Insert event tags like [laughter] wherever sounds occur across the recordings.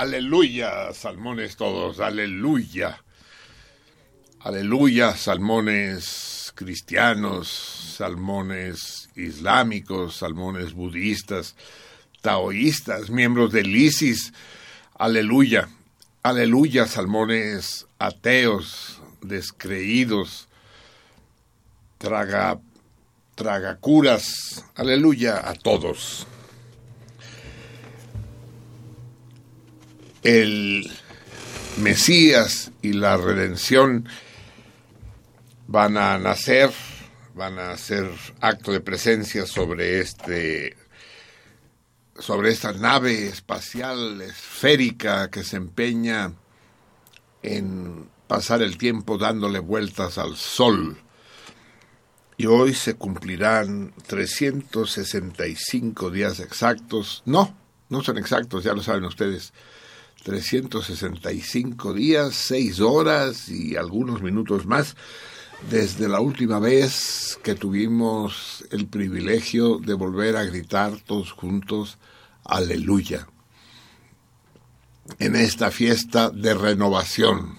Aleluya, salmones todos, aleluya. Aleluya, salmones cristianos, salmones islámicos, salmones budistas, taoístas, miembros del ISIS. Aleluya, aleluya, salmones ateos, descreídos, traga, tragacuras. Aleluya a todos. El Mesías y la redención van a nacer, van a hacer acto de presencia sobre este sobre esta nave espacial esférica que se empeña en pasar el tiempo dándole vueltas al sol. Y hoy se cumplirán 365 días exactos. No, no son exactos, ya lo saben ustedes. 365 días, 6 horas y algunos minutos más. Desde la última vez que tuvimos el privilegio de volver a gritar todos juntos, aleluya, en esta fiesta de renovación,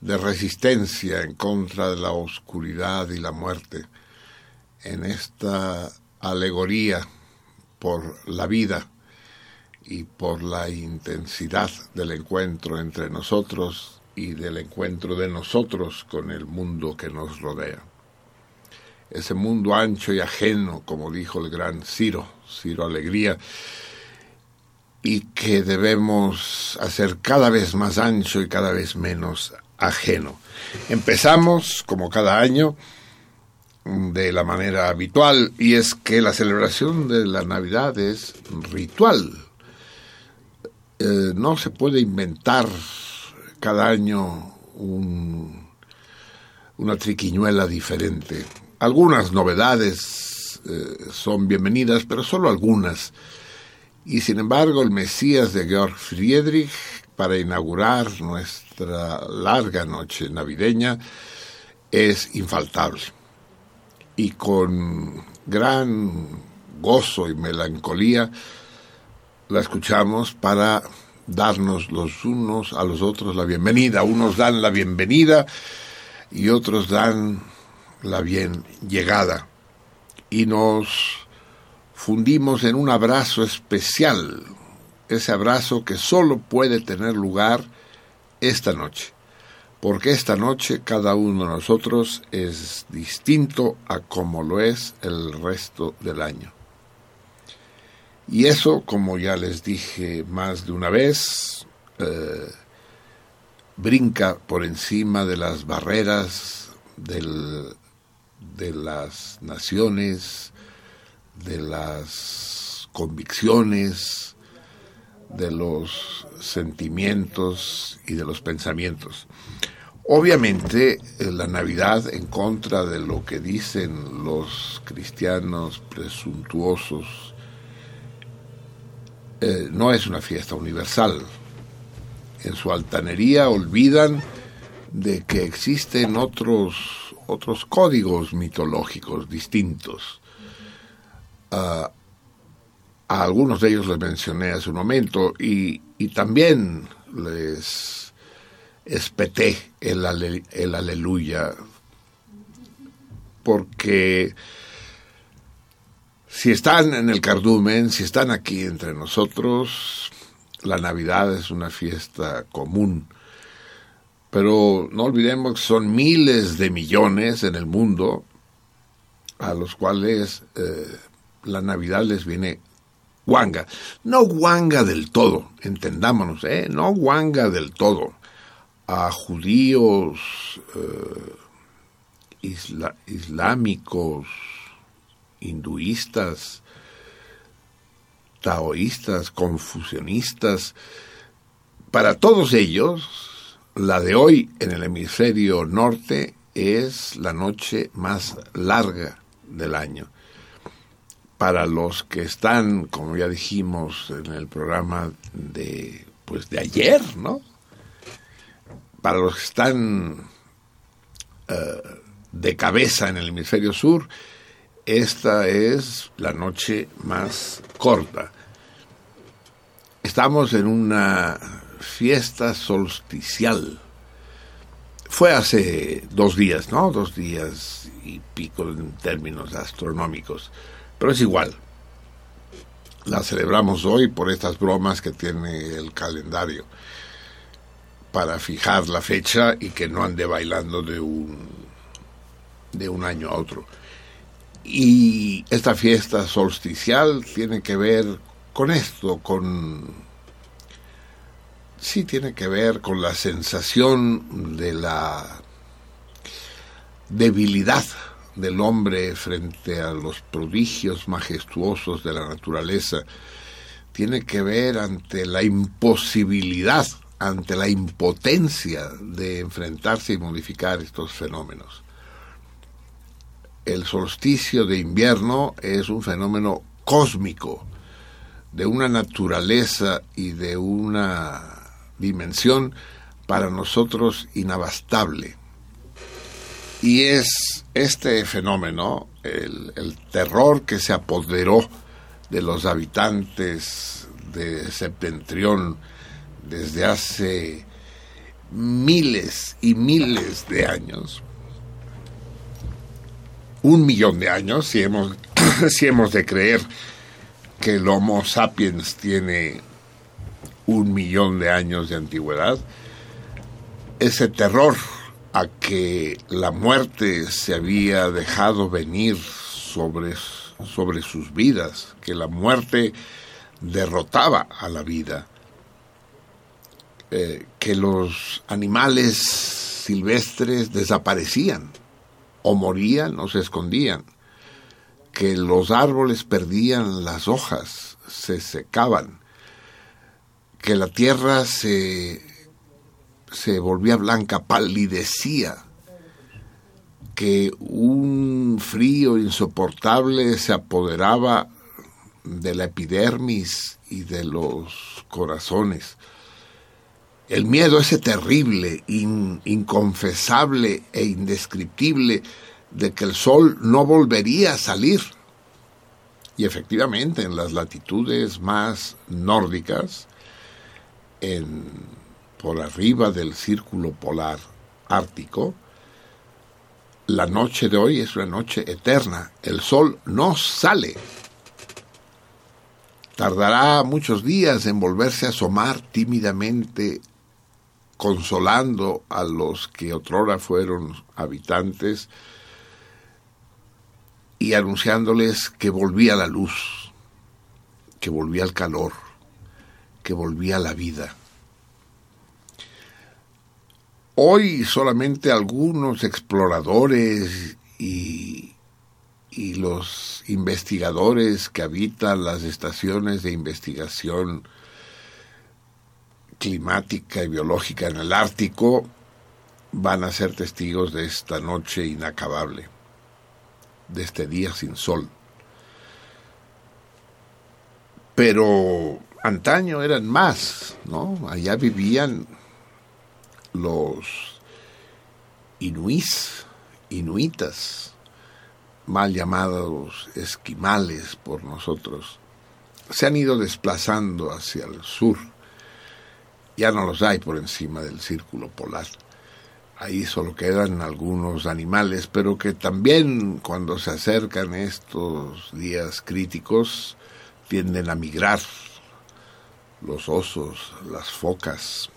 de resistencia en contra de la oscuridad y la muerte, en esta alegoría por la vida y por la intensidad del encuentro entre nosotros y del encuentro de nosotros con el mundo que nos rodea. Ese mundo ancho y ajeno, como dijo el gran Ciro, Ciro Alegría, y que debemos hacer cada vez más ancho y cada vez menos ajeno. Empezamos, como cada año, de la manera habitual, y es que la celebración de la Navidad es ritual, eh, no se puede inventar cada año una triquiñuela diferente. Algunas novedades eh, son bienvenidas, pero solo algunas. Y sin embargo, el Mesías de Georg Friedrich, para inaugurar nuestra larga noche navideña, es infaltable. Y con gran gozo y melancolía, la escuchamos para darnos los unos a los otros la bienvenida. Unos dan la bienvenida y otros dan la bien llegada. Y nos fundimos en un abrazo especial, ese abrazo que solo puede tener lugar esta noche, porque esta noche cada uno de nosotros es distinto a como lo es el resto del año. Y eso, como ya les dije más de una vez, eh, brinca por encima de las barreras de las naciones, de las convicciones, de los sentimientos y de los pensamientos. Obviamente eh, la Navidad, en contra de lo que dicen los cristianos presuntuosos eh, no es una fiesta universal. En su altanería olvidan de que existen otros, otros códigos mitológicos distintos. a algunos de ellos les mencioné hace un momento y, también les espeté el, el aleluya porque si están en el cardumen, si están aquí entre nosotros, la Navidad es una fiesta común. Pero no olvidemos que son miles de millones en el mundo a los cuales eh, la Navidad les viene guanga. No guanga del todo, entendámonos, ¿eh? no guanga del todo. A judíos eh, islámicos, hinduistas, taoístas, confucionistas, para todos ellos, la de hoy en el hemisferio norte es la noche más larga del año. Para los que están, como ya dijimos en el programa de pues de ayer, ¿no? Para los que están eh, de cabeza en el hemisferio sur, esta es la noche más corta. Estamos en una fiesta solsticial. Fue hace dos días, ¿no? Dos días y pico en términos astronómicos. Pero es igual. La celebramos hoy por estas bromas que tiene el calendario para fijar la fecha y que no ande bailando de un de un año a otro. Y esta fiesta solsticial tiene que ver con esto, con sí tiene que ver con la sensación de la debilidad del hombre frente a los prodigios majestuosos de la naturaleza, tiene que ver ante la imposibilidad ante la impotencia de enfrentarse y modificar estos fenómenos. El solsticio de invierno es un fenómeno cósmico, de una naturaleza y de una dimensión para nosotros inabastable. Y es este fenómeno, el, terror que se apoderó de los habitantes de Septentrión, desde hace miles y miles de años, un millón de años, si hemos, [laughs] si hemos de creer que el Homo sapiens tiene un millón de años de antigüedad, ese terror a que la muerte se había dejado venir sobre, sobre sus vidas, que la muerte derrotaba a la vida, eh, que los animales silvestres desaparecían o morían o se escondían, que los árboles perdían las hojas, se secaban, que la tierra se, se volvía blanca, palidecía, que un frío insoportable se apoderaba de la epidermis y de los corazones el miedo ese terrible, inconfesable e indescriptible de que el sol no volvería a salir. Y efectivamente, en las latitudes más nórdicas, en, por arriba del círculo polar ártico, la noche de hoy es una noche eterna. El sol no sale. Tardará muchos días en volverse a asomar tímidamente consolando a los que otrora fueron habitantes y anunciándoles que volvía la luz, que volvía el calor, que volvía la vida. Hoy solamente algunos exploradores y, y los investigadores que habitan las estaciones de investigación climática y biológica en el Ártico van a ser testigos de esta noche inacabable, de este día sin sol. Pero antaño eran más, ¿no? Allá vivían los inuís, inuitas, mal llamados esquimales por nosotros, se han ido desplazando hacia el sur ya no los hay por encima del círculo polar. Ahí solo quedan algunos animales, pero que también cuando se acercan estos días críticos tienden a migrar. Los osos, las focas,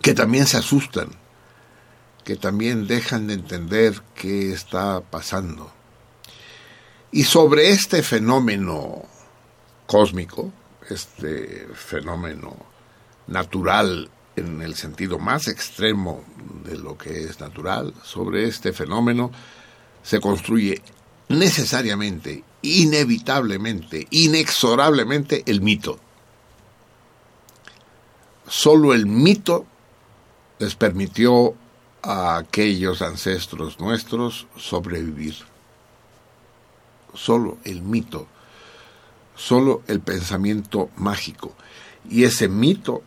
que también se asustan, que también dejan de entender qué está pasando. Y sobre este fenómeno cósmico, este fenómeno natural en el sentido más extremo de lo que es natural, sobre este fenómeno se construye necesariamente, inevitablemente, inexorablemente el mito. Solo el mito les permitió a aquellos ancestros nuestros sobrevivir. Solo el mito, solo el pensamiento mágico. Y ese mito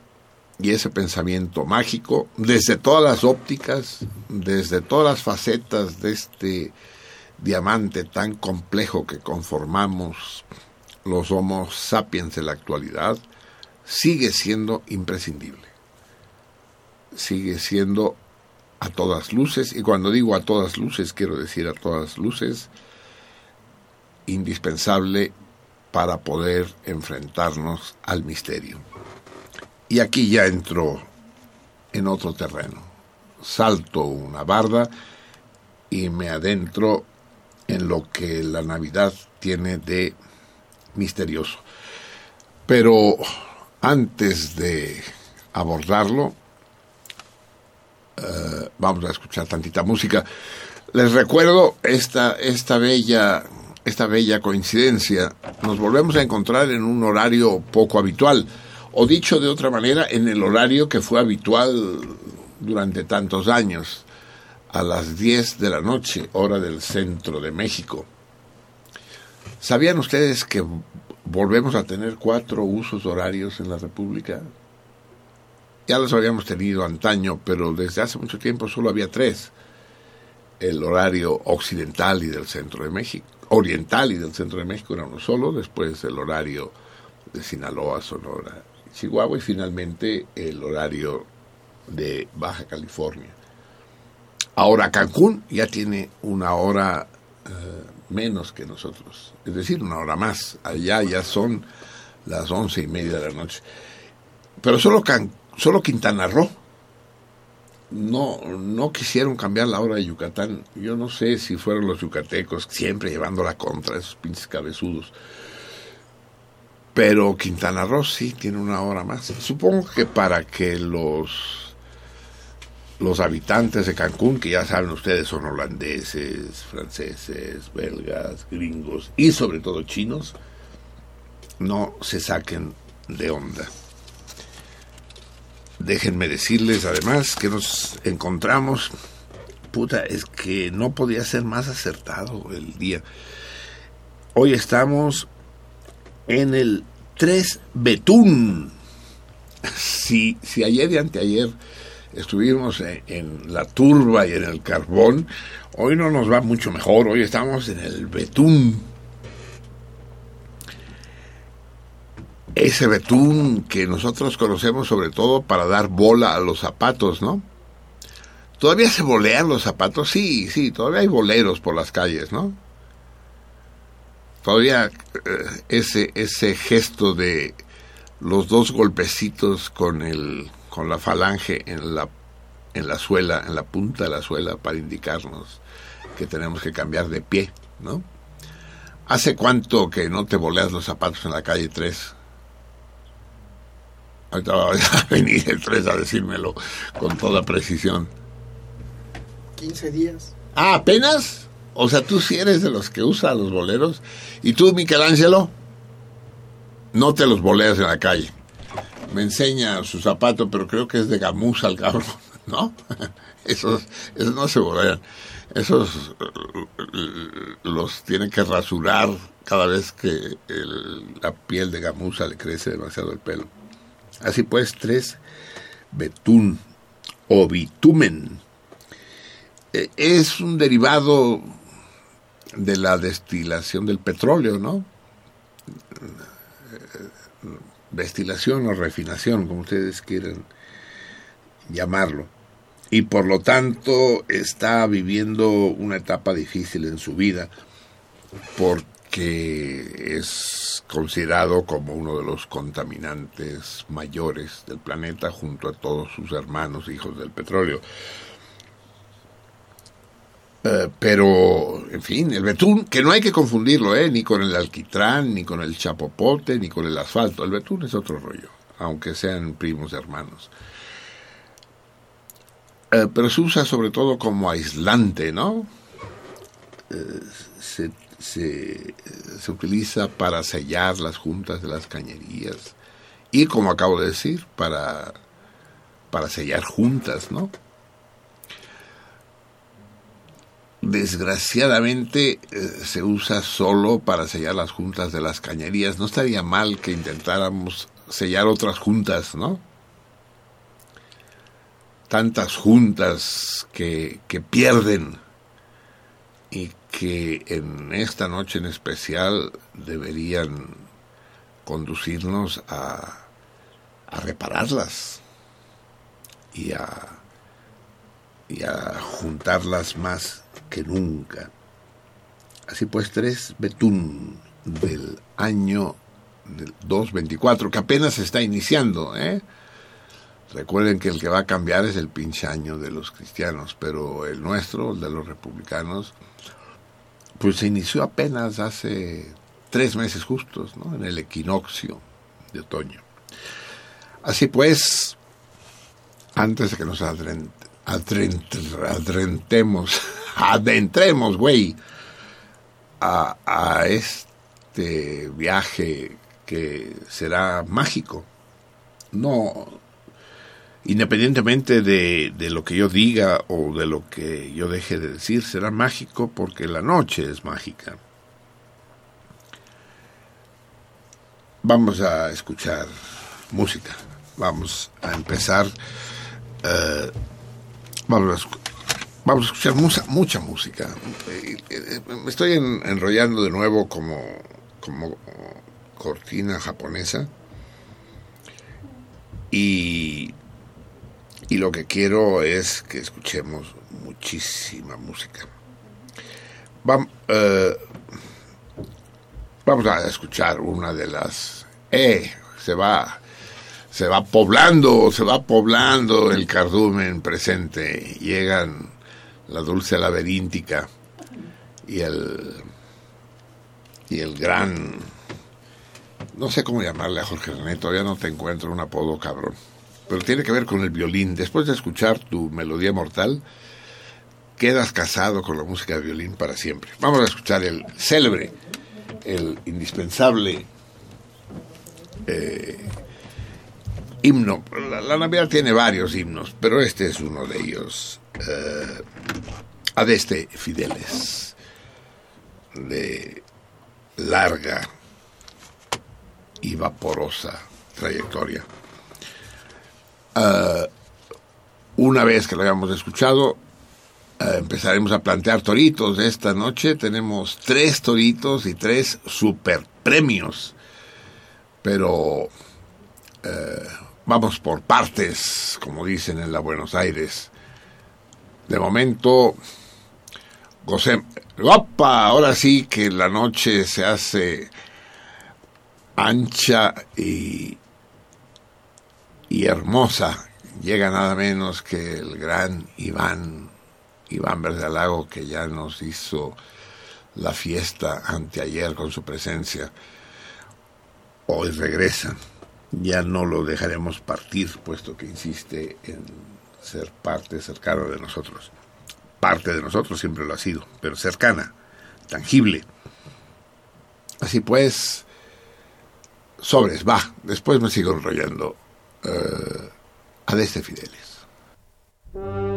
y ese pensamiento mágico desde todas las ópticas, desde todas las facetas de este diamante tan complejo que conformamos los Homo sapiens de la actualidad sigue siendo imprescindible. Sigue siendo a todas luces, y cuando digo a todas luces, quiero decir a todas luces, indispensable para poder enfrentarnos al misterio. Y aquí ya entro en otro terreno. Salto una barda y me adentro en lo que la Navidad tiene de misterioso. Pero antes de abordarlo, eh, vamos a escuchar tantita música. Les recuerdo esta, esta bella esta bella coincidencia, nos volvemos a encontrar en un horario poco habitual, o dicho de otra manera, en el horario que fue habitual durante tantos años, a las 10 de la noche, hora del centro de México. ¿Sabían ustedes que volvemos a tener cuatro usos horarios en la República? Ya los habíamos tenido antaño, pero desde hace mucho tiempo solo había tres. El horario occidental y del centro de México oriental y del centro de México era uno solo, después el horario de Sinaloa, Sonora, Chihuahua y finalmente el horario de Baja California. Ahora Cancún ya tiene una hora eh, menos que nosotros, es decir, una hora más. Allá ya son las once y media de la noche. Pero solo, solo Quintana Roo no, no quisieron cambiar la hora de Yucatán. Yo no sé si fueron los yucatecos siempre llevando la contra, esos pinches cabezudos. Pero Quintana Roo sí tiene una hora más. Supongo que para que los, los habitantes de Cancún, que ya saben ustedes son holandeses, franceses, belgas, gringos y sobre todo chinos, no se saquen de onda. Déjenme decirles además que nos encontramos, puta, es que no podía ser más acertado el día. Hoy estamos en el 3 Betún. Si, si ayer y anteayer estuvimos en, en, la turba y en el carbón, hoy no nos va mucho mejor, hoy estamos en el Betún. ese betún que nosotros conocemos sobre todo para dar bola a los zapatos, ¿no? ¿Todavía se bolean los zapatos? Sí, sí, todavía hay boleros por las calles, ¿no? Todavía eh, ese, ese gesto de los dos golpecitos con, el, con la falange en la, en la suela, en la punta de la suela para indicarnos que tenemos que cambiar de pie, ¿no? ¿Hace cuánto que no te boleas los zapatos en la calle 3? Ahorita va a [laughs] venir el 3 a decírmelo con toda precisión. 15 días. Ah, apenas. O sea, tú sí eres de los que usa los boleros. ¿Y tú, Michelangelo? No te los boleas en la calle. Me enseña su zapato, pero creo que es de gamuza el cabrón, [laughs] ¿no? [laughs] Esos, esos no se bolean. Esos los tienen que rasurar cada vez que la piel de gamuza le crece demasiado el pelo. Así pues, tres, betún o bitumen. E, es un derivado de la destilación del petróleo, ¿no? Destilación o refinación, como ustedes quieran llamarlo. Y por lo tanto está viviendo una etapa difícil en su vida porque es considerado como uno de los contaminantes mayores del planeta junto a todos sus hermanos hijos del petróleo. Eh, pero, en fin, el betún, que no hay que confundirlo, ¿eh? ni con el alquitrán, ni con el chapopote, ni con el asfalto. El betún es otro rollo, aunque sean primos hermanos. Eh, pero se usa sobre todo como aislante, ¿no? Eh, se se, se utiliza para sellar las juntas de las cañerías y, como acabo de decir, para, para sellar juntas, ¿no? Desgraciadamente eh, se usa solo para sellar las juntas de las cañerías. No estaría mal que intentáramos sellar otras juntas, ¿no? Tantas juntas que, que pierden y que en esta noche en especial deberían conducirnos a, a repararlas y a, y a juntarlas más que nunca. Así pues, tres Betún del año 224, que apenas está iniciando. ¿eh? Recuerden que el que va a cambiar es el pinche año de los cristianos, pero el nuestro, el de los republicanos, pues se inició apenas hace tres meses justos, ¿no? en el equinoccio de otoño. Así pues, antes de que nos adentremos, [laughs] adentremos, güey, a, este viaje que será mágico. No, independientemente de, de, lo que yo diga o de lo que yo deje de decir, será mágico porque la noche es mágica. Vamos a escuchar música. Vamos a empezar. Eh, vamos, a, vamos a escuchar mucha, mucha música. Me estoy enrollando de nuevo como, como cortina japonesa. Y, y lo que quiero es que escuchemos muchísima música. Vamos, eh, vamos a escuchar una de las... Eh, se va, se va poblando, se va poblando el cardumen presente. Llegan la dulce laberíntica y el y el gran no sé cómo llamarle a Jorge René, todavía no te encuentro un apodo cabrón. Pero tiene que ver con el violín. Después de escuchar tu melodía mortal, quedas casado con la música de violín para siempre. Vamos a escuchar el célebre, el indispensable eh, himno. La, Navidad tiene varios himnos, pero este es uno de ellos. Eh, Adeste Fideles, de larga y vaporosa trayectoria. Uh, una vez que lo hayamos escuchado, uh, empezaremos a plantear toritos. Esta noche tenemos tres toritos y tres super premios. Pero uh, vamos por partes, como dicen en la Buenos Aires. De momento, gocemos. ¡Opa! Ahora sí que la noche se hace ancha y, y hermosa. Llega nada menos que el gran Iván, Iván Verdalago, que ya nos hizo la fiesta anteayer con su presencia. Hoy regresa. Ya no lo dejaremos partir, puesto que insiste en ser parte cercana de nosotros. Parte de nosotros siempre lo ha sido, pero cercana, tangible. Así pues, sobres, va, después me sigo enrollando. Uh, a este Fidelis.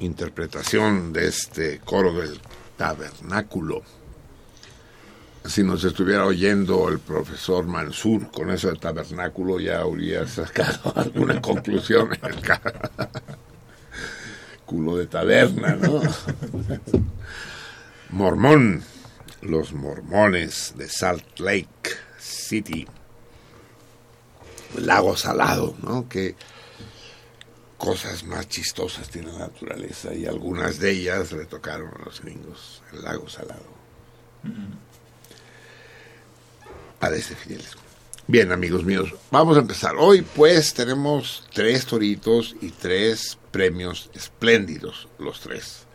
Interpretación de este coro del tabernáculo. Si nos estuviera oyendo el profesor Mansur con eso del tabernáculo, ya habría sacado [laughs] alguna conclusión en el [laughs] culo de taberna, ¿no? [laughs] Mormón, los mormones de Salt Lake City, lago salado, ¿no? Que cosas más chistosas tiene la naturaleza y algunas de ellas le tocaron a los gringos, el lago salado. A desde fieles. Bien, amigos míos, vamos a empezar. Hoy pues tenemos tres toritos y tres premios espléndidos, los tres.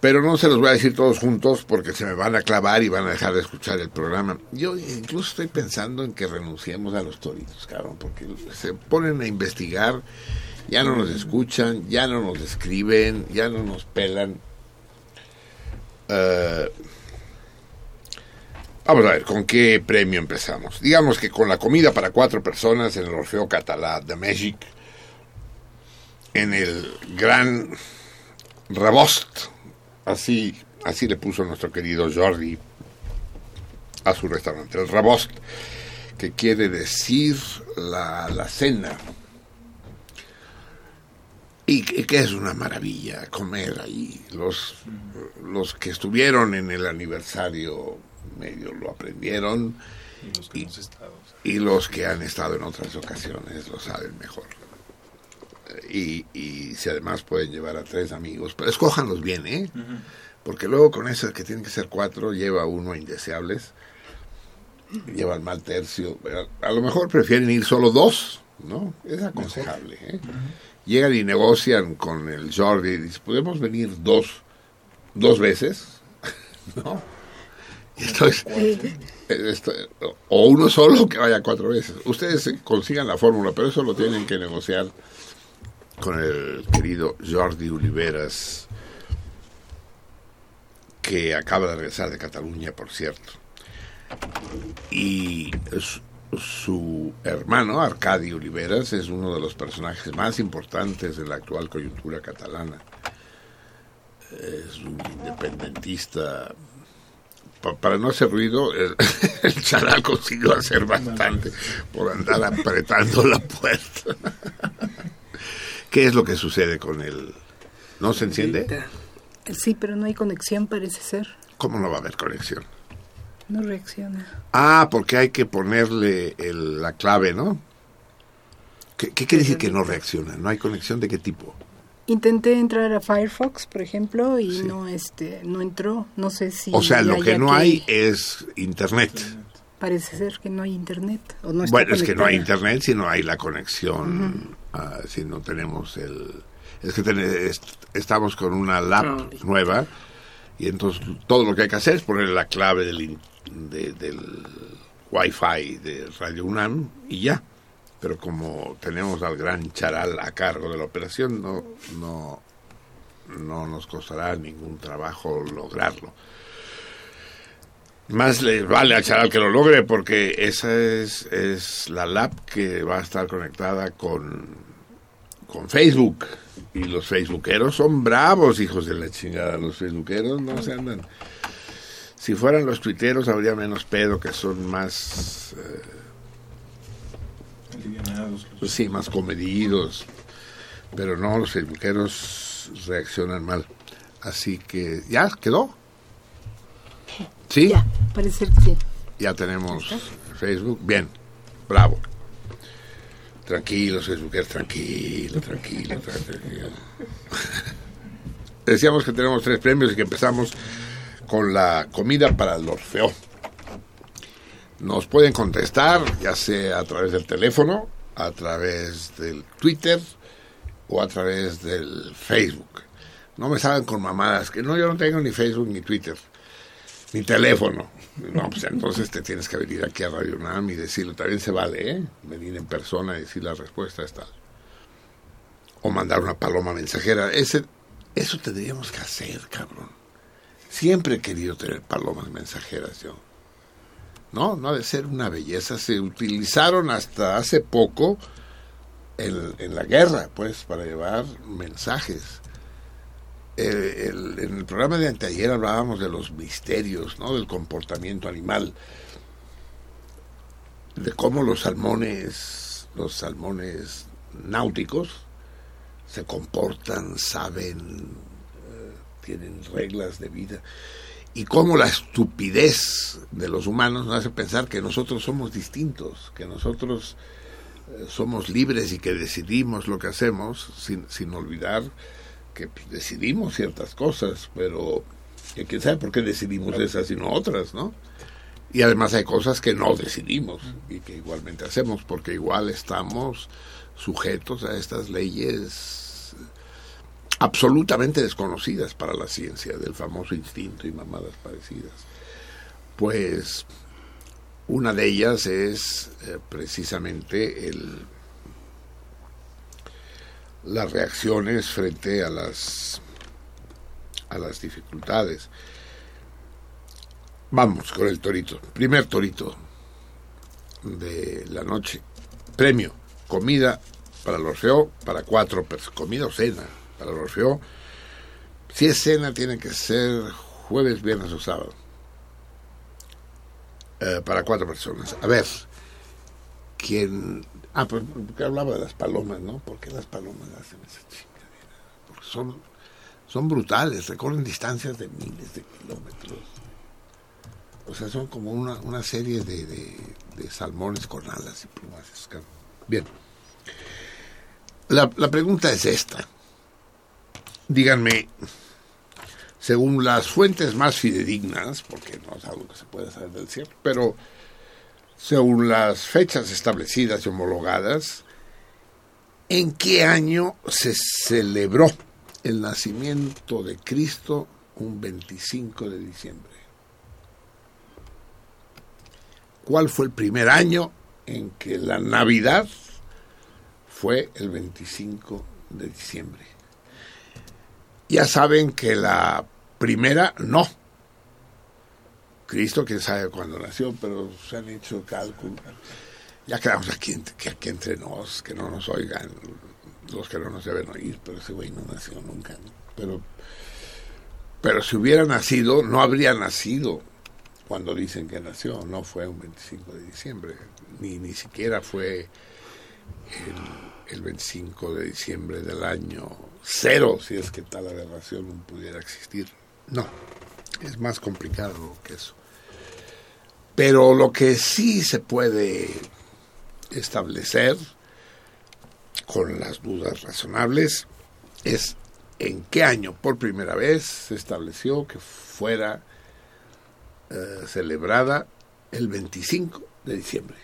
Pero no se los voy a decir todos juntos porque se me van a clavar y van a dejar de escuchar el programa. Yo incluso estoy pensando en que renunciemos a los toritos, cabrón, porque se ponen a investigar ya no nos escuchan, ya no nos escriben, ya no nos pelan. Eh, vamos a ver, ¿con qué premio empezamos? Digamos que con la comida para cuatro personas en el Orfeo Catalá de México, en el Gran Rabost, así, así le puso nuestro querido Jordi a su restaurante, el Rabost, que quiere decir la, la cena y que es una maravilla comer ahí. Los, los que estuvieron en el aniversario medio lo aprendieron. Y los que, han estado en otras ocasiones lo saben mejor. Y, y si además pueden llevar a tres amigos, pero escójanlos bien, ¿eh? Porque luego con eso que tienen que ser cuatro, lleva uno a indeseables, lleva al mal tercio. A lo mejor prefieren ir solo dos, ¿no? Es aconsejable, ¿eh? Llegan y negocian con el Jordi y dicen, ¿podemos venir dos, dos veces? [laughs] ¿No? o uno solo que vaya cuatro veces. Ustedes consigan la fórmula, pero eso lo tienen que negociar con el querido Jordi Oliveras, que acaba de regresar de Cataluña, por cierto. Y su hermano, Arcadio Oliveras, es uno de los personajes más importantes de la actual coyuntura catalana. Es un independentista. para no hacer ruido, [laughs] el, charal consiguió hacer bastante por andar apretando la puerta. [laughs] ¿Qué es lo que sucede con él? ¿No se enciende? Sí, pero no hay conexión, parece ser. ¿Cómo no va a haber conexión? No reacciona. Ah, porque hay que ponerle la clave, ¿no? ¿Qué, quiere decir que no reacciona? ¿No hay conexión de qué tipo? Intenté entrar a Firefox, por ejemplo, y no este no entró. No sé si. O sea, lo que no hay es internet. Parece ser que no hay internet. O no bueno, es que no hay internet si no hay la conexión, ah, si no tenemos el. Es que estamos con una lab nueva y entonces todo lo que hay que hacer es ponerle la clave del, de, del Wi-Fi de Radio UNAM y ya. Pero como tenemos al gran charal a cargo de la operación, no, no, no nos costará ningún trabajo lograrlo. Más le vale al charal que lo logre porque esa es, es la lab que va a estar conectada con, con Facebook. Y los facebookeros son bravos, hijos de la chingada. Los facebookeros no se andan si fueran los tuiteros habría menos pedo, que son más... Eh, pues sí, más comedidos. Pero no, los facebookeros reaccionan mal. Así que, ¿ya quedó? ¿Sí? Ya, parece que sí. Ya tenemos Facebook. Bien, bravo. Tranquilos, facebookeros, tranquilo, tranquilo, tranquilo. [laughs] Decíamos que tenemos tres premios y que empezamos con la comida para el Orfeo. Nos pueden contestar, ya sea a través del teléfono, a través del Twitter o a través del Facebook. No me salgan con mamadas, que no, yo no tengo ni Facebook ni Twitter, ni teléfono. No, pues entonces te tienes que venir aquí a Radio NAM y decirlo. También se vale, ¿eh? Venir en persona y decir la respuesta es tal. O mandar una paloma mensajera. Ese, eso tendríamos que hacer, cabrón. Siempre he querido tener palomas mensajeras yo. No, no ha de ser una belleza. Se utilizaron hasta hace poco en, la guerra, pues, para llevar mensajes. en el programa de anteayer hablábamos de los misterios, ¿no? Del comportamiento animal, de cómo los salmones, los salmones náuticos, se comportan, saben, tienen reglas de vida y cómo la estupidez de los humanos nos hace pensar que nosotros somos distintos, que nosotros eh, somos libres y que decidimos lo que hacemos, sin, sin olvidar que pues, decidimos ciertas cosas, pero que quién sabe por qué decidimos esas y no otras, ¿no? Y además hay cosas que no decidimos y que igualmente hacemos, porque igual estamos sujetos a estas leyes absolutamente desconocidas para la ciencia, del famoso instinto y mamadas parecidas. Pues una de ellas es eh, precisamente el, las reacciones frente a las, a las dificultades. Vamos con el torito. Primer torito de la noche. Premio. Comida para el Orfeo para cuatro personas. Comida o cena para el. Si es cena, tiene que ser jueves, viernes o sábado. Eh, para cuatro personas. A ver, ¿quién...? Ah, pues porque hablaba de las palomas, ¿no? ¿Por qué las palomas hacen esa chingadera? Porque son, son brutales, recorren distancias de miles de kilómetros. O sea, son como una, una serie de, de, salmones con alas y plumas. Bien. La, la pregunta es esta. Díganme, según las fuentes más fidedignas, porque no es algo que se puede saber del cielo, pero según las fechas establecidas y homologadas, ¿en qué año se celebró el nacimiento de Cristo un 25 de diciembre? ¿Cuál fue el primer año en que la Navidad fue el 25 de diciembre? Ya saben que la primera no. Cristo, quién sabe cuándo nació, pero se han hecho cálculos. Ya quedamos aquí, aquí entre nos, que no nos oigan los que no nos deben oír, pero ese güey no nació nunca. Pero, pero si hubiera nacido, no habría nacido cuando dicen que nació, no fue un 25 de diciembre, ni, ni siquiera fue el, el 25 de diciembre del año cero, si es que tal aberración pudiera existir. No, es más complicado que eso. Pero lo que sí se puede establecer con las dudas razonables es en qué año por primera vez se estableció que fuera eh, celebrada el 25 de diciembre.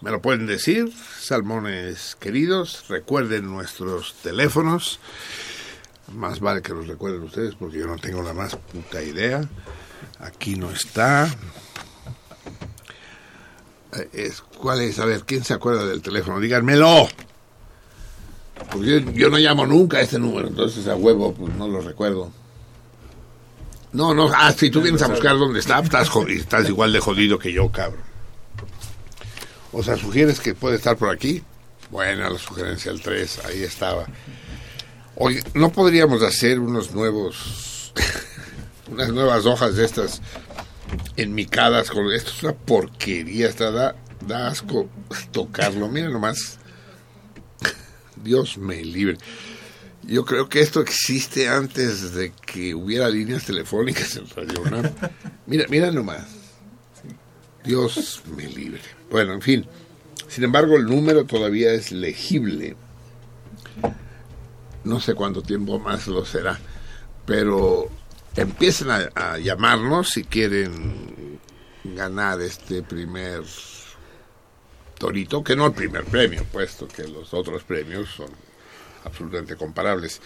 Me lo pueden decir, salmones queridos, recuerden nuestros teléfonos. Más vale que los recuerden ustedes porque yo no tengo la más puta idea. Aquí no está. Eh, es, ¿Cuál es? A ver, ¿quién se acuerda del teléfono? Díganmelo. Porque yo, no llamo nunca a este número, entonces a huevo pues no lo recuerdo. No, no, ah, si tú vienes a buscar dónde está, estás, estás igual de jodido que yo, cabrón. O sea, sugieres que puede estar por aquí. Bueno, la sugerencia el 3, ahí estaba. Oye, ¿no podríamos hacer unos nuevos, [laughs] unas nuevas hojas de estas enmicadas con esto? Es una porquería, está, da, da asco tocarlo. Mira nomás. [laughs] Dios me libre. Yo creo que esto existe antes de que hubiera líneas telefónicas en Radio Mira, mira nomás. Dios me libre. Bueno, en fin. Sin embargo, el número todavía es legible. No sé cuánto tiempo más lo será. Pero empiecen a, llamarnos si quieren ganar este primer torito, que no el primer premio, puesto que los otros premios son absolutamente comparables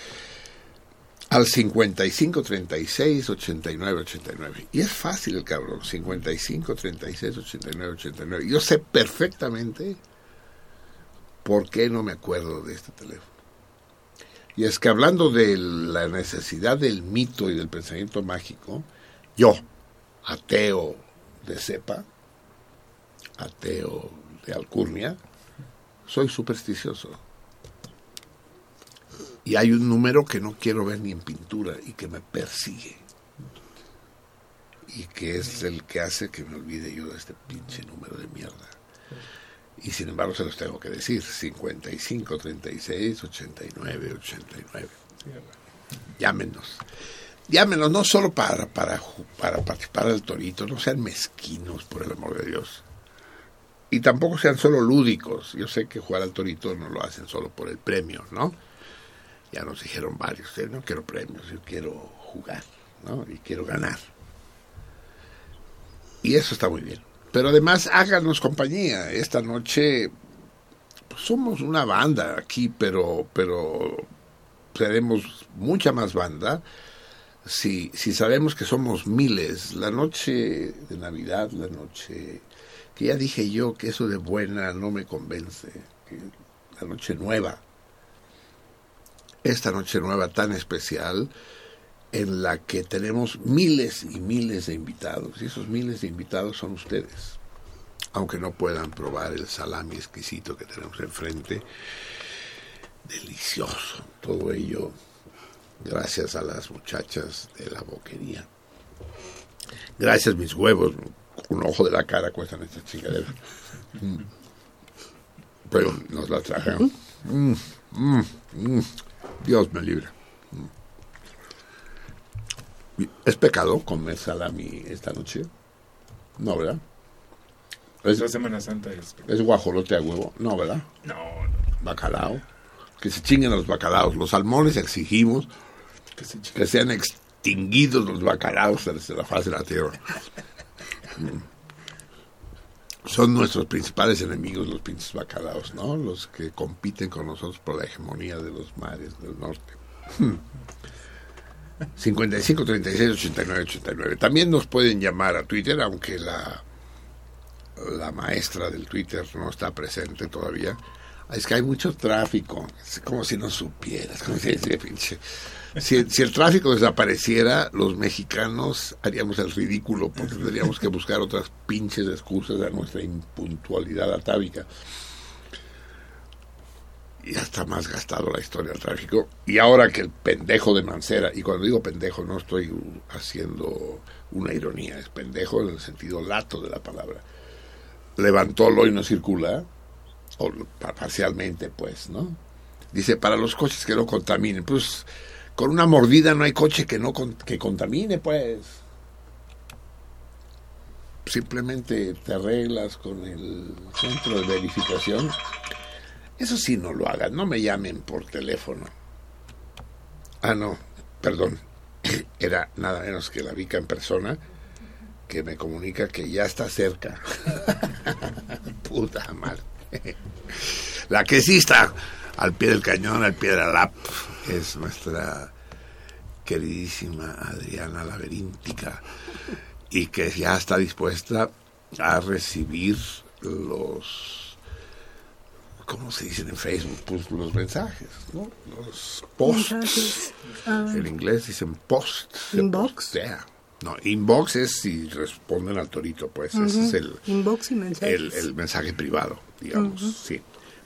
al 55 36 89 89. Y es fácil el cabrón, 55 36 89 89. Yo sé perfectamente por qué no me acuerdo de este teléfono. Y es que hablando de la necesidad del mito y del pensamiento mágico, yo, ateo de cepa, ateo de alcurnia, soy supersticioso. Y hay un número que no quiero ver ni en pintura y que me persigue. Y que es el que hace que me olvide yo de este pinche número de mierda. Y sin embargo se los tengo que decir, 55, 36, 89, 89. Llámenos. Llámenos no solo para, para, para participar del torito, no sean mezquinos, por el amor de Dios. Y tampoco sean solo lúdicos. Yo sé que jugar al torito no lo hacen solo por el premio, ¿no? Ya nos dijeron varios, ¿eh? no quiero premios, yo quiero jugar, ¿no? Y quiero ganar. Y eso está muy bien. Pero además háganos compañía. Esta noche pues, somos una banda aquí, pero, pero seremos mucha más banda si, si sabemos que somos miles. La noche de Navidad, la noche que ya dije yo que eso de buena no me convence, que la noche nueva, esta noche nueva tan especial en la que tenemos miles y miles de invitados, y esos miles de invitados son ustedes, aunque no puedan probar el salami exquisito que tenemos enfrente, delicioso, todo ello gracias a las muchachas de la boquería. Gracias mis huevos, un ojo de la cara cuestan estas chingaderas. Mm. Pero nos la trajeron. Mm, mm, Dios me libre. ¿Es pecado comer salami esta noche? No, ¿verdad? Es, la Semana Santa es ¿Es guajolote a huevo? No, ¿verdad? No, Bacalao. Que se chinguen los bacalaos. Los salmones exigimos que se que sean extinguidos los bacalaos desde la faz de la tierra. [laughs] Son nuestros principales enemigos los pinches bacalaos, ¿no? Los que compiten con nosotros por la hegemonía de los mares del norte. 55 36 89 89. También nos pueden llamar a Twitter, aunque la la maestra del Twitter no está presente todavía. Es que hay mucho tráfico, es como si no supieras, como si, pinche. Si, el tráfico desapareciera, los mexicanos haríamos el ridículo porque tendríamos que buscar otras pinches excusas a nuestra impuntualidad atávica. Ya está más gastado la historia del tráfico. Y ahora que el pendejo de Mancera, y cuando digo pendejo no estoy haciendo una ironía, es pendejo en el sentido lato de la palabra, levantó lo y no circula, o parcialmente pues, ¿no? Dice, para los coches que no contaminen, pues con una mordida no hay coche que no que contamine, pues. Simplemente te arreglas con el centro de verificación. Eso sí no lo hagan, no me llamen por teléfono. Ah, no, perdón. [coughs] Era nada menos que la Vica en persona que me comunica que ya está cerca. [laughs] Puta madre. La que sí está al pie del cañón, al pie de la lap, es nuestra queridísima Adriana Laberíntica y que ya está dispuesta a recibir los ¿cómo se dicen en Facebook? Pues los mensajes, ¿no? Los posts. Ah. En inglés dicen post. Inbox. Postea. No, inbox es si responden al torito, pues. Ese es el, Inbox y mensajes. el, el mensaje privado, digamos, sí.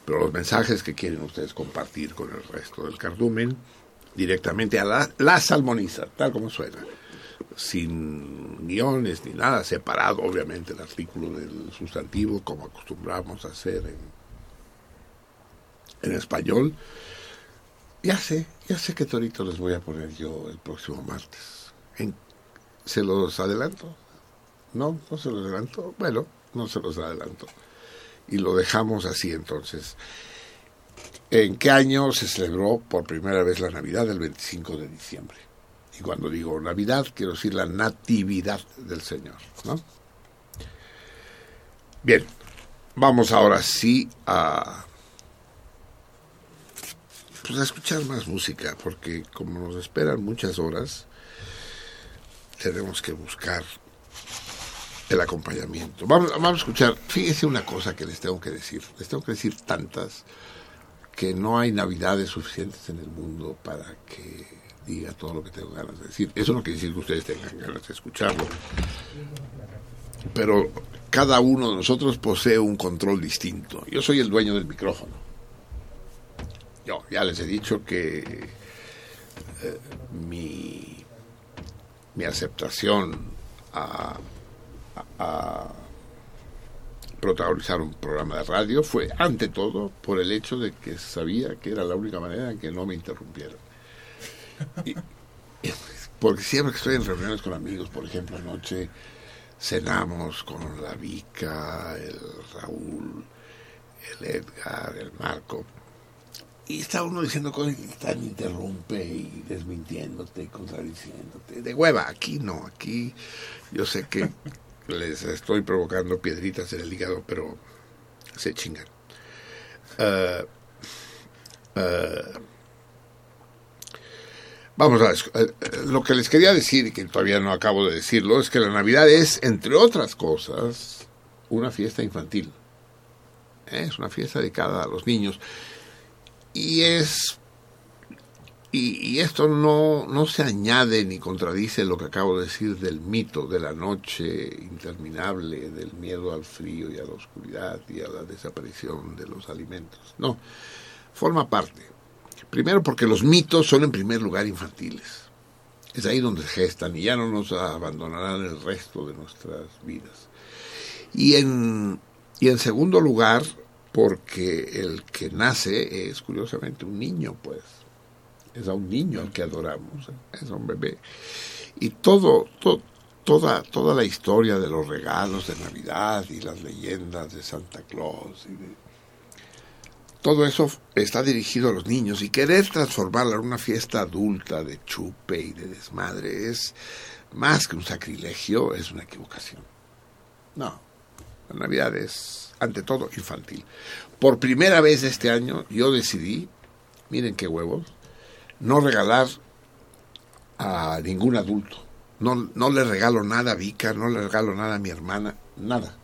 Pero los mensajes que quieren ustedes compartir con el resto del cardumen, directamente a la, la salmoniza, tal como suena. Sin guiones ni nada, separado obviamente el artículo del sustantivo, como acostumbramos a hacer en, en español. Ya sé, ya sé qué torito les voy a poner yo el próximo martes. ¿Se los adelanto? No, no se los adelanto. Bueno, no se los adelanto. Y lo dejamos así entonces. ¿En qué año se celebró por primera vez la Navidad? El 25 de diciembre. Y cuando digo Navidad, quiero decir la natividad del Señor, ¿no? Bien, vamos ahora sí a, pues a escuchar más música, porque como nos esperan muchas horas, tenemos que buscar el acompañamiento. Vamos, vamos a escuchar, fíjense una cosa que les tengo que decir, les tengo que decir tantas que no hay navidades suficientes en el mundo para que diga todo lo que tengo ganas de decir. Eso no quiere decir que ustedes tengan ganas de escucharlo. pero cada uno de nosotros posee un control distinto. Yo soy el dueño del micrófono. Yo ya les he dicho que eh, mi, mi aceptación a, a protagonizar un programa de radio fue ante todo por el hecho de que sabía que era la única manera en que no me interrumpieran. Porque siempre que estoy en reuniones con amigos, por ejemplo, anoche cenamos con la Vica, el Raúl, el Edgar, el Marco. Y está uno diciendo cosas que están interrumpe y desmintiéndote y contradiciéndote. De hueva, aquí no, aquí yo sé que les estoy provocando piedritas en el hígado, pero se chingan. Uh, uh, Vamos a ver, lo que les quería decir, y que todavía no acabo de decirlo, es que la Navidad es, entre otras cosas, una fiesta infantil. Es una fiesta dedicada a los niños. Y es. Y, esto no, no se añade ni contradice lo que acabo de decir del mito de la noche interminable, del miedo al frío y a la oscuridad y a la desaparición de los alimentos. No, forma parte Primero porque los mitos son en primer lugar infantiles. Es ahí donde gestan y ya no nos abandonarán el resto de nuestras vidas. Y en, y en segundo lugar, porque el que nace es curiosamente un niño, pues. Es a un niño al que adoramos, ¿eh? es a un bebé. Y todo, toda, toda la historia de los regalos de Navidad y las leyendas de Santa Claus y de todo eso está dirigido a los niños y querer transformarla en una fiesta adulta de chupe y de desmadre es más que un sacrilegio, es una equivocación. No, la Navidad es ante todo infantil. Por primera vez este año yo decidí, miren qué huevos, no regalar a ningún adulto. No, no le regalo nada a Vika, no le regalo nada a mi hermana, nada.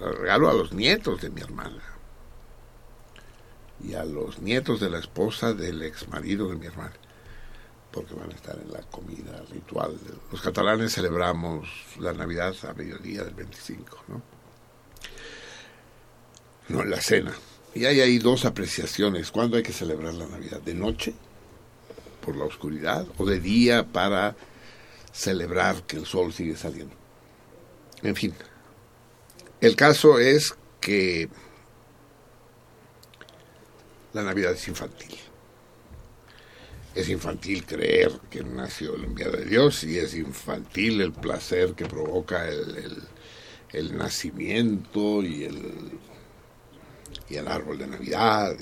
Le regalo a los nietos de mi hermana y a los nietos de la esposa del ex marido de mi hermana, porque van a estar en la comida ritual. Los catalanes celebramos la Navidad a mediodía del 25, ¿no? No, en la cena. Y hay ahí dos apreciaciones. ¿Cuándo hay que celebrar la Navidad? ¿De noche? ¿Por la oscuridad? ¿O de día para celebrar que el sol sigue saliendo? En fin. El caso es que la Navidad es infantil. Es infantil creer que nació el enviado de Dios y es infantil el placer que provoca el, el, nacimiento y el, y el árbol de Navidad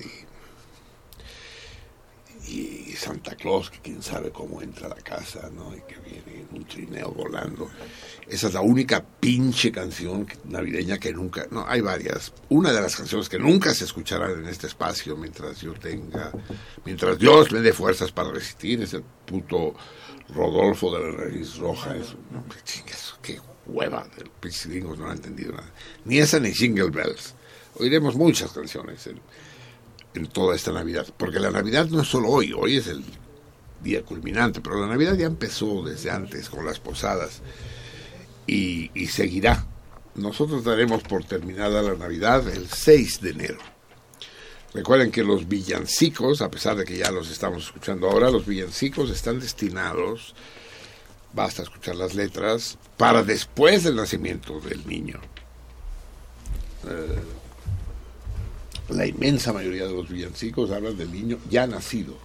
y Santa Claus, que quién sabe cómo entra a la casa, ¿no? Y que viene en un trineo volando. Esa es la única pinche canción navideña que nunca, no, hay varias. Una de las canciones que nunca se escucharán en este espacio mientras yo tenga, mientras Dios me dé fuerzas para resistir, es el puto Rodolfo de la Raíz Roja. Eso, no, qué hueva del pinche no ha entendido nada. Ni esa ni Jingle Bells. Oiremos muchas canciones en toda esta Navidad. Porque la Navidad no es solo hoy, hoy es el día culminante, pero la Navidad ya empezó desde antes con las posadas y, seguirá. Nosotros daremos por terminada la Navidad el 6 de enero. Recuerden que los villancicos, a pesar de que ya los estamos escuchando ahora, los villancicos están destinados, basta escuchar las letras, para después del nacimiento del niño. Eh, la inmensa mayoría de los villancicos hablan del niño ya nacido.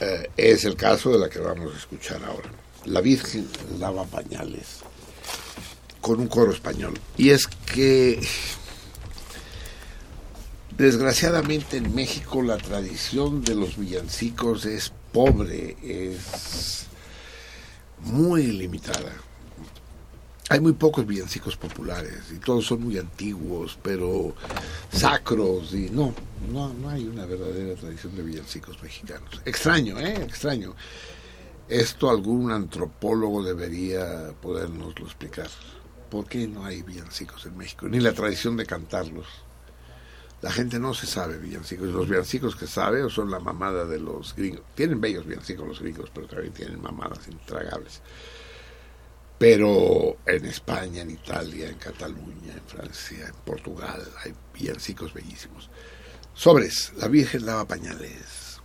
Eh, es el caso de la que vamos a escuchar ahora. La Virgen lava pañales con un coro español. Y es que, desgraciadamente en México la tradición de los villancicos es pobre, es muy limitada hay muy pocos villancicos populares y todos son muy antiguos, pero sacros y no, no, no hay una verdadera tradición de villancicos mexicanos. Extraño, ¿eh? Extraño. Esto algún antropólogo debería podernoslo explicar. ¿Por qué no hay villancicos en México? Ni la tradición de cantarlos. La gente no se sabe villancicos. Los villancicos que sabe son la mamada de los gringos. Tienen bellos villancicos los gringos, pero también tienen mamadas intragables. Pero en España, en Italia, en Cataluña, en Francia, en Portugal, hay villancicos bellísimos. Sobres, la Virgen lava pañales.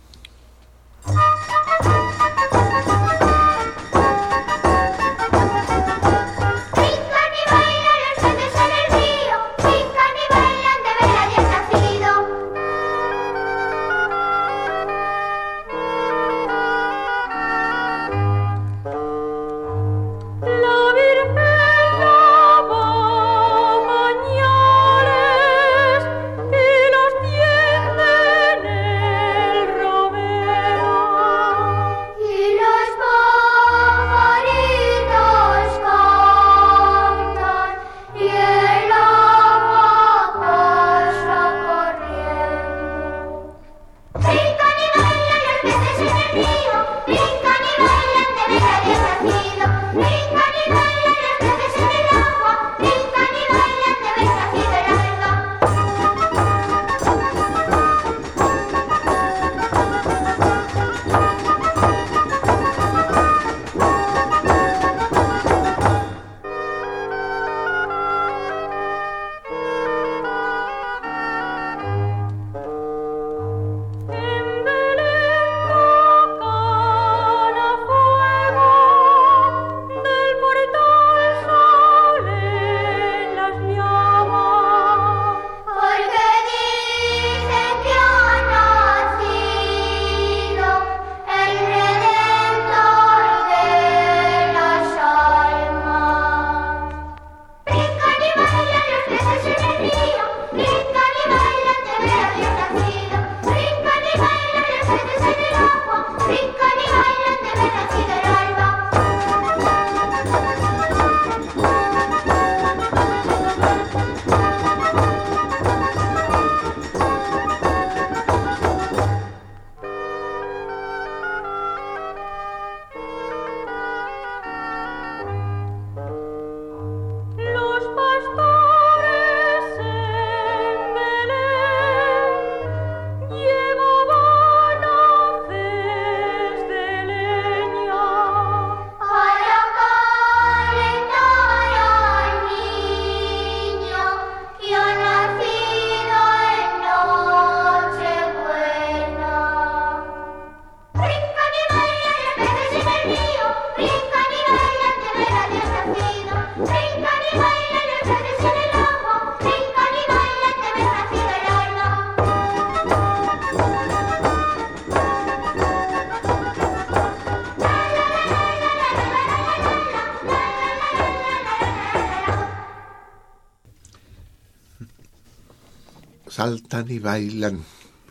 Saltan y bailan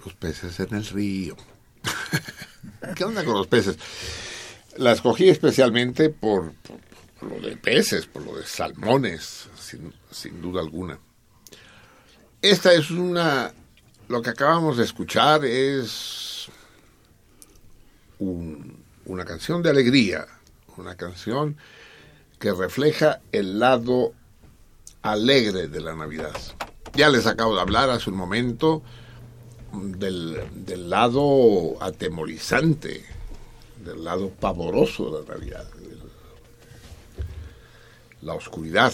los peces en el río. [laughs] ¿Qué onda con los peces? La escogí especialmente por, lo de peces, por lo de salmones, sin, sin duda alguna. Esta es una... Lo que acabamos de escuchar es un- una canción de alegría, una canción que refleja el lado alegre de la Navidad. Ya les acabo de hablar hace un momento del, del lado atemorizante, del lado pavoroso de la Navidad, la oscuridad.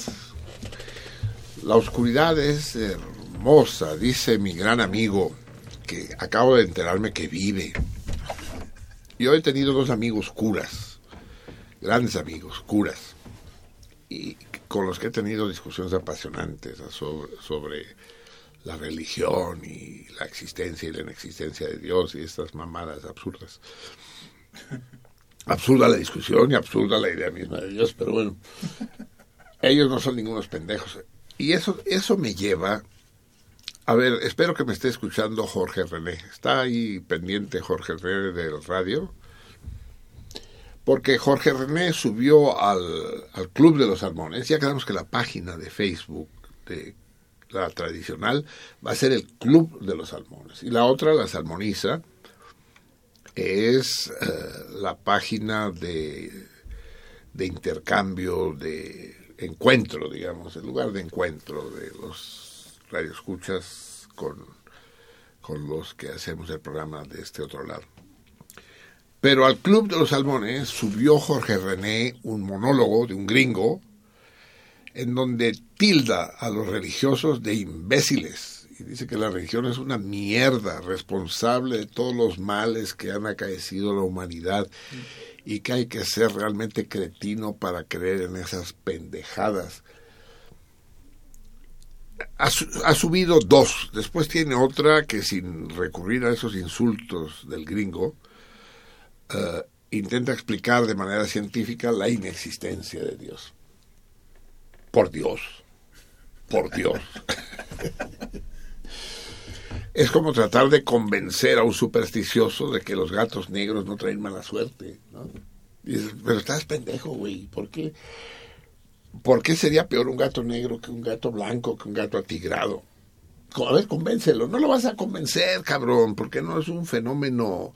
La oscuridad es hermosa, dice mi gran amigo, que acabo de enterarme que vive. Yo he tenido dos amigos curas, grandes amigos, curas, y con los que he tenido discusiones apasionantes sobre, la religión y la existencia y la inexistencia de Dios y estas mamadas absurdas. Absurda la discusión y absurda la idea misma de Dios, pero bueno, ellos no son ningunos pendejos. Y eso, eso me lleva, a ver, espero que me esté escuchando Jorge René. ¿Está ahí pendiente Jorge René del radio? Porque Jorge René subió al, al Club de los Salmones. Ya quedamos que la página de Facebook de la tradicional va a ser el Club de los Salmones. Y la otra, la Salmoniza, es eh, la página de, de intercambio, de encuentro, digamos, el lugar de encuentro de los radioescuchas con, con los que hacemos el programa de este otro lado. Pero al Club de los Salmones subió Jorge René un monólogo de un gringo en donde tilda a los religiosos de imbéciles y dice que la religión es una mierda responsable de todos los males que han acaecido a la humanidad y que hay que ser realmente cretino para creer en esas pendejadas. Ha, ha subido dos, después tiene otra que sin recurrir a esos insultos del gringo, eh, intenta explicar de manera científica la inexistencia de Dios. Por Dios, por Dios. Es como tratar de convencer a un supersticioso de que los gatos negros no traen mala suerte. ¿no? Dices, pero estás pendejo, güey. ¿Por qué? ¿Por qué sería peor un gato negro que un gato blanco, que un gato atigrado? A ver, convéncelo. No lo vas a convencer, cabrón, porque no es un fenómeno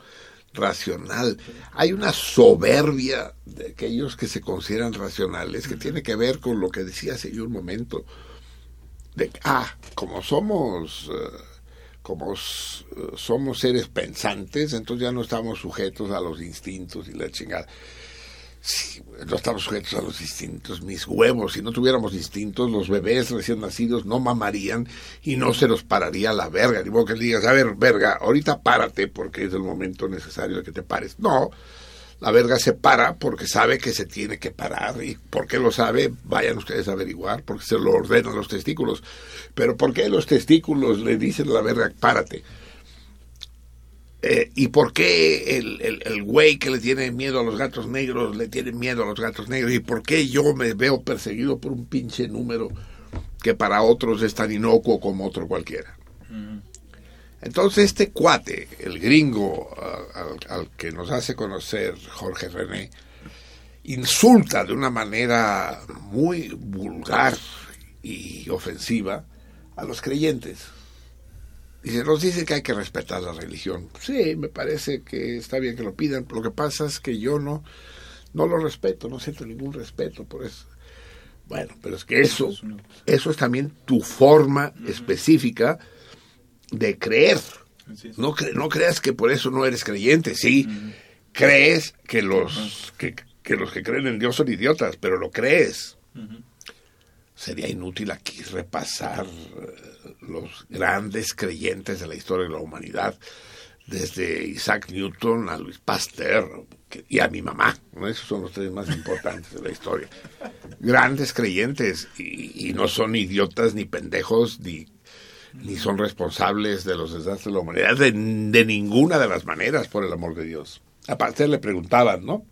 racional. Hay una soberbia de aquellos que se consideran racionales que tiene que ver con lo que decía hace yo un momento. De, ah, como somos... eh, como eh, somos seres pensantes, entonces ya no estamos sujetos a los instintos y la chingada. No estamos sujetos a los instintos. Mis huevos, si no tuviéramos instintos, los bebés recién nacidos no mamarían y no se los pararía la verga. Ni modo que le digas, a ver, verga, ahorita párate porque es el momento necesario de que te pares. No, la verga se para porque sabe que se tiene que parar. ¿Y por qué lo sabe? Vayan ustedes a averiguar, porque se lo ordenan los testículos. Pero ¿por qué los testículos le dicen a la verga, párate? Eh, ¿Y por qué el, el, el güey que le tiene miedo a los gatos negros le tiene miedo a los gatos negros? ¿Y por qué yo me veo perseguido por un pinche número que para otros es tan inocuo como otro cualquiera? Entonces este cuate, el gringo al, al que nos hace conocer Jorge René, insulta de una manera muy vulgar y ofensiva a los creyentes. Dice, nos dice que hay que respetar la religión. Sí, me parece que está bien que lo pidan. Lo que pasa es que yo no, no lo respeto, no siento ningún respeto por eso. Bueno, pero es que eso, eso es también tu forma específica de creer. No, cre- no creas que por eso no eres creyente, sí. Crees que los que, que los que creen en Dios son idiotas, pero lo crees. Sería inútil aquí repasar eh, los grandes creyentes de la historia de la humanidad, desde Isaac Newton a Luis Pasteur y a mi mamá. Esos son los tres más importantes de la historia. Grandes creyentes y, no son idiotas ni pendejos ni son responsables de los desastres de la humanidad de, de ninguna de las maneras, por el amor de Dios. Aparte le preguntaban, ¿no?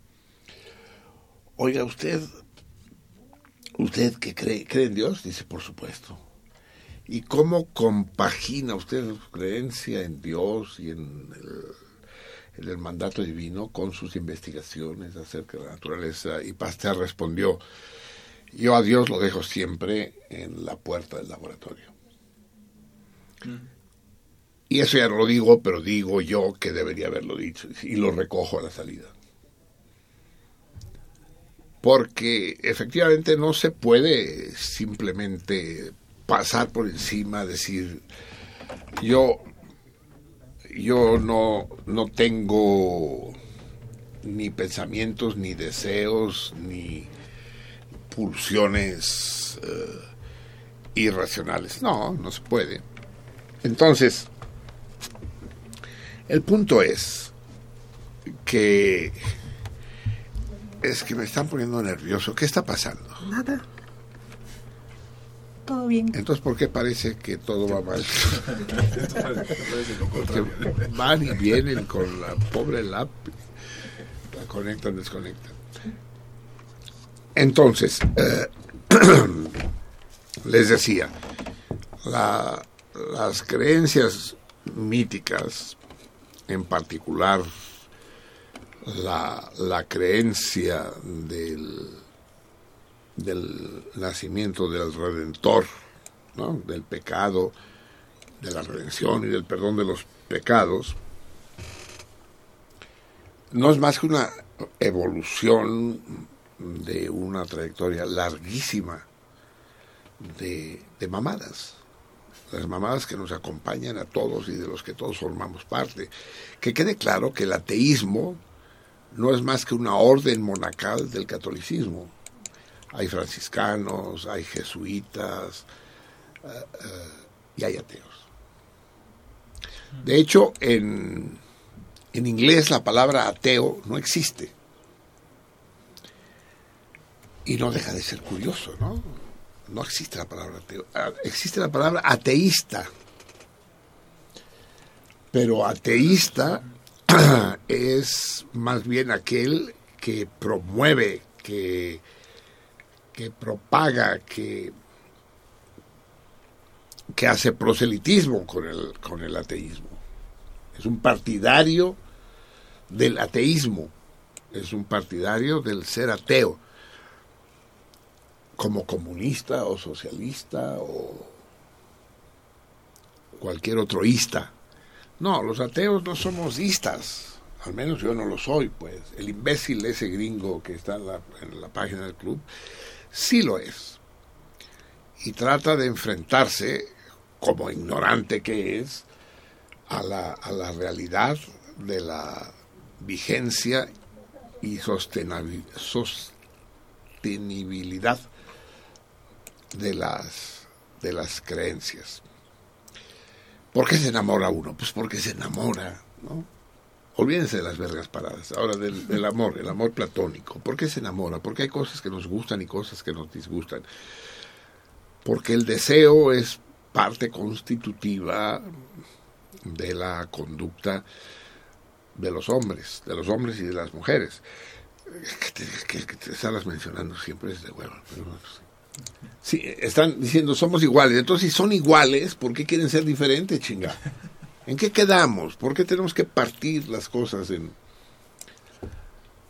Oiga, usted, usted que cree, cree en Dios, dice, por supuesto. ¿Y cómo compagina usted su creencia en Dios y en el, en el mandato divino con sus investigaciones acerca de la naturaleza? Y Pasteur respondió, yo a Dios lo dejo siempre en la puerta del laboratorio. Y eso ya no lo digo, pero digo yo que debería haberlo dicho y lo recojo a la salida. Porque efectivamente no se puede simplemente pasar por encima, decir, yo, yo no, no tengo ni pensamientos, ni deseos, ni pulsiones eh, irracionales. No, no se puede. Entonces, el punto es que es que me están poniendo nervioso. ¿Qué está pasando? Nada. Todo bien. Entonces, ¿por qué parece que todo va mal? [laughs] Porque van y vienen con la pobre lápiz. La conectan, desconectan. Entonces, eh, [clears throat] les decía, la- las creencias míticas, en particular la, la creencia del, del nacimiento del Redentor, ¿no? del pecado, de la redención y del perdón de los pecados, no es más que una evolución de una trayectoria larguísima de, de mamadas. Las mamadas que nos acompañan a todos y de los que todos formamos parte. Que quede claro que el ateísmo no es más que una orden monacal del catolicismo. Hay franciscanos, hay jesuitas eh, eh, y hay ateos. De hecho, en, en inglés la palabra ateo no existe. Y no deja de ser curioso, ¿no? No existe la palabra ateo. Ah, Existe la palabra ateísta. Pero ateísta [clears throat] es más bien aquel que promueve, que, que propaga, que, que hace proselitismo con el, con el ateísmo. Es un partidario del ateísmo, es un partidario del ser ateo, como comunista o socialista o cualquier otro ista. No, los ateos no somos istas, al menos yo no lo soy, pues. El imbécil ese gringo que está en la, en la página del club, sí lo es. Y trata de enfrentarse, como ignorante que es, a la, a la realidad de la vigencia y sostenibilidad de las, de las creencias. ¿Por qué se enamora uno? Pues porque se enamora, ¿no? Olvídense de las vergas paradas. Ahora del, amor, el amor platónico. ¿Por qué se enamora? Porque hay cosas que nos gustan y cosas que nos disgustan. Porque el deseo es parte constitutiva de la conducta de los hombres, de los hombres y de las mujeres. Que te, que- mencionando siempre es huevo. Sí, están diciendo somos iguales. Entonces, si son iguales, ¿por qué quieren ser diferentes, chinga? ¿En qué quedamos? ¿Por qué tenemos que partir las cosas en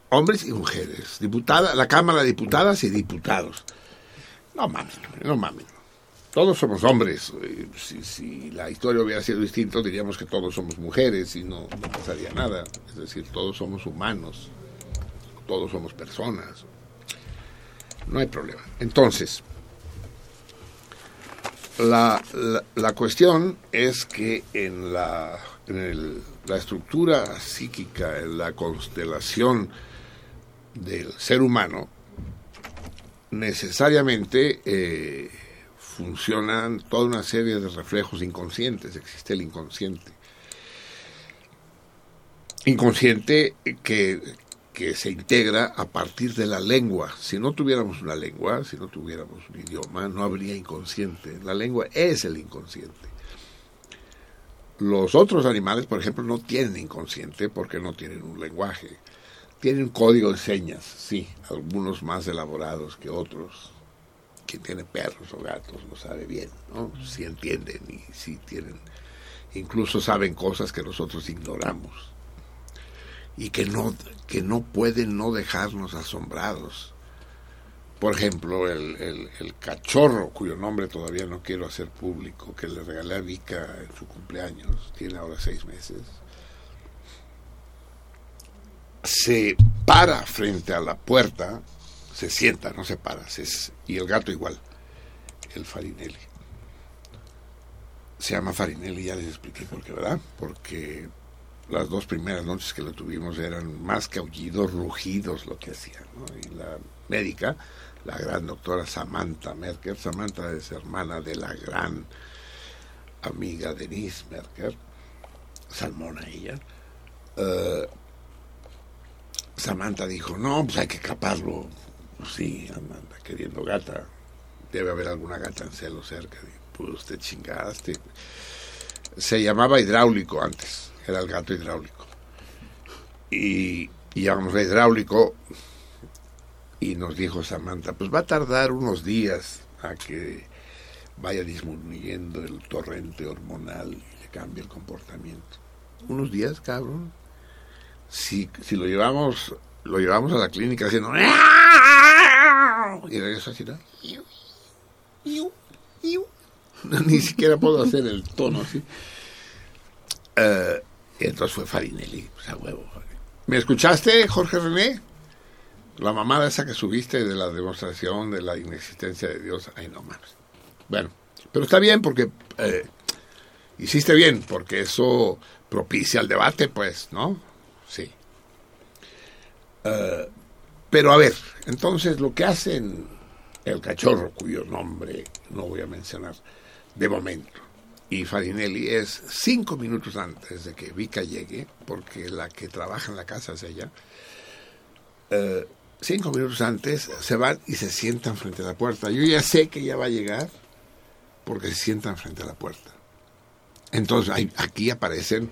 hombres y mujeres? Diputada, la Cámara de Diputadas y diputados. No mames, no mames. Todos somos hombres. Eh, Si, la historia hubiera sido distinta, diríamos que todos somos mujeres y no pasaría nada. Es decir, todos somos humanos. Todos somos personas. No hay problema. Entonces, la, la, cuestión es que en la, en el- la estructura psíquica, en la constelación del ser humano, necesariamente eh, funcionan toda una serie de reflejos inconscientes. Existe el inconsciente. Inconsciente que, que se integra a partir de la lengua. Si no tuviéramos una lengua, si no tuviéramos un idioma, no habría inconsciente. La lengua es el inconsciente. Los otros animales, por ejemplo, no tienen inconsciente porque no tienen un lenguaje. Tienen un código de señas, sí, algunos más elaborados que otros. Quien tiene perros o gatos lo sabe bien, ¿no? Si entienden y si tienen, incluso saben cosas que nosotros ignoramos y que no, que no pueden no dejarnos asombrados. Por ejemplo, el, el- cachorro, cuyo nombre todavía no quiero hacer público, que le regalé a Vika en su cumpleaños, tiene ahora seis meses, se para frente a la puerta, se sienta, no se para, se- y el gato igual, el Farinelli. Se llama Farinelli, ya les expliqué por qué, ¿verdad? Porque las dos primeras noches que lo tuvimos eran más que aullidos, rugidos lo que hacía. ¿no? Y la médica, la gran doctora Samantha Merker, Samantha es hermana de la gran amiga Denise Merker, salmona ella, eh, Samantha dijo, no, pues hay que caparlo. Pues sí, anda queriendo gata. Debe haber alguna gata en celo cerca. Pues te chingaste. Se llamaba hidráulico antes, era el gato hidráulico. Y, llamamos a hidráulico y nos dijo Samantha, pues va a tardar unos días a que vaya disminuyendo el torrente hormonal y le cambie el comportamiento. Unos días, cabrón. Si, si lo llevamos lo llevamos a la clínica haciendo y regresa así, ¿no? [laughs] Ni siquiera puedo hacer el tono así. Eh, entonces fue Farinelli, pues a huevo. ¿Me escuchaste, Jorge René? La mamada esa que subiste de la demostración de la inexistencia de Dios. Ay, no mames. Bueno, pero está bien porque eh, hiciste bien, porque eso propicia el debate, pues, ¿no? Sí. Eh, pero a ver, entonces lo que hacen el cachorro, cuyo nombre no voy a mencionar de momento, y Farinelli es cinco minutos antes de que Vika llegue, porque la que trabaja en la casa es ella, eh, cinco minutos antes se van y se sientan frente a la puerta. Yo ya sé que ella va a llegar porque se sientan frente a la puerta. Entonces aquí aparecen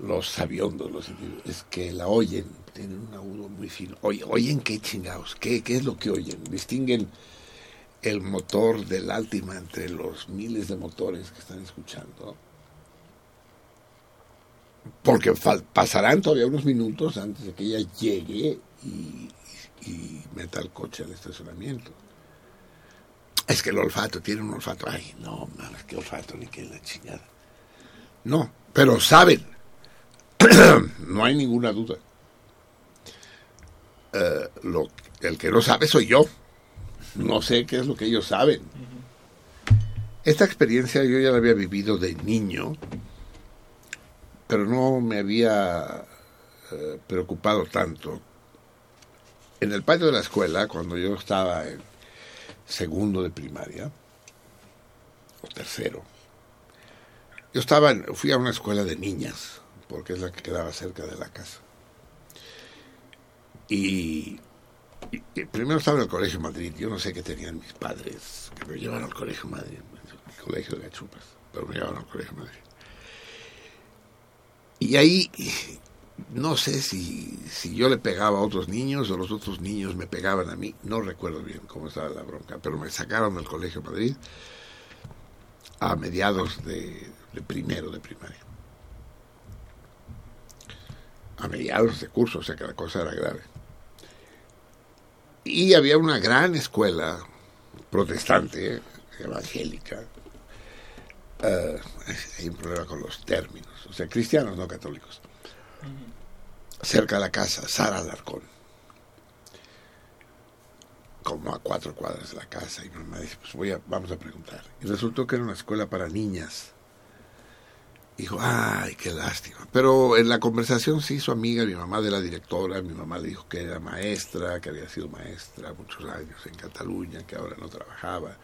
los sabiondos, los es que la oyen, tienen un agudo muy fino. Oye, ¿Oyen qué chingados? ¿Qué, ¿Qué es lo que oyen? Distinguen el motor del Altima entre los miles de motores que están escuchando. Porque pasarán todavía unos minutos antes de que ella llegue y, meta el coche al estacionamiento. Es que el olfato, tiene un olfato. Ay, no, mames, qué olfato, ni qué la chingada. No, pero saben. [clears throat] no hay ninguna duda. Eh, lo, el que no sabe soy yo. No sé qué es lo que ellos saben. Esta experiencia yo ya la había vivido de niño, pero no me había eh, preocupado tanto. En el patio de la escuela, cuando yo estaba en segundo de primaria, o tercero, yo estaba, en- fui a una escuela de niñas, porque es la que quedaba cerca de la casa. Y, primero estaba en el Colegio Madrid, yo no sé qué tenían mis padres, que me llevaron al Colegio Madrid, el Colegio de Gachupas, pero me llevaron al Colegio Madrid. Y ahí, no sé si, si yo le pegaba a otros niños o los otros niños me pegaban a mí, no recuerdo bien cómo estaba la bronca, pero me sacaron del Colegio Madrid a mediados de, de primero de primaria. A mediados de curso, o sea que la cosa era grave. Y había una gran escuela protestante, evangélica. Eh, hay un problema con los términos, o sea, cristianos, no católicos. Cerca de la casa, Sara Alarcón. Como a cuatro cuadras de la casa. Y mi mamá dice, pues voy a, vamos a preguntar. Y resultó que era una escuela para niñas. Dijo, ay, qué lástima. Pero en la conversación se hizo amiga mi mamá de la directora. Mi mamá le dijo que era maestra, que había sido maestra muchos años en Cataluña, que ahora no trabajaba.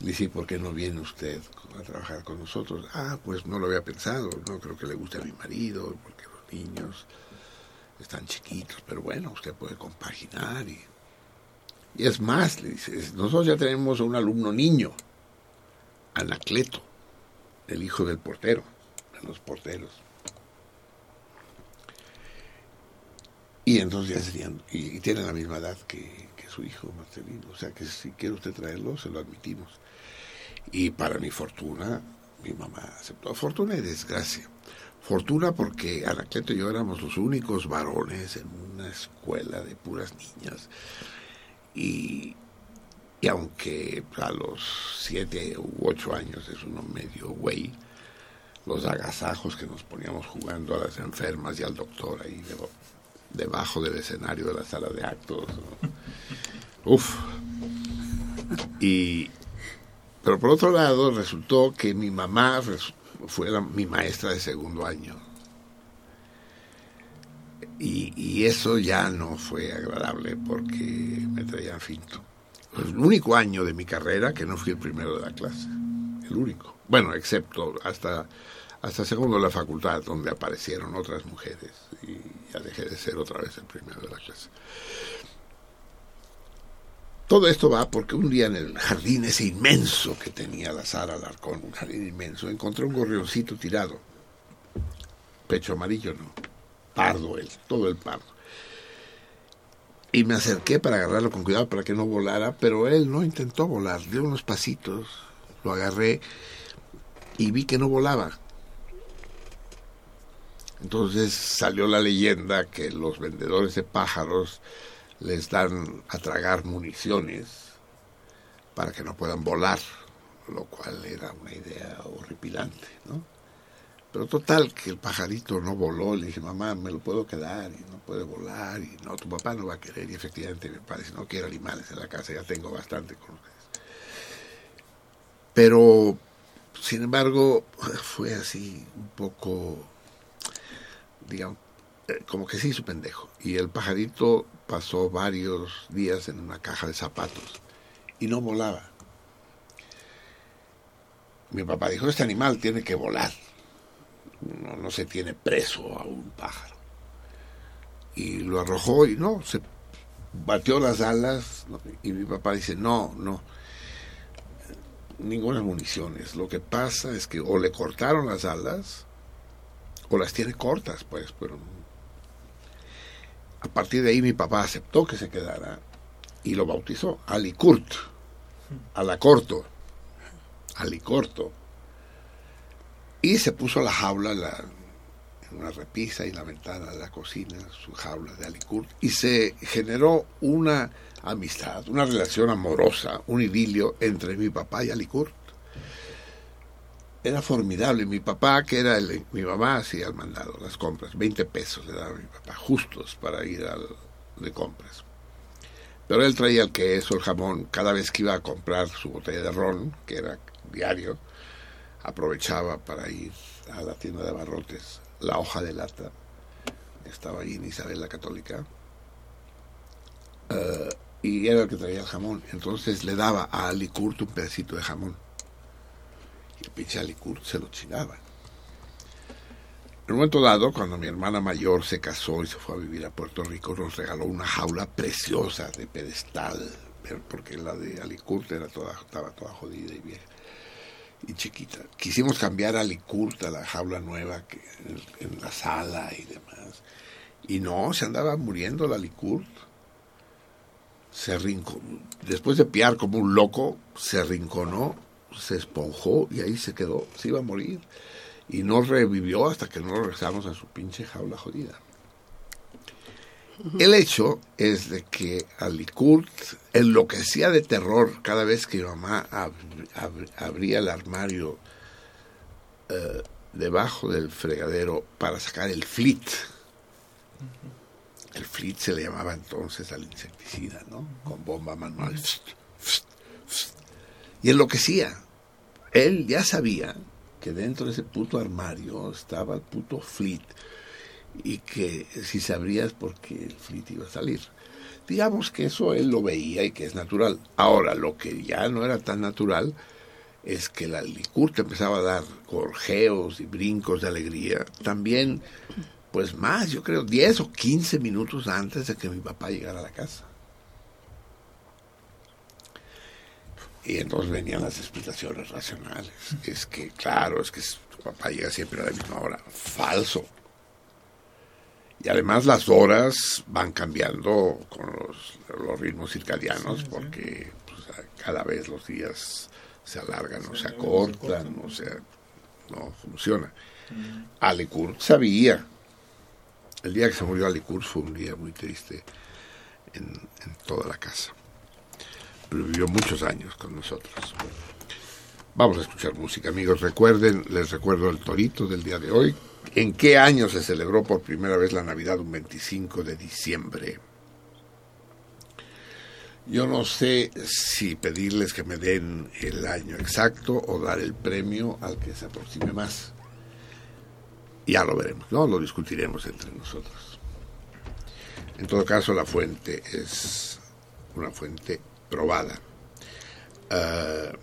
Le dije, ¿por qué no viene usted a trabajar con nosotros? Ah, pues no lo había pensado. No creo que le guste a mi marido, porque los niños están chiquitos. Pero bueno, usted puede compaginar. Y, y es más, le dice, nosotros ya tenemos a un alumno niño, Anacleto, el hijo del portero, los porteros. Y entonces ya serían, y, y tienen la misma edad que, que su hijo Marcelino. O sea que si quiere usted traerlo, se lo admitimos. Y para mi fortuna, mi mamá aceptó. Fortuna y desgracia. Fortuna porque Anacleto y yo éramos los únicos varones en una escuela de puras niñas. Y, y aunque a los siete u ocho años es uno medio güey, los agasajos que nos poníamos jugando a las enfermas y al doctor ahí debajo del escenario de la sala de actos. ¿no? Uf. Y, pero por otro lado, resultó que mi mamá fue mi maestra de segundo año. Y eso ya no fue agradable porque me traían finto. El único año de mi carrera que no fui el primero de la clase. El único. Bueno, excepto hasta, hasta segundo la facultad, donde aparecieron otras mujeres. Y ya dejé de ser otra vez el primero de la clase. Todo esto va porque un día en el jardín ese inmenso que tenía la Sara Alarcón, un jardín inmenso, encontré un gorrioncito tirado. Pecho amarillo, no. Pardo él, todo el pardo. Y me acerqué para agarrarlo con cuidado para que no volara, pero él no intentó volar, dio unos pasitos, lo agarré y vi que no volaba. Entonces salió la leyenda que los vendedores de pájaros les dan a tragar municiones para que no puedan volar, lo cual era una idea horripilante, ¿no? Pero total, que el pajarito no voló, le dije, mamá, me lo puedo quedar y no puede volar, y no, tu papá no va a querer, y efectivamente mi padre no quiero animales en la casa, ya tengo bastante con ustedes. Pero, sin embargo, fue así un poco, digamos, eh, como que se hizo pendejo. Y el pajarito pasó varios días en una caja de zapatos y no volaba. Mi papá dijo, este animal tiene que volar. No, no se tiene preso a un pájaro. Y lo arrojó y no, se batió las alas y mi papá dice, no, no, ninguna municiones. Lo que pasa es que o le cortaron las alas o las tiene cortas, pues, pero a partir de ahí mi papá aceptó que se quedara y lo bautizó Ali Kurt, a la corto, Ali corto. Y se puso la jaula en, una repisa y la ventana de la cocina, su jaula de Ali Kurt, y se generó una amistad, una relación amorosa, un idilio entre mi papá y Ali Kurt. Era formidable. Mi papá, que era el, mi mamá, hacía el mandado, las compras. 20 pesos le daba a mi papá, justos para ir al, de compras. Pero él traía el queso, el jamón. Cada vez que iba a comprar su botella de ron, que era diario, aprovechaba para ir a la tienda de abarrotes. La hoja de lata, estaba ahí en Isabel la Católica. Eh, y era el que traía el jamón. Entonces le daba a Ali Kurt un pedacito de jamón. Y el pinche Ali Kurt se lo chingaba. En un momento dado, cuando mi hermana mayor se casó y se fue a vivir a Puerto Rico, nos regaló una jaula preciosa de pedestal, porque la de Ali Kurt era toda, estaba toda jodida y vieja y chiquita. Quisimos cambiar a Ali Kurt a la jaula nueva en, la sala y demás. Y no, se andaba muriendo la Ali Kurt. Se arrincó, después de piar como un loco, se arrinconó, se esponjó y ahí se quedó, se iba a morir. Y no revivió hasta que no regresamos a su pinche jaula jodida. El hecho es de que Ali Kurt enloquecía de terror cada vez que mi mamá ab- ab- abría el armario eh, debajo del fregadero para sacar el flit. El flit se le llamaba entonces al insecticida, ¿no? Con bomba manual. Y enloquecía. Él ya sabía que dentro de ese puto armario estaba el puto flit y que si se abría es porque el flit iba a salir. Digamos que eso él lo veía y que es natural. Ahora, lo que ya no era tan natural es que la licurte empezaba a dar gorjeos y brincos de alegría. También, pues más, yo creo, 10 o 15 minutos antes de que mi papá llegara a la casa. Y entonces venían las explicaciones racionales. Es que, claro, es que tu papá llega siempre a la misma hora. Falso. Y además las horas van cambiando con los, los ritmos circadianos porque pues, cada vez los días se alargan o se acortan, o sea, no funciona. Alicur sabía. El día que se murió Alicur fue un día muy triste en, en toda la casa. Pero vivió muchos años con nosotros. Vamos a escuchar música, amigos. Recuerden, les recuerdo el torito del día de hoy. ¿En qué año se celebró por primera vez la Navidad un 25 de diciembre? Yo no sé si pedirles que me den el año exacto o dar el premio al que se aproxime más. Ya lo veremos, ¿no? Lo discutiremos entre nosotros. En todo caso, la fuente es una fuente probada. Uh,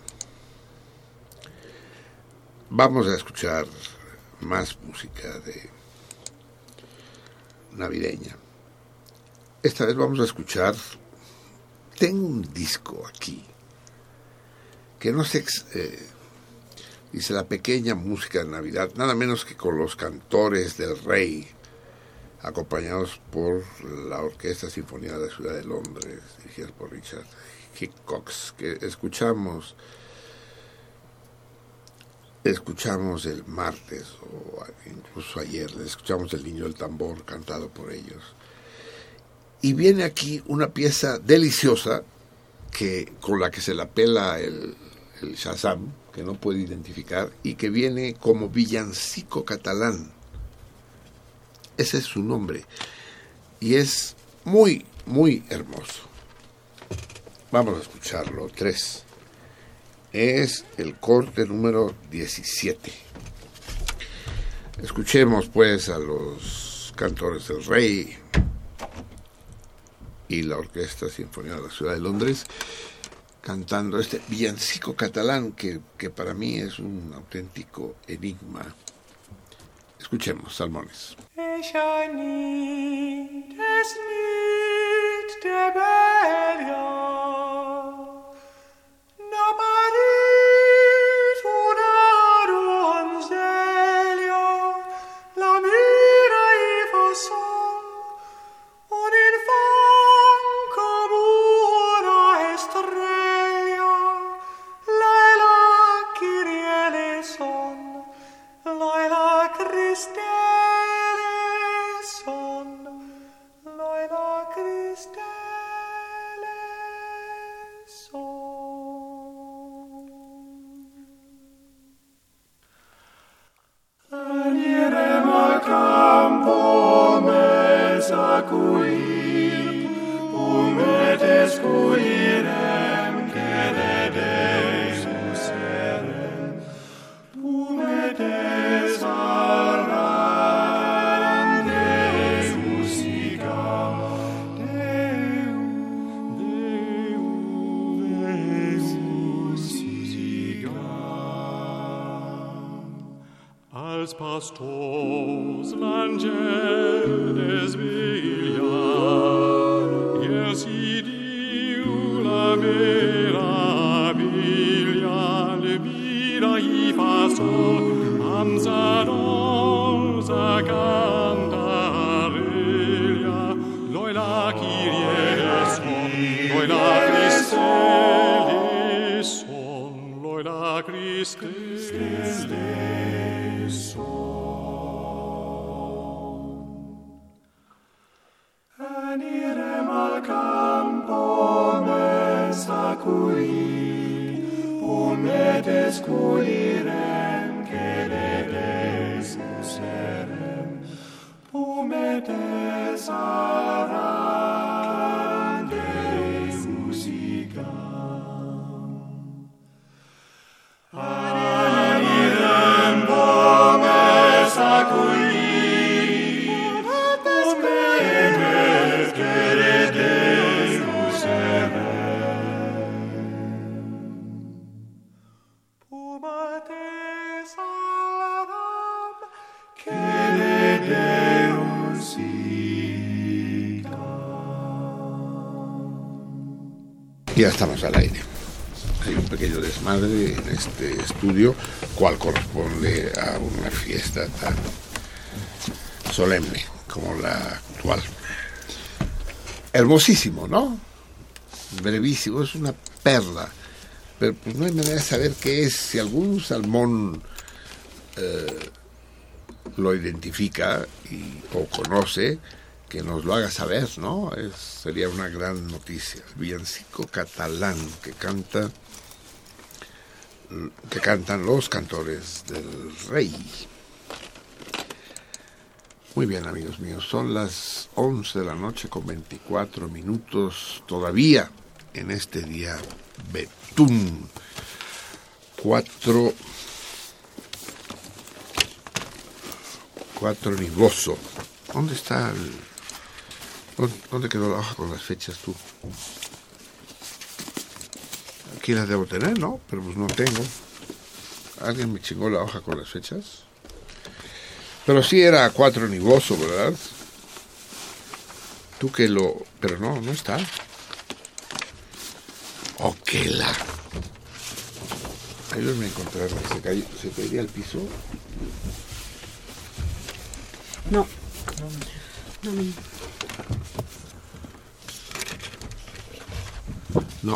vamos a escuchar más música de navideña. Esta vez vamos a escuchar. Tengo un disco aquí que no sé. Eh, dice la pequeña música de Navidad, nada menos que con los cantores del Rey, acompañados por la Orquesta Sinfonía de la Ciudad de Londres, dirigida por Richard Hickox, que escuchamos escuchamos el martes o incluso ayer, escuchamos el niño del tambor cantado por ellos. Y viene aquí una pieza deliciosa que con la que se la pela el, el Shazam, que no puede identificar, y que viene como villancico catalán. Ese es su nombre. Y es muy, muy hermoso. Vamos a escucharlo. Tres es el corte número 17. Escuchemos pues a los cantores del Rey y la Orquesta Sinfónica de la Ciudad de Londres cantando este villancico catalán que, que para mí es un auténtico enigma. Escuchemos, Salmones. Ella nit es nit der Bella. Na este estudio, cual corresponde a una fiesta tan solemne como la actual. Hermosísimo, ¿no? Brevísimo, es una perla. Pero pues no hay manera de saber qué es. Si algún salmón eh, lo identifica y, o conoce, que nos lo haga saber, ¿no? Es- sería una gran noticia. El villancico catalán que canta cantan los cantores del rey. Muy bien, amigos míos, son las 11 de la noche con 24 minutos todavía en este día Betún. Cuatro cuatro nivoso. ¿Dónde está el, dónde, dónde quedó la hoja con las fechas tú? Aquí las debo tener, ¿no? Pero pues no tengo. ¿Alguien me chingó la hoja con las fechas? Pero sí era cuatro nivoso, ¿verdad? Tú que lo... Pero no, no está. Oh, qué la... Ayúdame a encontrar. ¿Se, cayó, ¿Se caería al piso? No. No, no. No.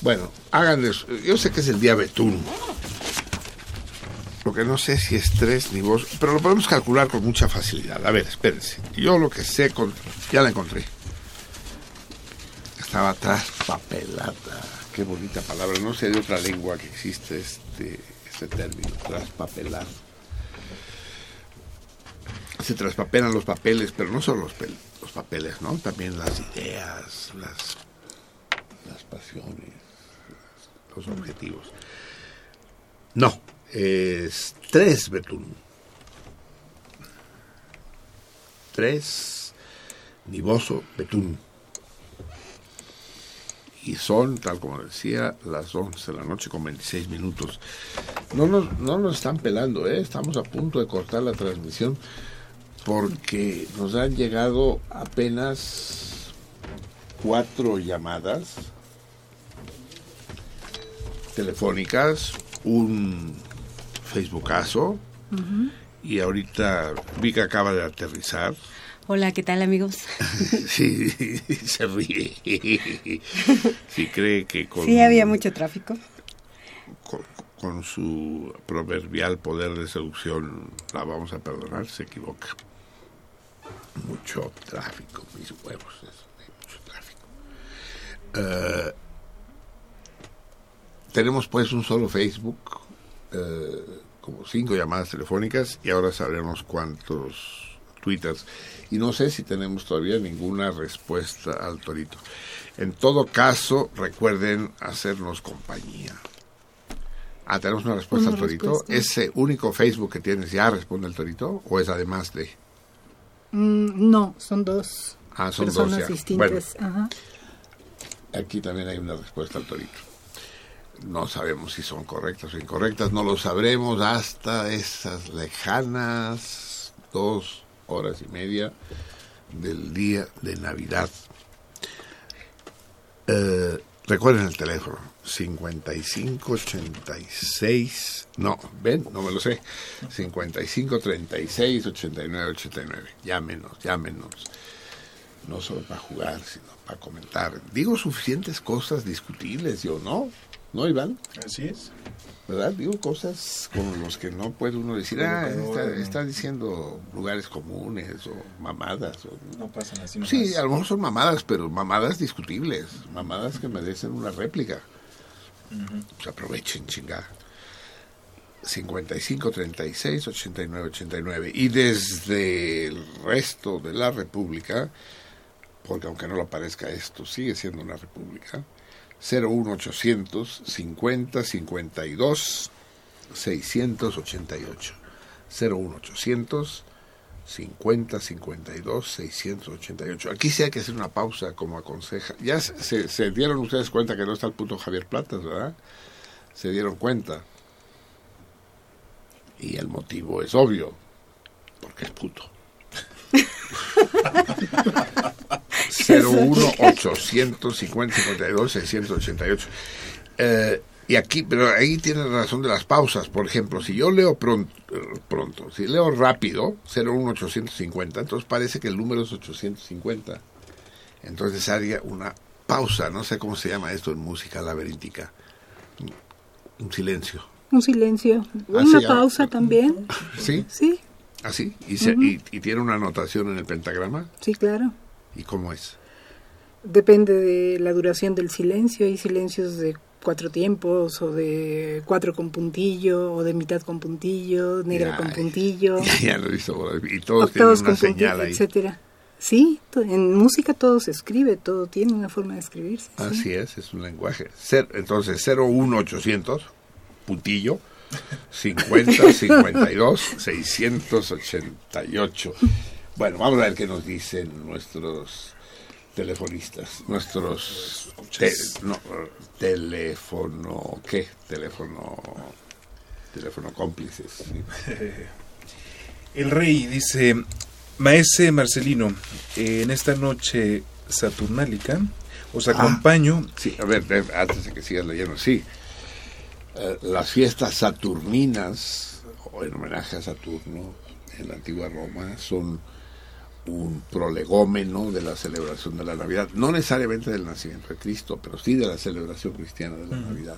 Bueno, háganles. Yo sé que es el día Betún. Que no sé si es tres ni vos, pero lo podemos calcular con mucha facilidad. A ver, espérense. Yo lo que sé, con, ya la encontré. Estaba traspapelada. Qué bonita palabra. No sé de otra lengua que existe este, este término, traspapelar. Se traspapelan los papeles, pero no solo los, los papeles, ¿no? También las ideas, las las pasiones, los objetivos. No, es tres Betún. 3, Niboso, Betún. Y son, tal como decía, las 11 de la noche con 26 minutos. No nos, no nos están pelando, ¿eh? estamos a punto de cortar la transmisión porque nos han llegado apenas cuatro llamadas telefónicas, un Facebookazo y ahorita Vika acaba de aterrizar. Hola, ¿qué tal amigos? [laughs] Sí, [laughs] se ríe. Sí, cree que con, Sí, había mucho tráfico. con, con su proverbial poder de seducción la vamos a perdonar, se equivoca. Mucho tráfico, mis huevos, eso, sí, mucho tráfico. Eh, tenemos pues un solo Facebook, eh, como cinco llamadas telefónicas y ahora sabremos cuántos twitters. Y no sé si tenemos todavía ninguna respuesta al torito. En todo caso, recuerden hacernos compañía. Ah, tenemos una respuesta Una al torito. respuesta. ¿Ese único Facebook que tienes ya responde el torito o es además de? Mm, no, son dos Ah, son dos personas ya. distintas. Ajá. Aquí también hay una respuesta al torito. No sabemos si son correctas o incorrectas, no lo sabremos hasta esas lejanas dos horas y media del día de Navidad. Eh, recuerden el teléfono, 5586, no, ven, no me lo sé, 5536 89 89, llámenos, llámenos no solo para jugar, sino para comentar. Digo suficientes cosas discutibles, yo no, ¿no, Iván? Así es. ¿Verdad? Digo cosas con los que no puede uno decir, ah, está, está diciendo lugares comunes o mamadas. O... No pasan así. Sí, a lo mejor son mamadas, pero mamadas discutibles, mamadas que merecen una réplica. Se aprovechen, chingada. 55 36 89 89 y desde el resto de la República, porque aunque no lo parezca esto, sigue siendo una república, 01800 50 52 688 01800 50 52 688 aquí sí hay que hacer una pausa como aconseja. Ya se, se- dieron ustedes cuenta que no está el puto Javier Platas verdad se dieron cuenta. Y el motivo es obvio porque es puto 01 850 52 688 Eh, y aquí, pero ahí tiene razón de las pausas. Por ejemplo, si yo leo pronto, pronto si leo rápido, 01 850, entonces parece que el número es 850. Entonces haría una pausa, no sé cómo se llama esto en música laberíntica. Un silencio. Un silencio. Ah, Una pausa también. ¿Sí? Sí, Así. ¿Y, se- y, y tiene una anotación en el pentagrama? sí, claro. ¿Y cómo es? Depende de la duración del silencio. Hay silencios de cuatro tiempos, o de cuatro con puntillo, o de mitad con puntillo, negra Ya, con puntillo, [laughs] ya lo visto. por ahí. Y todos tienen una con señal ahí. etcétera. Sí, en música todo se escribe, todo tiene una forma de escribirse. sí. Así es, es un lenguaje. Entonces, 01800, puntillo, 50, 52, 688. Bueno, vamos a ver qué nos dicen nuestros telefonistas, nuestros te- no, teléfono, ¿qué? Teléfono, teléfono cómplices. sí. [laughs] El rey dice, Maese Marcelino, en esta noche saturnálica os acompaño. Sí, a ver, antes de que sigas leyendo, sí. Eh, las fiestas saturninas, o en homenaje a Saturno, en la antigua Roma, son un prolegómeno de la celebración de la Navidad. No necesariamente del nacimiento de Cristo, pero sí de la celebración cristiana de la Navidad.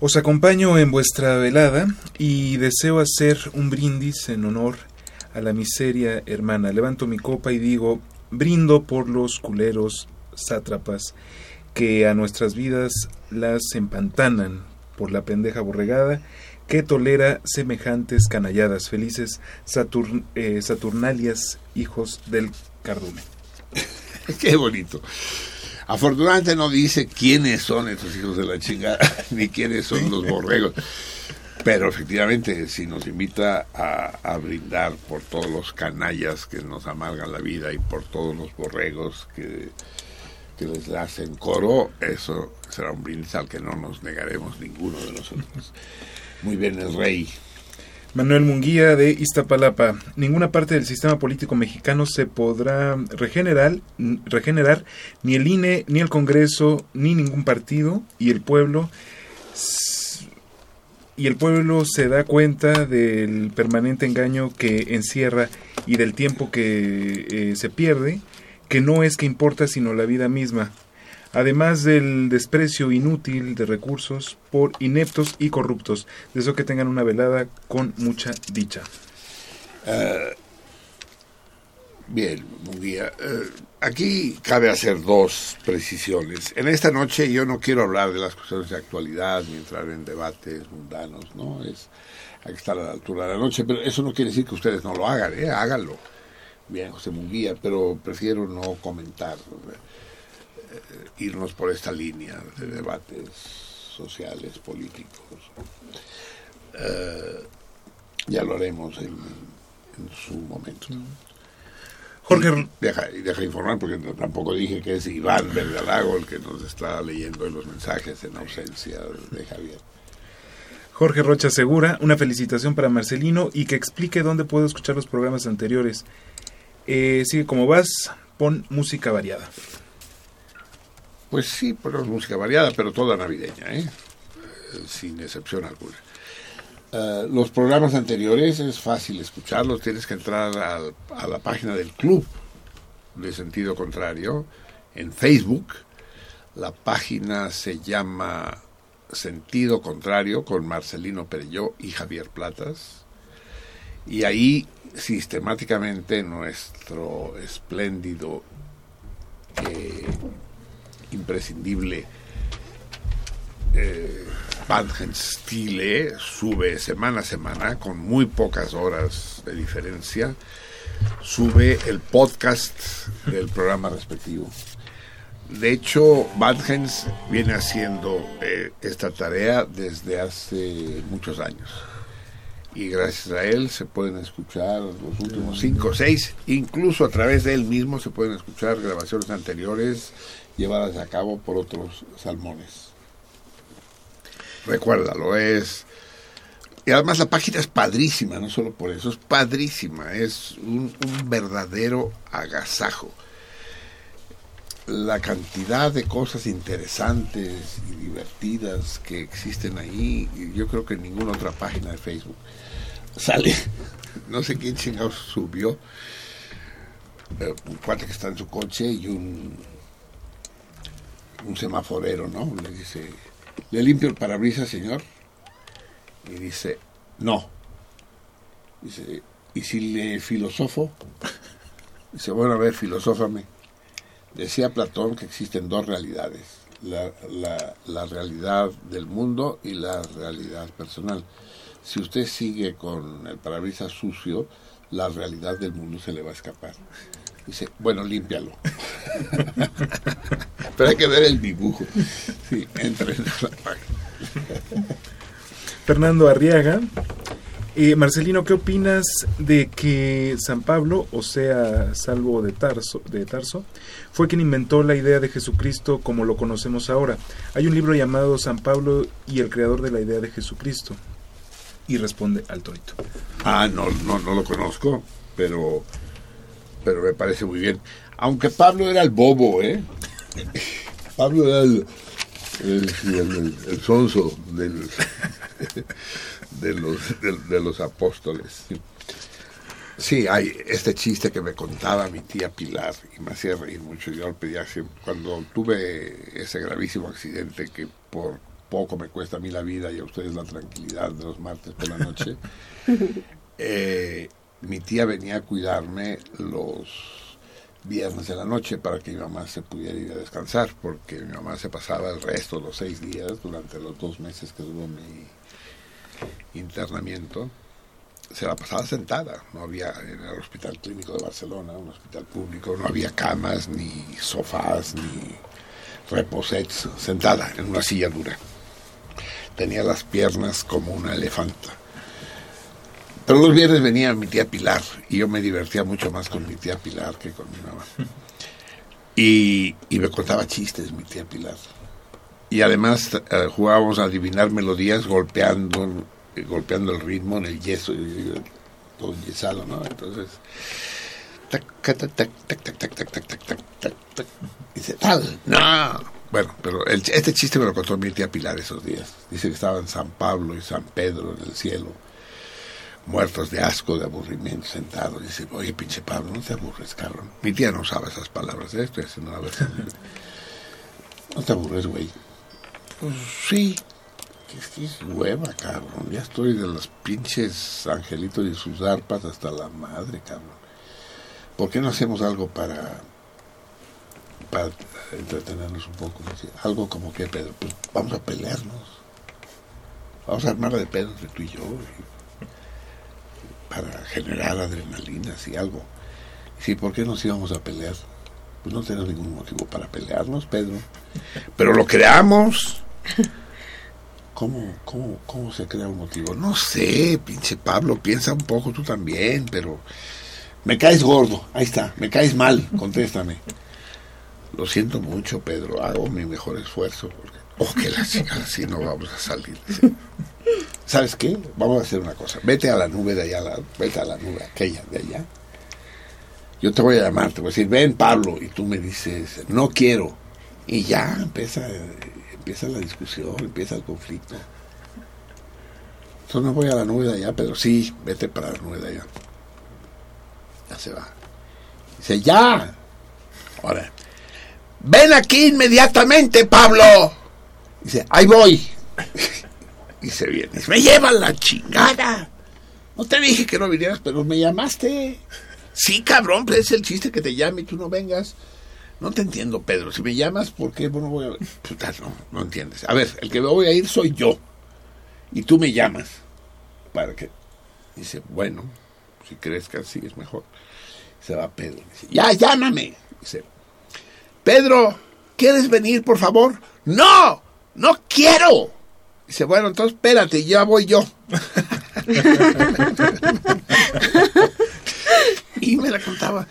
Os acompaño en vuestra velada y deseo hacer un brindis en honor a la miseria hermana. Levanto mi copa y digo, brindo por los culeros sátrapas que a nuestras vidas las empantanan por la pendeja borregada que tolera semejantes canalladas felices eh, Saturnalias, hijos del cardumen. [laughs] Qué bonito. Afortunadamente no dice quiénes son estos hijos de la chingada, [laughs] ni quiénes son los borregos. Pero efectivamente, si nos invita a, a brindar por todos los canallas que nos amargan la vida y por todos los borregos que, que les hacen coro, eso será un brindis al que no nos negaremos ninguno de nosotros. [laughs] Muy bien, el rey. Manuel Munguía de Iztapalapa. Ninguna parte del sistema político mexicano se podrá regenerar, regenerar ni el INE, ni el Congreso, ni ningún partido y el pueblo y el pueblo se da cuenta del permanente engaño que encierra y del tiempo que eh, se pierde, que no es que importa sino la vida misma, además del desprecio inútil de recursos por ineptos y corruptos. Deseo que tengan una velada con mucha dicha. Bien, Munguía. Eh, aquí cabe hacer dos precisiones. En esta noche yo no quiero hablar de las cuestiones de actualidad ni entrar en debates mundanos, ¿no? Es, hay que estar a la altura de la noche, pero eso no quiere decir que ustedes no lo hagan, ¿eh? Háganlo. Bien, José Munguía, pero prefiero no comentar, eh, irnos por esta línea de debates sociales, políticos. Eh, ya lo haremos en, en su momento. Jorge, Y deja, informar, porque no- tampoco dije que es Iván Verdalago el que nos está leyendo los mensajes en ausencia de Javier. Jorge Rocha Segura, una felicitación para Marcelino y que explique dónde puedo escuchar los programas anteriores. Eh, sigue como vas, pon música variada. Pues sí, ponemos música variada, pero toda navideña, ¿eh? Sin excepción alguna. Eh, los programas anteriores es fácil escucharlos, tienes que entrar al- a la página del club de sentido contrario en Facebook. La página se llama Sentido Contrario con Marcelino Perelló y Javier Platas. Y ahí sistemáticamente nuestro espléndido, eh, imprescindible eh, Stile sube semana a semana con muy pocas horas de diferencia sube el podcast del programa respectivo. De hecho Van Hens viene haciendo eh, esta tarea desde hace muchos años y gracias a él se pueden escuchar los últimos cinco o seis incluso a través de él mismo se pueden escuchar grabaciones anteriores llevadas a cabo por otros salmones recuérdalo, es... Y además la página es padrísima, no solo por eso, es padrísima, es un, un verdadero agasajo. La cantidad de cosas interesantes y divertidas que existen ahí, yo creo que en ninguna otra página de Facebook sale, [laughs] no sé quién chingados subió, eh, un cuate que está en su coche y un, un semaforero, ¿no? Le dice, ¿le limpio el parabrisas, señor? Y dice, no. Dice, ¿y si le filosofo? [laughs] Dice, bueno, a ver, filosófame. Decía Platón que existen dos realidades, la, la, la realidad del mundo y la realidad personal. Si usted sigue con el parabrisas sucio, la realidad del mundo se le va a escapar. Dice, bueno, límpialo. [laughs] Pero hay que ver el dibujo. Sí, entren a la. Fernando Arriaga. Eh, Marcelino, ¿qué opinas de que San Pablo, o sea, Salvo de Tarso, fue quien inventó la idea de Jesucristo como lo conocemos ahora? Hay un libro llamado San Pablo y el creador de la idea de Jesucristo. Y responde al torito. Ah, no, no, no lo conozco, pero, pero me parece muy bien. Aunque Pablo era el bobo, ¿eh? [laughs] Pablo era el- el sonso del, [laughs] de, los, de, de los apóstoles. Sí. Hay este chiste que me contaba mi tía Pilar y me hacía reír mucho. Yo lo pedía siempre. Cuando tuve ese gravísimo accidente que por poco me cuesta a mí la vida y a ustedes la tranquilidad de los martes por la noche, [laughs] eh, mi tía venía a cuidarme los viernes de la noche para que mi mamá se pudiera ir a descansar, porque mi mamá se pasaba el resto, los seis días, durante los dos meses que duró mi internamiento, se la pasaba sentada. No había en el Hospital Clínico de Barcelona, un hospital público, no había camas, ni sofás, ni reposets, sentada en una silla dura. tenía las piernas como una elefanta. Pero los viernes venía mi tía Pilar y yo me divertía mucho más con mi tía Pilar que con mi mamá. Y, y me contaba chistes mi tía Pilar. Y además eh, jugábamos a adivinar melodías golpeando, eh, golpeando el ritmo en el yeso, todo yesado, ¿no? Entonces, tac, tac, tac, tac, tac, tac, tac, tac, tac, tac, tac, tac, tac. Dice, tal, no. Bueno, pero el- este chiste me lo contó mi tía Pilar esos días. Dice que estaban San Pablo y San Pedro en el cielo, muertos de asco, de aburrimiento, sentados. Dice, oye, pinche Pablo, no te aburres, cabrón. Mi tía no usaba esas palabras, ¿eh? estoy haciendo una versión. No te aburres, güey. Pues sí. Es que es hueva, cabrón. Ya estoy de los pinches angelitos y sus arpas hasta la madre, cabrón. ¿Por qué no hacemos algo para entretenernos un poco? Algo como que, Pedro, pues vamos a pelearnos. Vamos a armar de pedo entre tú y yo. para generar adrenalinas y algo. Sí, ¿por qué nos íbamos a pelear? Pues no tenemos ningún motivo para pelearnos, Pedro. Pero lo creamos. [laughs] ¿Cómo, cómo, ¿Cómo se crea un motivo? No sé, pinche Pablo, piensa un poco tú también, pero me caes gordo, ahí está, me caes mal, [laughs] contéstame. Lo siento mucho, Pedro, hago mi mejor esfuerzo. Porque, oh, que la chica, así no vamos a salir. ¿Sabes qué? Vamos a hacer una cosa. Vete a la nube de allá, la- vete a la nube aquella de allá. Yo te voy a llamar, te voy a decir, ven Pablo, y tú me dices, no quiero. Y ya empieza, empieza la discusión, empieza el conflicto. Entonces no voy a la nube de allá, pero sí, vete para la nube de allá. Ya se va. Dice, ya. Ahora, ven aquí inmediatamente, Pablo. Dice, ahí voy. [laughs] Y se viene. Me llevan la chingada. No te dije que no vinieras, pero me llamaste. Sí, cabrón, pues es el chiste que te llame y tú no vengas. No te entiendo, Pedro. Si me llamas, ¿por qué no voy a Puta, no, no entiendes. A ver, el que me voy a ir soy yo. Y tú me llamas. ¿Para qué? Dice, bueno, si crees que así es mejor. Se va Pedro. Dice, ya, llámame. Dice, Pedro, ¿quieres venir, por favor? No, no quiero. Dice, bueno, entonces espérate, ya voy yo. [laughs] [laughs] y me la contaba.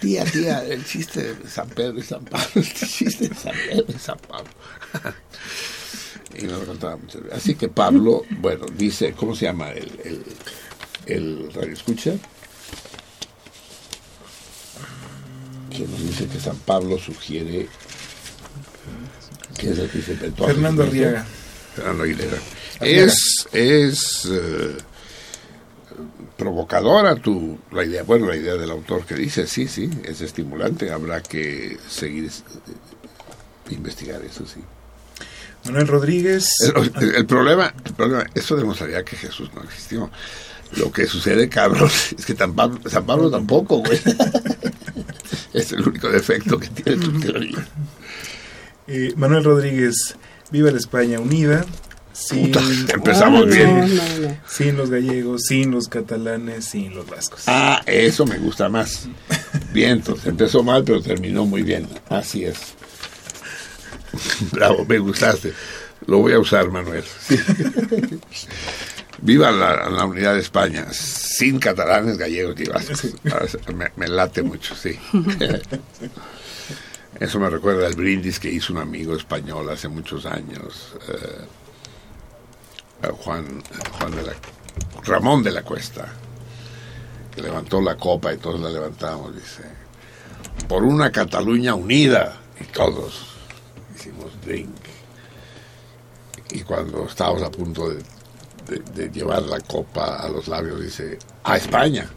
Tía, tía, el chiste de San Pedro y San Pablo, el chiste de San Pedro y San Pablo. y lo contaba muchas veces. Así que Pablo, bueno, dice, ¿cómo se llama el, el, el radio escucha? Que nos dice que San Pablo sugiere que es el que se Fernando. Arriaga. Fernando Aguilera. Es, es eh, provocadora tu la idea, bueno, la idea del autor que dice, sí, sí, es estimulante, habrá que seguir eh, investigar eso, sí. Manuel Rodríguez. El, el- el problema, el problema, eso demostraría que Jesús no existió. Lo que sucede, cabrón, [laughs] es que San Pablo, San Pablo tampoco, güey. [laughs] es el único defecto que tiene tu teoría. Eh, Manuel Rodríguez, viva la España unida. Sin, Puta, empezamos bien. no, no, no. sin los gallegos, sin los catalanes, sin los vascos. Ah, eso me gusta más. Bien, entonces empezó mal, pero terminó muy bien. Así es. [laughs] Bravo, me gustaste. Lo voy a usar, Manuel. Viva la, la unidad de España, sin catalanes, gallegos y vascos. Ah, Me, me late mucho, sí. [laughs] Eso me recuerda al brindis que hizo un amigo español hace muchos años, eh, Juan, Juan de la, Ramón de la Cuesta que levantó la copa y todos la levantamos, dice, por una Cataluña unida, y todos hicimos drink. Y cuando estábamos a punto de, llevar la copa a los labios, dice, a España.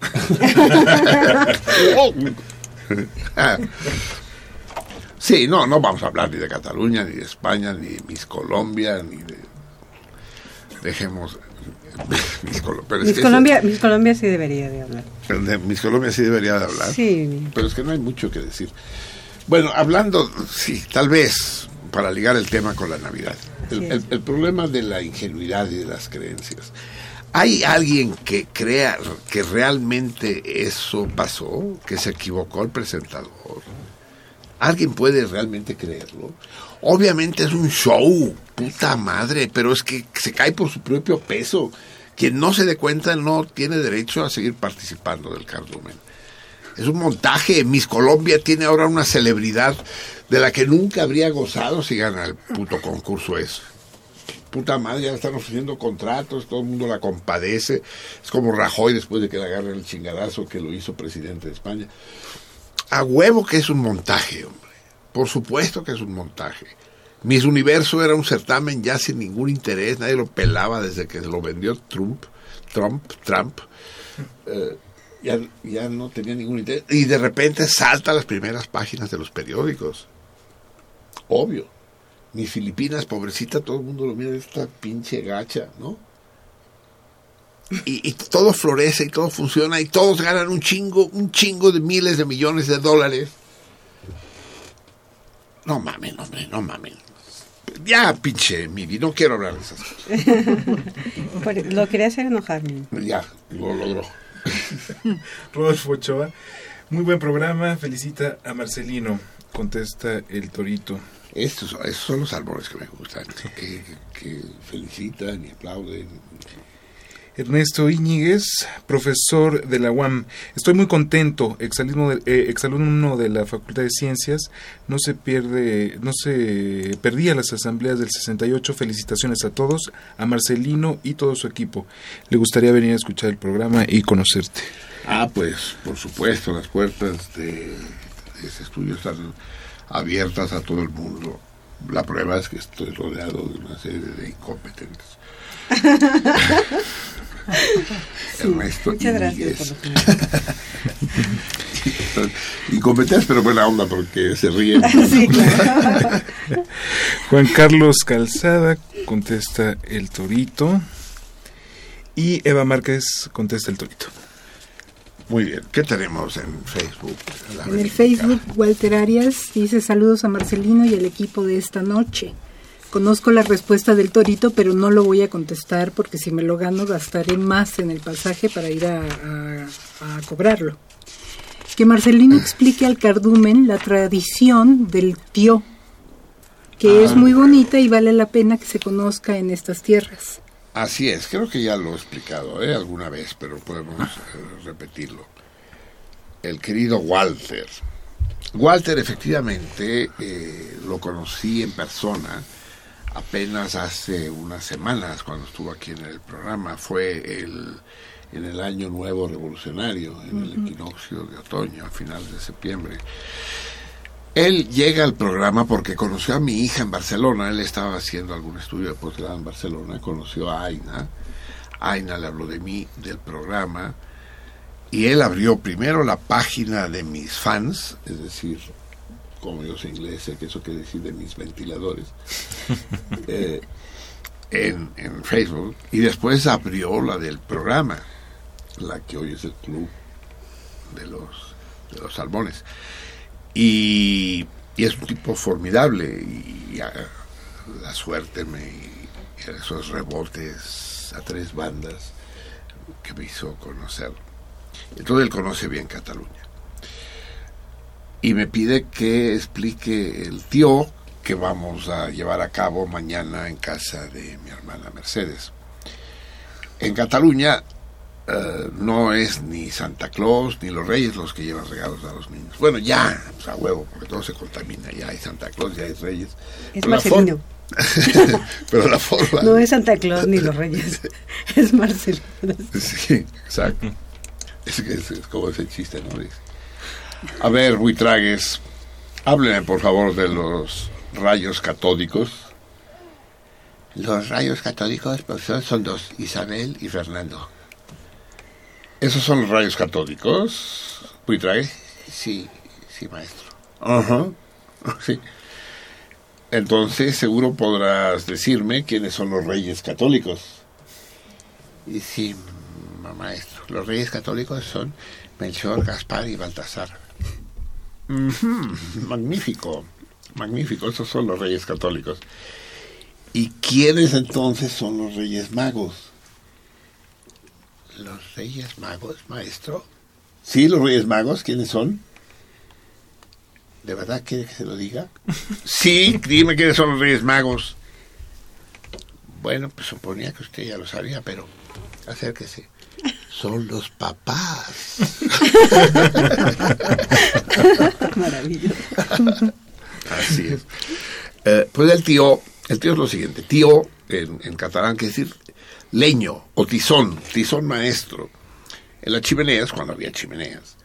[laughs] sí, no, no vamos a hablar ni de Cataluña, ni de España, ni de Miss Colombia, ni de... Dejemos... [laughs] Miss Colo- pero es Miss que Colombia, Miss Colombia sí debería de hablar. de Miss Colombia sí debería de hablar. Sí. Pero es que no hay mucho que decir. Bueno, hablando, sí, tal vez, para ligar el tema con la Navidad. El, el- el problema de la ingenuidad y de las creencias. ¿Hay alguien que crea que realmente eso pasó? ¿Que se equivocó el presentador? ¿Alguien puede realmente creerlo? Obviamente es un show, puta madre, pero es que se cae por su propio peso. Quien no se dé cuenta no tiene derecho a seguir participando del cardumen. Es un montaje. Miss Colombia tiene ahora una celebridad de la que nunca habría gozado si gana el puto concurso ese. Puta madre, ya le están ofreciendo contratos, todo el mundo la compadece. Es como Rajoy después de que le agarre el chingadazo que lo hizo presidente de España. A huevo que es un montaje. Por supuesto que es un montaje. Miss Universo era un certamen ya sin ningún interés, nadie lo pelaba desde que lo vendió Trump, Trump, Trump. Eh, ya, no tenía ningún interés. Y de repente salta a las primeras páginas de los periódicos. Obvio. Mis Filipinas, pobrecita, todo el mundo lo mira, esta pinche gacha, ¿no? Y, y todo florece y todo funciona y todos ganan un chingo, un chingo de miles de millones de dólares. No mamen, hombre, no mamen. Ya, pinche Miri, no quiero hablar de esas cosas. [laughs] Lo quería hacer enojar. niño. Ya, lo logró. [laughs] Rodolfo Ochoa. Muy buen programa. Felicita a Marcelino. Contesta el torito. Estos, esos son los álbumes que me gustan, que, que felicitan y aplauden. Ernesto Íñiguez, profesor de la UAM. Estoy muy contento, exalumno de, eh, exalumno de la Facultad de Ciencias. No se pierde, no se perdía las asambleas del 68. Felicitaciones a todos, a Marcelino y todo su equipo. Le gustaría venir a escuchar el programa y conocerte. Ah, pues, por supuesto, las puertas de, de ese estudio están abiertas a todo el mundo. La prueba es que estoy rodeado de una serie de incompetentes. [laughs] Ernesto Muchas gracias. Incompetentes, [laughs] pero buena onda porque se ríen. [laughs] Sí, claro. [laughs] Juan Carlos Calzada contesta el torito. Y Eva Márquez contesta el torito. Muy bien. ¿Qué tenemos en Facebook? La En el. Facebook, Walter Arias dice saludos a Marcelino y al equipo de esta noche. Conozco la respuesta del torito, pero no lo voy a contestar porque si me lo gano gastaré más en el pasaje para ir a, a- a cobrarlo. Que Marcelino explique al cardumen la tradición del tío, que es muy bonita y vale la pena que se conozca en estas tierras. Así es, creo que ya lo he explicado ¿eh? alguna vez, pero podemos eh, repetirlo. El querido Walter. Walter efectivamente eh, lo conocí en persona apenas hace unas semanas cuando estuvo aquí en el programa. Fue el, en el año nuevo revolucionario, en el equinoccio de otoño, a finales de septiembre. Él llega al programa porque conoció a mi hija en Barcelona. Él estaba haciendo algún estudio de posgrado en Barcelona. Conoció a Aina. Aina le habló de mí, del programa. Y él abrió primero la página de mis fans, es decir, como yo sé inglés, sé que eso quiere decir de mis ventiladores, [laughs] eh, en, en Facebook. Y después abrió la del programa, la que hoy es el club de los, de los salmones. Y, y es un tipo formidable y, ah, la suerte me y esos rebotes a tres bandas que me hizo conocer. Entonces él conoce bien Cataluña. Y me pide que explique el tío que vamos a llevar a cabo mañana en casa de mi hermana Mercedes. En Cataluña eh, no es ni Santa Claus ni los reyes los que llevan regalos a los niños. Bueno, ya, pues a huevo, porque todo se contamina. Ya hay Santa Claus, ya hay reyes. Es Pero Marcelino. [laughs] Pero la forma... No es Santa Claus ni los Reyes. [laughs] Es Marcelino. Sí, exacto. Es, que es, es como ese chiste, ¿no? Dice, A ver, buitragues, háblenme por favor de los rayos catódicos. Los rayos catódicos son, dos, Isabel y Fernando. ¿Esos son los rayos catódicos, buitragues? Sí, sí, maestro. Ajá, sí. Entonces seguro podrás decirme quiénes son los reyes católicos. Y sí, ma- maestro, los reyes católicos son Melchor, Gaspar y Baltasar. Magnífico, magnífico, esos son los reyes católicos. ¿Y quiénes entonces son los reyes magos? ¿Los reyes magos, maestro? Sí, los reyes magos, ¿quiénes son? ¿De verdad quiere que se lo diga? [laughs] sí, dime quiénes son los Reyes Magos. Bueno, pues suponía que usted ya lo sabía, pero acérquese. Son los papás. [laughs] Maravilloso. Así es. Eh, pues el tío, el tío es lo siguiente. Tío, en, en catalán, quiere decir leño o tizón, tizón maestro. En las chimeneas, cuando había chimeneas,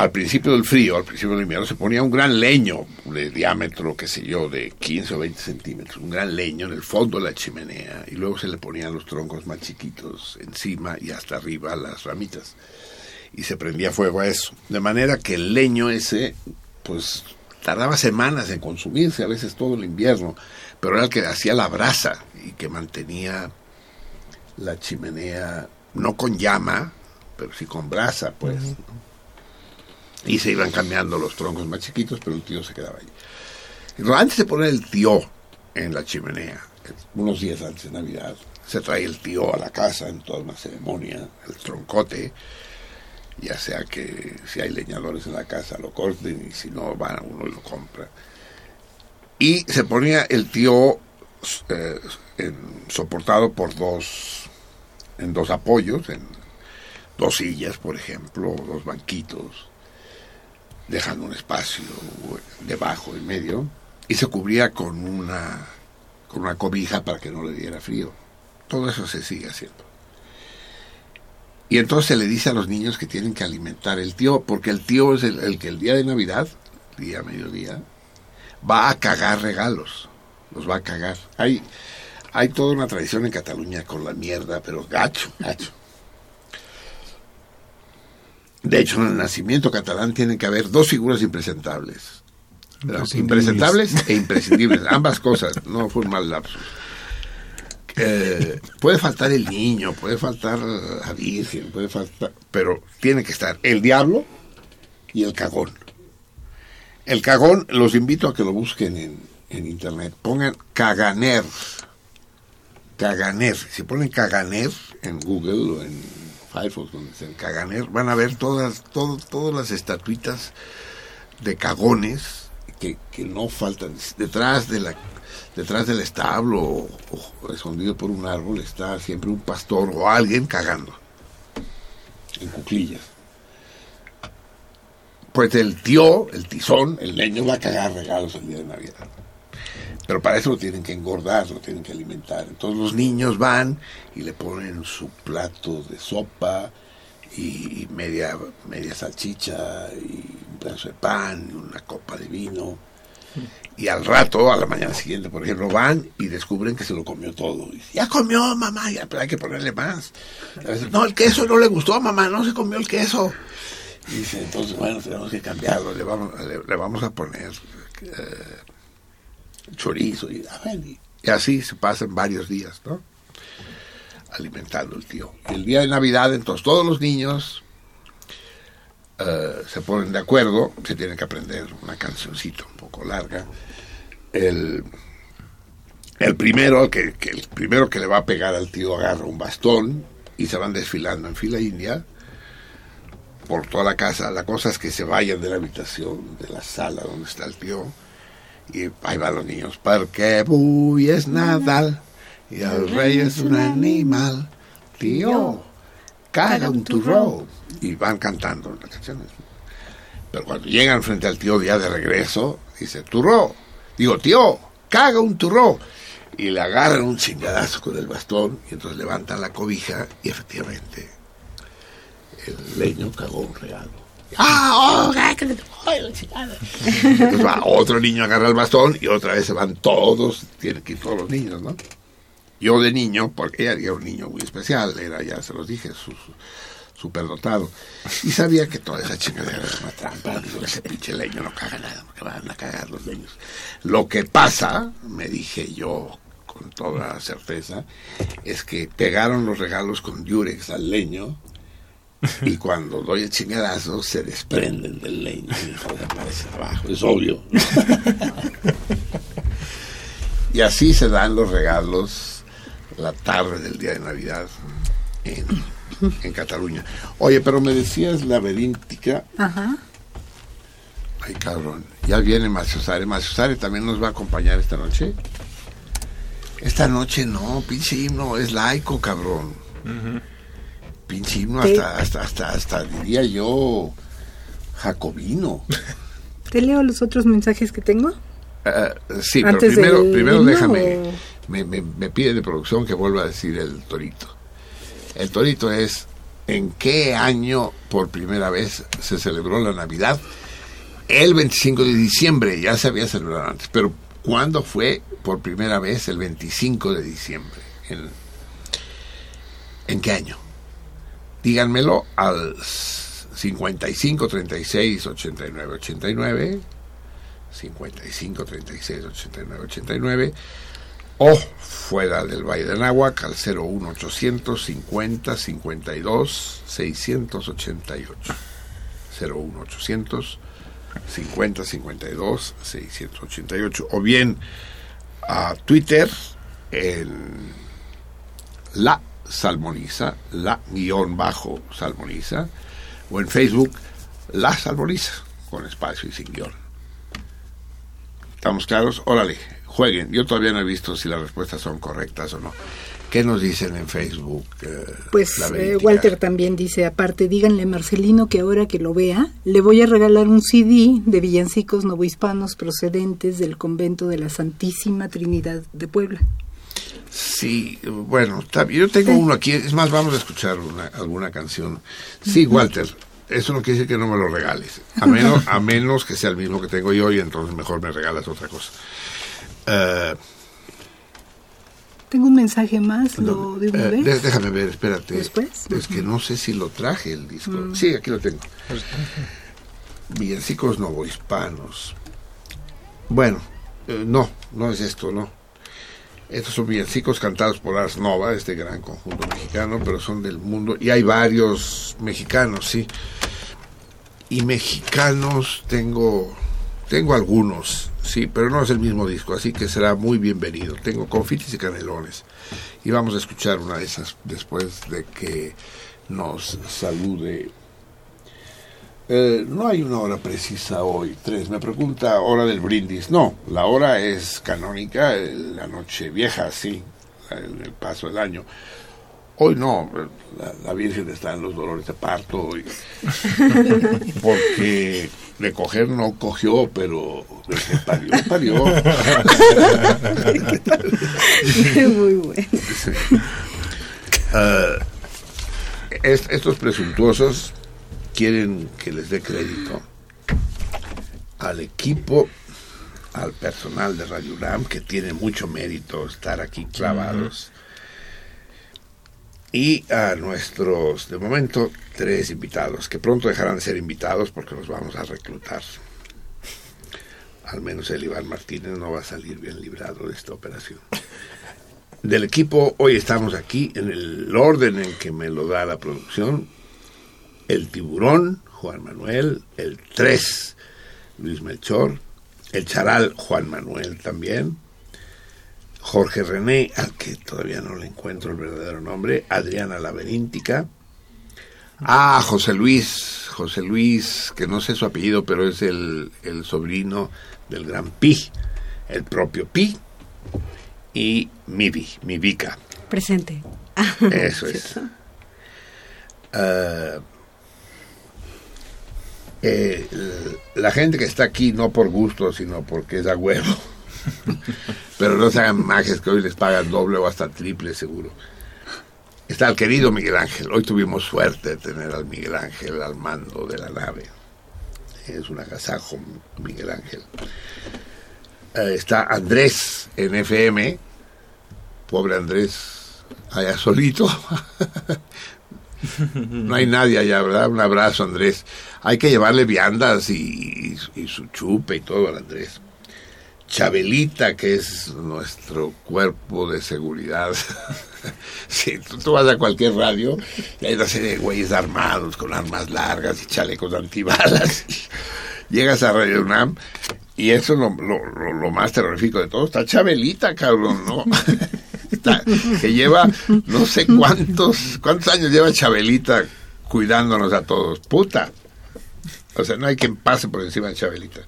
al principio del frío, al principio del invierno, se ponía un gran leño de diámetro, qué sé yo, de 15 o 20 centímetros, un gran leño en el fondo de la chimenea, y luego se le ponían los troncos más chiquitos encima y hasta arriba las ramitas, y se prendía fuego a eso. De manera que el leño ese, pues tardaba semanas en consumirse, a veces todo el invierno, pero era el que hacía la brasa y que mantenía la chimenea, no con llama, pero sí con brasa, pues. ¿no? Y se iban cambiando los troncos más chiquitos, pero el tío se quedaba ahí. Antes de poner el tío en la chimenea, unos días antes de Navidad, se trae el tío a la casa en toda una ceremonia, el troncote, ya sea que si hay leñadores en la casa lo corten y si no van uno y lo compra. Y se ponía el tío eh, en- soportado por dos, en dos apoyos, en dos sillas, por ejemplo, dos banquitos, dejando un espacio debajo, en medio, y se cubría con una, con una cobija para que no le diera frío. Todo eso se sigue haciendo. Y entonces se le dice a los niños que tienen que alimentar el tío, porque el tío es el, el que el día de Navidad, día mediodía, va a cagar regalos. Los va a cagar. Hay, hay toda una tradición en Cataluña con la mierda, pero gacho, gacho. De hecho, en el nacimiento catalán tienen que haber dos figuras impresentables. Impresentables e imprescindibles, [laughs] ambas cosas, no fue un mal lapsus. Eh, puede faltar el niño, puede faltar la Virgen, puede faltar, pero tiene que estar el diablo y el cagón. El cagón, los invito a que lo busquen en, en internet. Pongan caganer. Caganer. Si ponen caganer en Google o en Firefox, donde sea caganer, van a ver todas, todo- todas las estatuitas de cagones que, que no faltan. Detrás de la detrás del establo o, o escondido por un árbol está siempre un pastor o alguien cagando en cuclillas. Pues el tío, el tizón, el leño va a cagar regalos el día de Navidad. Pero para eso lo tienen que engordar, lo tienen que alimentar. Entonces los niños van y le ponen su plato de sopa y media, media salchicha y un pedazo de pan y una copa de vino. Y al rato, a la mañana siguiente, por ejemplo, van y descubren que se lo comió todo. Y dice, ya comió, mamá, ya, pero hay que ponerle más. A veces, no, el queso no le gustó, mamá, no se comió el queso. Y dice, entonces, bueno, tenemos que cambiarlo, le vamos, le vamos a poner eh, chorizo. Y, así se pasan varios días, ¿no? Alimentando el tío. El día de Navidad, entonces, todos los niños eh, se ponen de acuerdo, se tienen que aprender una cancioncita un poco larga. El, el primero, que, que el primero que le va a pegar al tío agarra un bastón y se van desfilando en fila india por toda la casa. La cosa es que se vayan de la habitación, de la sala donde está el tío, y ahí van los niños. Porque Buy es Nadal y el rey es un animal. Tío, caga un turrón. Y van cantando las canciones. Pero cuando llegan frente al tío día de regreso, dice, turró. Digo, tío, caga un turró. Y le agarran un chingadazo con el bastón y entonces levantan la cobija y efectivamente el leño cagó un regalo. ¡Ah! ¡Oh! chingada! Entonces va otro niño agarra el bastón y otra vez se van todos, tienen que ir todos los niños, ¿no? Yo de niño, porque ella era un niño muy especial, era, ya se los dije, su, su- superdotado, y sabía que toda esa chingadera era una trampa. Ese pinche leño no caga nada, porque van a cagar los leños. Lo que pasa, me dije yo con toda certeza, es que pegaron los regalos con Durex al leño [laughs] y cuando doy el chingadazo se desprenden del leño y aparece abajo, es obvio. [laughs] y así se dan los regalos la tarde del día de Navidad en, en Cataluña. Oye, pero me decías laberintica, Ajá. Ay, cabrón. Ya viene Maciosare. Maciosare también nos va a acompañar esta noche. Esta noche no, pinche himno, es laico, cabrón. Pinche himno hasta, hasta, hasta, hasta diría yo, jacobino. ¿Te leo los otros mensajes que tengo? Eh, sí, pero primero, del primero déjame, me, me, me pide de producción que vuelva a decir el torito. El torito es, ¿en qué año por primera vez se celebró la Navidad? El 25 de diciembre, ya se había celebrado antes, pero ¿cuándo fue por primera vez el 25 de diciembre? ¿En, ¿en qué año? Díganmelo al 55 36 89 89 55 36 89 89 o fuera del Valle de Anáhuac al 01 800 50 52 688 01 800 50 52 688 o bien a Twitter en la salmoniza la guion bajo salmoniza o en Facebook la salmoniza con espacio y sin guion ¿Estamos claros? Órale, jueguen. Yo todavía no he visto si las respuestas son correctas o no. ¿Qué nos dicen en Facebook? eh, Pues eh? Walter también dice, aparte, díganle a Marcelino que ahora que lo vea, le voy a regalar un CD de villancicos novohispanos procedentes del convento de la Santísima Trinidad de Puebla. Sí, bueno, yo tengo uno aquí. Es más, vamos a escuchar una, alguna canción. Sí, Walter, eso no quiere decir que no me lo regales. A menos, [laughs] a menos que sea el mismo que tengo yo y entonces mejor me regalas otra cosa. Eh, Tengo un mensaje más, lo de una Eh, vez. de- déjame ver, espérate. ¿Después? Es que no sé si lo traje el disco. Mm. Sí, aquí lo tengo. Villancicos novohispanos. Bueno, eh, no, no es esto, no. Estos son villancicos cantados por Ars Nova, este gran conjunto mexicano, pero son del mundo. Y hay varios mexicanos, sí. Y mexicanos tengo, tengo algunos, sí, pero no es el mismo disco, así que será muy bienvenido. Tengo confites y canelones. Y vamos a escuchar una de esas después de que nos salude. Eh, no hay una hora precisa hoy, tres. Me pregunta hora del brindis. No, la hora es canónica, eh, la noche vieja, sí, el, el paso del año. Hoy no, la, la Virgen está en los dolores de parto, y- [laughs] porque de coger no cogió, pero de que parió, parió. Muy bueno. [laughs] Ah, es- estos presuntuosos quieren que les dé crédito al equipo, al personal de Radio UNAM, que tiene mucho mérito estar aquí clavados, y a nuestros, de momento, tres invitados, que pronto dejarán de ser invitados porque los vamos a reclutar. Al menos el Iván Martínez no va a salir bien librado de esta operación del equipo, hoy estamos aquí en el orden en que me lo da la producción. El tiburón, Juan Manuel, el 3, Luis Melchor, el charal, Juan Manuel también, Jorge René, al que todavía no le encuentro el verdadero nombre, Adriana Laberíntica, ah, José Luis, José Luis, que no sé su apellido, pero es el, el sobrino del gran Pi, el propio Pi, y Mivi, Mivica. Presente. Eso es. [laughs] Ah, eh, la gente que está aquí no por gusto, sino porque es a huevo. [laughs] Pero no se hagan magias que hoy les pagan doble o hasta triple seguro. Está el querido Miguel Ángel. Hoy tuvimos suerte de tener al Miguel Ángel al mando de la nave. Es un agasajo, Miguel Ángel. Eh, está Andrés en FM. Pobre Andrés, allá solito. [laughs] No hay nadie allá, ¿verdad? Un abrazo, Andrés. Hay que llevarle viandas y, su chupe y todo al Andrés. Chabelita, que es nuestro cuerpo de seguridad. [laughs] Tú, tú vas a cualquier radio y hay una serie de güeyes armados con armas largas y chalecos antibalas. [laughs] Llegas a Radio UNAM y eso es lo, lo- lo- lo más terrorífico de todo. Está Chabelita, cabrón, ¿no? [laughs] Que lleva no sé cuántos, cuántos años lleva Chabelita cuidándonos a todos. Puta. O sea, no hay quien pase por encima de Chabelita.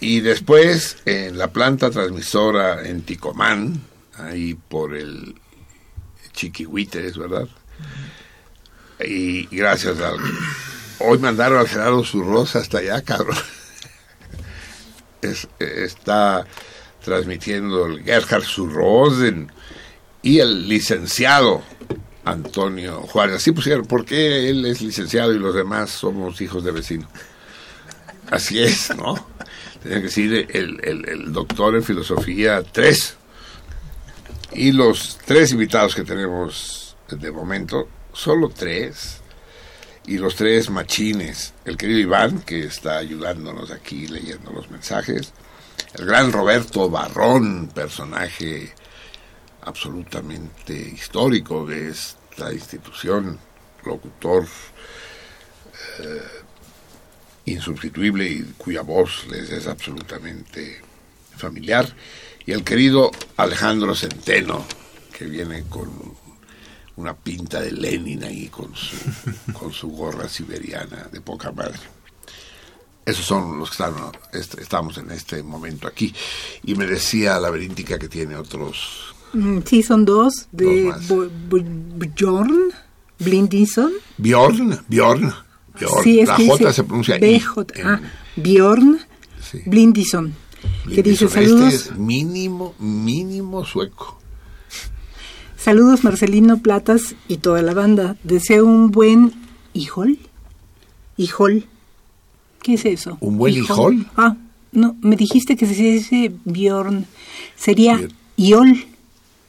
Y después, en la planta transmisora en Ticomán, ahí por el Chiquihuites, ¿verdad? Y gracias al... Hoy mandaron al Gerardo Zurrosa hasta allá, cabrón. Es- está transmitiendo el Gerhard Zurrosen y el licenciado Antonio Juárez. Así pusieron, ¿por qué él es licenciado y los demás somos hijos de vecino? Así es, ¿no? Tenía que decir el doctor en filosofía 3. Y los tres invitados que tenemos de momento, solo tres. Y los tres machines. El querido Iván, que está ayudándonos aquí leyendo los mensajes. El gran Roberto Barrón, personaje absolutamente histórico de esta institución, locutor eh, insustituible y cuya voz les es absolutamente familiar, y el querido Alejandro Centeno, que viene con una pinta de Lenin ahí con su, [laughs] con su gorra siberiana de poca madre. Esos son los que están, est- estamos en este momento aquí. Y me decía Laberíntica que tiene otros Mm, Sí, son dos, de Dos Bjorn Blindison. Bjorn, Bjorn, Bjorn. Sí, es la que J se pronuncia I BJ, en ah, Bjorn Sí. Blindison. Que dice saludos, Este es mínimo, mínimo sueco. saludos Marcelino Platas y toda la banda. Deseo un buen hijol. Hijol. ¿Qué es eso? ¿Un buen hijol? Ah, no, me dijiste que se dice Bjorn. Sería Bien. Iol.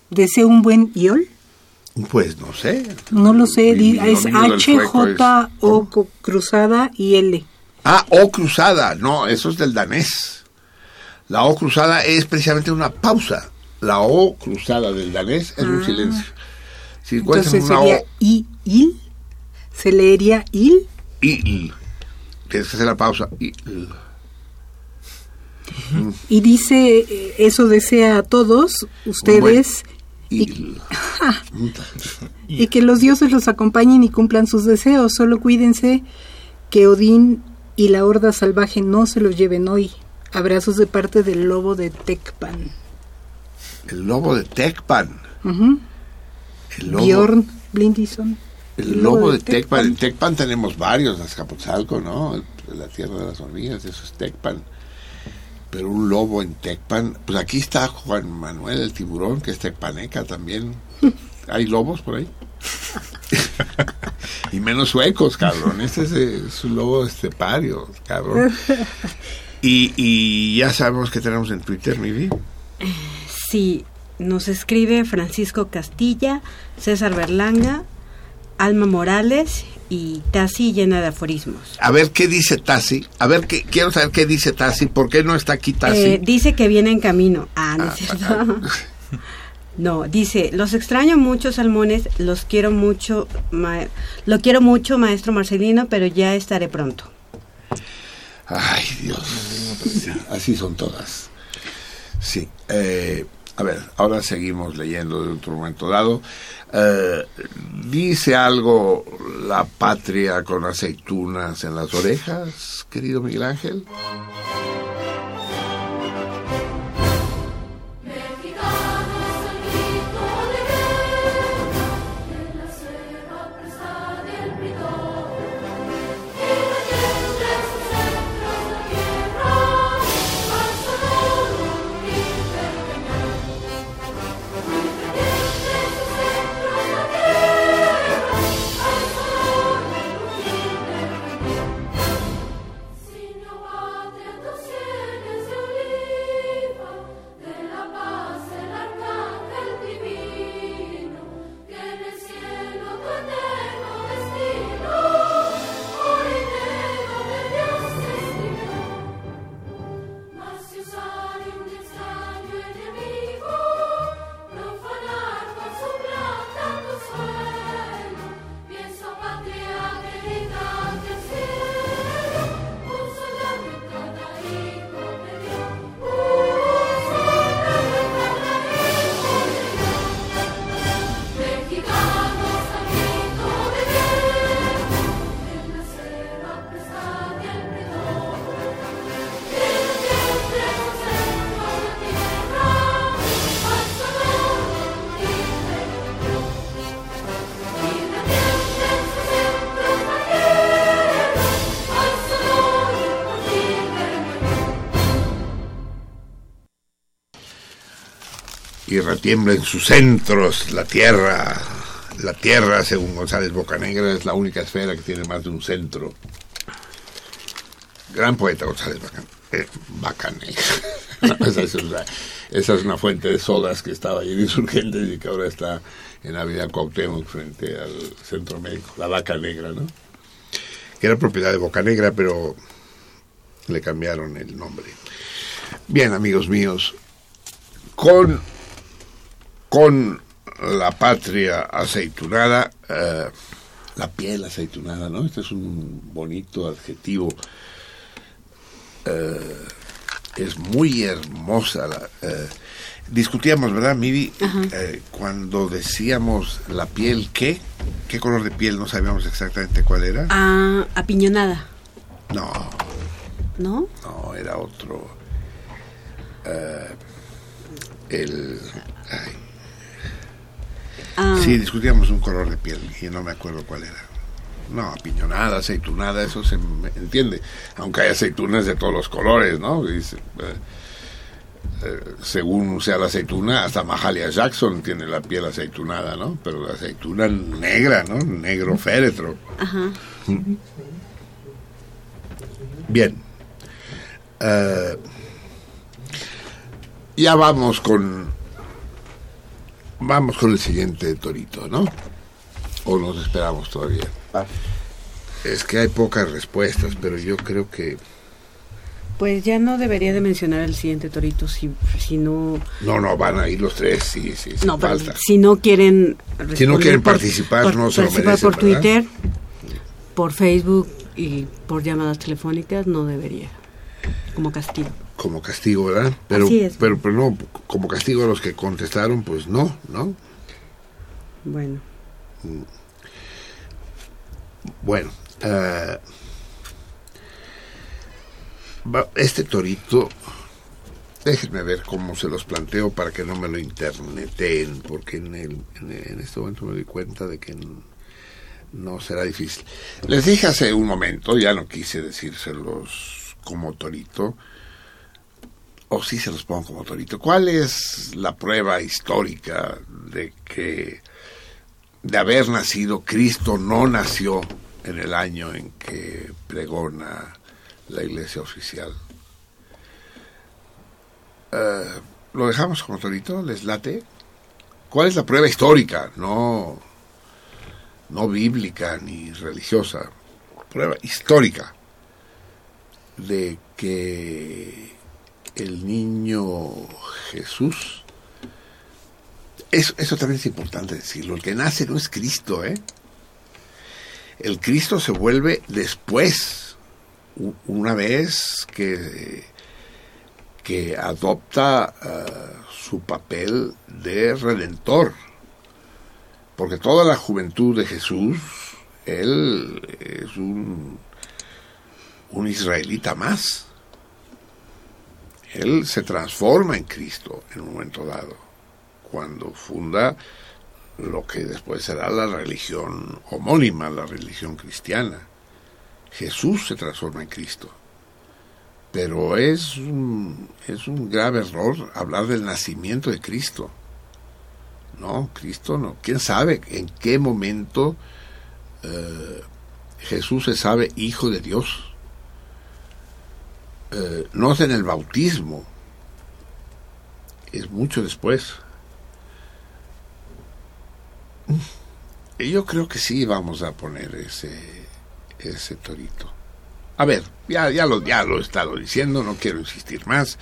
Deseo un buen Iol. Pues no sé. No lo sé, Mi- di- mi es dominio del H, sueco es- J, O co- cruzada y L. Ah, O cruzada. No, eso es del danés. La O cruzada es precisamente una pausa. La O cruzada del danés es un silencio. Si encuentras Ah. Entonces una sería O I, il. Se leería il. y tienes que hacer la pausa. Y, Y dice, eh, eso desea a todos ustedes y, [laughs] y que los dioses los acompañen y cumplan sus deseos. Solo cuídense que Odín y la horda salvaje no se los lleven hoy. Abrazos de parte del lobo de Tecpan. el lobo de Tecpan. El lobo, Bjorn Blindison. El lobo de Tecpan. En Tecpan tenemos varios, Azcapotzalco, ¿no? La tierra de las hormigas, eso es Tecpan. Pero un lobo en Tecpan, pues aquí está Juan Manuel el tiburón, que es tecpaneca también. [laughs] ¿Hay lobos por ahí? [laughs] y menos suecos, cabrón. Este es, eh, es un lobo estepario, cabrón. [laughs] Y, y ya sabemos que tenemos en Twitter, Miri. Sí, nos escribe Francisco Castilla, César Berlanga, Alma Morales y Tasi llena de aforismos. A ver qué dice Tassi. A ver, qué, quiero saber qué dice Tassi. ¿Por qué no está aquí Tassi? Eh, dice que viene en camino. Ah, no es Ah, cierto. ah, [laughs] No, dice, los extraño mucho, salmones, los quiero mucho, ma- lo quiero mucho, maestro Marcelino, pero ya estaré pronto. Ay, Dios. Sí, así son todas. Sí. eh, a ver, ahora seguimos leyendo de otro momento dado. Eh, dice algo la patria con aceitunas en las orejas, querido Miguel Ángel. Tiembla en sus centros, la tierra, la tierra, según González Bocanegra, es la única esfera que tiene más de un centro. Gran poeta González Bacan- eh, [laughs] esa, es una, esa es una fuente de sodas que estaba ahí en Insurgentes y que ahora está en Avenida Cuauhtémoc frente al centro médico, la Vaca Negra, ¿no? Que era propiedad de Bocanegra, pero le cambiaron el nombre. Bien, amigos míos, con, con la patria aceitunada, eh, la piel aceitunada, ¿no? Este es un bonito adjetivo. Eh, es muy hermosa. La, eh, discutíamos, ¿verdad, Mivi? Eh, cuando decíamos la piel, ¿qué? ¿Qué color de piel? No sabíamos exactamente cuál era. Ah, apiñonada, No, ¿no? no, era otro. Eh, el. ay, Ah, Sí, discutíamos un color de piel y no me acuerdo cuál era. No, apiñonada, aceitunada, eso se me entiende. Aunque hay aceitunas de todos los colores, ¿no? Eh, eh, según sea la aceituna, hasta Mahalia Jackson tiene la piel aceitunada, ¿no? Pero la aceituna negra, ¿no? Negro féretro. Ajá. Bien. Eh, ya vamos con. Vamos con el siguiente torito, ¿no? O nos esperamos todavía. Es que hay pocas respuestas, pero yo creo que. Pues ya no debería de mencionar el siguiente torito si, si no... No, no, van a ir los tres, sí, sí, No, pero si no quieren... Si no quieren por- participar, por- no se lo participar merecen, por ¿verdad? Twitter, por Facebook y por llamadas telefónicas, no debería. Como castigo. Como castigo, ¿verdad? Pero, Así es. pero, pero no, como castigo a los que contestaron, pues no, ¿no? Bueno. Bueno, eh, va- este torito, déjenme ver cómo se los planteo para que no me lo interneten, porque en, el, en, este momento me doy cuenta de que no será difícil. Les dije hace un momento, ya no quise decírselos como torito, o sí se los pongo como torito. ¿Cuál es la prueba histórica de que de haber nacido, Cristo no nació en el año en que pregona la iglesia oficial. Eh, ¿Lo dejamos como torito? ¿Les late? ¿Cuál es la prueba histórica? No, no bíblica ni religiosa. Prueba histórica de que el niño Jesús eso, también es importante decirlo. El que nace no es Cristo, ¿eh? El Cristo se vuelve después, una vez que, que adopta ah, su papel de redentor. Porque toda la juventud de Jesús, él es un, un israelita más. Él se transforma en Cristo en un momento dado cuando funda lo que después será la religión homónima, la religión cristiana. Jesús se transforma en Cristo. Pero es un, es un grave error hablar del nacimiento de Cristo. No, Cristo no. ¿Quién sabe en qué momento eh, Jesús se sabe hijo de Dios? Eh, no es en el bautismo, es mucho después. Yo creo que sí vamos a poner ese, ese torito. A ver, ya, ya, lo, ya lo he estado diciendo, no quiero insistir más.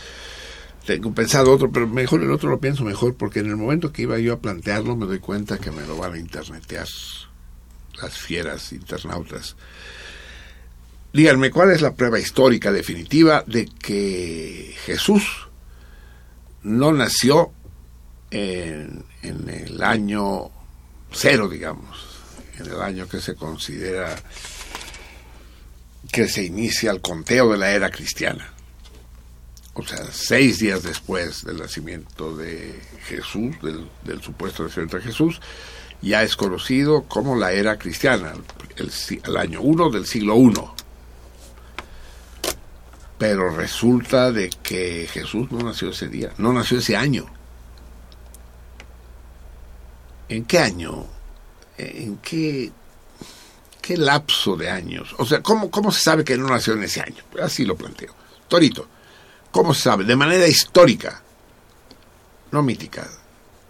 Tengo pensado otro, pero mejor el otro lo pienso mejor, porque en el momento que iba yo a plantearlo me doy cuenta que me lo van a internetear las fieras internautas. Díganme, ¿cuál es la prueba histórica definitiva de que Jesús no nació en, el año cero, digamos, en el año que se considera que se inicia el conteo de la era cristiana. O sea, seis días después del nacimiento de Jesús, del, supuesto nacimiento de Jesús, ya es conocido como la era cristiana, el, año 1 del siglo I. Pero resulta de que Jesús no nació ese día, no nació ese año. ¿En qué año? ¿En qué, qué lapso de años? O sea, ¿cómo, ¿cómo se sabe que no nació en ese año? Así lo planteo. Torito, ¿cómo se sabe? De manera histórica, no mítica,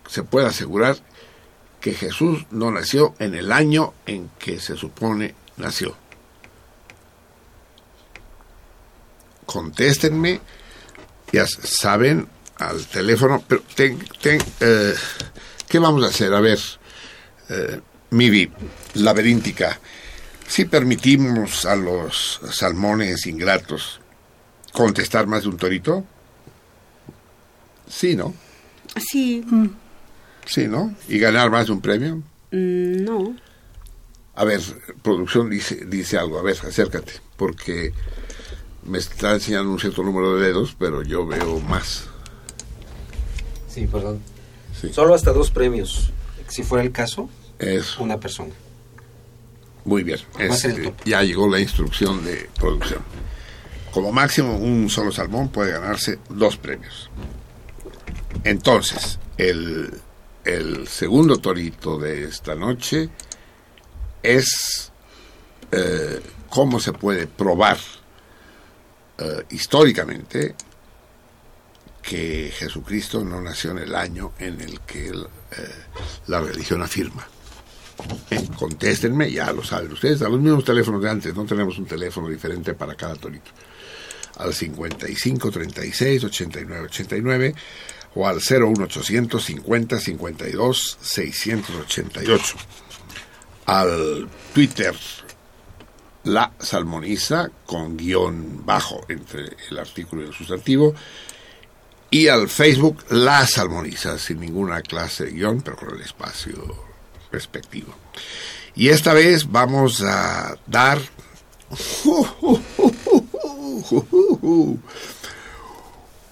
se puede asegurar que Jesús no nació en el año en que se supone nació. Contéstenme, ya saben, al teléfono, pero ten, ten, eh, ¿qué vamos a hacer? A ver, eh, Mivi, laberíntica, si permitimos a los salmones ingratos contestar más de un torito, sí, ¿no? Sí, Sí, ¿no? Y ganar más de un premio. mm, no. A ver, producción dice, dice algo, a ver, acércate, porque me está enseñando un cierto número de dedos, pero yo veo más. Sí, perdón. Sí. Solo hasta dos premios. Si fuera el caso, Eso, una persona. muy bien. Es, top. ya llegó la instrucción de producción. Como máximo, un solo salmón puede ganarse dos premios. Entonces, el, el segundo torito de esta noche es eh, cómo se puede probar eh, históricamente que Jesucristo no nació en el año en el que eh, la religión afirma. Contéstenme, ya lo saben ustedes, a los mismos teléfonos de antes, no tenemos un teléfono diferente para cada torito. Al 55 36 89 89 o al 01800 50 52 688. Al Twitter La Salmoniza con guion bajo entre el artículo y el sustantivo y al Facebook La Salmoniza sin ninguna clase de guion pero con el espacio respectivo. Y esta vez vamos a dar [laughs]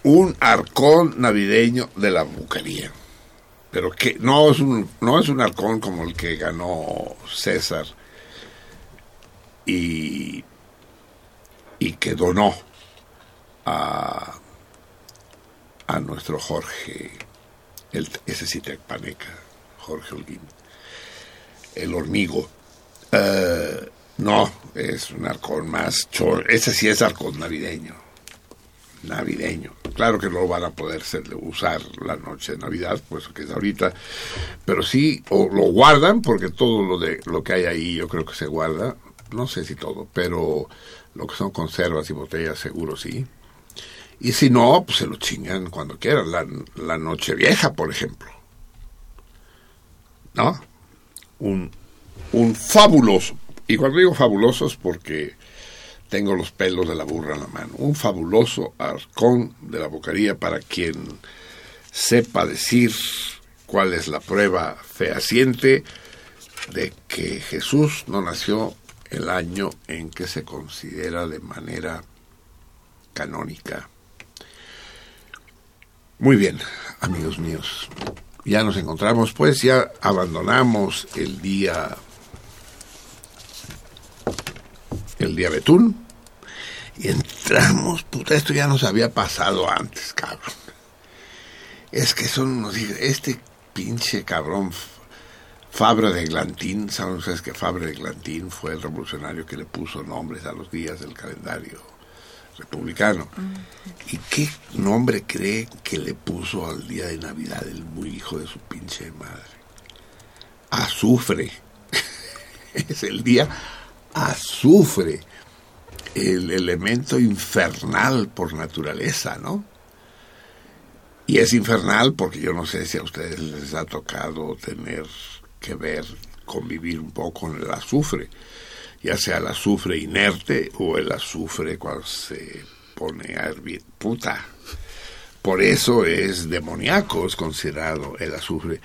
un arcón navideño de la bucaría. Pero que no es un no es un arcón como el que ganó César y y que donó a a nuestro Jorge el, ese sí Paneca, Jorge Holguín, el hormigo. Eh, no, es un arcón más chor. Ese sí es arcón navideño. Navideño. Claro que no van a poder ser- usar la noche de Navidad, pues que es ahorita. Pero sí, o lo guardan, porque todo lo, de, lo que hay ahí yo creo que se guarda. No sé si todo, pero lo que son conservas y botellas seguro sí. Y si no, pues se lo chingan cuando quieran. La, la noche vieja, por ejemplo. ¿No? Un, un fabuloso. Y cuando digo fabuloso es porque tengo los pelos de la burra en la mano. Un fabuloso arcón de la bocaría para quien sepa decir cuál es la prueba fehaciente de que Jesús no nació el año en que se considera de manera canónica. Muy bien, amigos míos. Ya nos encontramos, pues ya abandonamos el día el día Betún y entramos, puta, esto ya nos había pasado antes, cabrón. Es que son unos este pinche cabrón Fabra de Glantín, saben ustedes que Fabra de Glantín fue el revolucionario que le puso nombres a los días del calendario republicano. ¿Y qué nombre cree que le puso al día de Navidad el muy hijo de su pinche madre? Azufre. [laughs] es el día azufre, el elemento infernal por naturaleza, ¿no? Y es infernal porque yo no sé si a ustedes les ha tocado tener que ver, convivir un poco con el azufre, ya sea el azufre inerte o el azufre cuando se pone a hervir. Puta. Por eso es demoníaco, es considerado el azufre,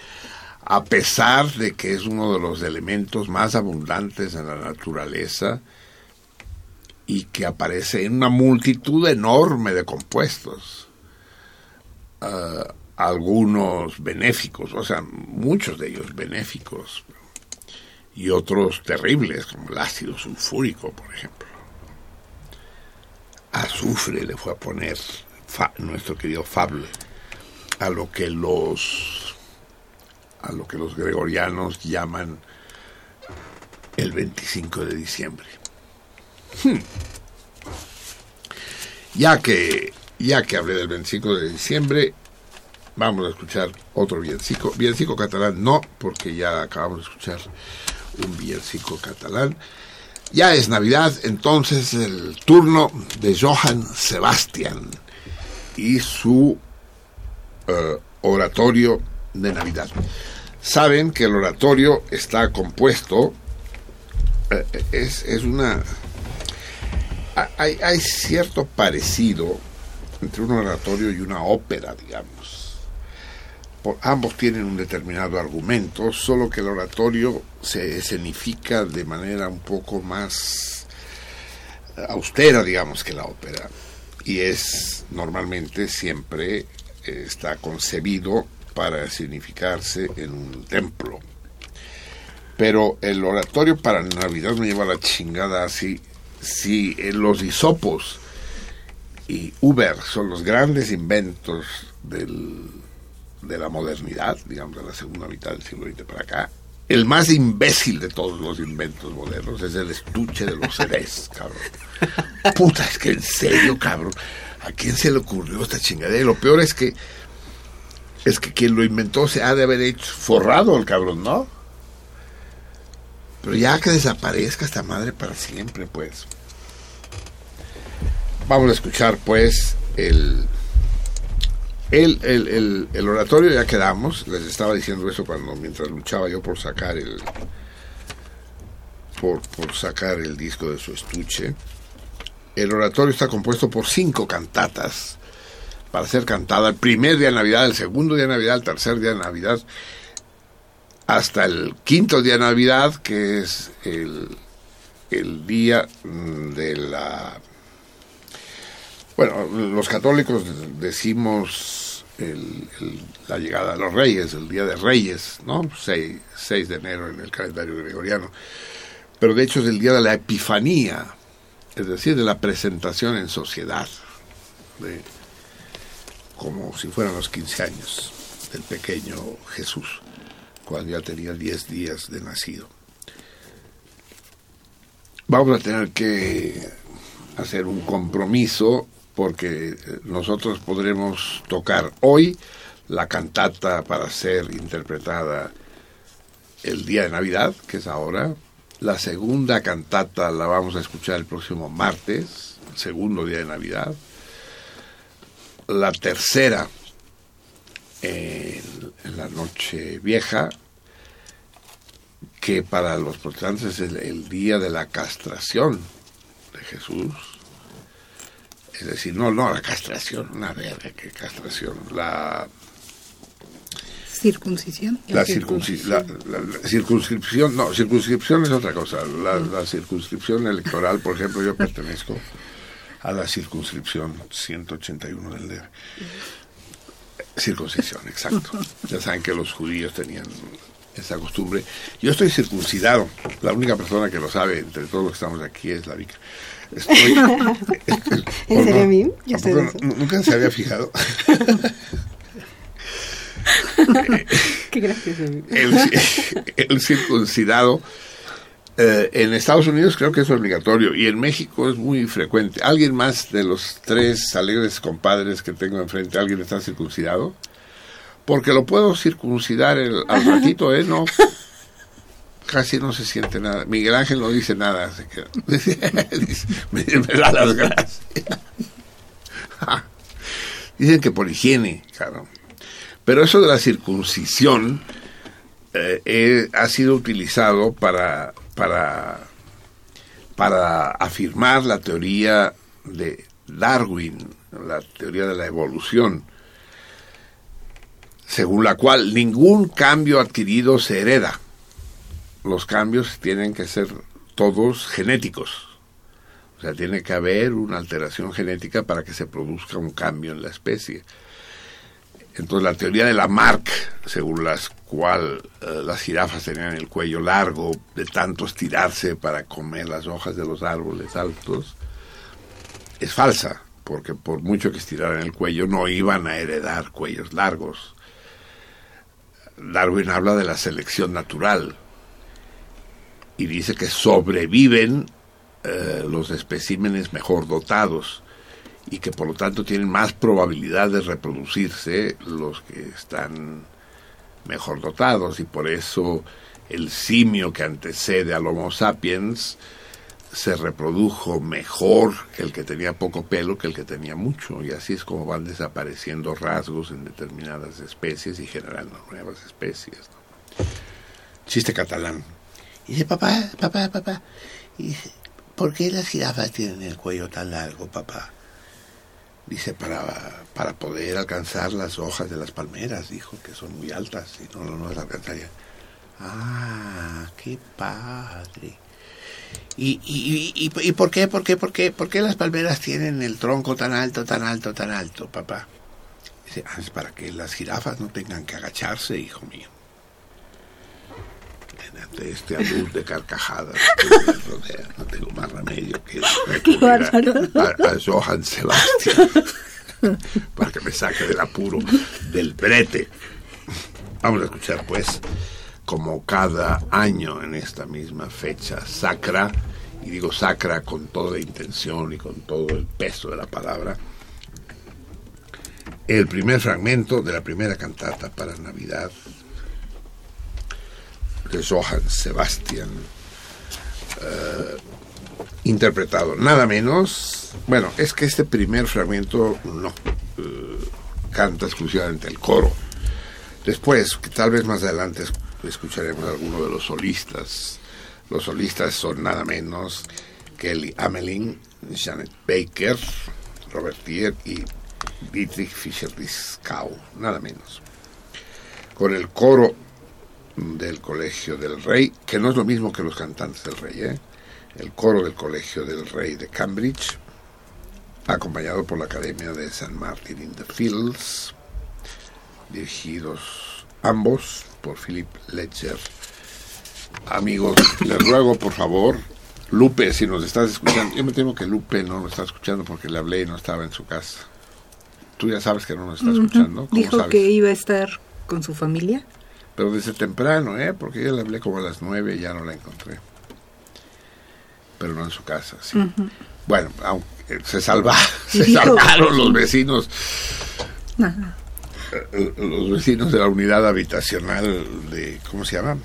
a pesar de que es uno de los elementos más abundantes en la naturaleza y que aparece en una multitud enorme de compuestos. Ah, algunos benéficos, o sea, muchos de ellos benéficos, y otros terribles, como el ácido sulfúrico, por ejemplo. Azufre le fue a poner nuestro querido Fable a lo que los a lo que los gregorianos llaman el 25 de diciembre. Hmm. Ya que ya que hablé del 25 de diciembre, vamos a escuchar otro villancico. Villancico catalán no, porque ya acabamos de escuchar un villancico catalán. Ya es Navidad, entonces el turno de Johann Sebastian y su eh, oratorio de Navidad. Saben que el oratorio está compuesto, eh, es, es una... Hay, hay cierto parecido entre un oratorio y una ópera, digamos. Ambos tienen un determinado argumento, solo que el oratorio se escenifica de manera un poco más austera, digamos, que la ópera. Y es normalmente siempre eh, está concebido para significarse en un templo. Pero el oratorio para Navidad me lleva la chingada así. Si en los hisopos y Uber son los grandes inventos del, de la modernidad, digamos, de la segunda mitad del siglo XX para acá. El más imbécil de todos los inventos modernos es el estuche de los CDs, [laughs] cabrón. Puta, es que en serio, cabrón. ¿A quién se le ocurrió esta chingadera? Y lo peor es que es que quien lo inventó se ha de haber hecho forrado el cabrón, ¿no? Pero ya que desaparezca esta madre para siempre, pues. Vamos a escuchar, pues, el, el, el, el, oratorio, ya quedamos. Les estaba diciendo eso cuando, mientras luchaba yo por sacar el. Por, por sacar el disco de su estuche. El oratorio está compuesto por cinco cantatas para ser cantada el primer día de Navidad, el segundo día de Navidad, el tercer día de Navidad, hasta el quinto día de Navidad, que es el, el día de la... Bueno, los católicos decimos la llegada de los reyes, el día de reyes, ¿no? 6, 6 de enero en el calendario gregoriano. Pero de hecho es el día de la epifanía, es decir, de la presentación en sociedad, de, como si fueran los 15 años del pequeño Jesús, cuando ya tenía 10 días de nacido. Vamos a tener que hacer un compromiso porque eh, nosotros podremos tocar hoy la cantata para ser interpretada el día de Navidad, que es ahora. La segunda cantata la vamos a escuchar el próximo martes, segundo día de Navidad la tercera en, la noche vieja, que para los protestantes es el día de la castración de Jesús. Es decir, no, no, la castración, una verga, qué castración, la, Circuncisión. la, circunci- la- la- la circunscripción, no, circunscripción es otra cosa. La, la circunscripción electoral, por ejemplo, yo pertenezco a la circunscripción 181 del DF. Circuncisión, exacto. Ya saben que los judíos tenían esa costumbre. Yo estoy circuncidado. La única persona que lo sabe entre todos los que estamos aquí es la Vica. Estoy, [laughs] ¿En serio, no- nunca se había fijado. [laughs] Qué gracioso. El, el circuncidado eh, en Estados Unidos creo que es obligatorio y en México es muy frecuente. ¿Alguien más de los tres alegres compadres que tengo enfrente, alguien está circuncidado? Porque lo puedo circuncidar el- al [laughs] ratito, ¿eh? No, casi no se siente nada. Miguel Ángel no dice nada. Se queda. [laughs] Me da las gracias. [laughs] Dicen que por higiene, claro. Pero eso de la circuncisión eh, eh, ha sido utilizado para, para, para afirmar la teoría de Darwin, la teoría de la evolución, según la cual ningún cambio adquirido se hereda. Los cambios tienen que ser todos genéticos. O sea, tiene que haber una alteración genética para que se produzca un cambio en la especie. Entonces la teoría de Lamarck, según la cual eh, las jirafas tenían el cuello largo de tanto estirarse para comer las hojas de los árboles altos, es falsa, porque por mucho que estiraran el cuello no iban a heredar cuellos largos. Darwin habla de la selección natural y dice que sobreviven eh, los especímenes mejor dotados y que por lo tanto tienen más probabilidad de reproducirse los que están mejor dotados y por eso el simio que antecede al Homo sapiens se reprodujo mejor el que tenía poco pelo que el que tenía mucho y así es como van desapareciendo rasgos en determinadas especies y generando nuevas especies. Chiste catalán. Y dice, papá, papá, papá, y dice, ¿por qué las jirafas tienen el cuello tan largo, papá? Dice, para, para poder alcanzar las hojas de las palmeras, dijo, que son muy altas y no, no, las alcanzaría. Ah, qué padre. ¿Y, y, y, y, y por qué, por qué, por qué, por qué las palmeras tienen el tronco tan alto, tan alto, tan alto, papá? Dice, ah, es para que las jirafas no tengan que agacharse, hijo mío. Ante este alud de carcajadas que [laughs] me rodea, no tengo más remedio que recurrir a, a, Johann Sebastian [laughs] para que me saque del apuro del brete. Vamos a escuchar, pues, como cada año en esta misma fecha sacra, y digo sacra con toda intención y con todo el peso de la palabra, el primer fragmento de la primera cantata para Navidad de Johann Sebastian, eh, interpretado nada menos, bueno, es que este primer fragmento no eh, canta exclusivamente el coro. Después, que tal vez más adelante escucharemos a alguno de los solistas. Los solistas son nada menos Kelly Amelin, Janet Baker, Robert Thier y Dietrich Fischer-Dieskau, nada menos. Con el coro del Colegio del Rey, que no es lo mismo que los cantantes del Rey, ¿eh? el coro del Colegio del Rey de Cambridge, acompañado por la Academia de San Martin in the Fields, dirigidos ambos por Philip Ledger. Amigos, les ruego por favor, Lupe, si nos estás escuchando, yo me temo que Lupe no nos está escuchando porque le hablé y no estaba en su casa. Tú ya sabes que no nos está escuchando. ¿Cómo Dijo sabes? que iba a estar con su familia. Pero desde temprano, ¿eh? Porque yo le hablé como a las nueve y ya no la encontré. Pero no en su casa, sí. Bueno, aunque se salva, [laughs] se Dijo- salvaron los vecinos, Ajá. eh, los vecinos de la unidad habitacional de, ¿cómo se llama?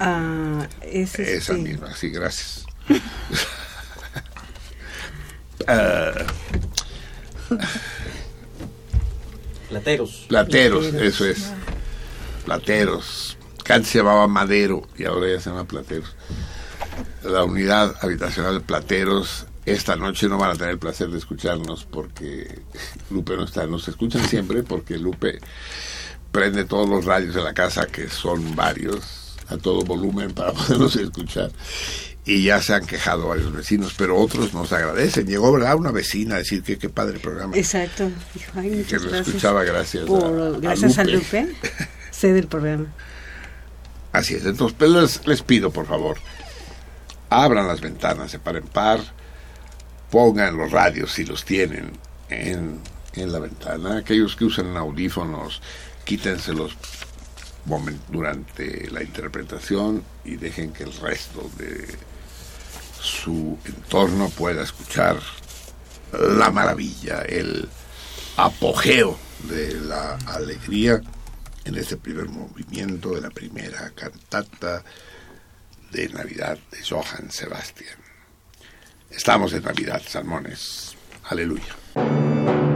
Ah, es Esa misma, sí, gracias. [laughs] Ah, Plateros. plateros, eso es. Plateros. Que antes se llamaba Madero y ahora ya se llama Plateros. La unidad habitacional de Plateros. Esta noche no van a tener el placer de escucharnos porque Lupe no está. Nos escuchan siempre porque Lupe prende todos los radios de la casa, que son varios, a todo volumen para [laughs] poderlos escuchar. Y ya se han quejado varios vecinos, pero otros nos agradecen. Llegó, ¿verdad? Una vecina a decir que qué padre programa. Exacto. Ay, que lo gracias. escuchaba gracias, por- a, a gracias a Lupe. Lupe. [laughs] Sé del programa. Así es, entonces pues, les, les pido por favor, abran las ventanas de par en par, pongan los radios si los tienen en, en la ventana, aquellos que usan audífonos, quítenselos durante la interpretación y dejen que el resto de su entorno pueda escuchar la maravilla, el apogeo de la alegría en este primer movimiento de la primera cantata de Navidad de Johann Sebastian. Estamos en Navidad, salmones. Aleluya.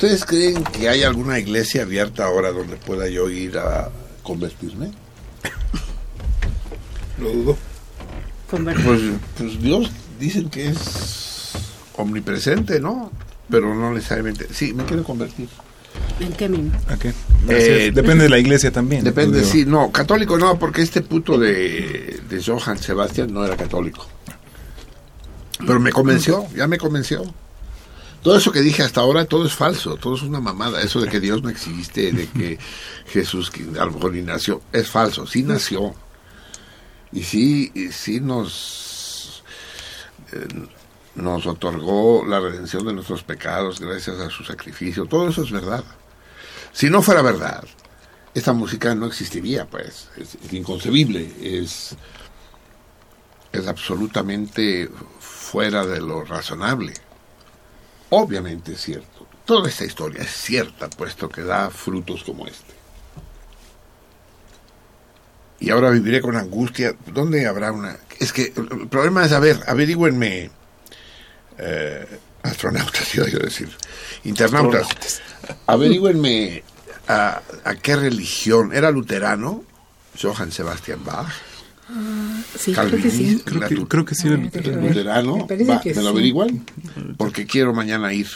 ¿Ustedes creen que hay alguna iglesia abierta ahora donde pueda yo ir a convertirme? Lo dudo. Pues, pues Dios dicen que es omnipresente, ¿no? Pero no necesariamente. Sí, me quiero convertir. ¿En qué mismo? ¿A qué? Eh, Depende de la iglesia también. Depende, sí, no, católico no, porque este puto de, de Johann Sebastian no era católico. Pero me convenció, ya me convenció. Todo eso que dije hasta ahora, todo es falso, todo es una mamada. Eso de que Dios no existe, de que [laughs] Jesús que a lo mejor ni nació, es falso, sí nació. Y sí, y sí nos, eh, nos otorgó la redención de nuestros pecados gracias a su sacrificio. Todo eso es verdad. Si no fuera verdad, esta música no existiría, pues. Es, es inconcebible, es, es absolutamente fuera de lo razonable. Obviamente es cierto. Toda esta historia es cierta, puesto que da frutos como este. Y ahora viviré con angustia. ¿Dónde habrá una...? Es que el problema es, a ver, averígüenme, eh, astronautas, [laughs] iba yo a decir, internautas, averígüenme a, a qué religión. ¿Era luterano? Johann Sebastian Bach. Sí, creo que sí. Creo que, creo que sí era luterano. luterano. Me parece Va, que ¿Me lo sí. averiguan? Porque quiero mañana ir.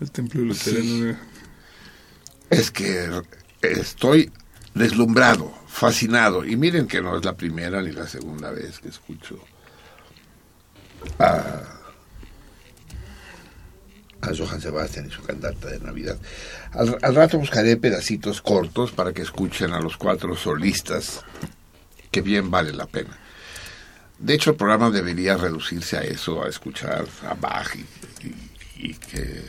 El templo luterano. Es que estoy deslumbrado, fascinado. Y miren que no es la primera ni la segunda vez que escucho a, a Johann Sebastian y su cantata de Navidad. Al, al rato buscaré pedacitos cortos para que escuchen a los cuatro solistas, que bien vale la pena. De hecho, el programa debería reducirse a eso, a escuchar a Bach y, y- y que,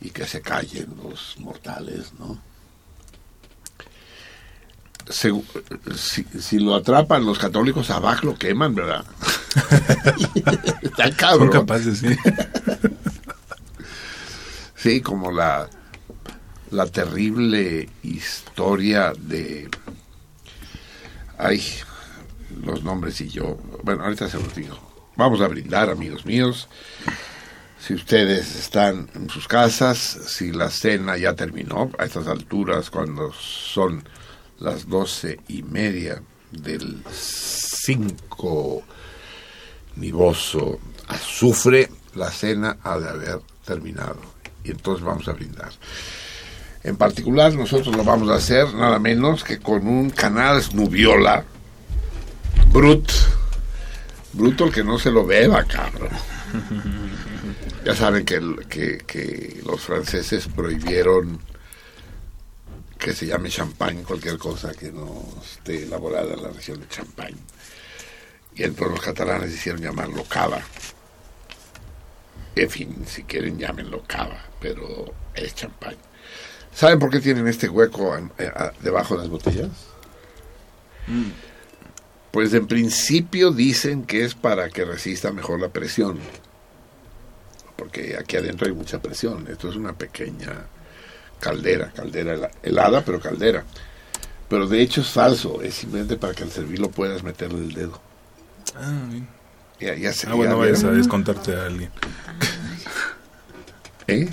y que se callen los mortales, ¿no? Si, si lo atrapan los católicos a Bach lo queman, ¿verdad? [laughs] [laughs] Está Son cabrón. capaces, sí. [laughs] Sí, como la, la terrible historia de... Ay, los nombres y yo. Bueno, ahorita se los digo. Vamos a brindar, amigos míos. Si ustedes están en sus casas, si la cena ya terminó, a estas alturas, cuando son las doce y media del 5 nivoso azufre, la cena ha de haber terminado. Y entonces vamos a brindar. En particular, nosotros lo vamos a hacer nada menos que con un canal Snubiola Brut. Bruto el que no se lo beba, cabrón. Ya saben que, que, que los franceses prohibieron que se llame champagne cualquier cosa que no esté elaborada en la región de Champagne. Y entonces los catalanes hicieron llamarlo cava. En fin, si quieren llámenlo cava, pero es champagne. ¿Saben por qué tienen este hueco en- eh, a- debajo de las botellas? Pues en principio dicen que es para que resista mejor la presión. Porque aquí adentro hay mucha presión. Esto es una pequeña caldera, caldera hela- helada, pero caldera. Pero de hecho es falso, es simplemente para que al servirlo puedas meterle el dedo. Ah, bien. Ya, ya se Ah, bueno, ya vayas a descontarte a alguien. [laughs] ¿Eh?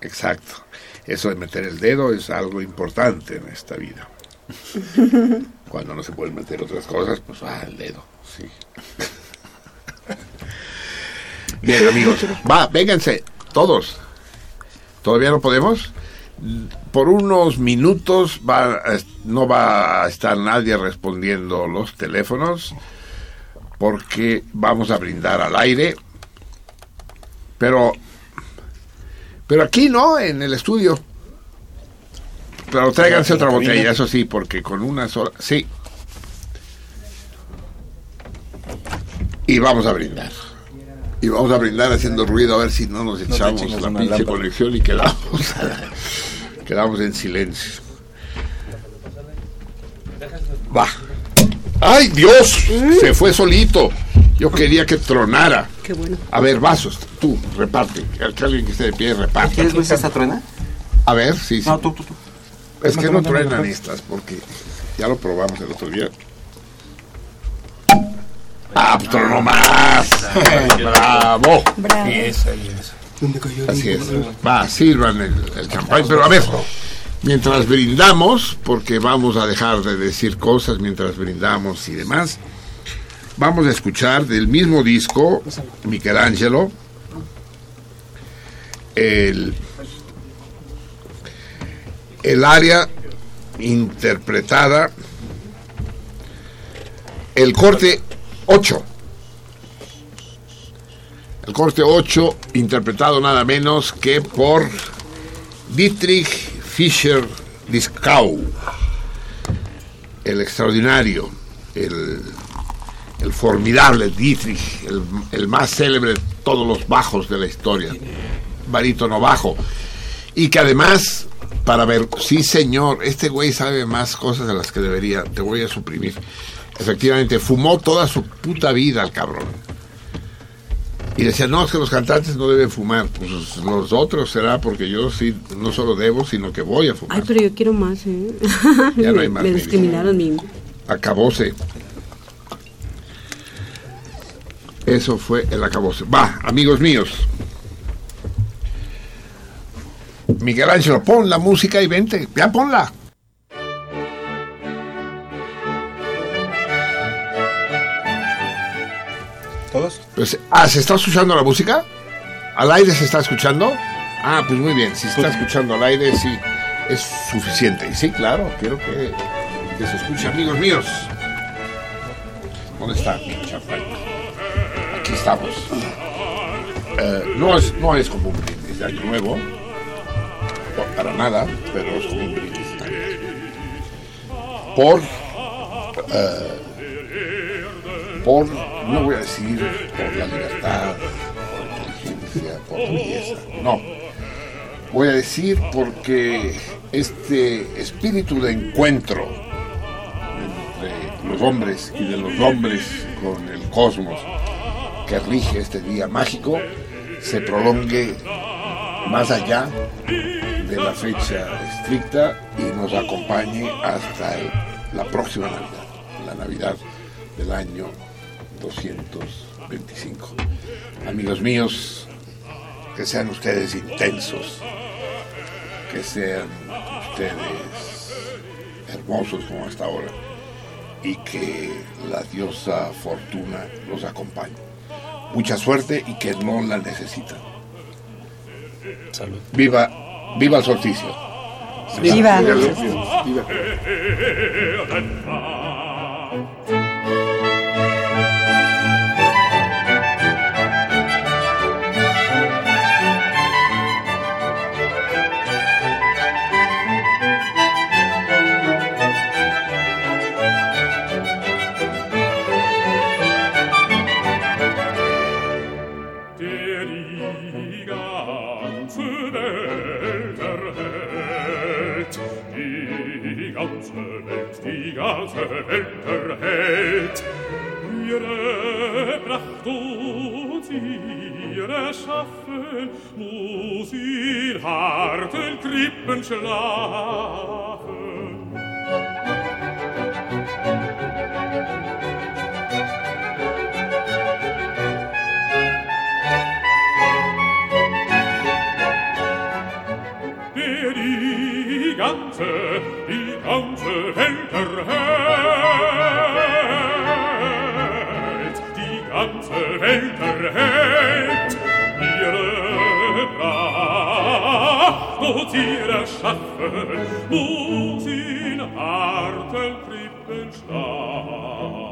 Exacto. Eso de meter el dedo es algo importante en esta vida. [laughs] Cuando no se pueden meter otras cosas, pues va el dedo. Sí. [laughs] Bien, amigos. Va, vénganse, todos. ¿Todavía no podemos? Por unos minutos va no va a estar nadie respondiendo los teléfonos porque vamos a brindar al aire. Pero pero aquí no, en el estudio. Pero tráiganse otra botella, eso sí, porque con una sola. Sí. Y vamos a brindar. Y vamos a brindar haciendo ruido a ver si no nos echamos la pinche lámpara. conexión y quedamos, [laughs] quedamos en silencio. Va. ¡Ay, Dios! Se fue solito. Yo quería que tronara. Qué bueno. A ver, vasos, tú, reparte. Que alguien que esté de pie reparte. ¿Quieres ver si esta truena? A ver, sí, sí. No, tú, tú, tú. Es que No, truenan estas, porque ya lo probamos el otro día. ¡Ah, tronó más! Bravo. Bravo. Eso y eso. ¿Dónde cayó Así es. Va, sirvan el, el champán. Pero a ver, mientras brindamos, porque vamos a dejar de decir cosas mientras brindamos y demás, vamos a escuchar del mismo disco, Michelangelo, el, el área interpretada, el corte 8. El corte 8, interpretado nada menos que por Dietrich Fischer Dieskau, el extraordinario, el, el formidable Dietrich, el, el más célebre de todos los bajos de la historia, barítono bajo, y que además, para ver, sí señor, este güey sabe más cosas de las que debería, te voy a suprimir. Efectivamente, fumó toda su puta vida el cabrón. Y decía, no, es que los cantantes no deben fumar. Pues los otros será porque yo sí, no solo debo, sino que voy a fumar. Ay, pero yo quiero más, ¿eh? [laughs] Ya no hay más, me mi discriminaron mi... Acabóse. Eso fue el acabose. Va, amigos míos. Miguel Ángelo, pon la música y vente. Ya ponla. ¿Todos? Pues, ah, ¿se está escuchando la música? ¿Al aire se está escuchando? Ah, pues muy bien. Si se está escuchando al aire, sí, es suficiente. Y sí, claro, quiero que, que se escuche. Amigos míos. ¿Dónde está mi? Aquí estamos. Eh, no, es, no es como un brindis de año nuevo. no, para nada, pero es como un brindis de año nuevo. Por... eh, por, no voy a decir por la libertad, por inteligencia, por belleza, no. Voy a decir porque este espíritu de encuentro entre los hombres y de los hombres con el cosmos que rige este día mágico se prolongue más allá de la fecha estricta y nos acompañe hasta la próxima Navidad, la Navidad del año 225. Amigos míos, que sean ustedes intensos, que sean ustedes hermosos como hasta ahora y que la diosa Fortuna los acompañe. Mucha suerte y que no la necesitan. Salud. Viva, viva el solsticio. Viva. el solsticio. Viva. der Welt erhält. Ihre Pracht und ihre Schaffen muss in harten Krippen schlafen. Der die ganze, die ganze Welt erhält, die ganze Welt erhält, ihre Pracht und ihre Schaffen muss in harten Krippen schlafen.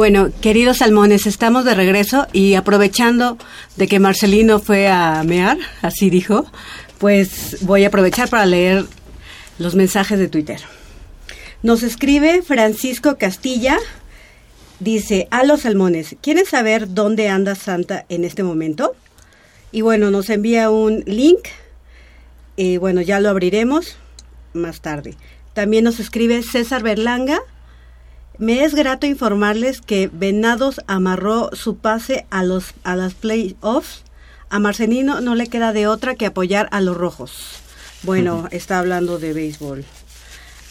Bueno, queridos salmones, estamos de regreso y aprovechando de que Marcelino fue a mear, así dijo, pues voy a aprovechar para leer los mensajes de Twitter. Nos escribe Francisco Castilla, dice, a los salmones, ¿quieren saber dónde anda Santa en este momento? Y bueno, nos envía un link, y bueno, ya lo abriremos más tarde. También nos escribe César Berlanga, me es grato informarles que Venados amarró su pase a los a las playoffs. A Marcelino no le queda de otra que apoyar a los rojos. Bueno, está hablando de béisbol.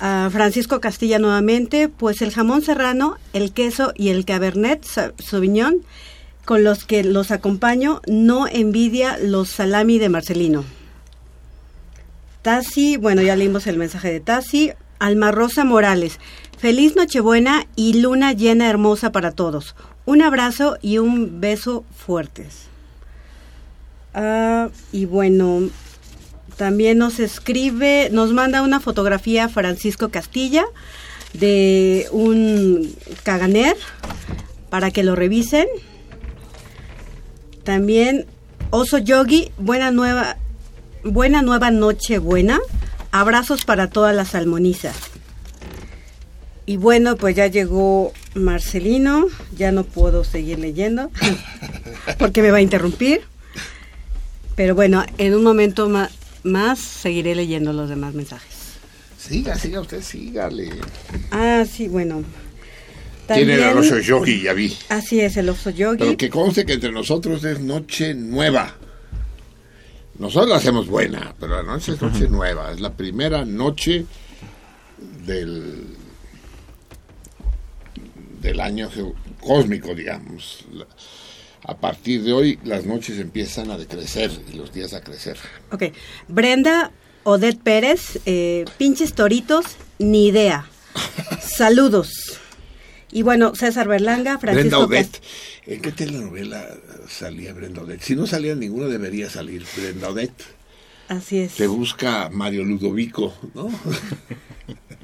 A Francisco Castilla nuevamente, pues el jamón serrano, el queso y el cabernet Sa- sauvignon con los que los acompaño no envidia los salami de Marcelino. Tasi, bueno, ya leímos el mensaje de Tasi. Alma Rosa Morales, feliz Nochebuena y luna llena hermosa para todos. Un abrazo y un beso fuertes. Ah, y bueno, también nos escribe, nos manda una fotografía Francisco Castilla de un caganer para que lo revisen. También Oso Yogi, buena nueva, buena nueva noche buena. Abrazos para todas las salmonizas. Y bueno, pues ya llegó Marcelino, ya no puedo seguir leyendo [laughs] porque me va a interrumpir. Pero bueno, en un momento más seguiré leyendo los demás mensajes. Siga, siga usted, sígale. Ah, sí, bueno. Tiene el oso yogi, ya vi. Así es, el oso yogi. Pero que conste que entre nosotros es noche nueva. Nosotros la hacemos buena, pero la noche es noche nueva. Es la primera noche del, del año geo- cósmico, digamos. A partir de hoy las noches empiezan a decrecer y los días a crecer. Ok. Brenda Odette Pérez, eh, pinches toritos, ni idea. Saludos. Y bueno, César Berlanga, Brenda Francisco Odette. Cast- ¿En qué telenovela salía Brenda Odette? Si no salía ninguna, debería salir Brenda Odette. Así es. Te busca Mario Ludovico, ¿no? [laughs]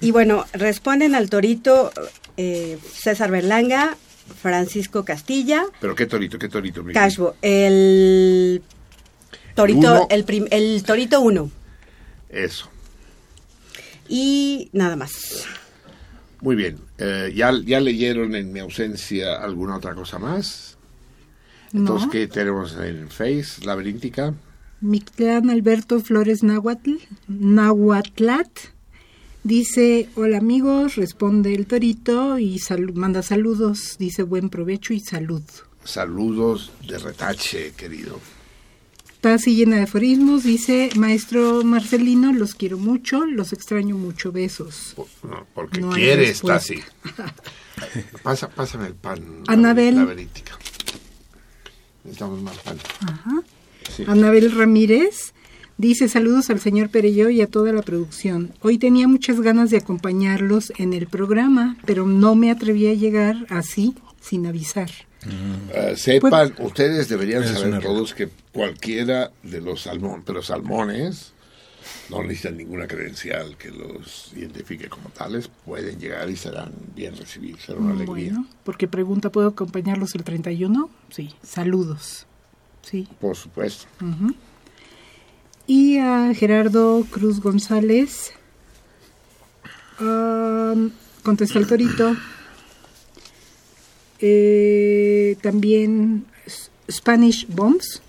Y bueno, responden al torito eh, César Berlanga, Francisco Castilla, Pero qué torito, qué torito. Cashbo, el torito, Uno. el, prim- el torito 1. Eso. Y nada más. Muy bien. Eh, ¿ya, ¿Ya leyeron en mi ausencia alguna otra cosa más? Entonces, No. ¿qué tenemos en Face? Laberíntica. Mictlán Alberto Flores Nahuatl, Nahuatlat dice, hola amigos, responde el torito y sal- manda saludos, dice buen provecho y salud. Saludos de retache, querido. Está así llena de aforismos, dice, maestro Marcelino, los quiero mucho, los extraño mucho, besos. No, porque No hay quiere, está así. respuesta. [laughs] Pasa, pásame el pan. Anabel. Laberíntica. Necesitamos más pan. Ajá. Sí. Anabel Ramírez dice saludos al señor Perello y a toda la producción. Hoy tenía muchas ganas de acompañarlos en el programa, pero no me atreví a llegar así, sin avisar. Eh, sepan, Pues- ustedes deberían saber todos que cualquiera de los salmón, pero salmones, no necesitan ninguna credencial que los identifique como tales, pueden llegar y serán bien recibidos, será una alegría. Bueno, porque pregunta, ¿puedo acompañarlos el 31? Sí, saludos. Sí. Por supuesto. Ujú. Y a Gerardo Cruz González, am, contesta el torito. Eh, también Spanish Bombs.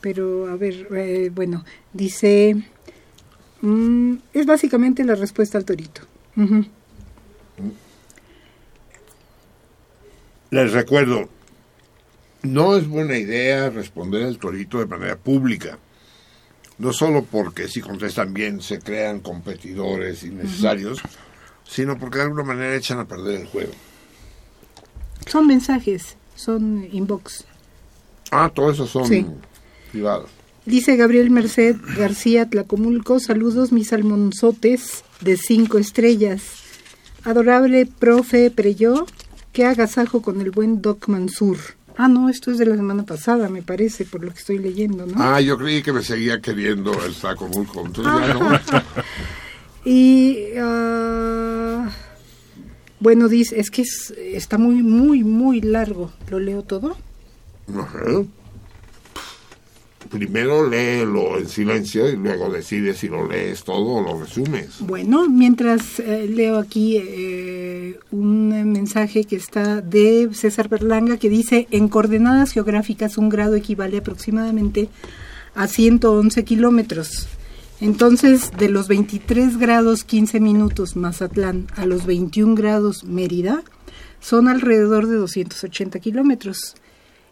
Pero, a ver, eh, bueno, dice... mm, es básicamente la respuesta al torito. Les recuerdo, no es buena idea responder el torito de manera pública. No solo porque si contestan bien se crean competidores innecesarios, sino porque de alguna manera echan a perder el juego. Son mensajes, son inbox. Ah, todo eso son Sí. privados. Dice Gabriel Merced García Tlacomulco, saludos mis almonzotes de cinco estrellas. Adorable profe Preyó, que agasajo con el buen Doc Mansur. Ah, no, esto es de la semana pasada, me parece, por lo que estoy leyendo, ¿no? Ah, yo creí que me seguía queriendo el saco Mulco, entonces ya no. [laughs] Y ah, bueno, dice, es que es- está muy, muy, muy largo. ¿Lo leo todo? Ajá. Primero léelo en silencio y luego decides si lo lees todo o lo resumes. Bueno, mientras eh, leo aquí eh, un mensaje que está de César Berlanga que dice, en coordenadas geográficas un grado equivale aproximadamente a 111 kilómetros. Entonces, de los 23 grados 15 minutos Mazatlán a los 21 grados Mérida, son alrededor de 280 kilómetros.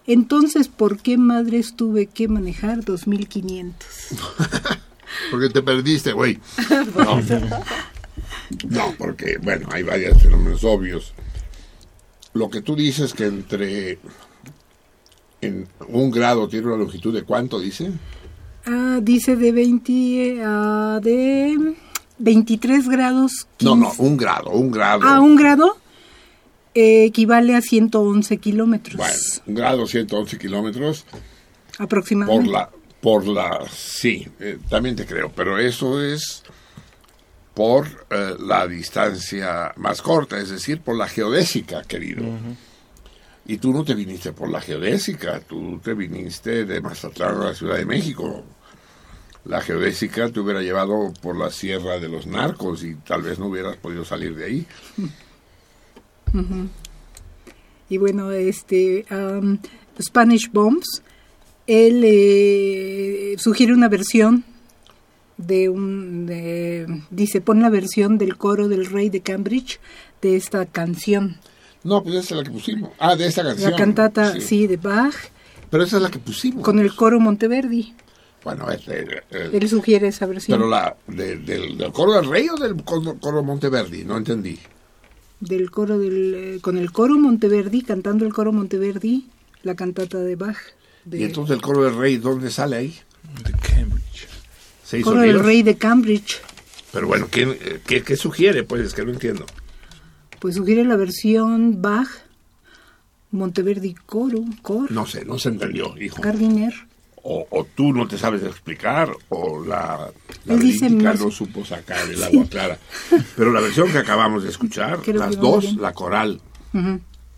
Entonces, ¿por qué madres tuve que manejar 2500? [laughs] Porque te perdiste, güey. [laughs] No. No, porque, bueno, hay varios fenómenos obvios. Lo que tú dices que entre en un grado tiene una longitud de cuánto, dice? Ah, dice de 20 a de 23 grados. No, 15. no, un grado, un grado. Ah, un grado eh, equivale a 111 kilómetros Bueno, un grado, 111 kilómetros. Por aproximadamente. la, por la, sí, eh, también te creo, pero eso es por eh, la distancia más corta, es decir, por la geodésica, querido. Y tú no te viniste por la geodésica, tú te viniste de Mazatlán a la Ciudad de México. La geodésica te hubiera llevado por la Sierra de los Narcos y tal vez no hubieras podido salir de ahí. [laughs] Ujú. Y bueno, este am, Spanish Bombs, él eh, sugiere una versión de un, de- dice, pon la versión del coro del rey de Cambridge de esta canción. No, pues esa es la que pusimos. Ah, de esta canción. La cantata, sí. sí, de Bach, Pero esa es la que pusimos. con el coro Monteverdi. Bueno, este, Él sugiere esa versión Pero la de- del, del coro del rey o del coro, coro Monteverdi, no entendí. Del coro del, eh, con el coro Monteverdi, cantando el coro Monteverdi, la cantata de Bach. de- Y entonces el coro del rey, ¿dónde sale ahí? De Cambridge. Seis coro del rey de Cambridge. Pero bueno, ¿quién, eh, qué, qué sugiere? Pues es que no entiendo. Pues sugiere la versión Bach, Monteverdi coro, coro, No sé, no se entendió, hijo. Gardiner. O, o tú no te sabes explicar, o la, la verídica no supo sacar el agua clara. Pero la versión que acabamos de escuchar, Creo las dos, la coral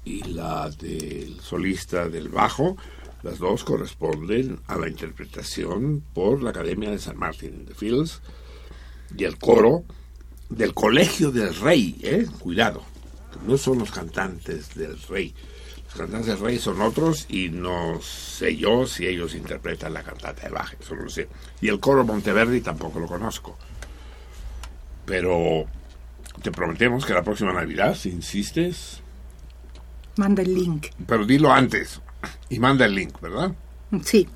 y la del solista del bajo, las dos corresponden a la interpretación por la Academia de San Martín de Fields y el coro del Colegio del Rey, ¿eh? Cuidado, no son los cantantes del Rey. Los cantantes Rey son otros y no sé yo si ellos interpretan la cantata de Bach, eso no lo sé. Y el coro Monteverdi tampoco lo conozco. Pero te prometemos que la próxima Navidad, si insistes, Manda el link. pero dilo antes y manda el link, ¿verdad? Sí.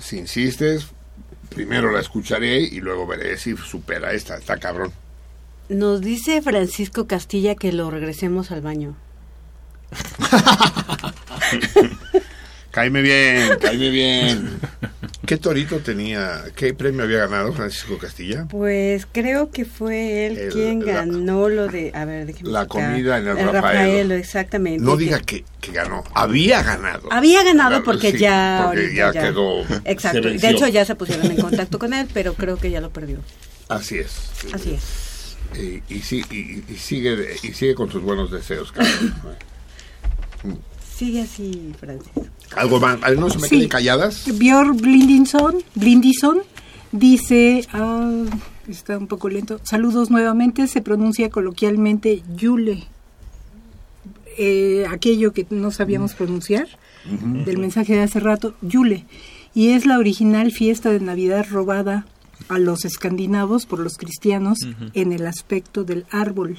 Si insistes, primero la escucharé y luego veré si supera esta. Está cabrón. Nos dice Francisco Castilla que lo regresemos al baño. [laughs] Cáeme bien, cáeme bien. ¿Qué torito tenía, qué premio había ganado Francisco Castilla? Pues creo que fue él El- quien la- ganó lo de, a ver, déjeme La comida en el, Rafaelo, Rafaelo. exactamente. No diga que, que ganó, había ganado. Había ganado Claro, porque sí, ya porque ahorita ya quedó- Exacto. De hecho ya se pusieron en contacto con él, pero creo que ya lo perdió. Así es. Así es. Y, y, sí- y- y sigue, y sigue con sus buenos deseos, Carlos. [laughs] Sigue así, Francis. Algo más, Ay, no se me Sí. calladas. Björn Blindinson, Blindison dice, ah, está un poco lento, saludos nuevamente, se pronuncia coloquialmente Yule, Eh, aquello que no sabíamos pronunciar del mensaje de hace rato, Yule, y es la original fiesta de Navidad robada a los escandinavos por los cristianos en el aspecto del árbol,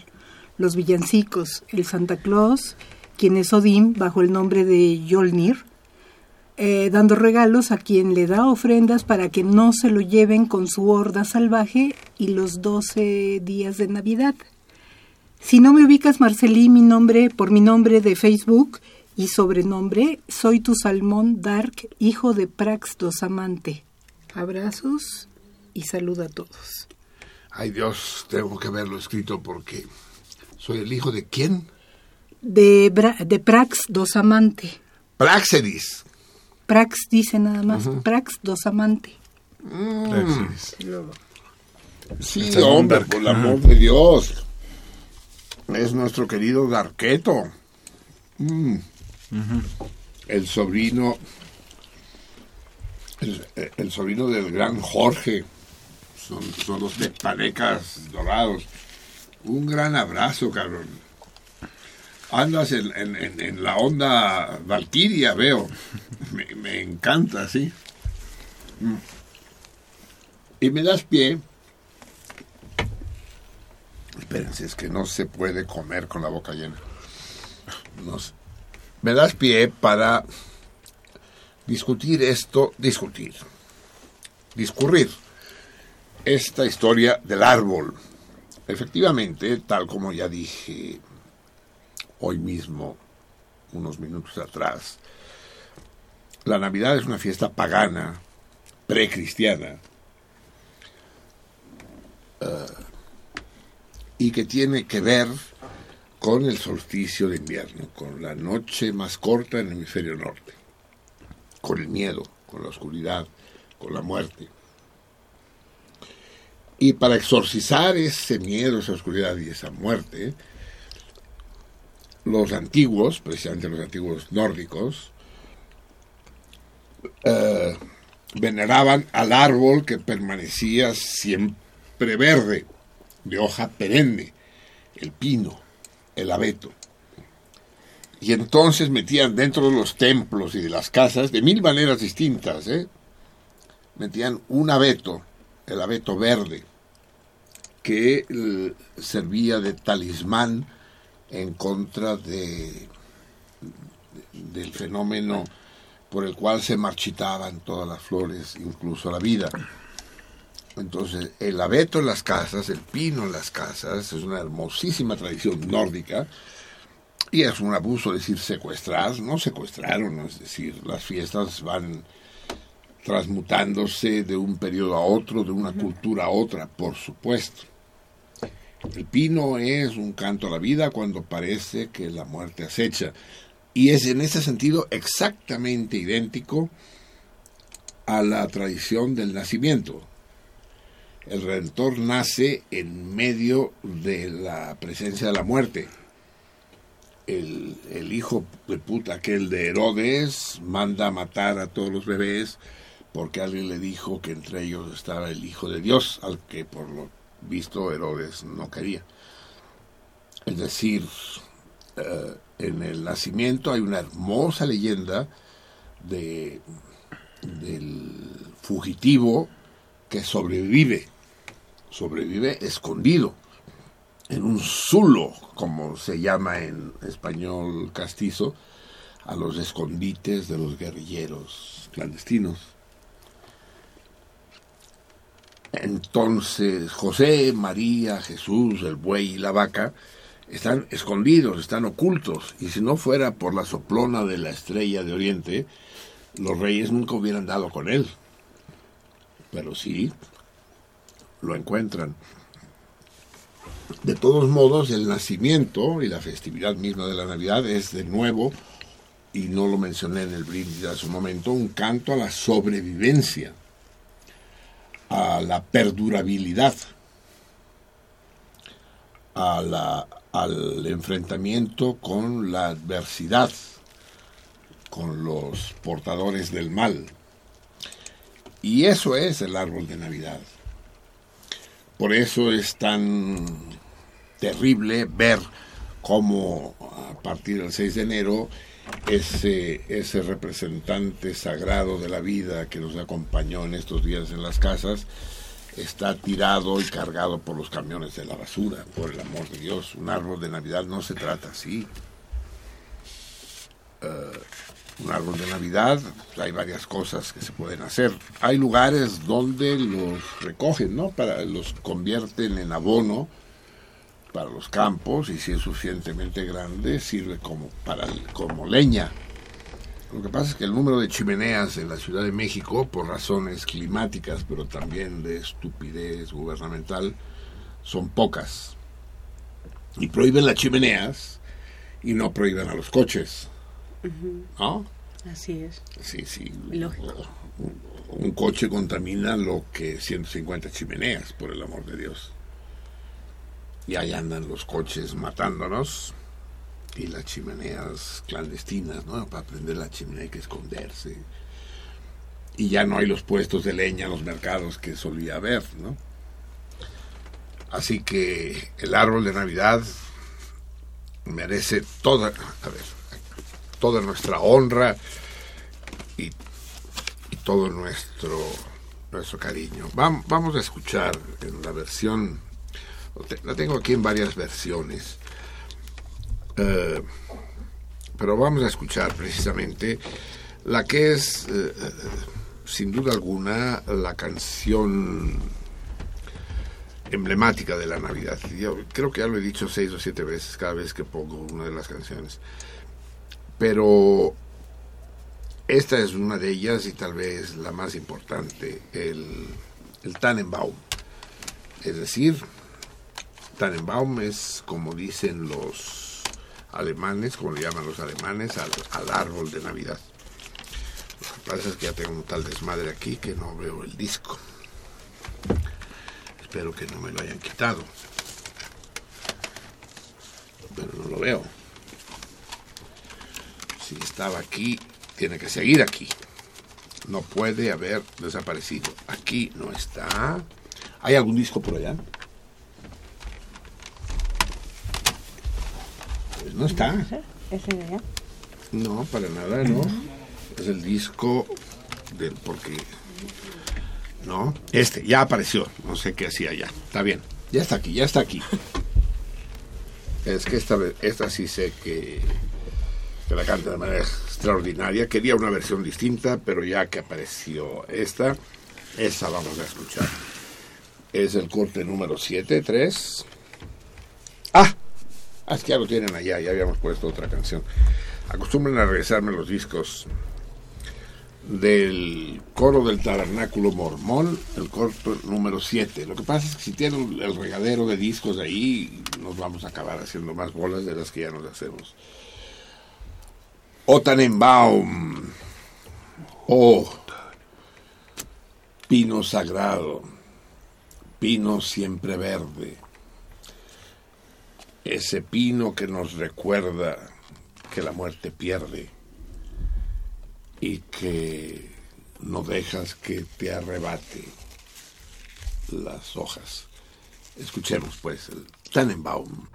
los villancicos, el Santa Claus, quien es Odín bajo el nombre de Yolnir, eh, dando regalos a quien le da ofrendas para que no se lo lleven con su horda salvaje y los 12 días de Navidad. Si no me ubicas, Marcelí, mi nombre, por mi nombre de Facebook y sobrenombre, soy tu salmón Dark, hijo de Prax Dosamante. Abrazos y salud a todos. Ay Dios, tengo que verlo escrito porque soy el hijo de quién? De, Bra- de Prax Dosamante. Praxedis. Prax dice nada más, Prax Dosamante. Mm. Sí, Está hombre, por el amor de Dios. Es nuestro querido Darqueto. Mm. El sobrino. El, el sobrino del gran Jorge. Son, son los tepanecas dorados. Un gran abrazo, cabrón. Andas en, en- en- la onda Valquiria, veo. Me, encanta, sí. Mm. Y me das pie. Espérense, es que no se puede comer con la boca llena. No. Me das pie para discutir esto, discutir, discurrir esta historia del árbol. Efectivamente, tal como ya dije hoy mismo, unos minutos atrás, la Navidad es una fiesta pagana, precristiana, eh, y que tiene que ver con el solsticio de invierno, con la noche más corta en el hemisferio norte, con el miedo, con la oscuridad, con la muerte. Y para exorcizar ese miedo, esa oscuridad y esa muerte, los antiguos, precisamente los antiguos nórdicos, eh, veneraban al árbol que permanecía siempre verde, de hoja perenne, el pino, el abeto. Y entonces metían dentro de los templos y de las casas, de mil maneras distintas, ¿eh? metían un abeto, el abeto verde, que servía de talismán en contra de, del fenómeno por el cual se marchitaban todas las flores, incluso la vida. Entonces, el abeto en las casas, el pino en las casas, es una hermosísima tradición nórdica y es un abuso decir secuestrar, no secuestraron, es decir, las fiestas van transmutándose de un periodo a otro, de una cultura a otra, por supuesto. El pino es un canto a la vida cuando parece que la muerte acecha. Y es en ese sentido exactamente idéntico a la tradición del nacimiento. El Redentor nace en medio de la presencia de la muerte. El, hijo de puta aquel de Herodes manda a matar a todos los bebés porque alguien le dijo que entre ellos estaba el hijo de Dios, al que por lo visto Herodes no quería. Es decir, eh, en el nacimiento hay una hermosa leyenda de, del fugitivo que sobrevive, sobrevive escondido en un zulo, como se llama en español castizo, a los escondites de los guerrilleros clandestinos. Entonces José, María, Jesús, el buey y la vaca están escondidos, están ocultos, y si no fuera por la soplona de la estrella de Oriente, los reyes nunca hubieran dado con él. pero sí lo encuentran. De todos modos, el nacimiento y la festividad misma de la Navidad es de nuevo, y no lo mencioné en el brindis hace un momento, un canto a la sobrevivencia, a la perdurabilidad, al enfrentamiento con la adversidad, con los portadores del mal. Y eso es el árbol de Navidad. Por eso es tan terrible ver cómo a partir del 6 de enero ese, ese representante sagrado de la vida que nos acompañó en estos días en las casas está tirado y cargado por los camiones de la basura, por el amor de Dios. Un árbol de Navidad no se trata así. Eh, un árbol de Navidad, hay varias cosas que se pueden hacer. Hay lugares donde los recogen, ¿no? Para los convierten en abono para los campos y si es suficientemente grande sirve como para como leña. Lo que pasa es que el número de chimeneas en la Ciudad de México, por razones climáticas, pero también de estupidez gubernamental, son pocas. Y prohíben las chimeneas y no prohíben a los coches. ¿No? Así es. Sí, sí. Lógico. Un coche contamina lo que 150 chimeneas, por el amor de Dios. Y ahí andan los coches matándonos y las chimeneas clandestinas, ¿no? Para prender la chimenea hay que esconderse. Y ya no hay los puestos de leña en los mercados que solía haber, ¿no? Así que el árbol de Navidad merece toda, a ver, toda nuestra honra y, y todo nuestro nuestro cariño. Vam- vamos a escuchar en la versión, la tengo aquí en varias versiones, eh, pero vamos a escuchar precisamente la que es, eh, sin duda alguna, la canción emblemática de la Navidad. Yo creo que ya lo he dicho seis o siete veces cada vez que pongo una de las canciones. Pero esta es una de ellas y tal vez la más importante, el, el Tannenbaum. Es decir, Tannenbaum es como dicen los alemanes, como le llaman los alemanes, al, árbol de Navidad. Lo que pasa es que ya tengo un tal desmadre aquí que no veo el disco. Espero que no me lo hayan quitado. Pero no lo veo. Si estaba aquí, tiene que seguir aquí. No puede haber desaparecido. Aquí no está. ¿Hay algún disco por allá? No está. ¿Ese de allá? No, para nada, no. Es el disco del porque no, este ya apareció, no sé qué hacía ya. Está bien. Ya está aquí, ya está aquí. Es que esta vez- esta sí sé que que la canta de manera extraordinaria. Quería una versión distinta, pero ya que apareció esta, esa vamos a escuchar. Es el corte número 7, 3. Ah, Ah, ya lo tienen allá, ya habíamos puesto otra canción. Acostumbren a regresarme los discos del coro del tabernáculo mormón, el corto número 7. Lo que pasa es que si tienen el regadero de discos ahí, nos vamos a acabar haciendo más bolas de las que ya nos hacemos. O Tannenbaum, oh, pino sagrado, pino siempre verde ese pino que nos recuerda que la muerte pierde y que no dejas que te arrebate las hojas. Escuchemos pues el Tannenbaum.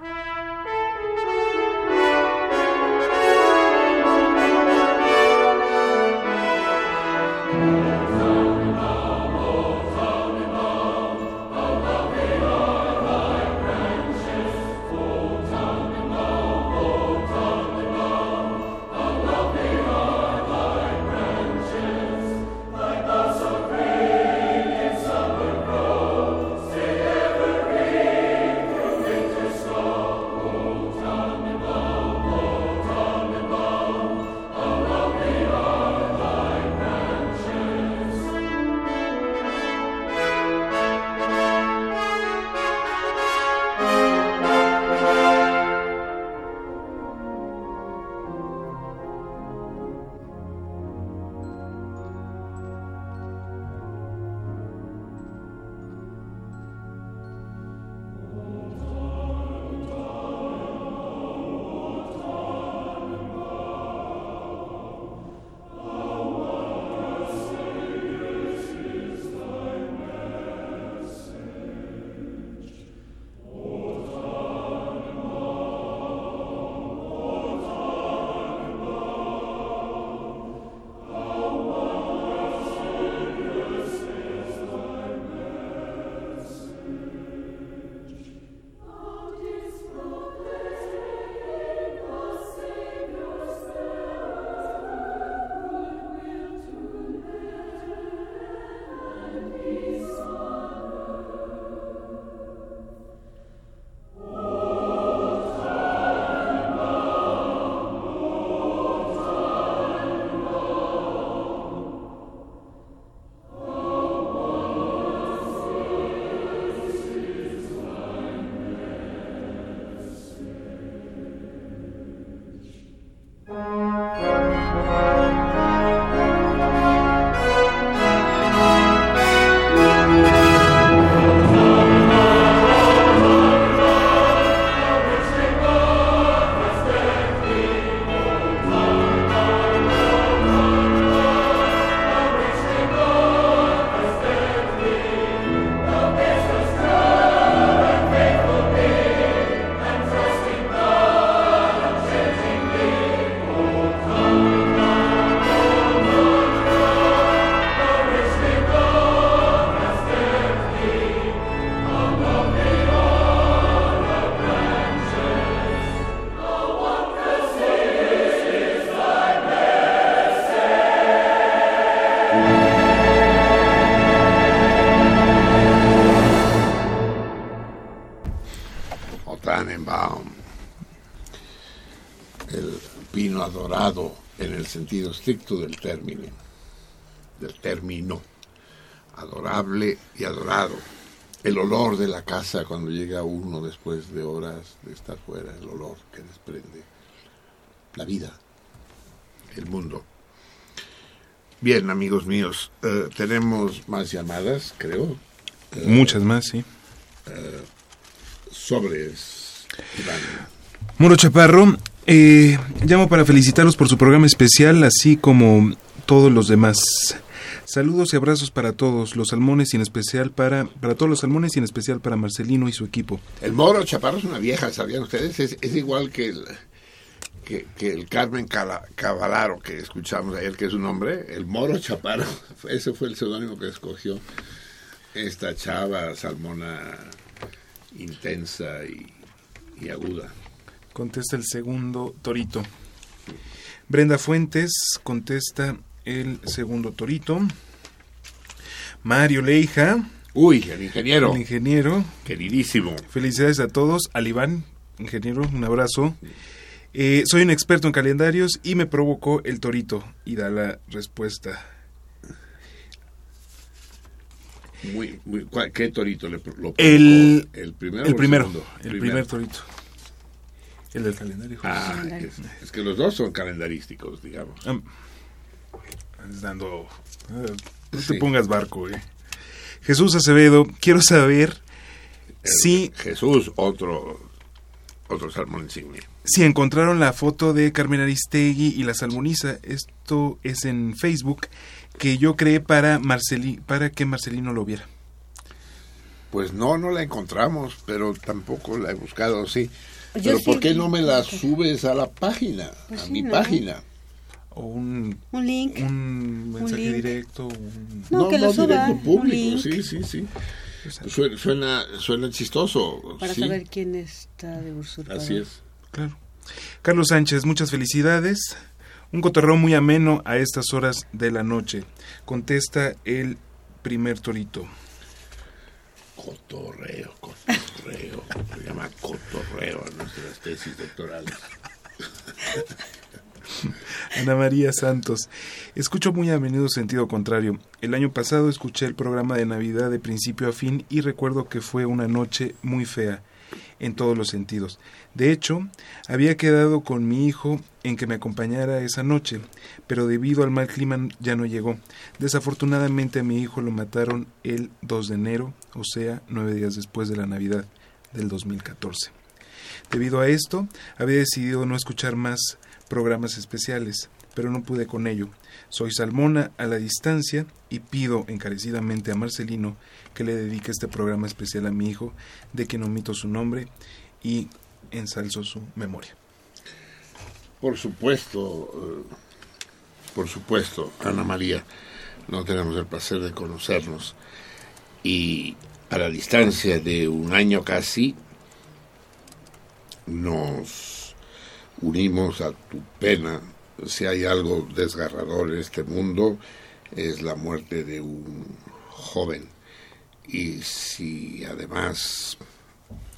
Sentido estricto del término, del término, adorable y adorado. El olor de la casa cuando llega uno después de horas de estar fuera, el olor que desprende la vida, el mundo. Bien, amigos míos, eh, tenemos más llamadas, creo. Eh, Muchas más, sí. Sobres, Iván. Moro Chaparro, eh, llamo para felicitarlos por su programa especial, así como todos los demás. Saludos y abrazos para todos los salmones y en especial para, para todos los salmones y en especial para Marcelino y su equipo. El Moro Chaparro es una vieja, ¿sabían ustedes? Es, igual que el, que, el Carmen Cavalaro que escuchamos ayer, que es su nombre. El Moro Chaparro, [laughs] ese fue el seudónimo que escogió esta chava salmona intensa y aguda. Contesta el segundo torito. Brenda Fuentes contesta el segundo torito. Mario Leija, Uy, el ingeniero, el ingeniero. queridísimo. Felicidades a todos. Al Iván, ingeniero, un abrazo. Eh, soy un experto en calendarios y me provocó el torito. Y da la respuesta. Muy, muy, ¿cuál- ¿Qué torito le pro- lo El, provocó? ¿El primero? el primero. segundo? El primer torito. El del calendario. Ah, es, es que los dos son calendarísticos, digamos. Estás dando. ah, no te pongas barco, eh. Jesús Acevedo, quiero saber si, Jesús, otro, otro salmón insignia. si encontraron la foto de Carmen Aristegui y la salmoniza. Esto es en Facebook que yo creé para Marceli, para que Marcelino lo viera. Pues no, no la encontramos, pero tampoco la he buscado, sí. Yo pero sí ¿por qué no me la subes a la página, Pues a sí, mi ¿no? página? O un, Un link. un mensaje link. directo. un- No, que lo suba, directo un público, sí, sí, sí. Suena, suena, suena chistoso. Para sí, saber quién está de usurpador. Así es. Claro. Carlos Sánchez, muchas felicidades. Un cotorreo muy ameno a estas horas de la noche. Contesta el primer torito. Cotorreo, cotorreo. Se llama cotorreo a nuestras tesis doctorales. [laughs] Ana María Santos. Escucho muy a menudo sentido contrario. El año pasado escuché el programa de Navidad de principio a fin y recuerdo que fue una noche muy fea en todos los sentidos. De hecho, había quedado con mi hijo en que me acompañara esa noche, pero debido al mal clima ya no llegó. Desafortunadamente a mi hijo lo mataron el 2 de enero, o sea, nueve días después de la Navidad del 2014. Debido a esto, había decidido no escuchar más programas especiales, pero no pude con ello. Soy Salmona a la distancia y pido encarecidamente a Marcelino que le dedique este programa especial a mi hijo, de quien omito su nombre y ensalzo su memoria. Por supuesto, eh, por supuesto, Ana María, no tenemos el placer de conocernos. Y a la distancia de un año casi, nos unimos a tu pena. Si hay algo desgarrador en este mundo, es la muerte de un joven. Y si además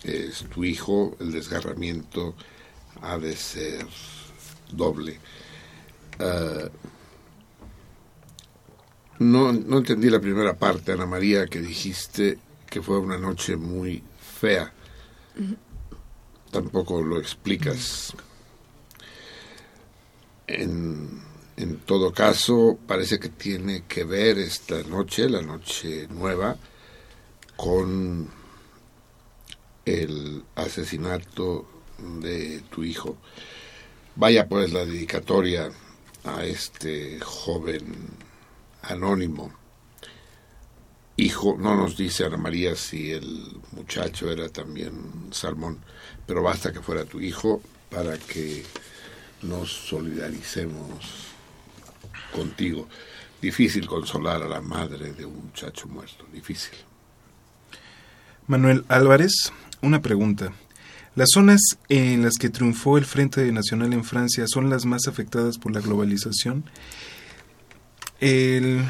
es tu hijo, el desgarramiento ha de ser doble. Ah, no, no entendí la primera parte, Ana María, que dijiste que fue una noche muy fea. Tampoco lo explicas. En, en todo caso, parece que tiene que ver esta noche, la noche nueva, con el asesinato de tu hijo. Vaya pues la dedicatoria a este joven anónimo. Hijo, no nos dice Ana María si el muchacho era también Salmón, pero basta que fuera tu hijo para que nos solidaricemos contigo. Difícil consolar a la madre de un muchacho muerto, difícil. Manuel Álvarez, una pregunta. ¿Las zonas en las que triunfó el Frente Nacional en Francia son las más afectadas por la globalización? El,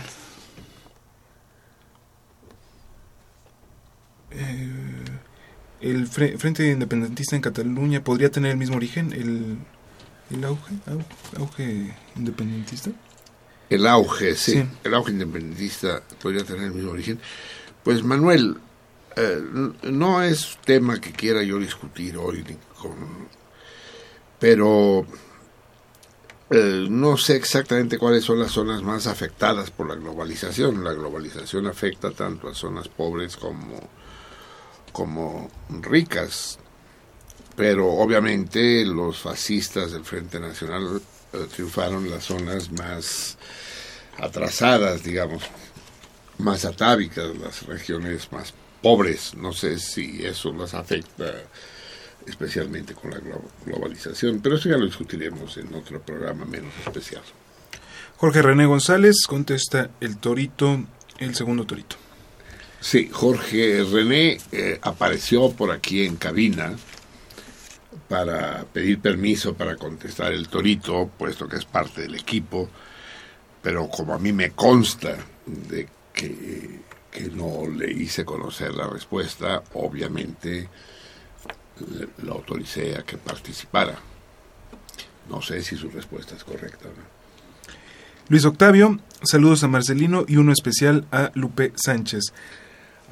eh, ¿El Fre- Frente Independentista en Cataluña podría tener el mismo origen? ¿El, el auge, au- auge independentista? El auge, sí, Sí. el auge independentista podría tener el mismo origen. Pues Manuel, eh, no es tema que quiera yo discutir hoy, con- pero eh, no sé exactamente cuáles son las zonas más afectadas por la globalización. La globalización afecta tanto a zonas pobres como, como ricas. Pero obviamente los fascistas del Frente Nacional eh, triunfaron las zonas más atrasadas, digamos, más atávicas, las regiones más pobres. No sé si eso las afecta especialmente con la glo- globalización, pero eso ya lo discutiremos en otro programa menos especial. Jorge René González contesta el torito, el segundo torito. Sí, Jorge René eh, apareció por aquí en cabina para pedir permiso para contestar el torito, puesto que es parte del equipo, pero como a mí me consta de que, que no le hice conocer la respuesta, obviamente lo autoricé a que participara. No sé si su respuesta es correcta o no. Luis Octavio, saludos a Marcelino y uno especial a Lupe Sánchez.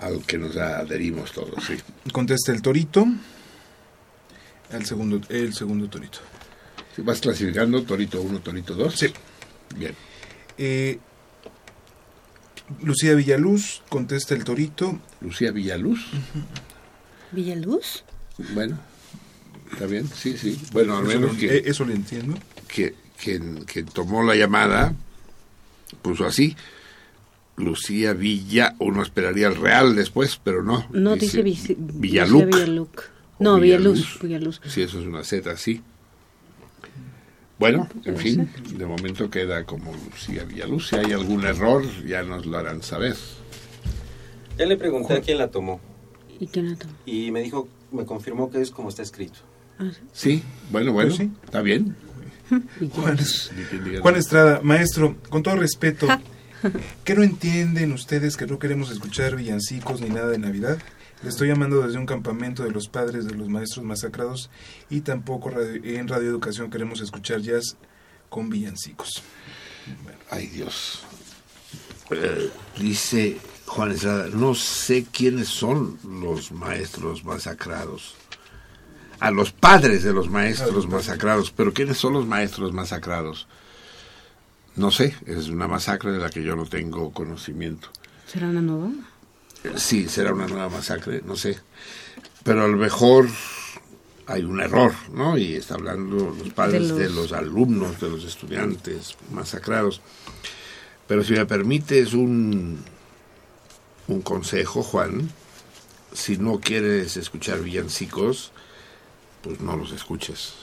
Al que nos adherimos todos, sí. Contesta el torito, el segundo, el segundo torito. Vas clasificando, Torito 1, Torito 2. Sí. Bien. Eh, Lucía Villaluz contesta el torito. Lucía Villaluz. ¿Villaluz? Bueno, está bien, sí, sí. Bueno, al Eso menos lo- que, eh, eso lo entiendo. que quien, quien tomó la llamada puso así. Lucía Villa, uno esperaría el Real después, pero no. No, dice, Vici- Villaluc. Lucía Villaluc. No, Villaluz. Villaluz. Villaluz. Sí, eso es una Z, sí. Bueno, en fin, de momento queda como Lucía Villaluz. Si hay algún error, ya nos lo harán saber. Ya le pregunté a quién la tomó ¿Y quién la tomó? y me dijo, me confirmó que es como está escrito. Ah, sí. Sí, bueno, bueno, Pues sí. está bien. Juan, Juan. Estrada, maestro, con todo respeto, ¿qué no entienden ustedes que no queremos escuchar villancicos ni nada de Navidad? Le estoy llamando desde un campamento de los padres de los maestros masacrados y tampoco radio- en Radio Educación queremos escuchar jazz con villancicos. Ay, Dios. Eh, dice Juan Estrada, no sé quiénes son los maestros masacrados. A los padres de los maestros masacrados, pero ¿quiénes son los maestros masacrados? No sé, es una masacre de la que yo no tengo conocimiento. ¿Será una nueva? Sí, será una nueva masacre, no sé. Pero a lo mejor hay un error, ¿no? Y está hablando los padres de De los, los- alumnos, de los estudiantes masacrados. Pero si me permites un, un consejo, Juan, si no quieres escuchar villancicos, pues no los escuches.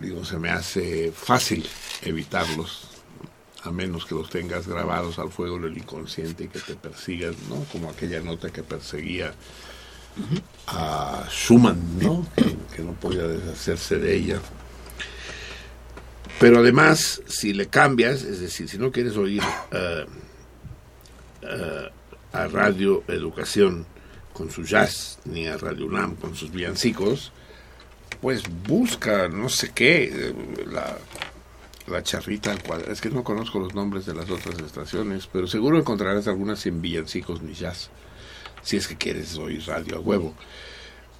Digo, se me hace fácil evitarlos, a menos que los tengas grabados al fuego del inconsciente y que te persigan, ¿no? Como aquella nota que perseguía a Schumann, ¿no? Que, que no podía deshacerse de ella. Pero además, si le cambias, es decir, si no quieres oír eh, eh, a Radio Educación con su jazz, ni a Radio UNAM con sus villancicos, pues busca, no sé qué, eh, la, la charrita al cuadrado. Es que no conozco los nombres de las otras estaciones, pero seguro encontrarás algunas sin villancicos ni jazz, si es que quieres oír radio a huevo.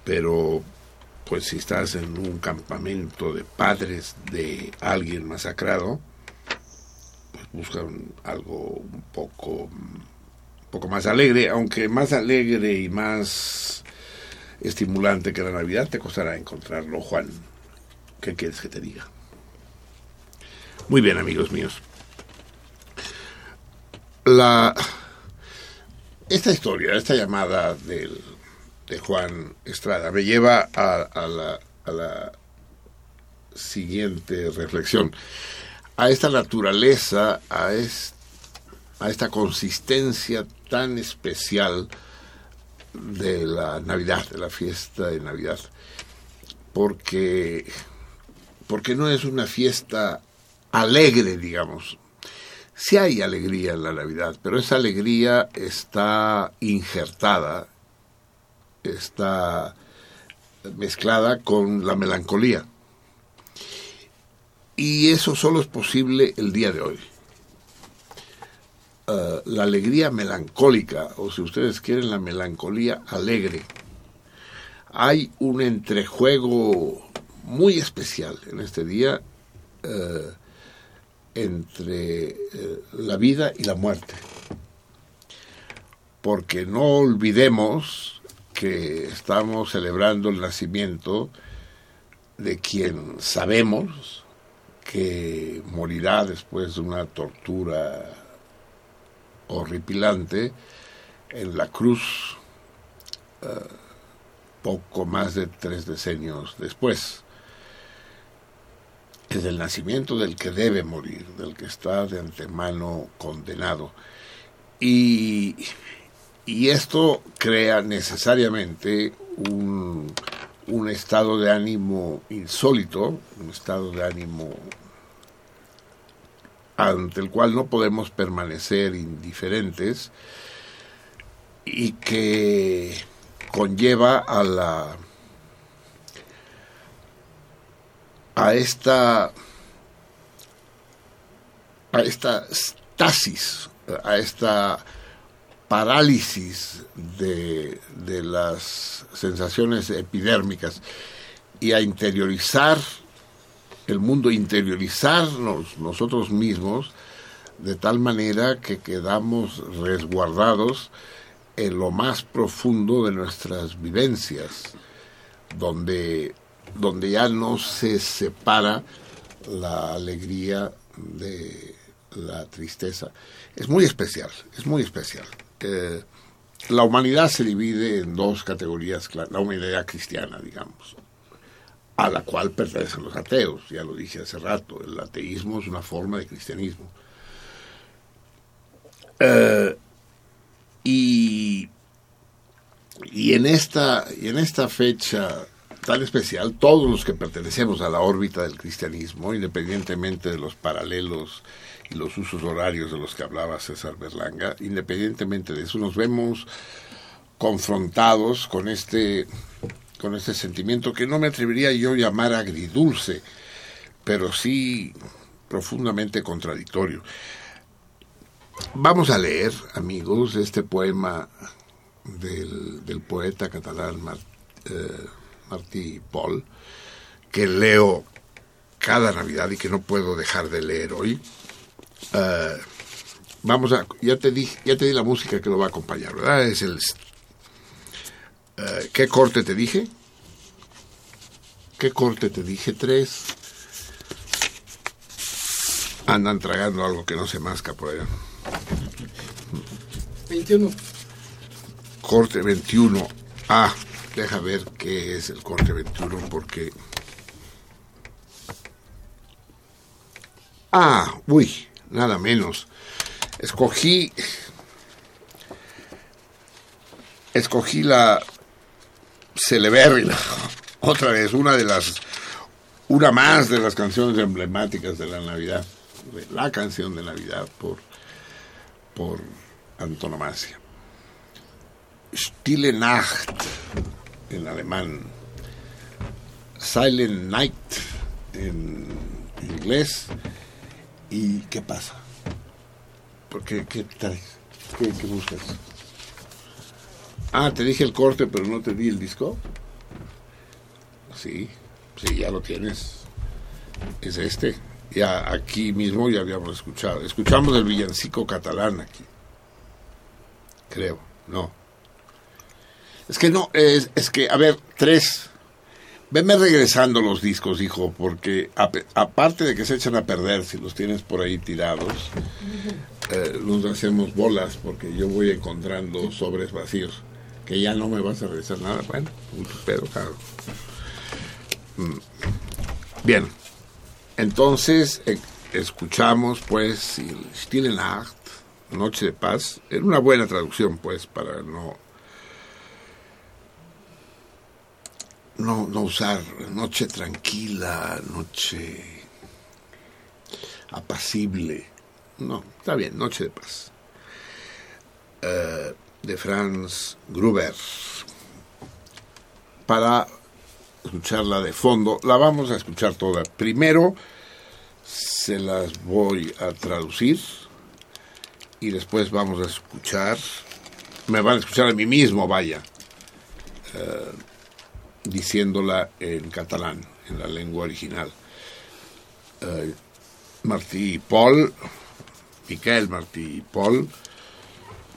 Pero, pues si estás en un campamento de padres de alguien masacrado, pues busca un- algo un poco, un poco más alegre, aunque más alegre y más estimulante que la Navidad te costará encontrarlo, Juan. ¿Qué quieres que te diga? Muy bien, amigos míos. La esta historia, esta llamada del, de Juan Estrada me lleva a, la, a la siguiente reflexión, a esta naturaleza, a, es- a esta consistencia tan especial de la Navidad, de la fiesta de Navidad, porque, porque no es una fiesta alegre, digamos. Sí hay alegría en la Navidad, pero esa alegría está injertada está mezclada con la melancolía. Y eso solo es posible el día de hoy. Uh, la alegría melancólica, o si ustedes quieren, la melancolía alegre. Hay un entrejuego muy especial en este día uh, entre uh, la vida y la muerte. Porque no olvidemos que estamos celebrando el nacimiento de quien sabemos que morirá después de una tortura horripilante en la cruz uh, poco más de tres decenios después. Es el nacimiento del que debe morir, del que está de antemano condenado. Y, y esto crea necesariamente un, un estado de ánimo insólito, un estado de ánimo ante el cual no podemos permanecer indiferentes y que conlleva a la a esta a esta stasis, a esta parálisis de, de las sensaciones epidérmicas y a interiorizar el mundo, interiorizarnos nosotros mismos de tal manera que quedamos resguardados en lo más profundo de nuestras vivencias, donde, donde ya no se separa la alegría de la tristeza. Es muy especial, es muy especial. La humanidad se divide en dos categorías, la humanidad cristiana, digamos, a la cual pertenecen los ateos, ya lo dije hace rato, el ateísmo es una forma de cristianismo. Eh, y, y, en esta, y en esta fecha tan especial, todos los que pertenecemos a la órbita del cristianismo, independientemente de los paralelos y los usos horarios de los que hablaba César Berlanga, independientemente de eso, nos vemos confrontados con este con este sentimiento que no me atrevería yo a llamar agridulce, pero sí profundamente contradictorio. Vamos a leer, amigos, este poema del, del poeta catalán Mar, eh, Martí Paul, que leo cada Navidad y que no puedo dejar de leer hoy. Uh, vamos a, ya te di, ya te di la música que lo va a acompañar, ¿verdad? Es el Uh, ¿Qué corte te dije? ¿Qué corte te dije? Tres. Andan tragando algo que no se masca por allá. 21. Corte 21. Ah, deja ver qué es el corte 21 porque... Ah, uy, nada menos. Escogí... Escogí la Celebérrima. [laughs] Otra vez, una de las. Una más de las canciones emblemáticas de la Navidad. La canción de Navidad por. por antonomasia. Stille Nacht en alemán. Silent Night en inglés. ¿Y qué pasa? ¿Por qué, qué traes? ¿Qué, qué buscas? Ah, te dije el corte, pero no te di el disco. Sí, sí, ya lo tienes. Es este. Ya aquí mismo ya habíamos escuchado. Escuchamos el villancico catalán aquí. Creo, no. Es que no, es, es que, a ver, tres. Venme regresando los discos, hijo, porque a, aparte de que se echan a perder si los tienes por ahí tirados, eh, nos hacemos bolas porque yo voy encontrando sobres vacíos que ya no me vas a regresar nada. Bueno, pero claro. Mm. Bien, entonces eh, escuchamos pues Stille Nacht, Noche de Paz. Era una buena traducción pues para no no, no usar noche tranquila, noche apacible. No, está bien, noche de paz. Uh, de Franz Gruber. para escucharla de fondo. La vamos a escuchar toda. Primero se las voy a traducir y después vamos a escuchar, me van a escuchar a mí mismo, vaya, eh, diciéndola en catalán, en la lengua original. Eh, Martí Paul, Miquel Martí Paul,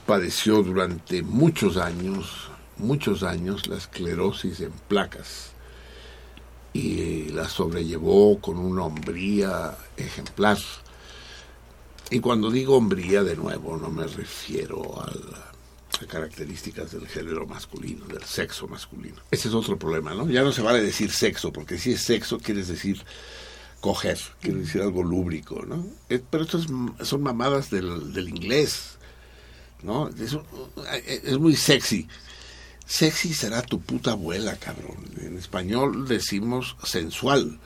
padeció durante muchos años, muchos años, la esclerosis en placas y la sobrellevó con una hombría ejemplar. Y cuando digo hombría, de nuevo, no me refiero a, la- a características del género masculino, del sexo masculino. Ese es otro problema, ¿no? Ya no se vale decir sexo, porque si es sexo, quieres decir coger, quiere decir algo lúbrico, ¿no? Eh, Pero esto es- son mamadas del, del inglés, ¿no? Es muy sexy. Sexy será tu puta abuela, cabrón. En español decimos sensual.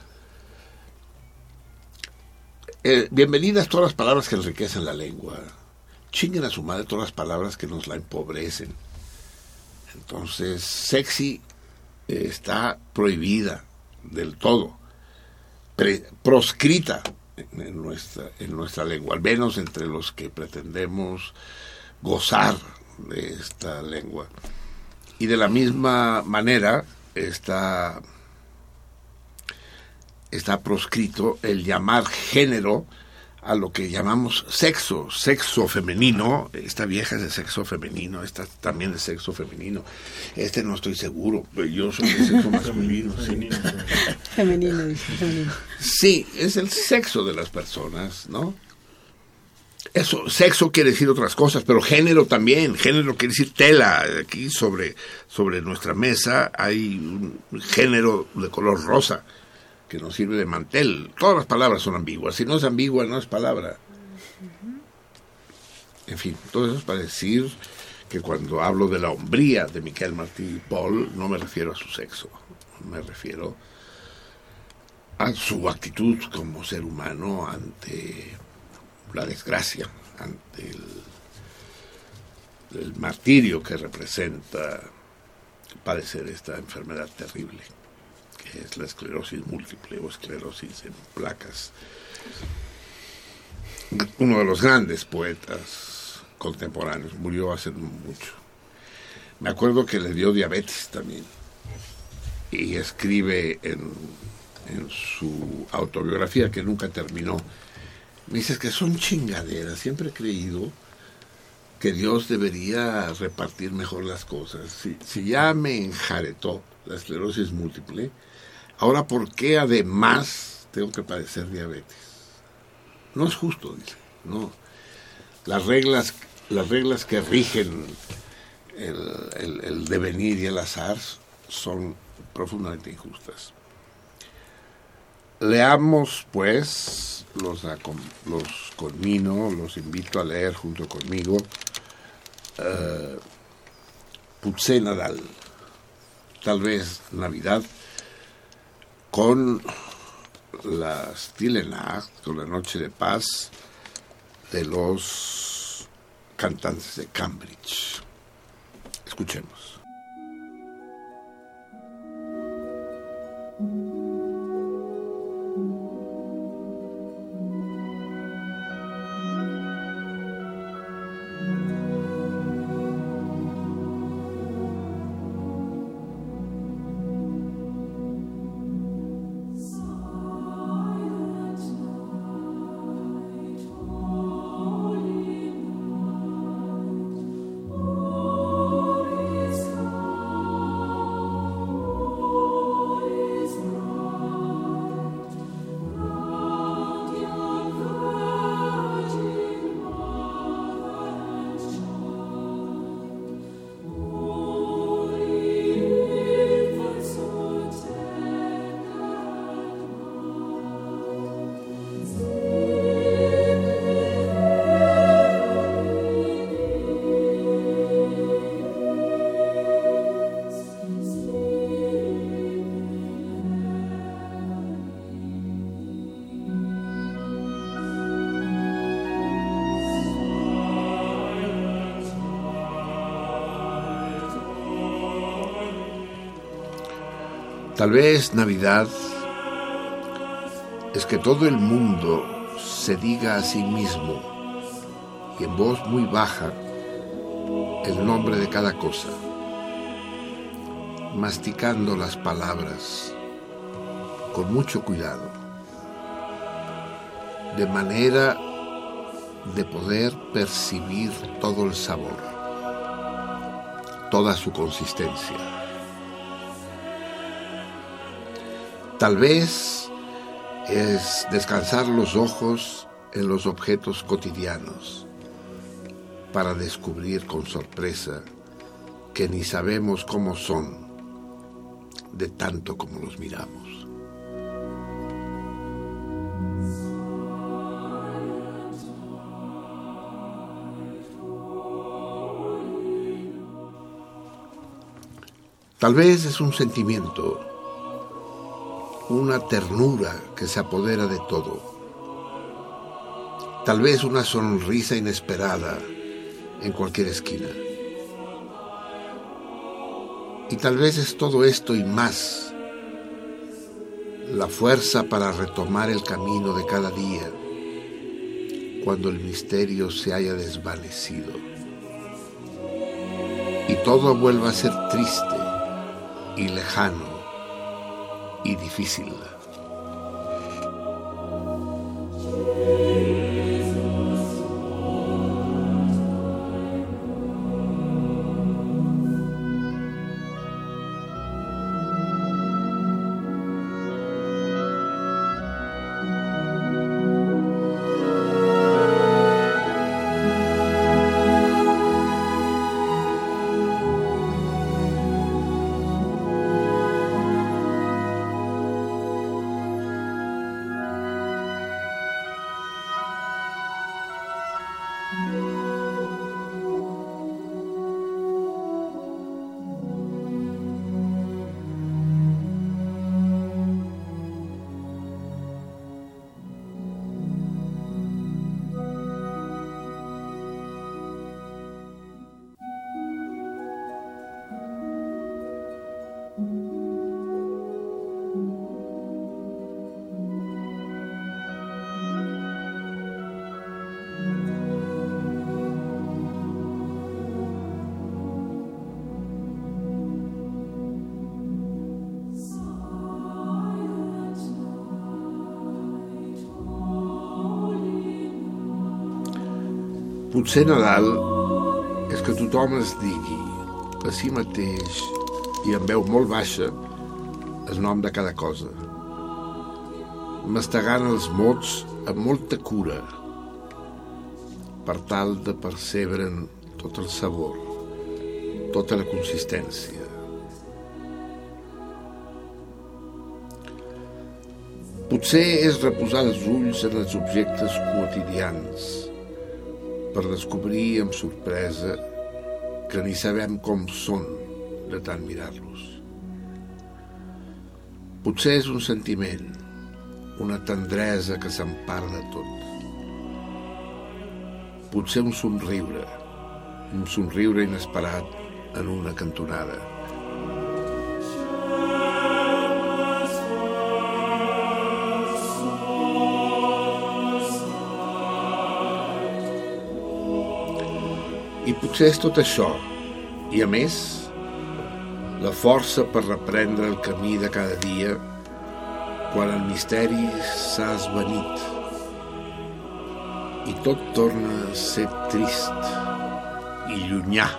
Eh, bienvenidas todas las palabras que enriquecen la lengua. Chinguen a su madre todas las palabras que nos la empobrecen. Entonces, sexy eh, está prohibida del todo, proscrita en, en nuestra, en nuestra lengua, al menos entre los que pretendemos gozar de esta lengua. Y de la misma manera está, está proscrito el llamar género a lo que llamamos sexo, sexo femenino. Esta vieja es de sexo femenino, esta también de sexo femenino. Este no estoy seguro, pero yo soy de sexo [laughs] masculino. sí. [laughs] Femenino, dice, femenino. Sí, es el sexo de las personas, ¿no? Eso, sexo quiere decir otras cosas, pero género también, género quiere decir tela. Aquí sobre, sobre nuestra mesa hay un género de color rosa que nos sirve de mantel. Todas las palabras son ambiguas. Si no es ambigua, no es palabra. En fin, todo eso es para decir que cuando hablo de la hombría de Miquel Martí Paul, no me refiero a su sexo, me refiero a su actitud como ser humano ante la desgracia, ante el, el martirio que representa padecer esta enfermedad terrible, es la esclerosis múltiple o esclerosis en placas. Uno de los grandes poetas contemporáneos murió hace mucho. Me acuerdo que le dio diabetes también y escribe en, en su autobiografía que nunca terminó. Me dices que son chingaderas. Siempre he creído que Dios debería repartir mejor las cosas. Si, si ya me enjaretó la esclerosis múltiple, ahora ¿por qué además tengo que padecer diabetes? No es justo, dice. No. Las reglas, las reglas que rigen el, devenir y el azar son profundamente injustas. Leamos, pues, los, los conmino, los invito a leer junto conmigo eh, Putzé Nadal, tal vez Navidad, con la Stille Nacht, con la Noche de Paz de los cantantes de Cambridge. Escuchemos. Tal vez Navidad es que todo el mundo se diga a sí mismo y en voz muy baja el nombre de cada cosa, masticando las palabras con mucho cuidado, de manera de poder percibir todo el sabor, toda su consistencia. Tal vez es descansar los ojos en los objetos cotidianos para descubrir con sorpresa que ni sabemos cómo son de tanto como los miramos. Tal vez es un sentimiento, una ternura que se apodera de todo. Tal vez una sonrisa inesperada en cualquier esquina. Y tal vez es todo esto y más, la fuerza para retomar el camino de cada día, cuando el misterio se haya desvanecido y todo vuelva a ser triste y lejano difícil. Potser Nadal és que tothom es digui a si mateix i en veu molt baixa el nom de cada cosa, mastegant els mots amb molta cura per tal de percebre'n tot el sabor, tota la consistència. Potser és reposar els ulls en els objectes quotidians per descobrir amb sorpresa que ni sabem com són de tant mirar-los. Potser és un sentiment, una tendresa que s'empara de tot. Potser un somriure, un somriure inesperat en una cantonada. I potser és tot això, i a més, la força per reprendre el camí de cada dia quan el misteri s'ha esvanit i tot torna a ser trist i llunyà.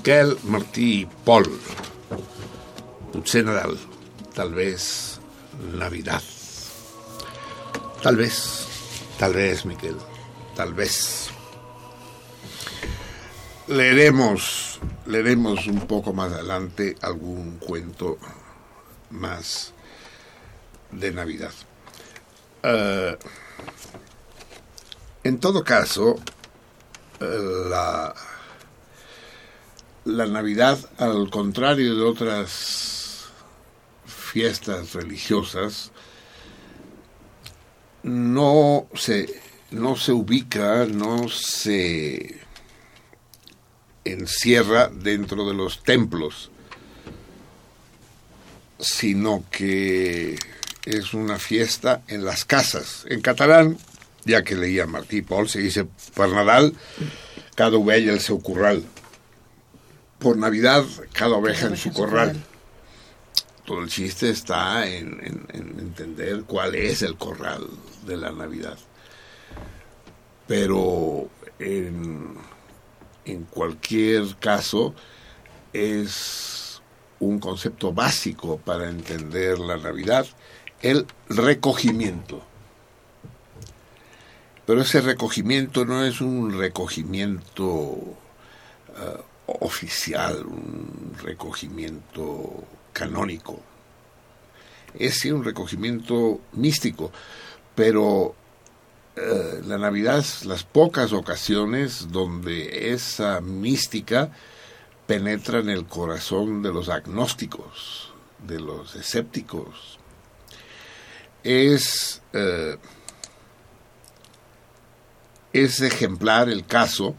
Miquel, Martí i Pol. Potser tal vez Navidad. Tal vez, tal vez, Miquel, tal vez. Leeremos, leeremos un poco más adelante algún cuento más de Navidad. Eh, En todo caso, eh, la, la Navidad, al contrario de otras fiestas religiosas, no se, no se ubica, no se encierra dentro de los templos, sino que es una fiesta en las casas. En catalán, ya que leía Martí Paul, se dice per Nadal, cada ovella el seu corral. Por Navidad, cada oveja en su corral. Todo el chiste está en, en- en entender cuál es el corral de la Navidad. Pero en, en cualquier caso es un concepto básico para entender la Navidad, el recogimiento. Pero ese recogimiento no es un recogimiento eh, oficial, un recogimiento canónico. Es sí un recogimiento místico, pero eh, la Navidad las pocas ocasiones donde esa mística penetra en el corazón de los agnósticos, de los escépticos. Es, eh, es ejemplar el caso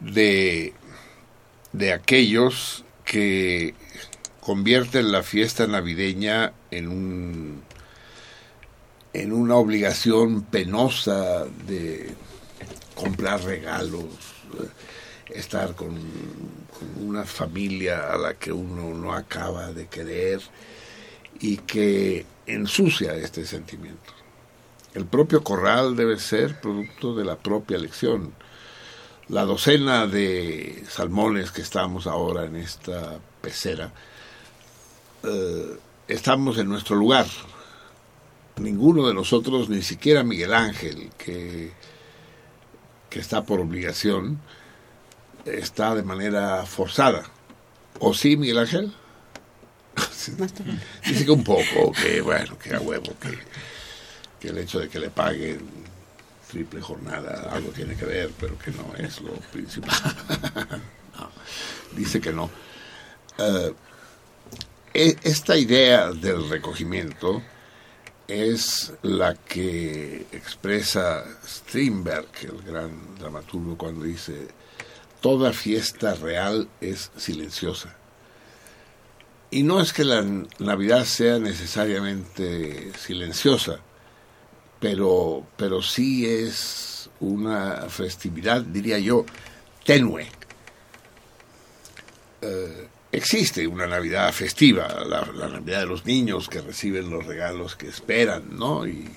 de, de aquellos que convierten la fiesta navideña en un en una obligación penosa de comprar regalos, estar con, con una familia a la que uno no acaba de querer y que ensucia este sentimiento. El propio corral debe ser producto de la propia elección. La docena de salmones que estamos ahora en esta pecera, eh, estamos en nuestro lugar. Ninguno de nosotros, ni siquiera Miguel Ángel, que, que está por obligación, está de manera forzada. ¿O sí, Miguel Ángel? [laughs] Dice que un poco, que bueno, que a huevo, que, que el hecho de que le paguen triple jornada algo tiene que ver, pero que no es lo [laughs] principal. No, dice que no. Eh, e- esta idea del recogimiento es la que expresa Strindberg, el gran dramaturgo, cuando dice, toda fiesta real es silenciosa. Y no es que la Navidad sea necesariamente silenciosa, pero, pero sí es una festividad, diría yo, tenue. Eh, existe una Navidad festiva, la, Navidad de los niños que reciben los regalos que esperan, ¿no? Y,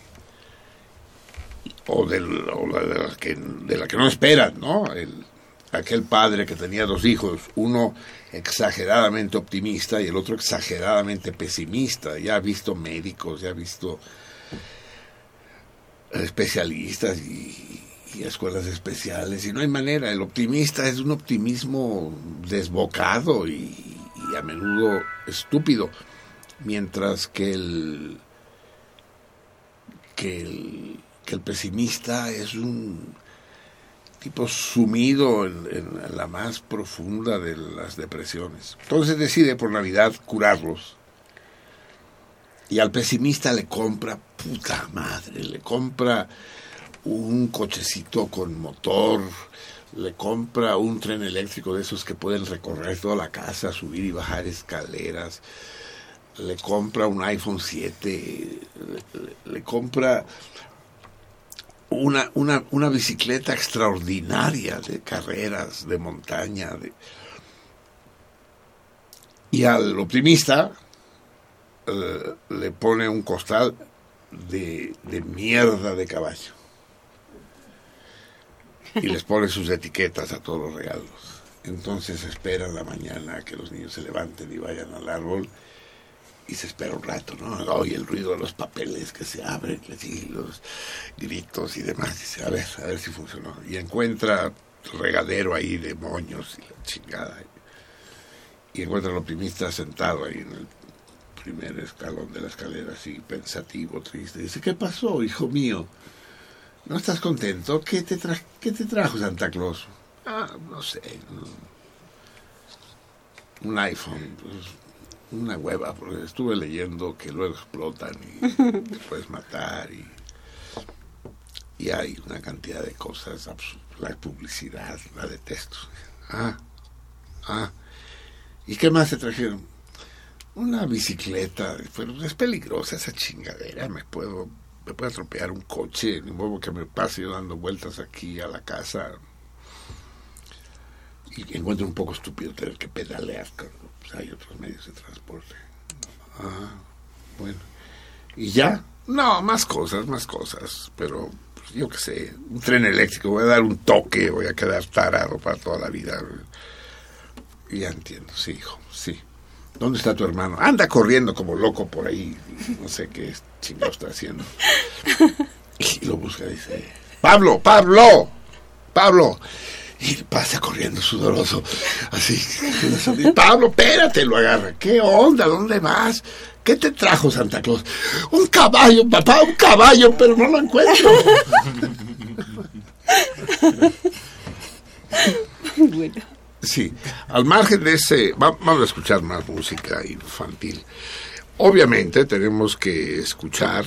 o, de, la que, de la que no esperan, ¿no? El, aquel padre que tenía dos hijos, uno exageradamente optimista y el otro exageradamente pesimista, ya ha visto médicos, ya ha visto especialistas y, escuelas especiales y no hay manera, el optimista es un optimismo desbocado y, y a menudo estúpido, mientras que el que el, que el pesimista es un tipo sumido en, en la más profunda de las depresiones. Entonces decide por Navidad curarlos. Y al pesimista le compra, puta madre, le compra un cochecito con motor, le compra un tren eléctrico de esos que pueden recorrer toda la casa, subir y bajar escaleras, le compra un iPhone 7, le, le- compra una, una, una bicicleta extraordinaria de carreras, de montaña. de- Y al optimista le pone un costal de, de mierda de caballo. Y les pone sus etiquetas a todos los regalos. Entonces esperan la mañana que los niños se levanten y vayan al árbol y se espera un rato, ¿no? Oye el ruido de los papeles que se abren, así, los gritos y demás. Dice, a ver, a ver si funcionó. Y encuentra regadero ahí de moños y la chingada. Y encuentra al optimista sentado ahí en el primer escalón de la escalera, así pensativo, triste. Dice, ¿qué pasó, hijo mío? ¿No estás contento? ¿Qué te, tra- qué te trajo Santa Claus? Ah, no sé. no. Un iPhone. pues, una hueva, porque estuve leyendo que luego explotan y te [laughs] puedes matar y, y hay una cantidad de cosas absurdas. La publicidad, la detesto. Ah, ah. ¿Y qué más te trajeron? Una bicicleta, pero es peligrosa esa chingadera, me puedo, me puede atropellar un coche, ni modo que me pase yo dando vueltas aquí a la casa. Y encuentro un poco estúpido tener que pedalear, pues, hay otros medios de transporte. Ah, bueno. ¿Y ya? No, más cosas, más cosas, pero pues, yo qué sé, un tren eléctrico, voy a dar un toque, voy a quedar tarado para toda la vida. Ya entiendo, sí, hijo, sí. ¿Dónde está tu hermano? Anda corriendo como loco por ahí. No sé qué chingado está haciendo. Y lo busca y dice, Pablo, Pablo, Pablo. Y pasa corriendo sudoroso, así. Pablo, espérate, lo agarra. ¿Qué onda? ¿Dónde vas? ¿Qué te trajo Santa Claus? Un caballo, papá, un caballo, pero no lo encuentro. [laughs] bueno. Sí, al margen de ese, va- vamos a escuchar más música infantil. Obviamente tenemos que escuchar,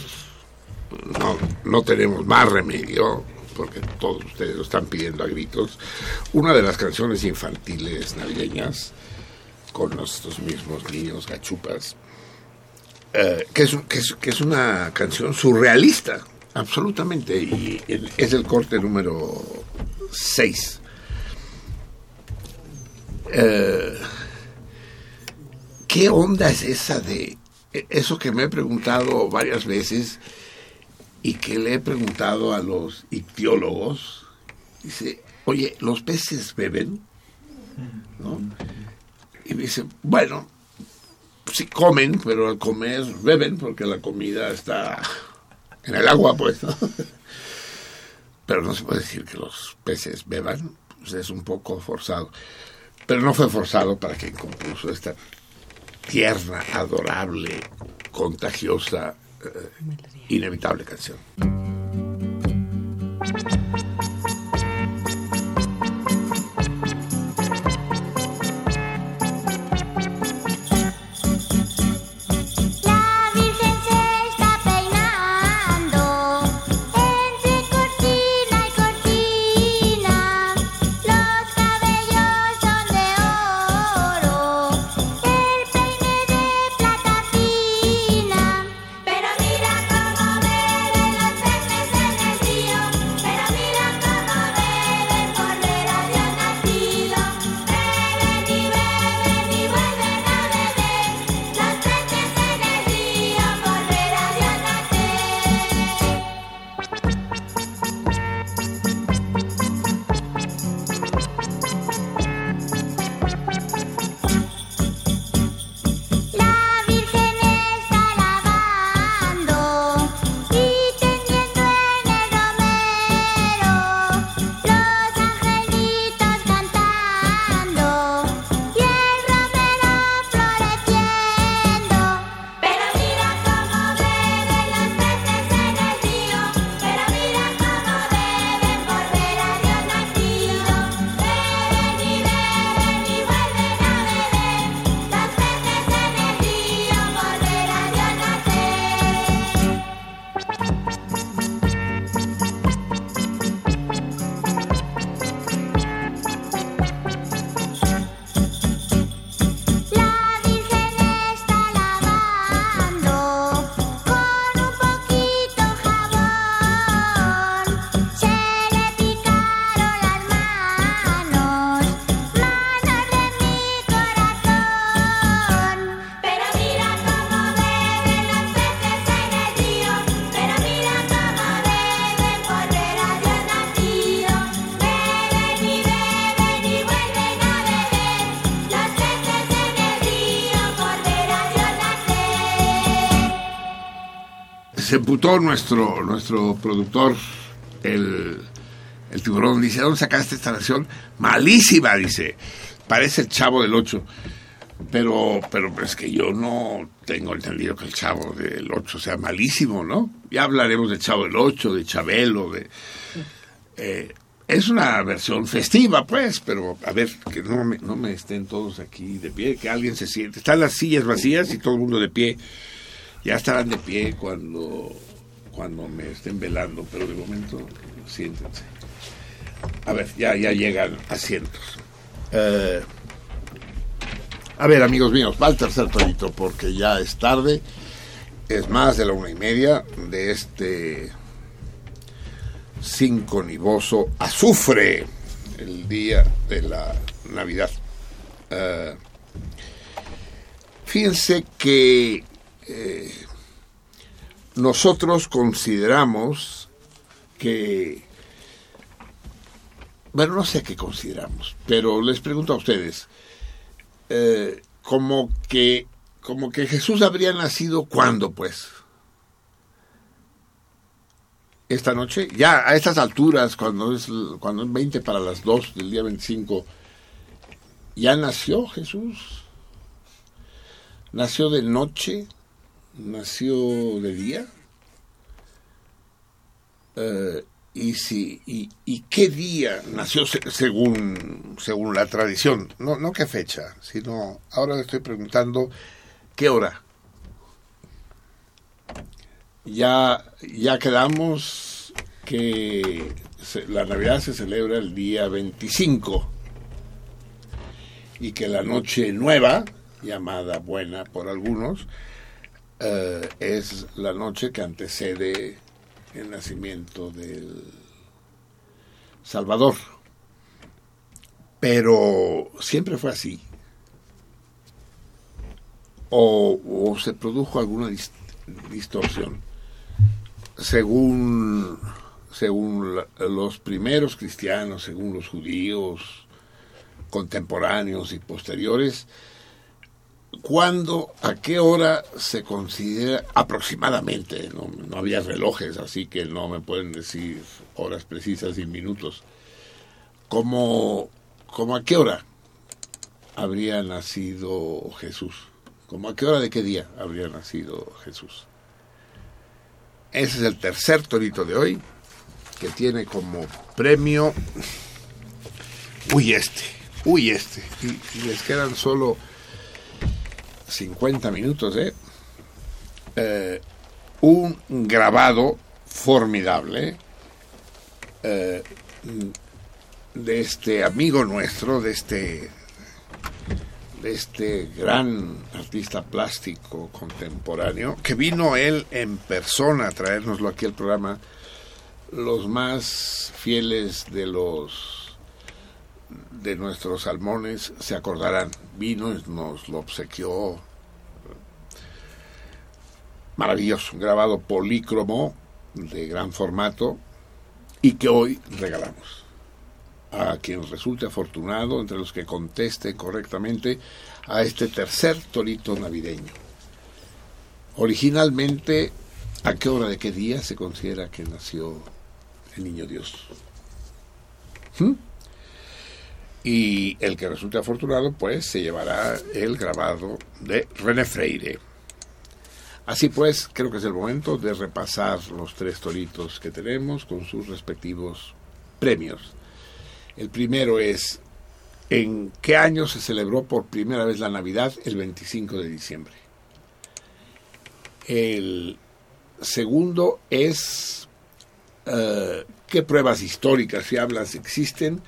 no, no tenemos más remedio, porque todos ustedes lo están pidiendo a gritos, una de las canciones infantiles navideñas con nuestros mismos niños gachupas, eh, que, es, que, es, una canción surrealista, absolutamente, y es el corte número 6. Eh, ¿Qué onda es esa de e- eso que me he preguntado varias veces y que le he preguntado a los ictiólogos? Dice, oye, ¿los peces beben? ¿No? Y me dice, bueno, sí comen, pero al comer beben porque la comida está en el agua, pues. [laughs] Pero no se puede decir que los peces beban, pues es un poco forzado. Pero no fue forzado para quien compuso esta tierna, adorable, contagiosa, eh, inevitable canción. Se emputó nuestro, nuestro productor, el, el tiburón, dice, ¿dónde sacaste esta canción? Malísima, dice. Parece el chavo del 8. Pero, pero es que yo no tengo entendido que el Chavo del 8 sea malísimo, ¿no? Ya hablaremos del Chavo del 8, de Chabelo, de... eh, es una versión festiva, pues, pero a ver, que no me, no me estén todos aquí de pie, que alguien se siente. Están las sillas vacías y todo el mundo de pie. Ya estarán de pie cuando, cuando me estén velando, pero de momento siéntense. A ver, ya, ya llegan asientos. Eh, a ver, amigos míos, va el tercer torito porque ya es tarde. Es más de la una y media de este sinconivoso azufre el día de la Navidad. Eh, fíjense que eh, nosotros consideramos que, bueno, no sé qué consideramos, pero les pregunto a ustedes, eh, como que, como que Jesús habría nacido cuándo, pues esta noche, ya a estas alturas, cuando es, cuando es 20 para las 2 del día 25, ya nació Jesús. Nació de noche, nació de día. Eh, y, si, y, y qué día nació se- según, según la tradición. No, no qué fecha, sino ahora le estoy preguntando qué hora. ya, ya quedamos que se- la Navidad se celebra el día 25 y que la noche nueva, llamada buena por algunos, eh, es la noche que antecede el nacimiento del Salvador. Pero siempre fue así. O, se produjo alguna dis- distorsión según, según los primeros cristianos, según los judíos contemporáneos y posteriores, ¿cuándo, a qué hora se considera aproximadamente? No, había relojes, así que no me pueden decir horas precisas y minutos. ¿Cómo, cómo a qué hora habría nacido Jesús? ¿Cómo a qué hora de qué día habría nacido Jesús? Ese es el tercer torito de hoy, que tiene como premio. Uy, este, uy, este. Y les quedan solo 50 minutos, ¿eh? Eh, un grabado formidable eh, de este amigo nuestro, de este de este gran artista plástico contemporáneo, que vino él en persona a traérnoslo aquí al programa, los más fieles de los de nuestros salmones se acordarán, vino y nos lo obsequió maravilloso, un grabado polícromo de gran formato y que hoy regalamos a quien resulte afortunado entre los que conteste correctamente a este tercer torito navideño. Originalmente, ¿a qué hora de qué día se considera que nació el niño Dios? ¿Mm? Y el que resulte afortunado, pues, se llevará el grabado de René Freire. Así pues, creo que es el momento de repasar los tres toritos que tenemos con sus respectivos premios. El primero es, ¿en qué año se celebró por primera vez la Navidad el 25 de diciembre? El segundo es, eh, ¿qué pruebas históricas fiables existen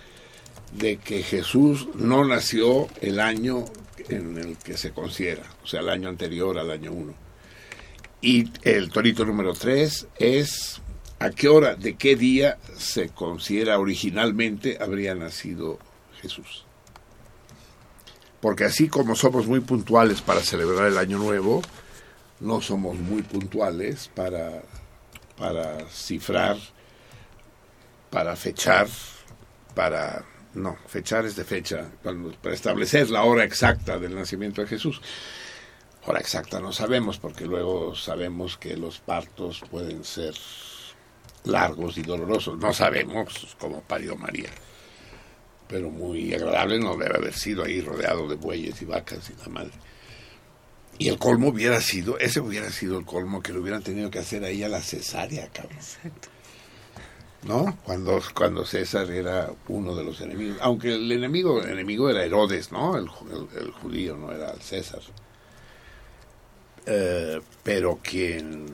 de que Jesús no nació el año en el que se considera, o sea, el año anterior al año 1? Y el torito número 3 es a qué hora, de qué día se considera originalmente habría nacido Jesús. Porque así como somos muy puntuales para celebrar el año nuevo, no somos muy puntuales para, para cifrar, para fechar, para... No, fechar es de fecha, para establecer la hora exacta del nacimiento de Jesús. Hora exacta no sabemos, porque luego sabemos que los partos pueden ser largos y dolorosos. No sabemos cómo parió María. pero muy agradable, no debe haber sido ahí rodeado de bueyes y vacas y la madre. Y el colmo hubiera sido, ese hubiera sido el colmo que le hubieran tenido que hacer ahí a la cesárea, cabrón. Exacto. ¿No? Cuando, cuando César era uno de los enemigos. Aunque el enemigo, enemigo era Herodes, ¿no? El, el- judío, no era el César. Eh, pero quien,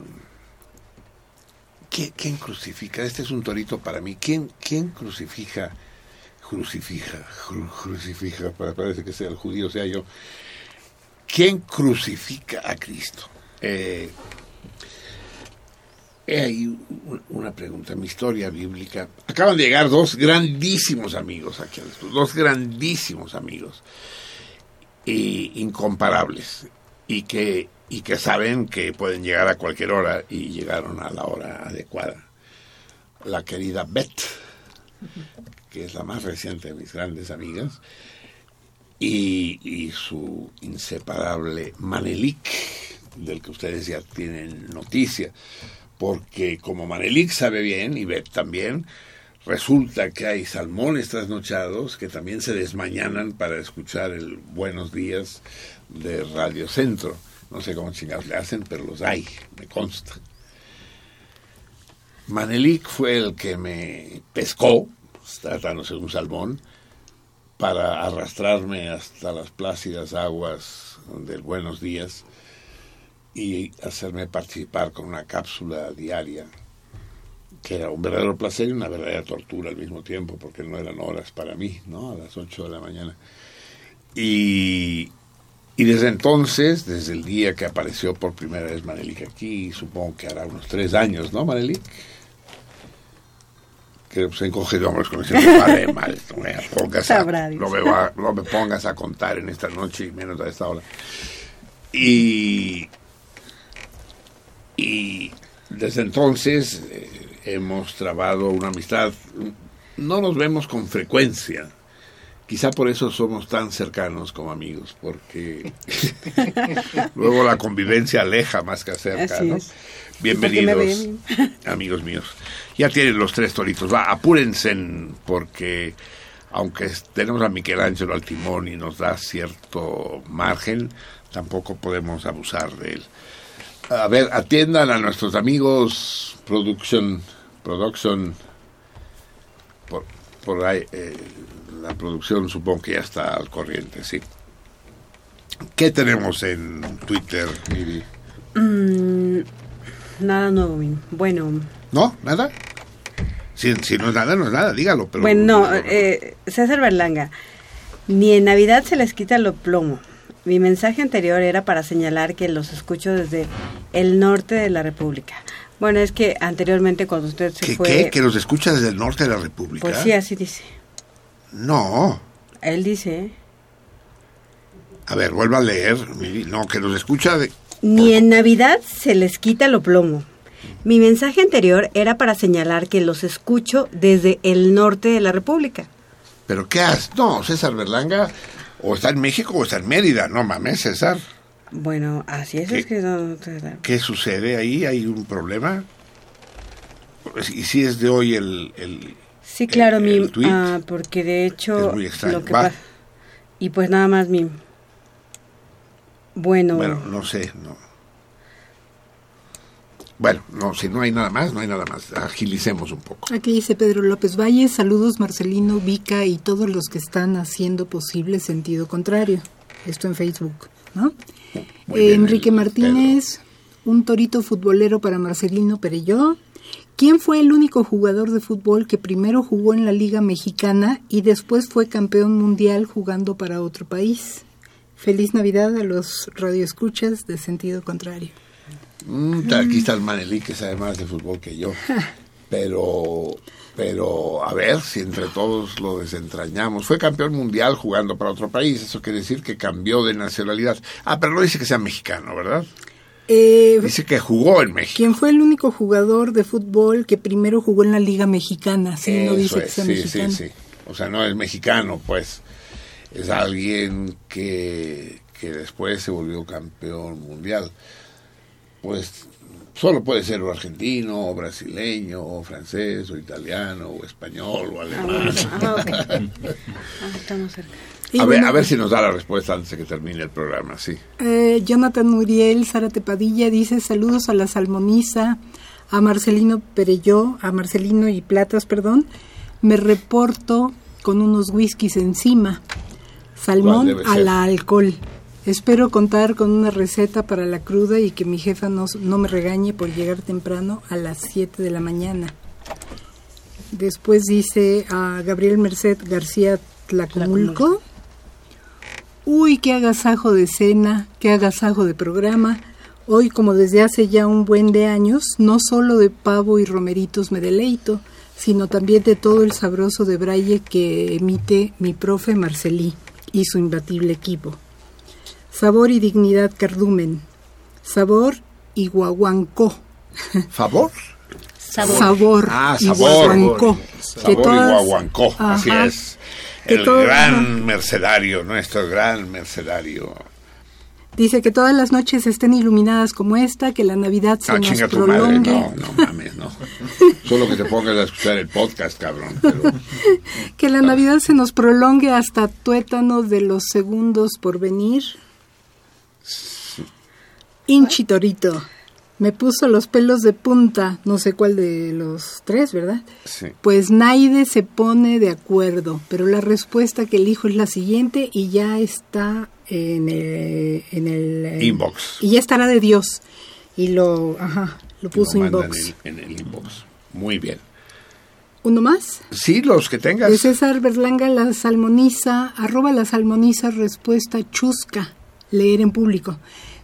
¿quién, crucifica? Este es un torito para mí. ¿Quién, quién crucifica? Crucifica, cru- crucifica, pa- parece que sea el judío, sea yo. ¿Quién crucifica a Cristo? Eh, He ahí un- una pregunta, mi historia bíblica. Acaban de llegar dos grandísimos amigos aquí dos grandísimos amigos, y incomparables, y que, y que saben que pueden llegar a cualquier hora y llegaron a la hora adecuada. La querida Beth, que es la más reciente de mis grandes amigas, y, y su inseparable Manelik, del que ustedes ya tienen noticia, porque como Manelik sabe bien, y Beth también, resulta que hay salmones trasnochados que también se desmañanan para escuchar el Buenos Días de Radio Centro. No sé cómo chingados le hacen, pero los hay, me consta. Manelik fue el que me pescó, tratándose de un salmón, para arrastrarme hasta las plácidas aguas del Buenos Días y hacerme participar con una cápsula diaria, que era un verdadero placer y una verdadera tortura al mismo tiempo, porque no eran horas para mí, ¿no? A las 8 de la mañana. Y, y desde entonces, desde el día que apareció por primera vez Manelik aquí, supongo que hará unos tres años, ¿no, Manelik? Que se encoge de hombros con diciendo, vale, mal, no me, pongas a, no, me va- no me pongas a contar en esta noche y menos a esta hora. Y, y desde entonces eh, hemos trabado una amistad. No nos vemos con frecuencia. Quizá por eso somos tan cercanos como amigos, porque [laughs] luego la convivencia aleja más que acerca. Así ¿no? es. ¿Y por qué me Bienvenidos, ven? [laughs] amigos míos. Ya tienen los tres toritos. Va, apúrense porque aunque tenemos a Michelangelo al timón y nos da cierto margen, tampoco podemos abusar de él. A ver, atiendan a nuestros amigos Production, Production, por, por ahí, eh, la producción supongo que ya está al corriente, sí. ¿Qué tenemos en Twitter, Miri? Mm, nada nuevo. Bueno, ¿No? ¿Nada? Si, si no es nada, no es nada, dígalo. Pero, bueno, no, eh, César Berlanga. Ni en Navidad se les quita lo plomo. Mi mensaje anterior era para señalar que los escucho desde el norte de la República. Bueno, es que anteriormente cuando usted se ¿Qué, fue... qué? ¿Que los escucha desde el norte de la República? Pues sí, así dice. No. Él dice... A ver, vuelva a leer. No, que los escucha de... Ni en Navidad se les quita lo plomo. Mi mensaje anterior era para señalar que los escucho desde el norte de la República. ¿Pero qué haces? No, César Berlanga o está en México o está en Mérida. No mames, César. Bueno, así es ¿Qué? escrito. ¿Qué sucede ahí? ¿Hay un problema? ¿Y si es de hoy el... el Sí, claro, el- Mim. el? Ah, porque de hecho. Es muy extraño. Lo que pasa- Y pues nada más, Mim. Bueno, Bueno, no sé, no. Bueno, no, si no hay nada más, no hay nada más. Agilicemos un poco. Aquí dice Pedro López Valle, saludos Marcelino, Vica y todos los que están haciendo posible sentido contrario. Esto en Facebook, ¿no? Bien, Enrique el- Martínez, un torito futbolero para Marcelino Perelló. ¿Quién fue el único jugador de fútbol que primero jugó en la Liga Mexicana y después fue campeón mundial jugando para otro país? Feliz Navidad a los radioescuchas de sentido contrario. Mm, aquí está el Manelí, que sabe más de fútbol que yo. [laughs] Pero, pero, a ver, si entre todos lo desentrañamos. Fue campeón mundial jugando para otro país. Eso quiere decir que cambió de nacionalidad. Ah, pero no dice que sea mexicano, ¿verdad? Eh, Dice que jugó en México. ¿Quién fue el único jugador de fútbol que primero jugó en la Liga Mexicana? No Eso dice que es, sea sí, mexicano. sí, sí. O sea, no es mexicano, pues. Es alguien que, que después se volvió campeón mundial. Pues Solo puede ser o argentino, o brasileño, o francés, o italiano, o español, o alemán. Ah, ok. [laughs] Ah, estamos cerca. Y A ver, a ver si nos da la respuesta antes de que termine el programa, sí. Eh, Jonathan Muriel, Sara Tepadilla dice saludos a la salmoniza, a Marcelino Perelló, a Marcelino y Platas, perdón. Me reporto con unos whiskies encima. Salmón ¿Cuál debe a ser? la alcohol. Espero contar con una receta para la cruda y que mi jefa no, no me regañe por llegar temprano a las 7 de la mañana. Después dice a Gabriel Merced García Tlacomulco. Uy, qué agasajo de cena, qué agasajo de programa. Hoy, como desde hace ya un buen de años, no solo de pavo y romeritos me deleito, sino también de todo el sabroso de braille que emite mi profe Marcelí y su imbatible equipo. Sabor y dignidad cardumen. Sabor y guaguancó. ¿Favor? Sabor. Sabor, Ah, y sabor. guaguancó. Sabor y guaguancó, así es. Que El todo- gran ajá. mercedario, nuestro gran mercedario. Dice que todas las noches estén iluminadas como esta, que la Navidad se Ah, nos chinga tu madre, prolongue. no, no mames, no. Solo que te pongas a escuchar el podcast, cabrón. pero- [laughs] Que la Navidad se nos prolongue hasta tuétanos de los segundos por venir. Inchi Torito. Me puso los pelos de punta, no sé cuál de los tres, ¿verdad? sí. Pues Naide se pone de acuerdo, pero la respuesta que elijo es la siguiente y ya está en el... En el eh, Inbox. Y ya estará de Dios. Y lo, ajá, lo puso inbox. En, en el inbox. Muy bien. ¿Uno más? Sí, los que tengas. De César Berlanga, la salmoniza, arroba la salmoniza, respuesta chusca, leer en público.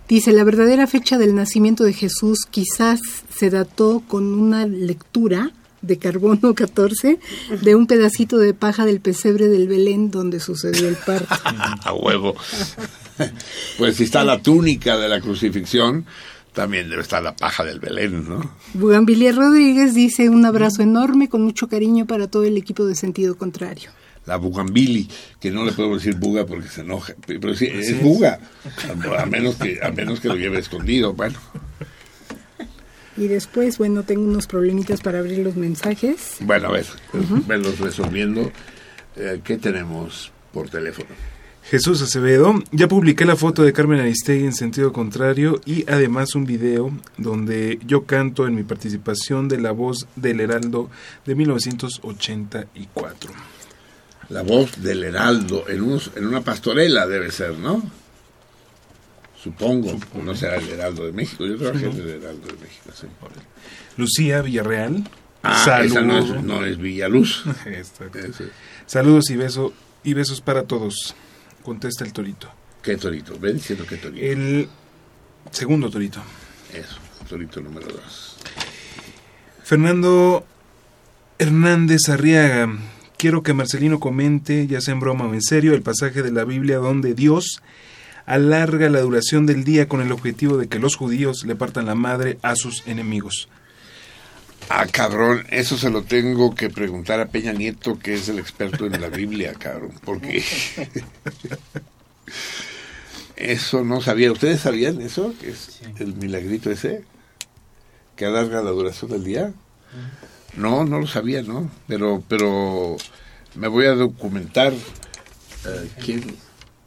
Dice, la verdadera fecha del nacimiento de Jesús quizás se dató con una lectura de carbono [laughs] 14 de un pedacito de paja del pesebre del Belén donde sucedió el parto. [laughs] a huevo. pues si está la túnica de la crucifixión, también debe estar la paja del Belén, ¿no? Bugambilier Rodríguez dice, un abrazo enorme con mucho cariño para todo el equipo de sentido contrario. La bugambili, que no le podemos decir buga porque se enoja, pero sí, es buga, a, a menos que a menos que lo lleve escondido, bueno. Y después, bueno, tengo unos problemitas para abrir los mensajes. Bueno, a ver, venlos resolviendo. Eh, ¿Qué tenemos por teléfono? Jesús Acevedo, ya publiqué la foto de Carmen Aristegui en sentido contrario y además un video donde yo canto en mi participación de La Voz del Heraldo de 1984. La voz del Heraldo, en, unos, en una pastorela debe ser, ¿no? Supongo, no será el Heraldo de México, yo trabajé en el Heraldo de México, sí. Lucía Villarreal, Ah, esa no es, saludo. no es Villaluz. [laughs] Saludos y, beso, y besos para todos, contesta el torito. ¿Qué torito? Ven diciendo qué torito. El segundo torito. Eso, torito número dos. Fernando Hernández Arriaga, quiero que Marcelino comente, ya sea en broma o en serio, el pasaje de la Biblia donde Dios alarga la duración del día con el objetivo de que los judíos le partan la madre a sus enemigos. Ah, cabrón, eso se lo tengo que preguntar a Peña Nieto, que es el experto en la Biblia, [laughs] cabrón, porque eso no sabía. ¿Ustedes sabían eso? Que es el milagrito ese, que alarga la duración del día. No, no lo sabía, ¿no? Pero, pero me voy a documentar. Eh, ¿Quién?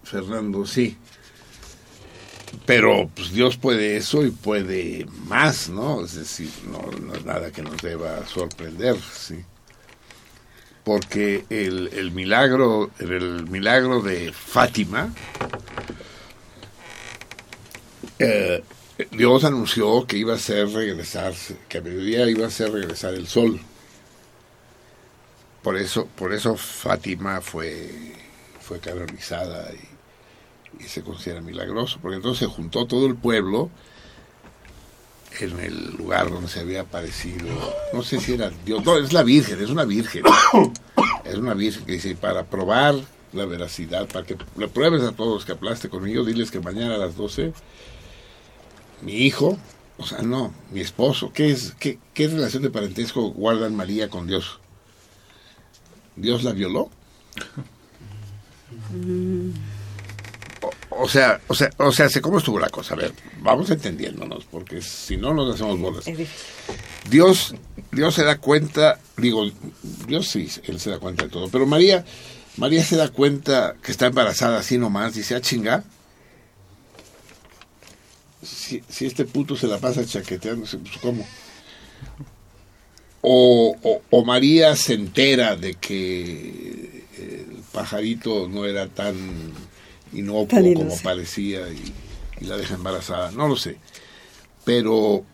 Fernando, sí. Pero pues Dios puede eso y puede más, ¿no? Es decir, no, no es nada que nos deba sorprender, sí. Porque el, el milagro, el milagro de Fátima, eh, Dios anunció que iba a ser regresar, que a mediodía iba a ser regresar el sol. Por eso, por eso Fátima fue, fue canonizada y, y se considera milagroso, porque entonces se juntó todo el pueblo en el lugar donde se había aparecido, no sé si era Dios, no, es la Virgen, es una Virgen, [coughs] es una Virgen que dice, para probar la veracidad, para que le pruebes a todos que hablaste conmigo, diles que mañana a las 12, mi hijo, o sea, no, mi esposo, ¿qué, es, qué, qué relación de parentesco guardan María con Dios? ¿Dios la violó? O, o sea, o sea, o sea, sé cómo estuvo la cosa. A ver, vamos entendiéndonos, porque si no nos hacemos bolas. Dios, Dios se da cuenta, digo, Dios sí, él se da cuenta de todo, pero María, María se da cuenta que está embarazada así nomás, dice, ah, chinga. Si, si este puto se la pasa chaqueteándose, pues ¿cómo? O, o, o María se entera de que el pajarito no era tan inocuo Tan como parecía y, y la deja embarazada, no lo sé. Pero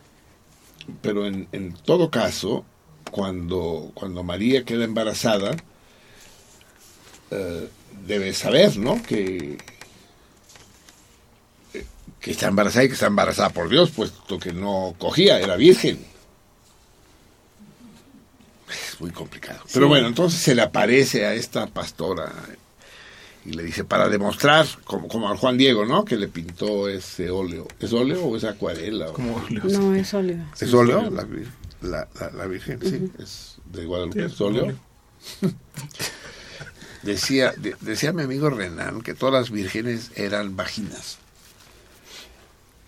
pero en, en todo caso, cuando, cuando María queda embarazada, eh, debe saber, ¿no? Que, que está embarazada y que está embarazada por Dios, puesto que no cogía, era virgen. Es muy complicado. Pero bueno, entonces se le aparece a esta pastora y le dice, para demostrar, como, como al Juan Diego, ¿no? Que le pintó ese óleo. ¿Es óleo o es acuarela? Como óleo. No, es sólido. ¿Es óleo? La, la, la- la Virgen, sí, es de Guadalupe. Sí, ¿Es es óleo? óleo. [laughs] decía, de- decía mi amigo Renan que todas las vírgenes eran vaginas.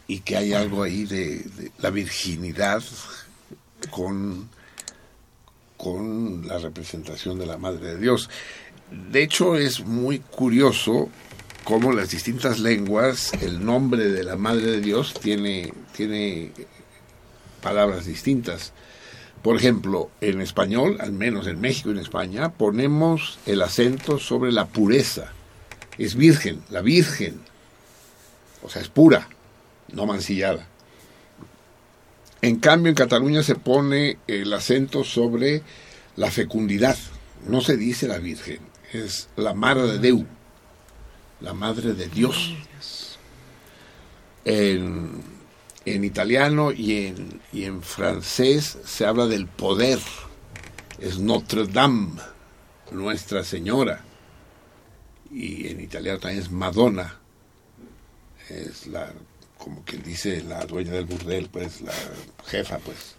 Y que hay algo ahí de, la virginidad con, con la representación de la Madre de Dios. De hecho, es muy curioso cómo las distintas lenguas, el nombre de la Madre de Dios tiene, tiene palabras distintas. Por ejemplo, en español, al menos en México y en España, ponemos el acento sobre la pureza. Es virgen, la virgen. O sea, es pura, no mancillada. En cambio, en Cataluña se pone el acento sobre la fecundidad. No se dice la virgen, es la Mare de Déu, la Madre de Dios. En, en italiano y en, y en francés se habla del poder. Es Notre Dame, Nuestra Señora. Y en italiano también es Madonna. Es la, como quien dice, la dueña del burdel, pues, la jefa, pues.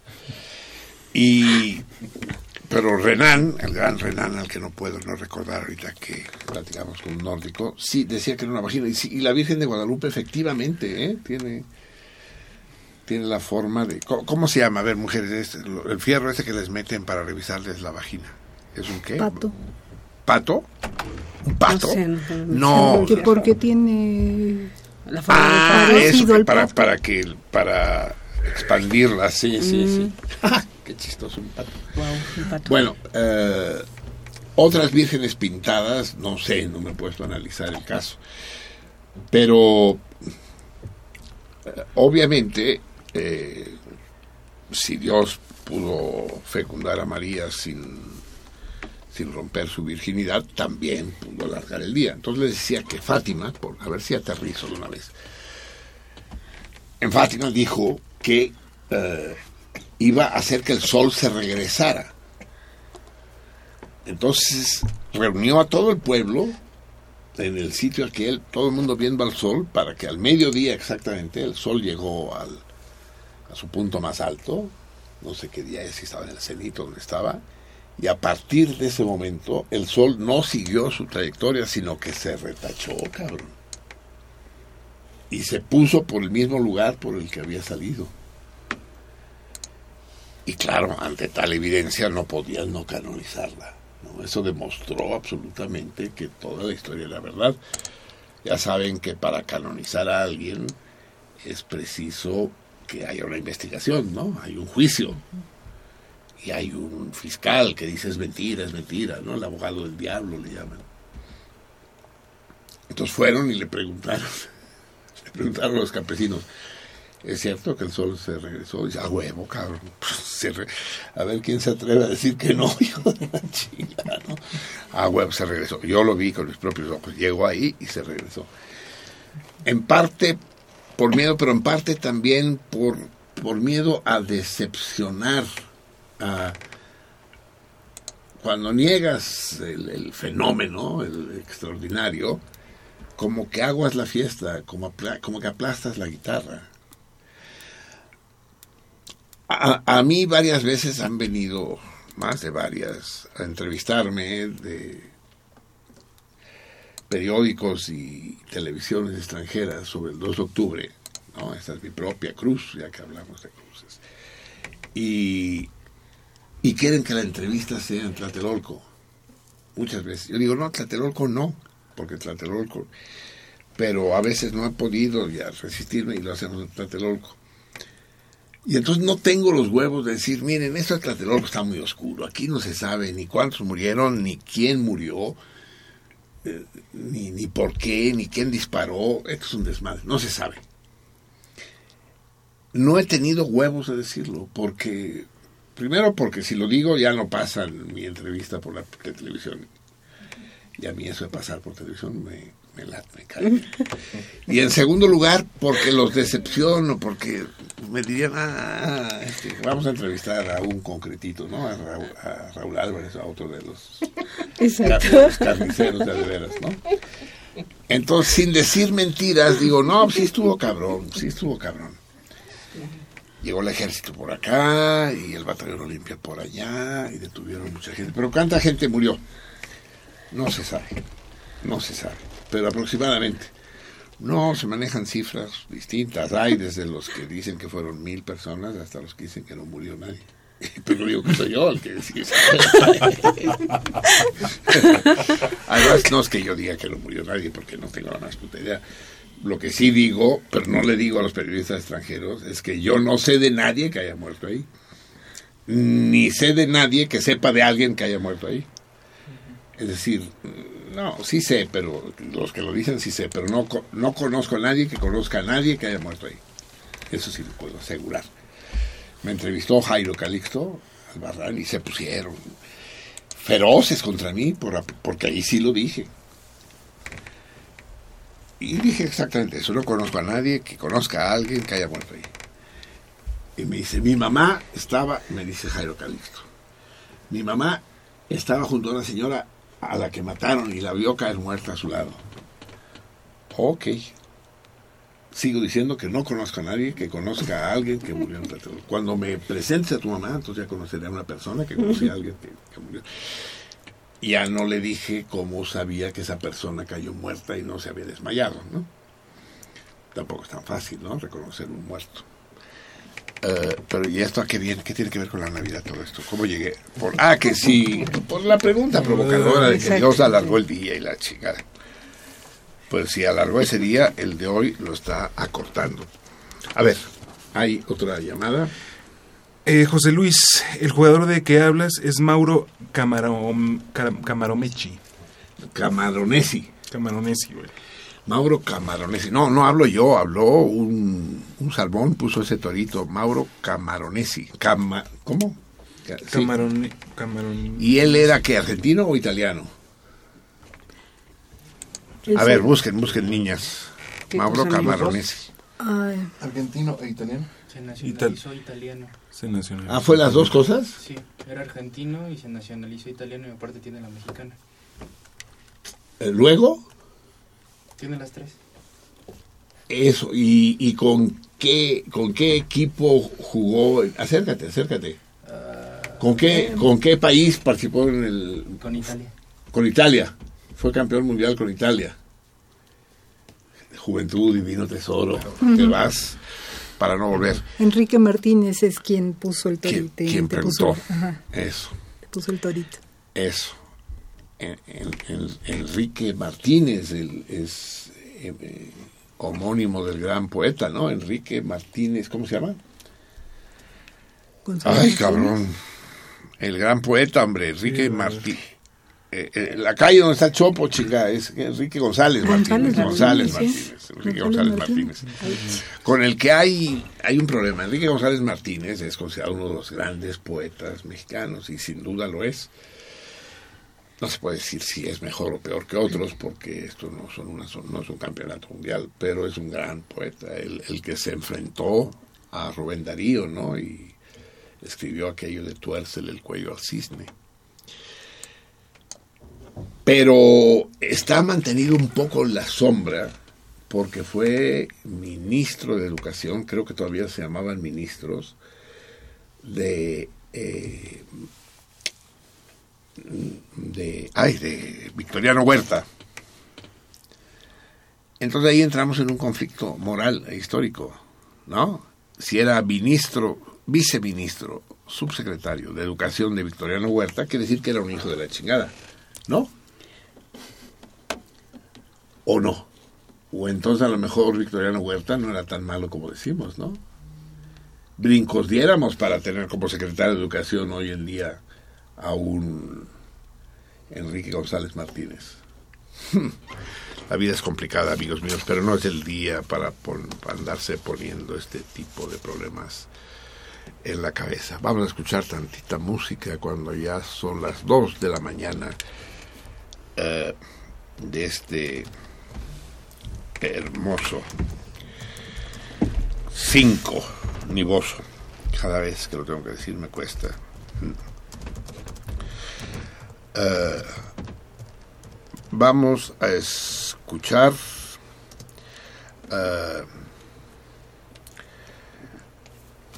Y, pero Renan, el gran Renan, al que no puedo no recordar ahorita que platicamos con un nórdico, sí, decía que era una vagina. Y, sí, y la Virgen de Guadalupe, efectivamente, ¿eh? tiene tiene la forma de... ¿Cómo, cómo se llama? A ver, mujeres, este, el fierro ese que les meten para revisarles la vagina. ¿Es un qué? Pato. ¿Pato? ¿Un pato? No sé, no No. Que porque tiene La Ah, eso, que para, para que para expandirla, sí, sí, Mm. sí. [laughs] Ah, qué chistoso un pato. de... Wow, un pato. Bueno, eh, otras vírgenes pintadas, no sé, no me he puesto a analizar el caso. Pero, eh, obviamente, eh, si Dios pudo fecundar a María sin, sin romper su virginidad, también pudo alargar el día. Entonces le decía que Fátima, por, a ver si aterrizo de una vez, en Fátima dijo que eh, iba a hacer que el sol se regresara. Entonces reunió a todo el pueblo en el sitio aquel, todo el mundo viendo al sol, para que al mediodía exactamente el sol llegó al, a su punto más alto, no sé qué día es, si estaba en el cenito donde estaba, y a partir de ese momento el sol no siguió su trayectoria, sino que se retachó, cabrón. Y se puso por el mismo lugar por el que había salido. Y claro, ante tal evidencia no podían no canonizarla. ¿no? Eso demostró absolutamente que toda la historia era verdad. Ya saben que para canonizar a alguien es preciso que haya una investigación, ¿no? Hay un juicio. Y hay un fiscal que dice es mentira, es mentira, ¿no? El abogado del diablo le llaman. Entonces fueron y le preguntaron, [laughs] le preguntaron a los campesinos, ¿es cierto que el sol se regresó? Y dice, a huevo, cabrón. [laughs] Pues, A ver quién se atreve a decir que no, [laughs] hijo de la chingada, ¿no? A huevo, se regresó. Yo lo vi con mis propios ojos. Llegó ahí y se regresó. En parte por miedo, pero en parte también por, por miedo a decepcionar cuando niegas el, fenómeno, el extraordinario, como que aguas la fiesta, como, que aplastas la guitarra. A, a mí varias veces han venido, más de varias, a entrevistarme de, periódicos y televisiones extranjeras sobre el 2 de octubre, ¿no? Esta es mi propia cruz, ya que hablamos de cruces. Y, y quieren que la entrevista sea en Tlatelolco. Muchas veces. Yo digo, no, Tlatelolco no, porque Tlatelolco... Pero a veces no he podido ya resistirme y lo hacemos en Tlatelolco. Y entonces no tengo los huevos de decir, miren, esto de Tlatelolco está muy oscuro. Aquí no se sabe ni cuántos murieron, ni quién murió, eh, ni, ni por qué, ni quién disparó. Es un desmadre. No se sabe. No he tenido huevos de decirlo, porque, primero porque si lo digo ya no pasa mi entrevista por la de televisión. Y a mí eso de pasar por televisión me, me, me cae. [laughs] Y en segundo lugar, porque los decepciono, porque me dirían, ah, este, vamos a entrevistar a un concretito, ¿no? A Raúl, a Raúl Álvarez, a otro de los, carniceros de veras, ¿no? Entonces, sin decir mentiras, digo, no, sí estuvo cabrón, sí estuvo cabrón. Llegó el ejército por acá y el batallón Olimpia por allá y detuvieron mucha gente. Pero ¿cuánta gente murió? No se sabe, no se sabe, pero aproximadamente. No, se manejan cifras distintas. Hay desde los que dicen que fueron mil personas hasta los que dicen que no murió nadie. [laughs] Pero digo que soy yo el que eso. [laughs] Además, no es que yo diga que no murió nadie, porque no tengo la más puta idea. Lo que sí digo, pero no le digo a los periodistas extranjeros, es que yo no sé de nadie que haya muerto ahí. Ni sé de nadie que sepa de alguien que haya muerto ahí. Es decir, no, sí sé, pero los que lo dicen sí sé, pero no, no conozco a nadie que conozca a nadie que haya muerto ahí. Eso sí lo puedo asegurar. Me entrevistó Jairo Calixto Albarrán y se pusieron feroces contra mí por, porque ahí sí lo dije. Y dije exactamente eso, no conozco a nadie que conozca a alguien que haya muerto ahí. Y me dice, mi mamá estaba, me dice Jairo Calixto, mi mamá estaba junto a una señora a la que mataron y la vio caer muerta a su lado. Ok. Sigo diciendo que no conozco a nadie que conozca a alguien que murió en. Cuando me presentes a tu mamá, entonces ya conoceré a una persona que conocía a alguien que, que murió. Ya no le dije cómo sabía que esa persona cayó muerta y no se había desmayado, ¿no? Tampoco es tan fácil, ¿no? Reconocer un muerto. Eh, pero ¿y esto a qué viene? ¿Qué tiene que ver con la Navidad todo esto? ¿Cómo llegué? Por, ah, que sí, por la pregunta provocadora de que. Dios alargó el día y la chingada. Pues si alargó ese día, el de hoy lo está acortando. A ver, hay otra llamada. Eh, José Luis, el jugador de que hablas es Mauro Camarom, Camaromechi. Camaronesi. Camaronesi, güey. Mauro Camaronesi. No, no hablo yo, habló un, un salmón, puso ese torito. Mauro Camaronesi. Cama, ¿Cómo? Sí. Camarone- ¿Y él era qué, argentino o italiano? A ver, busquen, busquen niñas. ¿Qué Mauro? Camaronesi. Argentino e italiano. Se nacionalizó italiano. Se nacionalizó. Ah, ¿fue las dos cosas? Sí, era argentino y se nacionalizó italiano y aparte tiene la mexicana. Eh, Luego, Tiene las tres. eso. ¿Y, y con, qué, con qué equipo jugó? Acércate, acércate. ¿Con qué, ¿Con qué país participó en el, Con Italia. Con Italia. Fue campeón mundial con Italia. Juventud, divino tesoro. Te vas para no volver. Enrique Martínez es quien puso el ¿Quién, torito. te puso- preguntó? ajá, Eso, te puso el torito. eso. En- en- en- Enrique Martínez el- es eh, eh, homónimo del gran poeta, ¿no? Enrique Martínez, ¿cómo se llama? Gonzalo Ay, Martínez. cabrón. El gran poeta, hombre, Enrique Martínez. La calle donde está Chopo, chinga, es Enrique González Martínez. González Martínez. Enrique González Martínez. Con el que hay, hay un problema. Enrique González Martínez es considerado uno de los grandes poetas mexicanos y sin duda lo es. No se puede decir si es mejor o peor que otros porque esto no, son una, no es un campeonato mundial, pero es un gran poeta, el, el que se enfrentó a Rubén Darío, ¿no? Y escribió aquello de tuércele el cuello al cisne. Pero está mantenido un poco en la sombra porque fue ministro de Educación, creo que todavía se llamaban ministros, de, eh, de, ay, de Victoriano Huerta. Entonces ahí entramos en un conflicto moral e histórico, ¿no? Si era ministro, viceministro, subsecretario de Educación de Victoriano Huerta, quiere decir que era un hijo de la chingada, ¿no? ¿O no? O entonces a lo mejor Victoriano Huerta no era tan malo como decimos, ¿no? Brincos diéramos para tener como secretario de Educación hoy en día a un Enrique González Martínez. [laughs] La vida es complicada, amigos míos, pero no es el día para, para andarse poniendo este tipo de problemas en la cabeza. Vamos a escuchar tantita música cuando ya son las 2 de la mañana eh, de este hermoso 5 nivoso. Cada vez que lo tengo que decir me cuesta. Eh, vamos a escuchar eh,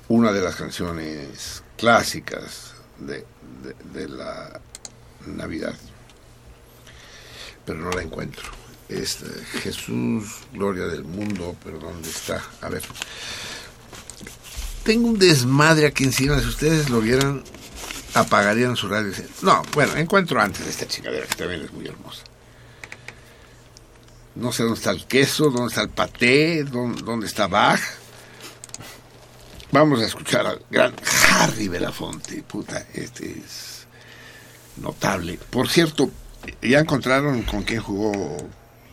una de las canciones clásicas de- de la Navidad, pero no la encuentro. Es eh, Jesús, Gloria del Mundo, pero ¿dónde está? A ver. Tengo un desmadre aquí encima, si ustedes lo vieran, apagarían su radio. No, bueno, encuentro antes de esta chingadera, que también es muy hermosa. No sé dónde está el queso, dónde está el paté, dónde, dónde está Bach. Vamos a escuchar al gran Harry Belafonte. Puta, este es notable. Por cierto, ¿ya encontraron con quién jugó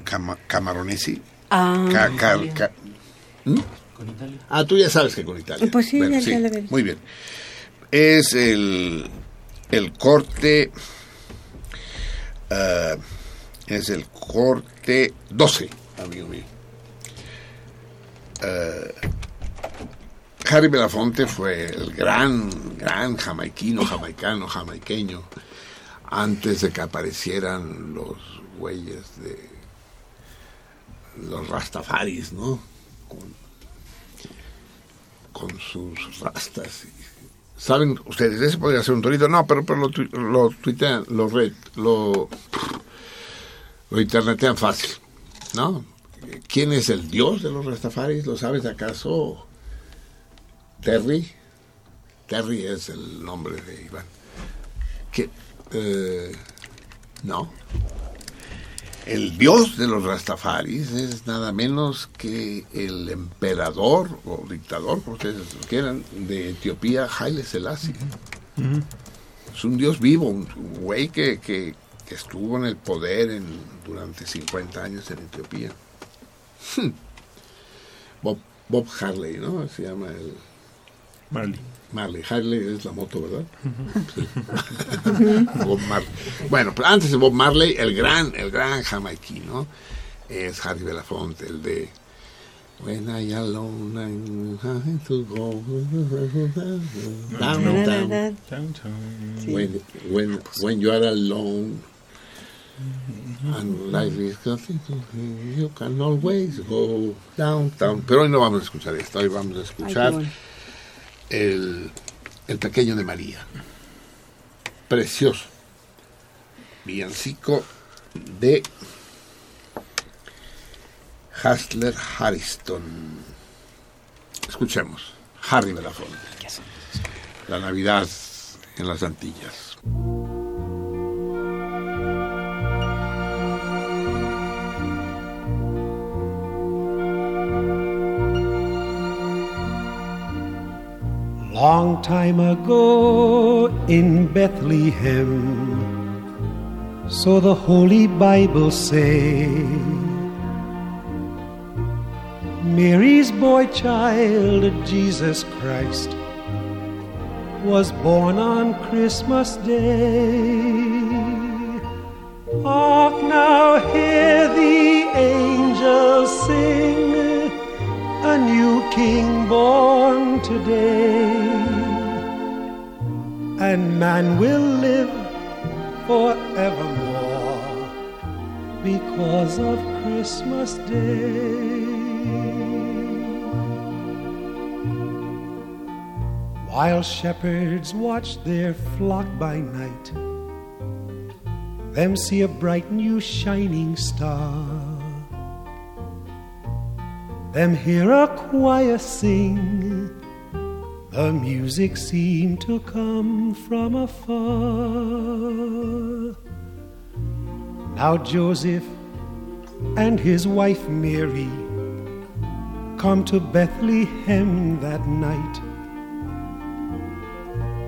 Cama- Camaronesi? Ah, Ca- ca- ca- ¿Mm? Con Italia. Ah, tú ya sabes que con Italia. Pues sí, ya- ya lo vi. Muy bien. Es el, el corte. ah, es el corte 12, amigo mío. Harry Belafonte fue el gran, gran jamaiquino, jamaicano, jamaiqueño, antes de que aparecieran los güeyes de los rastafaris, ¿no? Con, sus rastas. ¿Saben ustedes? Ese podría ser un torito. No, pero, pero lo, tu- lo tuitean, lo, red, lo, lo internetean fácil, ¿no? ¿Quién es el dios de los rastafaris? ¿Lo sabes acaso? Terry. Terry es el nombre de Iván. ¿Qué? Eh, no. El dios de los rastafaris es nada menos que el emperador o dictador, como ustedes lo quieran, de Etiopía, Haile Selassie. Es un dios vivo, un un güey que, que- que estuvo en el poder en, durante 50 años en Etiopía. Bob, Bob Harley, ¿no? Se llama el... Marley. Marley. Harley es la moto, ¿verdad? Sí. [laughs] Bob Marley. Bueno, pero antes de Bob Marley, el gran, el gran jamaiquino es Harry Belafonte, el de When I alone I'm having to go downtown. When, when, when you are alone and life is nothing to you can always go downtown. Pero hoy no vamos a escuchar esto, hoy vamos a escuchar. El, el pequeño de María. Precioso. Villancico de Hustler Harriston. Escuchemos. Harry Belafonte. La Navidad en las Antillas. Long time ago in Bethlehem, so the Holy Bible say, Mary's boy child, Jesus Christ, was born on Christmas Day. Hark now, hear the angels sing a new king born today, and man will live forevermore because of Christmas Day. While shepherds watch their flock by night, them see a bright new shining star them hear a choir sing. The music seemed to come from afar. Now Joseph and his wife Mary come to Bethlehem that night.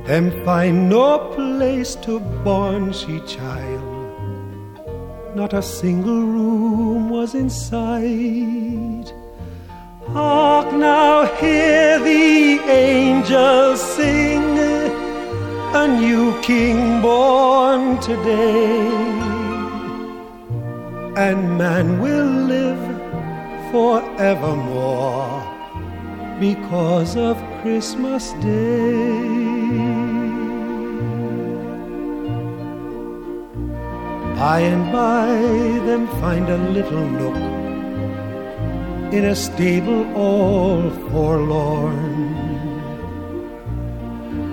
Them find no place to born she child. Not a single room was in sight. Hark now, hear the angels sing, a new king born today. And man will live forevermore because of Christmas Day. By and by, them find a little nook in a stable all forlorn,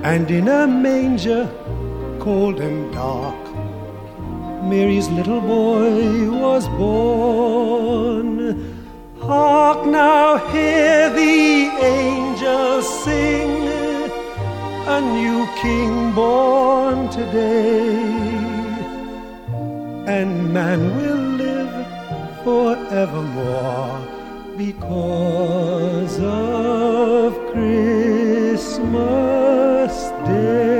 and in a manger cold and dark, Mary's little boy was born. Hark now, hear the angels sing, a new king born today. And man will live forevermore because of Christmas Day.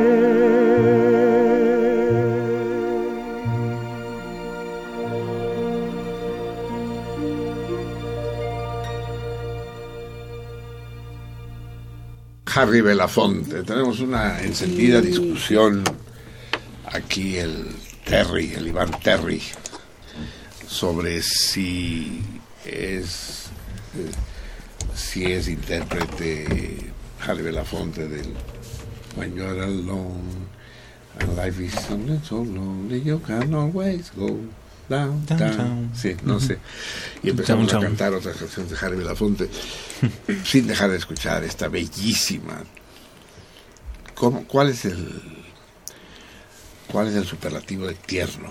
Harry Belafonte. Tenemos una encendida discusión aquí el Terry, el Iván Terry, sobre si es eh, si es intérprete Harry Belafonte del When You're Alone and Life is so, so lonely You Can Always Go Down, down. Downtown. Sí, no sé. Y empezamos a cantar otras canciones de Harry Belafonte [laughs] sin dejar de escuchar esta bellísima. ¿Cómo, ¿Cuál es el cuál es el superlativo de tierno?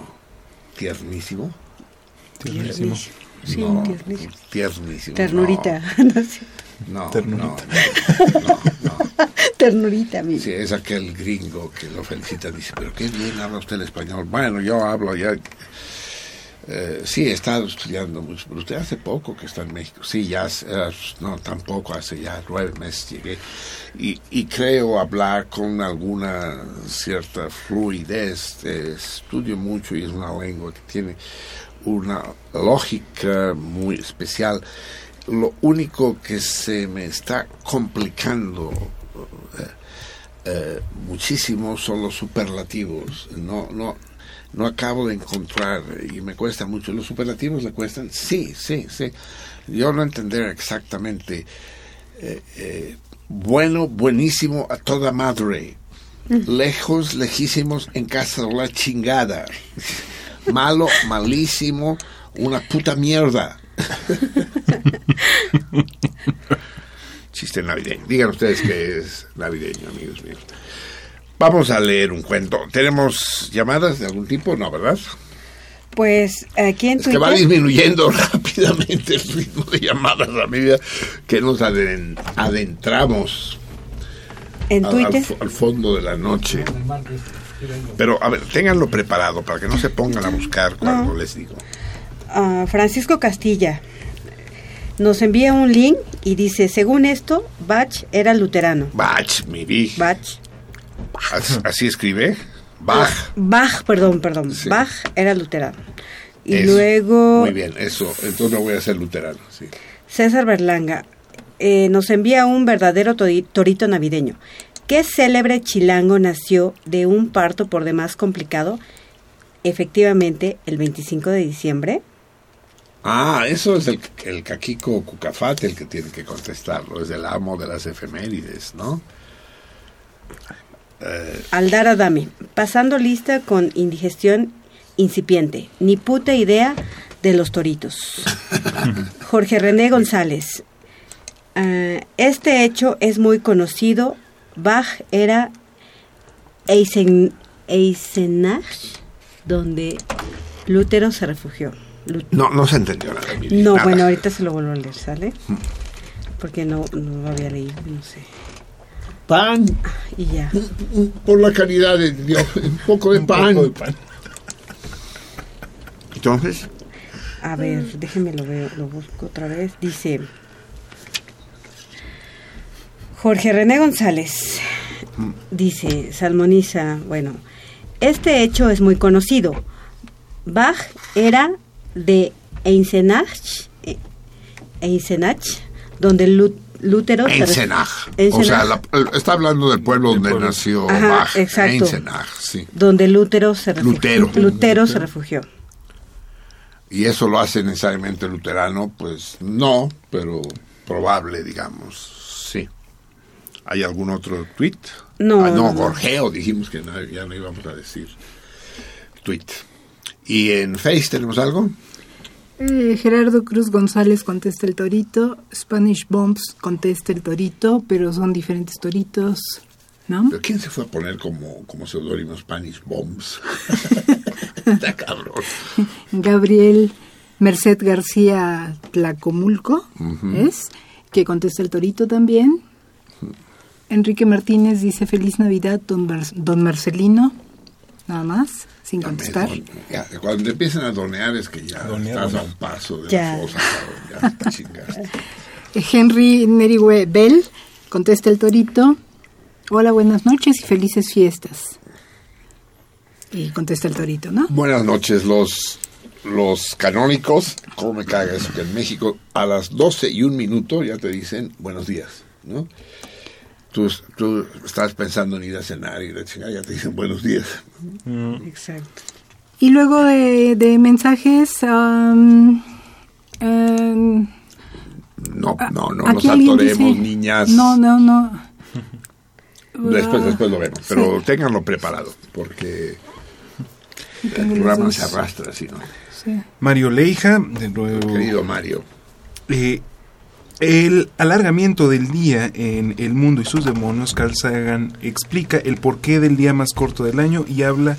¿Tiernísimo? Tiernísimo. Sí, No, tiernísimo. tiernísimo. Ternurita. No, [laughs] no, Ternurita. no, no, no. [laughs] Ternurita, mi. Sí, es aquel gringo que lo felicita, dice, pero qué bien habla usted el español. Bueno, yo hablo ya. eh, sí, he estado estudiando mucho, pero usted hace poco que está en México. Sí, ya, hace- eh, no, tampoco, hace ya nueve meses llegué. Y, y creo hablar con alguna cierta fluidez. eh, estudio mucho y es una lengua que tiene una lógica muy especial. Lo único que se me está complicando eh, eh, muchísimo son los superlativos. No, no, no acabo de encontrar y me cuesta mucho. ¿Los superlativos le cuestan? Sí, sí, sí. Yo no entender exactamente. eh, bueno, buenísimo a toda madre. Lejos, lejísimos, en casa de la chingada. Malo, malísimo, una puta mierda. Chiste navideño. Digan ustedes que es navideño, amigos míos. Vamos a leer un cuento. ¿Tenemos llamadas de algún tipo? No, ¿verdad? Pues aquí en Es que va Twitter. disminuyendo [laughs] rápidamente el ritmo de llamadas a medida que nos aden- adentramos En Twitter. al, al fondo de la noche. Pero, a ver, ténganlo preparado para que no se pongan a buscar cuando No. les digo. Ah, Francisco Castilla nos envía un link y dice, según esto, Bach era luterano. Bach, mi vi. Bach. As- Así escribe. Bach. Bach, perdón, perdón. Bach era luterano. Y Eso. luego Muy bien, eso. Entonces no voy a ser luterano. Sí. César Berlanga eh, nos envía un verdadero tori- torito navideño. ¿Qué célebre chilango nació de un parto por demás complicado? Efectivamente, el 25 de diciembre. Ah, eso es el, el Caquico Cucafate el que tiene que contestarlo. Es el amo de las efemérides, ¿no? Eh, Aldar Adame, pasando lista con indigestión incipiente. Ni puta idea de los toritos. [laughs] Jorge René González. ah, este hecho es muy conocido. Bach era Eisen, Eisenach, donde Lutero se refugió. No, no se entendió nada. Miri, No, nada. bueno, ahorita se lo vuelvo a leer, ¿sale? Porque no, no lo había leído, no sé. Pan, Y ya. por la caridad de Dios, un poco de pan. Entonces, A ver, déjenme lo veo, lo busco otra vez. Dice Jorge René González. Dice, salmoniza, bueno, este hecho es muy conocido. Bach era de Eisenach, eh, Eisenach, donde Lu- Lútero se ref- Eisenach. O sea, la- está hablando del pueblo donde nació Ajá, Bach. exacto. Eisenach, sí. donde Lútero se refugió. Lutero. Lutero se refugió. ¿Y eso lo hace necesariamente luterano? Pues no, pero probable, digamos, sí. ¿Hay algún otro tweet? No, Ah, no. Gorgeo, dijimos que no- ya no íbamos a decir tweet. ¿Y en Face tenemos algo? Eh, Gerardo Cruz González contesta el torito, Spanish Bombs contesta el torito, pero son diferentes toritos, ¿no? ¿Pero quién se fue a poner como, como seudónimo Spanish Bombs? [laughs] Está cabrón. Gabriel Merced García Tlacomulco. ¿es? Que contesta el torito también. Enrique Martínez dice feliz Navidad, don, Mar- don Marcelino, nada más, sin contestar. Ya, cuando empiezan a donear es que ya Donear, estás a un paso de Ya. te [laughs] chingaste. Henry Nerihue Bell contesta el torito. Hola, buenas noches y felices fiestas. Y contesta el torito, ¿no? Buenas noches, los, los canónicos. ¿Cómo me caga eso? Que en México a las 12 y un minuto ya te dicen buenos días, ¿no? Tú, tú estás pensando en ir a cenar y la chingada ya te dicen buenos días. Exacto. Y luego de, de mensajes, am, em, No, no, no nos atoremos, dice- niñas. No, no, no. Después, Ah, después lo vemos. Pero sí. ténganlo preparado, porque el programa se arrastra así, ¿no? Sí. Mario Leija, de nuevo. Querido Mario. Eh, el alargamiento del día en El Mundo y sus demonios, Carl Sagan explica el porqué del día más corto del año y habla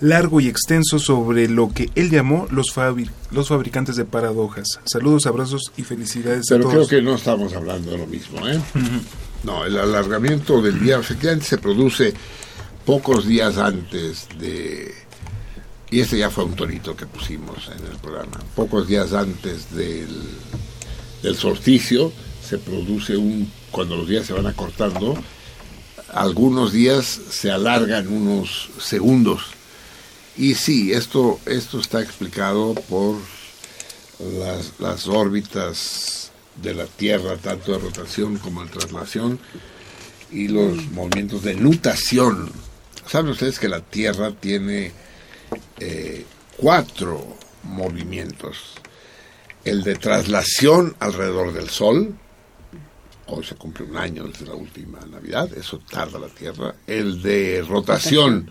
largo y extenso sobre lo que él llamó los, fabri- los fabricantes de paradojas. Saludos, abrazos y felicidades Pero a creo todos. que no estamos hablando de lo mismo, ¿eh? No, el alargamiento del día efectivamente se produce pocos días antes de... Y este ya fue un torito que pusimos en el programa. Pocos días antes del, del solsticio se produce un... Cuando los días se van acortando, algunos días se alargan unos segundos. Y sí, esto, esto está explicado por las, las órbitas de la Tierra, tanto de rotación como de traslación, y los movimientos de nutación. ¿Saben ustedes que la Tierra tiene eh, cuatro movimientos? El de traslación alrededor del Sol, hoy se cumple un año desde la última Navidad, eso tarda la Tierra. El de rotación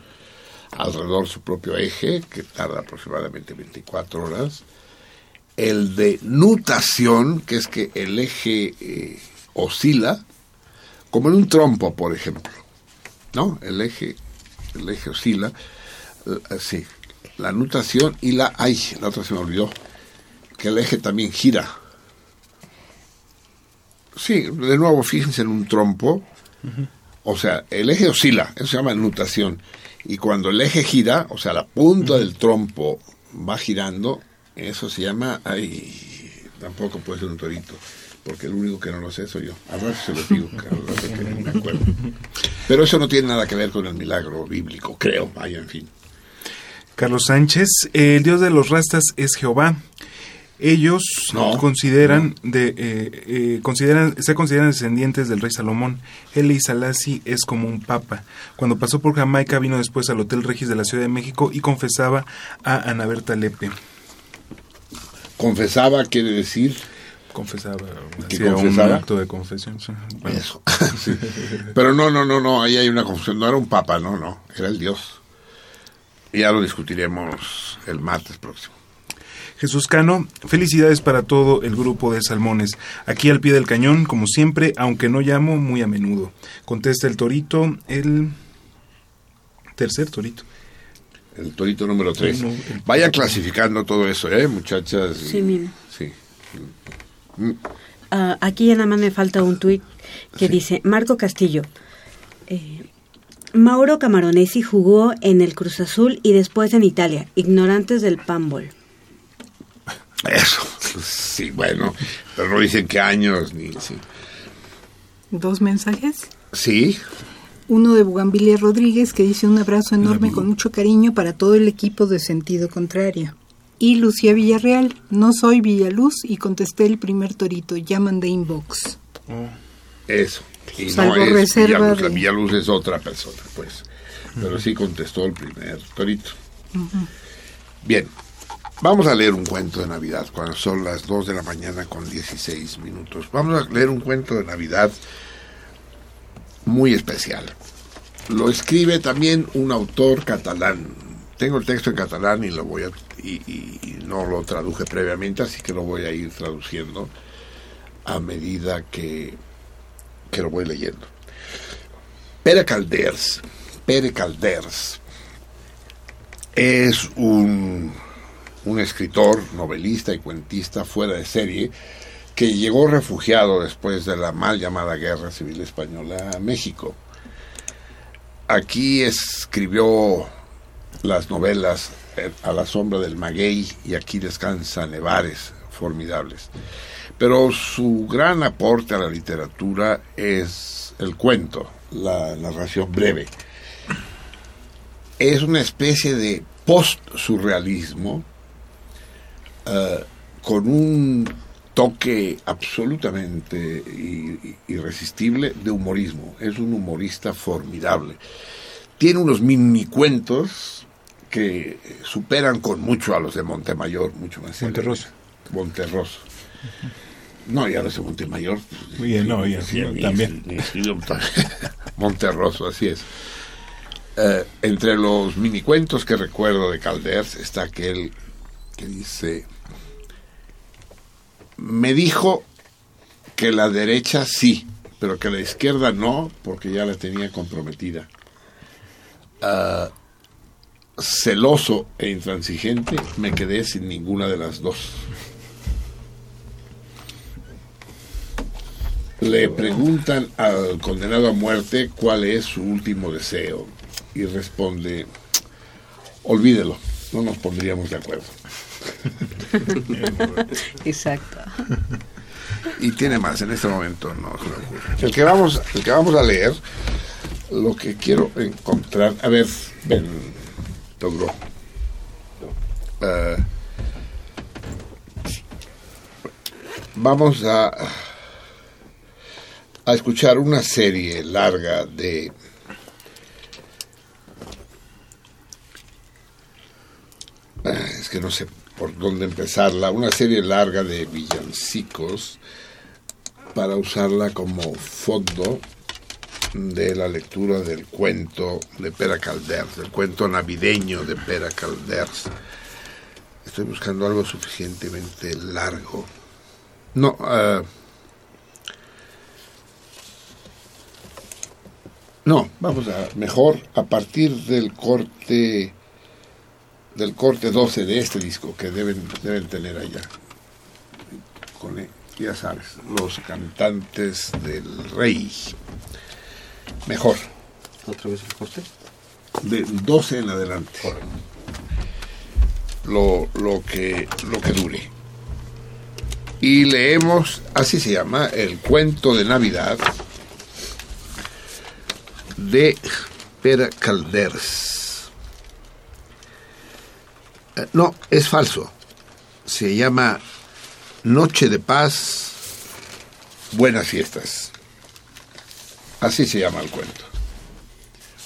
alrededor de su propio eje, que tarda aproximadamente 24 horas el de nutación, que es que el eje eh, oscila, como en un trompo, por ejemplo. ¿No? El eje, el eje oscila. eh, sí. La nutación y la. Ay, la otra se me olvidó. Que el eje también gira. Sí, de nuevo, fíjense en un trompo. O sea, el eje oscila, eso se llama nutación. Y cuando el eje gira, o sea, la punta del trompo va girando, eso se llama, ay, tampoco puede ser un torito, porque el único que no lo sé soy yo. A rato se lo digo, [laughs] que no me acuerdo. Pero eso no tiene nada que ver con el milagro bíblico, creo, vaya, en fin. Carlos Sánchez, el dios de los rastas es Jehová. Ellos No, consideran de eh, eh, consideran se consideran descendientes del rey Salomón. Eli Salasi es como un papa. Cuando pasó por Jamaica vino después al Hotel Regis de la Ciudad de México y confesaba a Ana Berta Lepe. Confesaba quiere decir Confesaba, ¿Que hacía un acto de confesión. sí. Bueno. eso. Sí. [laughs] Pero no, no, no, no, ahí hay una confusión. No era un papa, no, no, era el Dios. Y ya lo discutiremos el martes próximo. Jesús Cano, felicidades para todo el grupo de Salmones. Aquí al pie del cañón, como siempre, aunque no llamo muy a menudo. Contesta el torito, el tercer torito. el torito número 3. Sí, no, el- Vayan clasificando todo eso, ¿eh, muchachas? Sí, mira. Sí. Ah, aquí ya nada más me falta un tuit que dice, Marco Castillo, eh, Mauro Camaronesi jugó en el Cruz Azul y después en Italia, ignorantes del panball. Eso, sí, bueno, pero no dicen qué años ni... Sí, Dos mensajes. sí Uno de Bugambilia Rodríguez que dice un abrazo enorme con mucho cariño para todo el equipo de sentido contrario. Y Lucía Villarreal, no soy Villaluz y contesté el primer torito, ya mandé inbox. eso. Y Salvo no es reserva Villaluz, la de- Villaluz es otra persona, pues. Pero sí contestó el primer torito. Bien, vamos a leer un cuento de Navidad cuando son las 2 de la mañana con 16 minutos. Vamos a leer un cuento de Navidad muy especial. Lo escribe también un autor catalán. Tengo el texto en catalán y lo voy a y, no lo traduje previamente, así que lo voy a ir traduciendo a medida que, que lo voy leyendo. Pere Calders, Pere Calders es un, un escritor, novelista y cuentista fuera de serie que llegó refugiado después de la mal llamada Guerra Civil Española a México. Aquí escribió las novelas eh, A la sombra del maguey y Aquí descansa Nevares, formidables. Pero su gran aporte a la literatura es el cuento, la narración breve. Es una especie de post-surrealismo eh, con un toque absolutamente irresistible de humorismo. Es un humorista formidable. Tiene unos mini cuentos que superan con mucho a los de Montemayor, mucho más. Monterroso. Monterroso. No, ya los de Montemayor. Muy bien, no, ya, Sí, no, también. [laughs] Monterroso, así es. Eh, entre los mini cuentos que recuerdo de Calders está aquel dice, me dijo que la derecha sí, pero que la izquierda no, porque ya la tenía comprometida. Ah, celoso e intransigente, me quedé sin ninguna de las dos. Le preguntan al condenado a muerte cuál es su último deseo y responde, olvídelo, no nos pondríamos de acuerdo. [laughs] Exacto. Y tiene más, en este momento no se me ocurre. El que vamos, el que vamos a leer, lo que quiero encontrar, a ver, ven, Togro. Eh, vamos a, a escuchar una serie larga de Ah, es que no sé por dónde empezarla, una serie larga de villancicos para usarla como fondo de la lectura del cuento de Pera Calders, del cuento navideño de Pera Calders. Estoy buscando algo suficientemente largo. No, ah, no, vamos a mejor a partir del corte del corte 12 de este disco que deben, deben tener allá. Con, eh, ya sabes, los cantantes del rey. Mejor. ¿Otra vez el corte? De 12 en adelante. Lo, lo, que, lo que dure. Y leemos, así se llama, el cuento de Navidad de Pera Calders. Eh, No, es falso. Se llama Noche de Paz, Buenas Fiestas. Así se llama el cuento.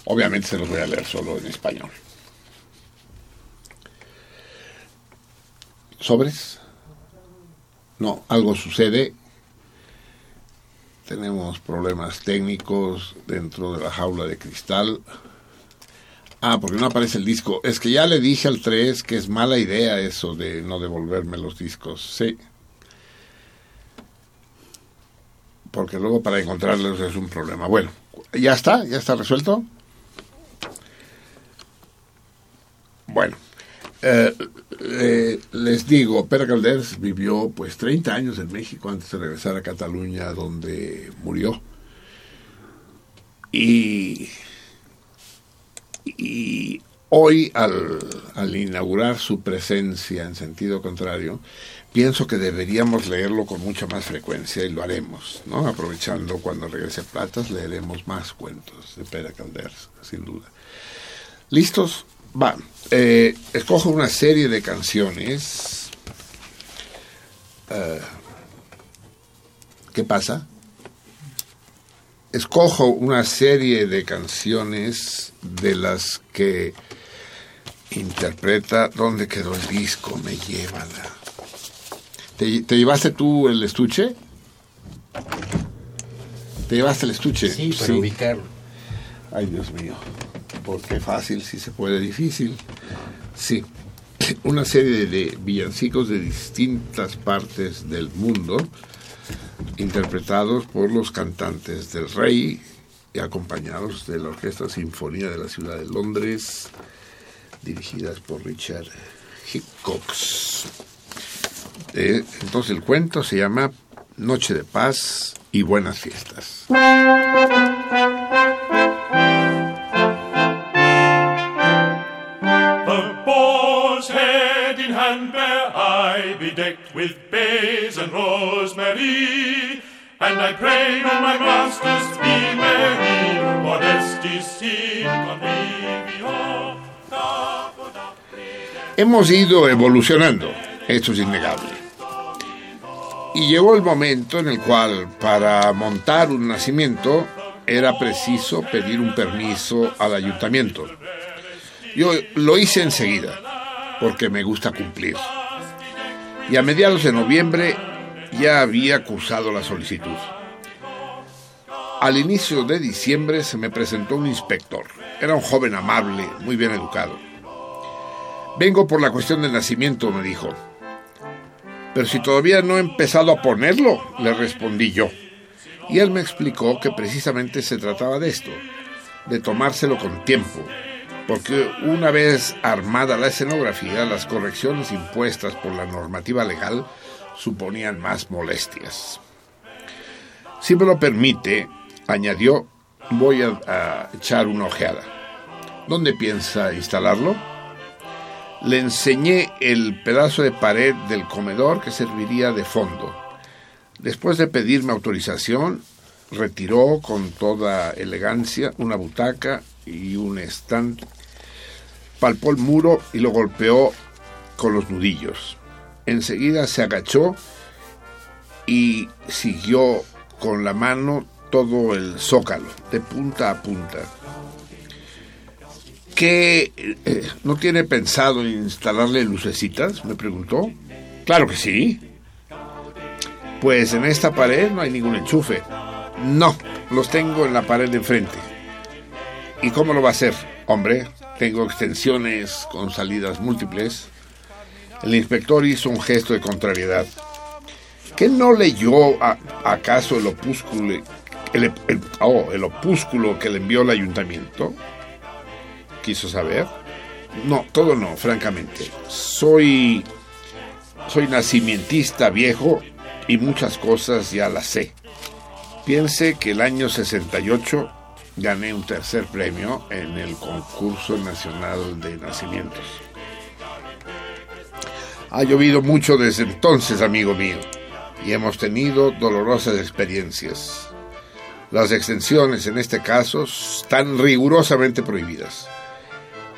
Obviamente se los voy a leer solo en español. ¿Sobres? No, algo sucede. Tenemos problemas técnicos dentro de la jaula de cristal. Ah, porque no aparece el disco. Es que ya le dije al 3 que es mala idea eso de no devolverme los discos. Sí. Porque luego para encontrarlos es un problema. Bueno, ¿ya está? ¿Ya está resuelto? Bueno, eh, eh, les digo, Pere Calders vivió pues 30 años en México antes de regresar a Cataluña, donde murió. Y, y hoy, al, inaugurar su presencia en sentido contrario, pienso que deberíamos leerlo con mucha más frecuencia y lo haremos, ¿no? Aprovechando cuando regrese Platas, leeremos más cuentos de Pere Calders, sin duda. ¿Listos? Va. Eh, escojo una serie de canciones. Eh, ¿Qué pasa? Escojo una serie de canciones de las que interpreta ¿Dónde quedó el disco? Me lleva la... ¿Te, te llevaste tú el estuche? ¿Te llevaste el estuche? Sí, para ubicarlo. Ay, Dios mío. ¿Por qué fácil si se puede difícil? Sí. [clears throat] Una serie de villancicos de distintas partes del mundo, interpretados por los cantantes del Rey y acompañados de la Orquesta Sinfonía de la Ciudad de Londres, dirigidas por Richard Hickox. Eh, entonces el cuento se llama Noche de Paz y Buenas Fiestas. With bays and rosemary. And I pray my masters be merry, modestis in convivio. Hemos ido evolucionando, esto es innegable. Y llegó el momento en el cual para montar un nacimiento era preciso pedir un permiso al ayuntamiento. Yo lo hice enseguida, porque me gusta cumplir. Y a mediados de noviembre ya había cursado la solicitud. Al inicio de diciembre se me presentó un inspector. Era un joven amable, muy bien educado. Vengo por la cuestión del nacimiento, me dijo. Pero si todavía no he empezado a ponerlo, le respondí yo. Y él me explicó que precisamente se trataba de esto, de tomárselo con tiempo, porque una vez armada la escenografía, las correcciones impuestas por la normativa legal suponían más molestias. Si me lo permite, añadió, voy a, a echar una ojeada. ¿Dónde piensa instalarlo? Le enseñé el pedazo de pared del comedor que serviría de fondo. Después de pedirme autorización, retiró con toda elegancia una butaca y un estante, palpó el muro y lo golpeó con los nudillos. Enseguida se agachó y siguió con la mano todo el zócalo, de punta a punta. ¿Qué eh, no tiene pensado en instalarle lucecitas? Me preguntó. Claro que sí. Pues en esta pared no hay ningún enchufe. No, los tengo en la pared de enfrente. ¿Y cómo lo va a hacer? Hombre, tengo extensiones con salidas múltiples. El inspector hizo un gesto de contrariedad. ¿Qué no leyó acaso el opúsculo, oh, el opúsculo que le envió el ayuntamiento? Quiso saber. No, todo no, francamente. Soy soy nacimientista viejo y muchas cosas ya las sé. Piense que el año 68 gané un tercer premio en el concurso nacional de nacimientos. Ha llovido mucho desde entonces, amigo mío, y hemos tenido dolorosas experiencias. Las extensiones en este caso están rigurosamente prohibidas.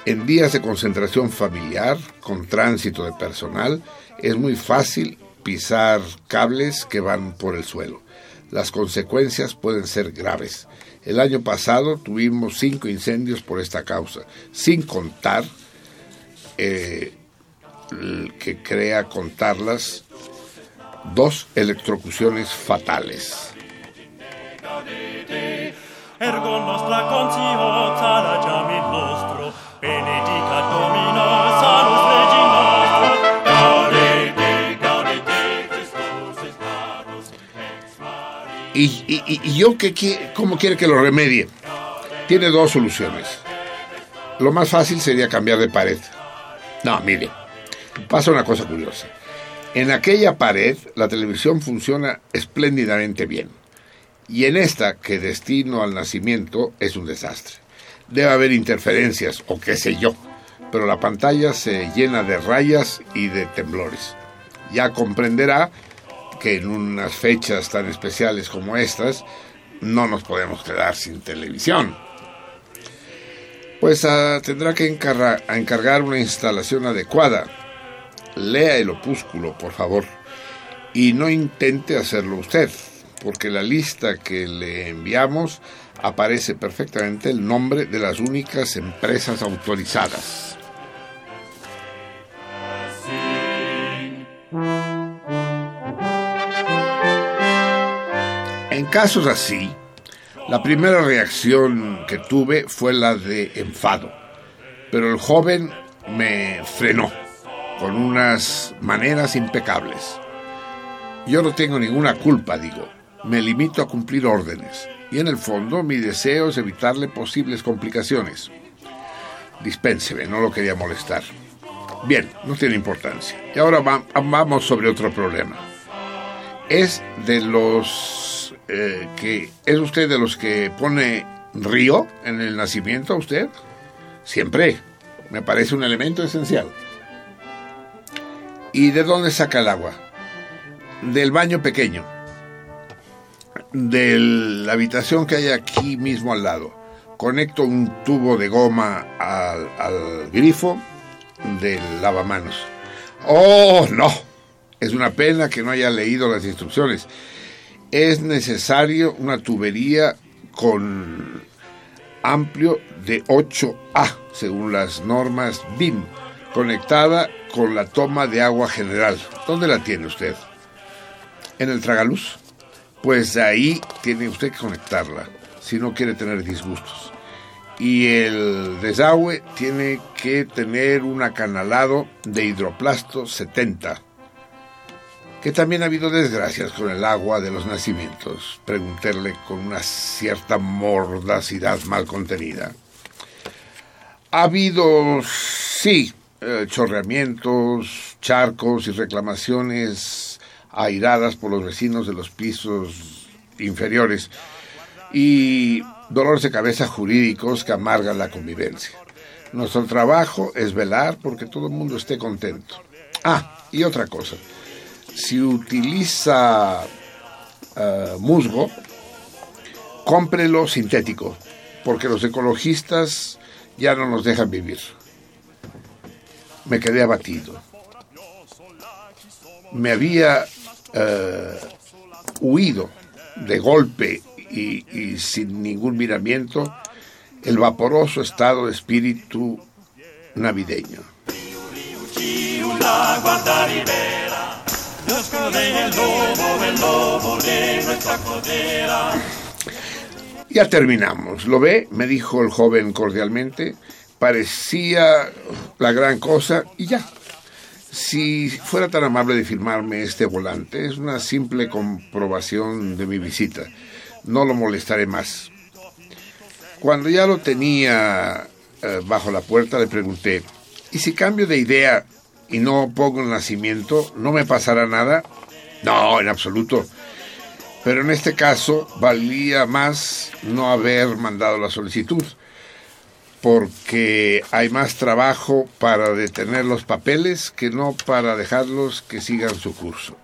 En días de concentración familiar, con tránsito de personal, es muy fácil pisar cables que van por el suelo. Las consecuencias pueden ser graves. El año pasado tuvimos cinco incendios por esta causa, sin contar eh, que crea contarlas dos electrocuciones fatales. ¿Y, yo qué, cómo quiere que lo remedie? Tiene dos soluciones. Lo más fácil sería cambiar de pared. No, mire, pasa una cosa curiosa. En aquella pared la televisión funciona espléndidamente bien. Y en esta, que destino al nacimiento, es un desastre. Debe haber interferencias o qué sé yo, pero la pantalla se llena de rayas y de temblores. Ya comprenderá en unas fechas tan especiales como estas no nos podemos quedar sin televisión. Pues ah, tendrá que encargar, encargar una instalación adecuada. Lea el opúsculo, por favor, y no intente hacerlo usted, porque la lista que le enviamos aparece perfectamente el nombre de las únicas empresas autorizadas. En casos así, la primera reacción que tuve fue la de enfado, pero el joven me frenó con unas maneras impecables. Yo no tengo ninguna culpa, digo, me limito a cumplir órdenes y en el fondo mi deseo es evitarle posibles complicaciones. Dispénseme, no lo quería molestar. Bien, no tiene importancia. Y ahora va- vamos sobre otro problema. Es de los eh, que es usted de los que pone río en el nacimiento a usted. Siempre. Me parece un elemento esencial. ¿Y de dónde saca el agua? Del baño pequeño. De la habitación que hay aquí mismo al lado. Conecto un tubo de goma al, al grifo del lavamanos. ¡Oh, no! Es una pena que no haya leído las instrucciones. Es necesario una tubería con amplio de 8A, según las normas BIM, conectada con la toma de agua general. ¿Dónde la tiene usted? ¿En el tragaluz? Pues ahí tiene usted que conectarla, si no quiere tener disgustos. Y el desagüe tiene que tener un acanalado de hidroplasto 70. Que también ha habido desgracias con el agua de los nacimientos, preguntéle con una cierta mordacidad mal contenida. Ha habido, sí, eh, chorreamientos, charcos y reclamaciones airadas por los vecinos de los pisos inferiores y dolores de cabeza jurídicos que amargan la convivencia. Nuestro trabajo es velar porque todo el mundo esté contento. Ah, y otra cosa. Si utiliza eh, musgo, cómprelo sintético, porque los ecologistas ya no nos dejan vivir. Me quedé abatido. Me había eh, huido de golpe y, y sin ningún miramiento el vaporoso estado de espíritu navideño. Lobo, lobo. Ya terminamos. ¿Lo ve? me dijo el joven cordialmente. Parecía la gran cosa y ya. Si fuera tan amable de firmarme este volante, es una simple comprobación de mi visita. No lo molestaré más. Cuando ya lo tenía eh, bajo la puerta, le pregunté, ¿y si cambio de idea y no pongo el nacimiento, no me pasará nada? No, en absoluto. Pero en este caso valía más no haber mandado la solicitud, porque hay más trabajo para detener los papeles que no para dejarlos que sigan su curso.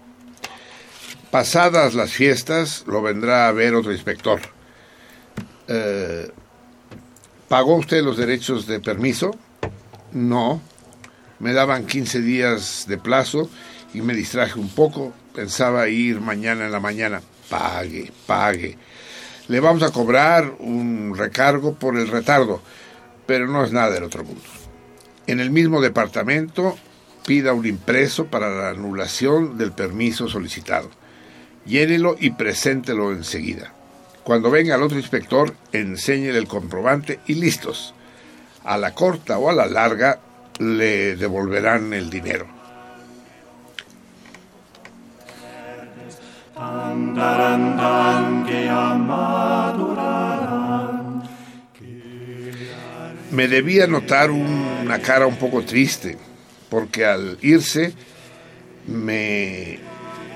Pasadas las fiestas, lo vendrá a ver otro inspector. Eh, ¿Pagó usted los derechos de permiso? No. Me daban 15 días de plazo y me distraje un poco. Pensaba ir mañana en la mañana. Pague, pague. Le vamos a cobrar un recargo por el retardo, pero no es nada del otro mundo. En el mismo departamento pida un impreso para la anulación del permiso solicitado. Llénelo y preséntelo enseguida. Cuando venga el otro inspector, enséñele el comprobante y listos. A la corta o a la larga le devolverán el dinero. Me debía notar una cara un poco triste. porque al irse me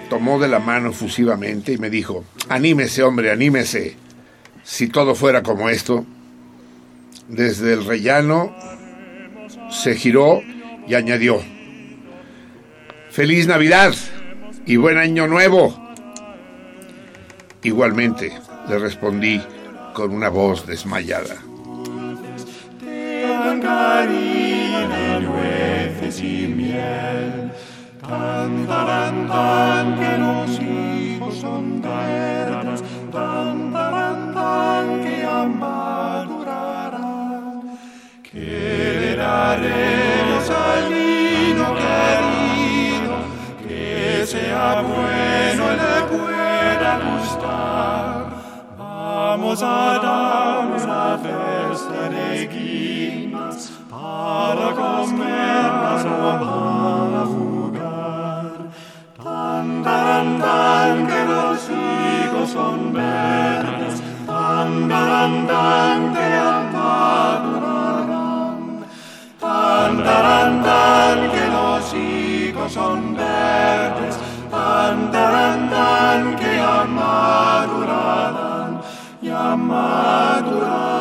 tomó de la mano efusivamente y me dijo, anímese hombre, anímese, si todo fuera como esto. Desde el rellano se giró y añadió, Feliz Navidad y buen año nuevo. Igualmente le respondí con una voz desmayada. Y miel, tan, tan, tan, que los hijos son verdes, tan, tan, tan, que ya madurarán. Que le daremos al niño querido, que sea bueno le pueda gustar. Vamos a dar una fiesta de guinas para comerlas o para jugar. Tan, tan, tan, que los higos son verdes, tan, tan, tan, que madurarán. Tan, tan, que los higos son verdes, tan, tan, que ya madurarán, ya madurarán,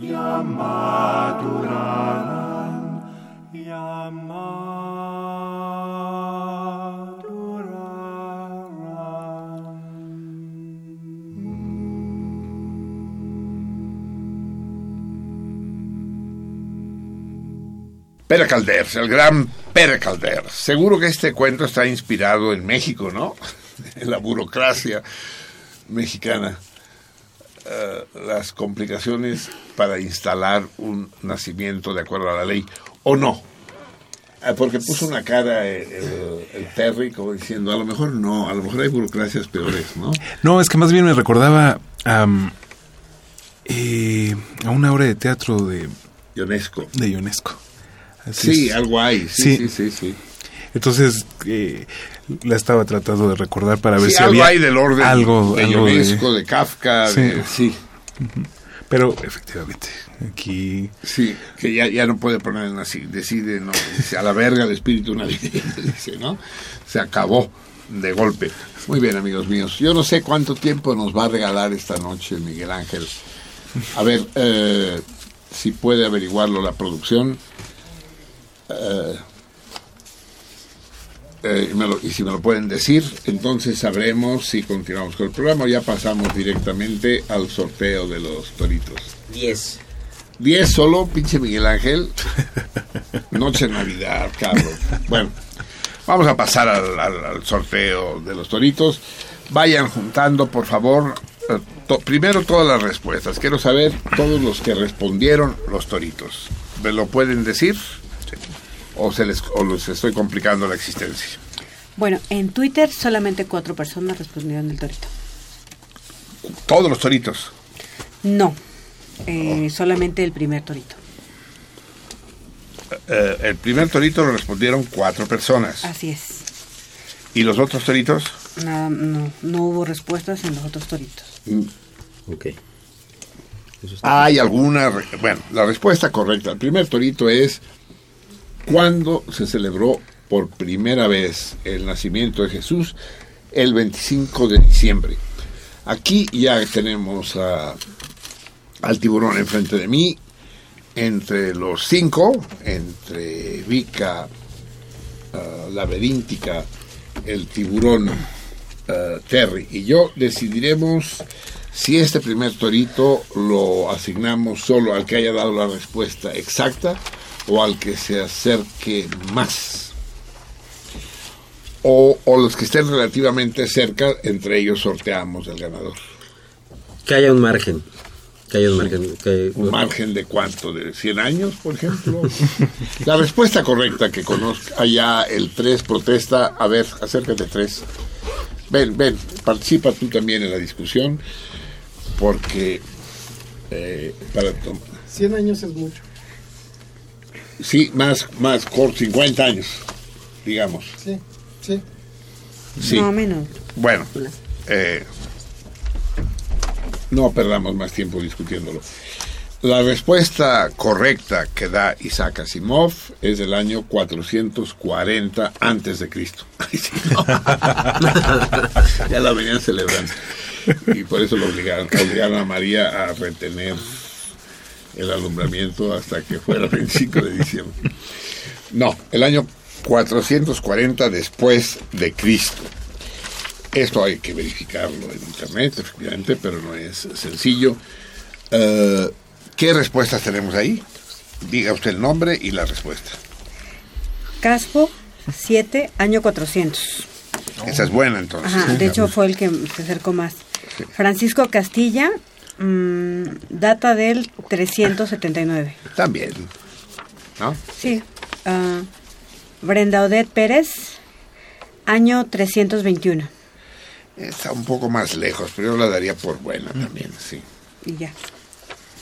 ya madurarán, Pere Calders, el gran Pere Calders. Seguro que este cuento está inspirado en México, ¿no? [laughs] En la burocracia mexicana. Eh, las complicaciones para instalar un nacimiento de acuerdo a la ley, o no. Eh, porque puso una cara eh, el, el Perry como diciendo, a lo mejor no, a lo mejor hay burocracias peores, ¿no? No, es que más bien me recordaba eh, a una obra de teatro de Ionesco. De Ionesco. Así Sí, es. algo hay, sí, sí, sí, sí. Entonces, eh, la estaba tratando de recordar para ver Sí, si algo había hay del orden algo, de algo Ionesco, de Kafka, Sí. de- sí. Pero efectivamente, aquí Sí, que ya, ya no puede poner en así, decide, no, dice, a la verga el espíritu navideño, [laughs] dice, ¿no? Se acabó de golpe. Muy bien, amigos míos. Yo no sé cuánto tiempo nos va a regalar esta noche Miguel Ángel. A ver, eh, si puede averiguarlo la producción. Eh, eh, y me lo- y si me lo pueden decir, entonces sabremos si continuamos con el programa o ya pasamos directamente al sorteo de los toritos. 10. 10 solo, pinche Miguel Ángel. [laughs] Noche de Navidad, cabrón. Bueno, vamos a pasar al, al- al sorteo de los toritos. Vayan juntando, por favor, eh, to- primero todas las respuestas. Quiero saber todos los que respondieron los toritos. ¿Me lo pueden decir? ¿O, se les, o les estoy complicando la existencia? Bueno, en Twitter solamente cuatro personas respondieron del torito. Todos los toritos. No, eh, solamente el primer torito. Eh, el primer torito lo respondieron cuatro personas. Así es. ¿Y los otros toritos? Nada, no, no hubo respuestas en los otros toritos. Ok. Hay alguna... re- Bueno, la respuesta correcta al primer torito es ¿cuándo se celebró por primera vez el nacimiento de Jesús? El 25 de diciembre. Aquí ya tenemos a- al tiburón enfrente de mí. Entre los cinco, entre Vika, ah, Laberíntica, el tiburón ah, Terry y yo, decidiremos si este primer torito lo asignamos solo al que haya dado la respuesta exacta o al que se acerque más. O, o los que estén relativamente cerca, entre ellos sorteamos el ganador. Que haya un margen. Que haya un margen. Que, ¿Un margen de cuánto? ¿De 100 años, por ejemplo? [laughs] La respuesta correcta que conozca allá el 3 protesta. A ver, acércate 3. Ven, ven, participa tú también en la discusión, porque eh, para tom- 100 años es mucho. Sí, más, más corto, 50 años, digamos. Sí, sí. Sí. No, menos. Bueno, eh, no perdamos más tiempo discutiéndolo. La respuesta correcta que da Isaac Asimov es del año 440 antes de Cristo. [laughs] [laughs] Ya la venían celebrando. Y por eso lo obligaron, obligaron a María a retener el alumbramiento hasta que fuera [laughs] el 25 de diciembre. No, el año 440 después de Cristo. Esto hay que verificarlo en internet, efectivamente, pero no es sencillo. Eh, ¿Qué respuestas tenemos ahí? Diga usted el nombre y la respuesta. Caspo 7, año 400. Esa es buena entonces. Ajá, de hecho fue el que se acercó más. Francisco Castilla, mm, data del 379. También. ¿No? Sí. ah, Brenda Odette Pérez, año 321. Está un poco más lejos, pero yo la daría por buena también, sí. Y ya.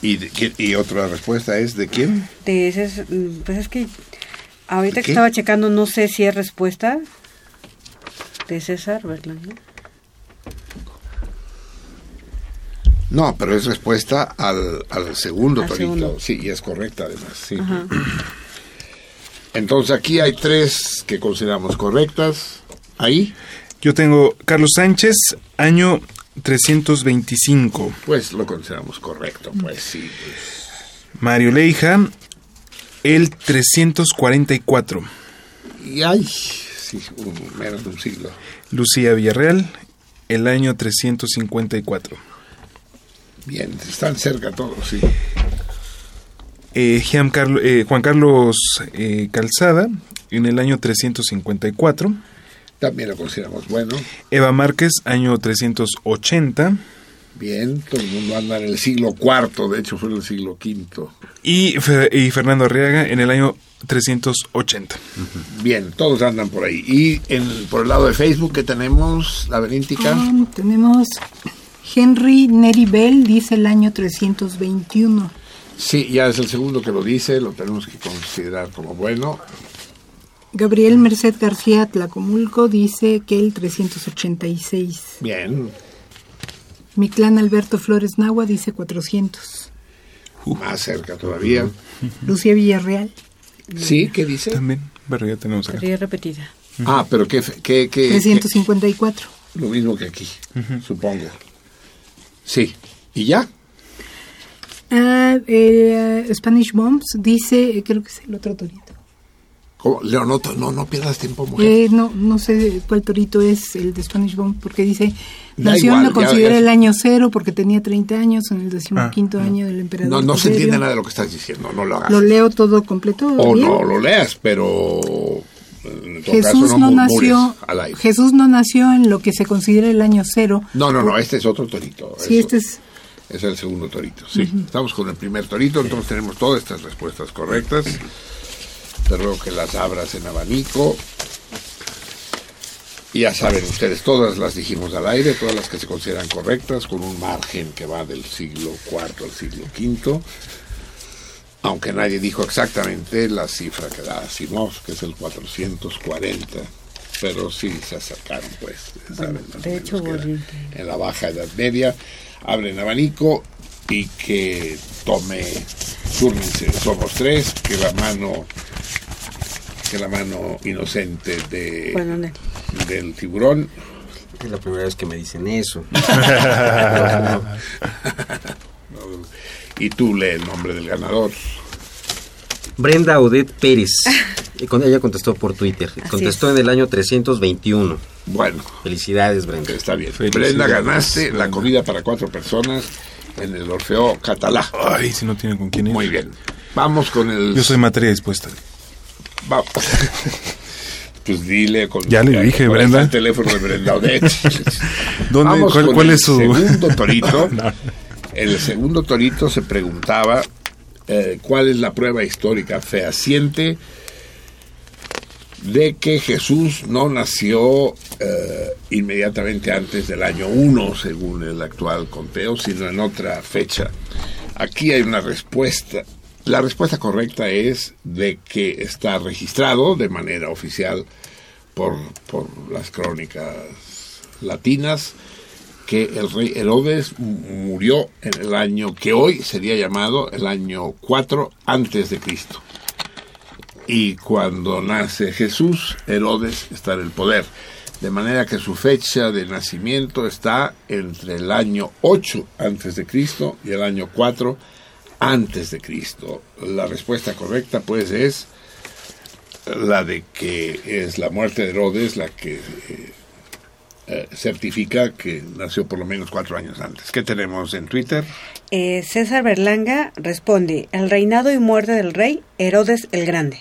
¿Y, de y otra respuesta es de quién? De ese es, mm, pues es que ahorita ¿De que estaba checando no sé si es respuesta de César Berlán. ¿No? Pero es respuesta al, al segundo Al torito. segundo. Sí, y es correcta además, sí. Ajá. [clears throat] Entonces aquí hay tres que consideramos correctas. Ahí, Yo tengo Carlos Sánchez, año 325. pues lo consideramos correcto, pues sí. pues. Mario Leija, el 344. Y hay, sí, un- menos de un siglo. Lucía Villarreal, el año 354. Bien, están cerca todos, sí. Eh, eh, Juan Carlos eh, Calzada, en el año 354. También lo consideramos bueno. Eva Márquez, año 380. Bien, todo el mundo anda en el siglo cuarto, de hecho fue en el siglo quinto. Y, y Fernando Arriaga, en el año 380. Bien, todos andan por ahí. Y en, por el lado de Facebook, que tenemos? La Beníntica. Ah, tenemos Henry Neri Bell, dice el año 321. Sí, ya es el segundo que lo dice, lo tenemos que considerar como bueno. Gabriel Merced García Tlacomulco dice que el 386. Bien, Mi clan Alberto Flores Nahua dice 400. más cerca todavía. [laughs] Lucía Villarreal. Sí, ¿qué dice? También, pero ya tenemos acá. Sería repetida. Ah, pero ¿qué, qué, qué- 354. qué- Lo mismo que aquí, supongo. Sí, ¿y ya? Ah, eh, Spanish Bombs dice, eh, creo que es el otro torito. ¿Cómo? Leonoto, no, no pierdas tiempo, mujer. Eh, no, no sé cuál torito es el de Spanish Bomb, porque dice, Da nació igual, lo considera ya- el año cero porque tenía 30 años en el decimoquinto Ah. año del emperador. No, no se entiende nada de lo que estás diciendo, no lo hagas. Lo leo todo completo. o bien? no lo leas, pero Jesús caso no, no, nació, murmures al aire. Jesús no nació en lo que se considera el año cero. No, no, no, este es otro torito. Sí, Eso- este es Es el segundo torito, sí. Estamos con el primer torito, entonces tenemos todas estas respuestas correctas. Te ruego que las abras en abanico. Y ya saben ustedes, todas las dijimos al aire, todas las que se consideran correctas, con un margen que va del siglo IV al siglo V. Aunque nadie dijo exactamente la cifra que da Asimov, que es el 440. Pero sí se acercaron, pues. saben más o De hecho, en la baja edad media, abren abanico y que tome, túrnense, somos tres, que la mano, que la mano inocente de, Bueno, del tiburón. Es la primera vez que me dicen eso. [laughs] [laughs] y tú lee el nombre del ganador. Brenda Odette Pérez. Y con ella contestó por Twitter. Así contestó es. en el año 321. Bueno. Felicidades, Brenda. Está bien. Brenda, ganaste la comida para cuatro personas en el Orfeo Catalá. Ay, si no tienen con quién ir. Muy bien. Vamos con el... Yo soy materia dispuesta. Vamos. [laughs] Pues dile con Ya le dije, es Brenda. el teléfono de Brenda Odette. [laughs] ¿Dónde? Vamos ¿Cuál- con cuál el es su- segundo torito. [laughs] No. El segundo torito se preguntaba eh, cuál es la prueba histórica fehaciente de que Jesús no nació eh, inmediatamente antes del año 1, según el actual conteo, sino en otra fecha. Aquí hay una respuesta. La respuesta correcta es de que está registrado de manera oficial por, por las crónicas latinas que el rey Herodes murió en el año que hoy sería llamado el año 4 antes de Cristo. Y cuando nace Jesús, Herodes está en el poder. De manera que su fecha de nacimiento está entre el año 8 antes de Cristo y el año 4 antes de Cristo. La respuesta correcta pues es la de que es la muerte de Herodes la que eh, eh, certifica que nació por lo menos cuatro años antes. ¿Qué tenemos en Twitter? Eh, César Berlanga responde, el reinado y muerte del rey Herodes el Grande.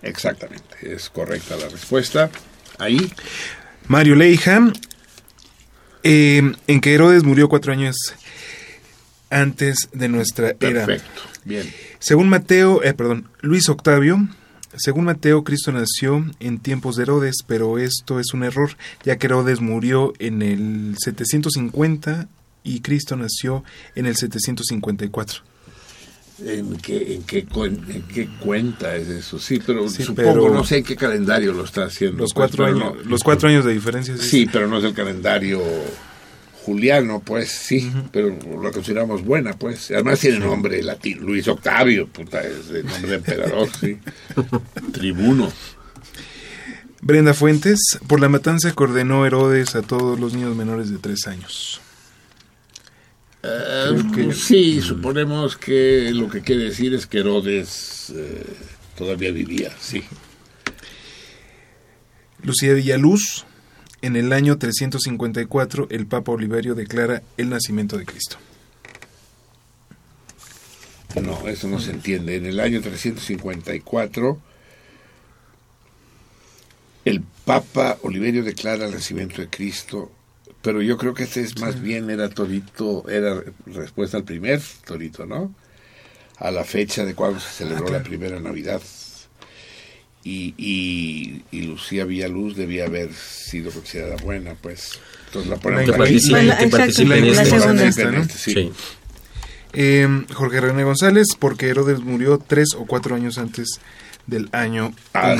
Exactamente, es correcta la respuesta. Ahí. Mario Leija, eh, en que Herodes murió cuatro años antes de nuestra era. Perfecto, bien. Según Mateo, eh, perdón, Luis Octavio, según Mateo, Cristo nació en tiempos de Herodes, pero esto es un error, ya que Herodes murió en el 750 y Cristo nació en el 754. ¿En qué, en qué, en qué cuenta es eso? Sí, pero Sí, supongo, pero- no sé en qué calendario lo está haciendo. Los pues, cuatro, años, no- los cuatro años de diferencia. Sí, pero no es el calendario juliano, pues sí, pero lo consideramos buena, pues. Además tiene nombre latín, Luis Octavio, puta, es de nombre de emperador, sí. [laughs] Tribuno. Brenda Fuentes, por la matanza que ordenó Herodes a todos los niños menores de tres años. Creo que- Sí, suponemos que lo que quiere decir es que Herodes eh, todavía vivía, sí. Lucía Villaluz, en el año 354, el Papa Oliverio declara el nacimiento de Cristo. No, eso no se entiende. En el año 354, el Papa Oliverio declara el nacimiento de Cristo, pero yo creo que este es más bien era Torito, era respuesta al primer Torito, ¿no? A la fecha de cuando se celebró la primera Navidad. Y, y, y Lucía Villaluz debía haber sido considerada buena, pues. Entonces la ponemos Que aquí. participe- Bueno, que en la este. segunda. Participe en ¿no? este, sí. Sí. Eh, Jorge René González, porque Herodes murió tres o cuatro años antes del año uno.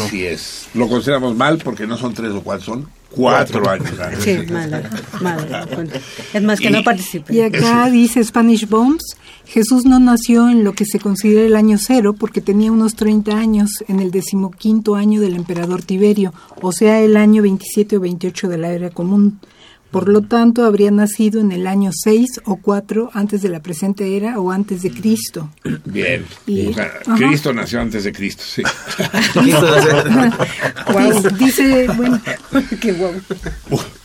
Así es. Lo consideramos mal porque no son tres o cuatro, son cuatro, Cuatro. años. Sí, mala, mala. Es más que Y- no participe. Y acá dice Spanish Bombs, Jesús no nació en lo que se considera el año cero porque tenía unos 30 años en el decimoquinto año del emperador Tiberio, o sea, el año 27 o 28 de la era común. Por lo tanto, habría nacido en el año 6 o 4 antes de la presente era o antes de Cristo. Bien. Y- O sea, ajá. Cristo nació antes de Cristo, sí. [laughs] Dice, [laughs] dice, bueno, [laughs] Qué guau.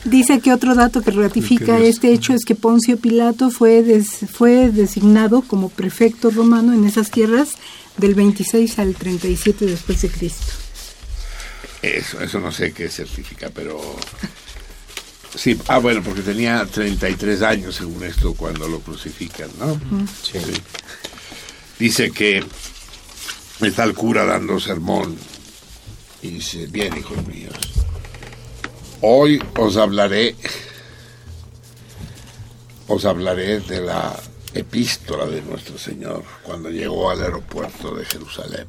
Dice que otro dato que ratifica este hecho es que Poncio Pilato fue, des- fue designado como prefecto romano en esas tierras del 26 al 37 después de Cristo. Eso, eso no sé qué certifica, pero... Sí, ah, bueno, porque tenía 33 años según esto cuando lo crucifican, ¿no? Sí. Dice que está el cura dando sermón y dice, bien, hijos míos, hoy os hablaré, os hablaré de la epístola de nuestro Señor cuando llegó al aeropuerto de Jerusalén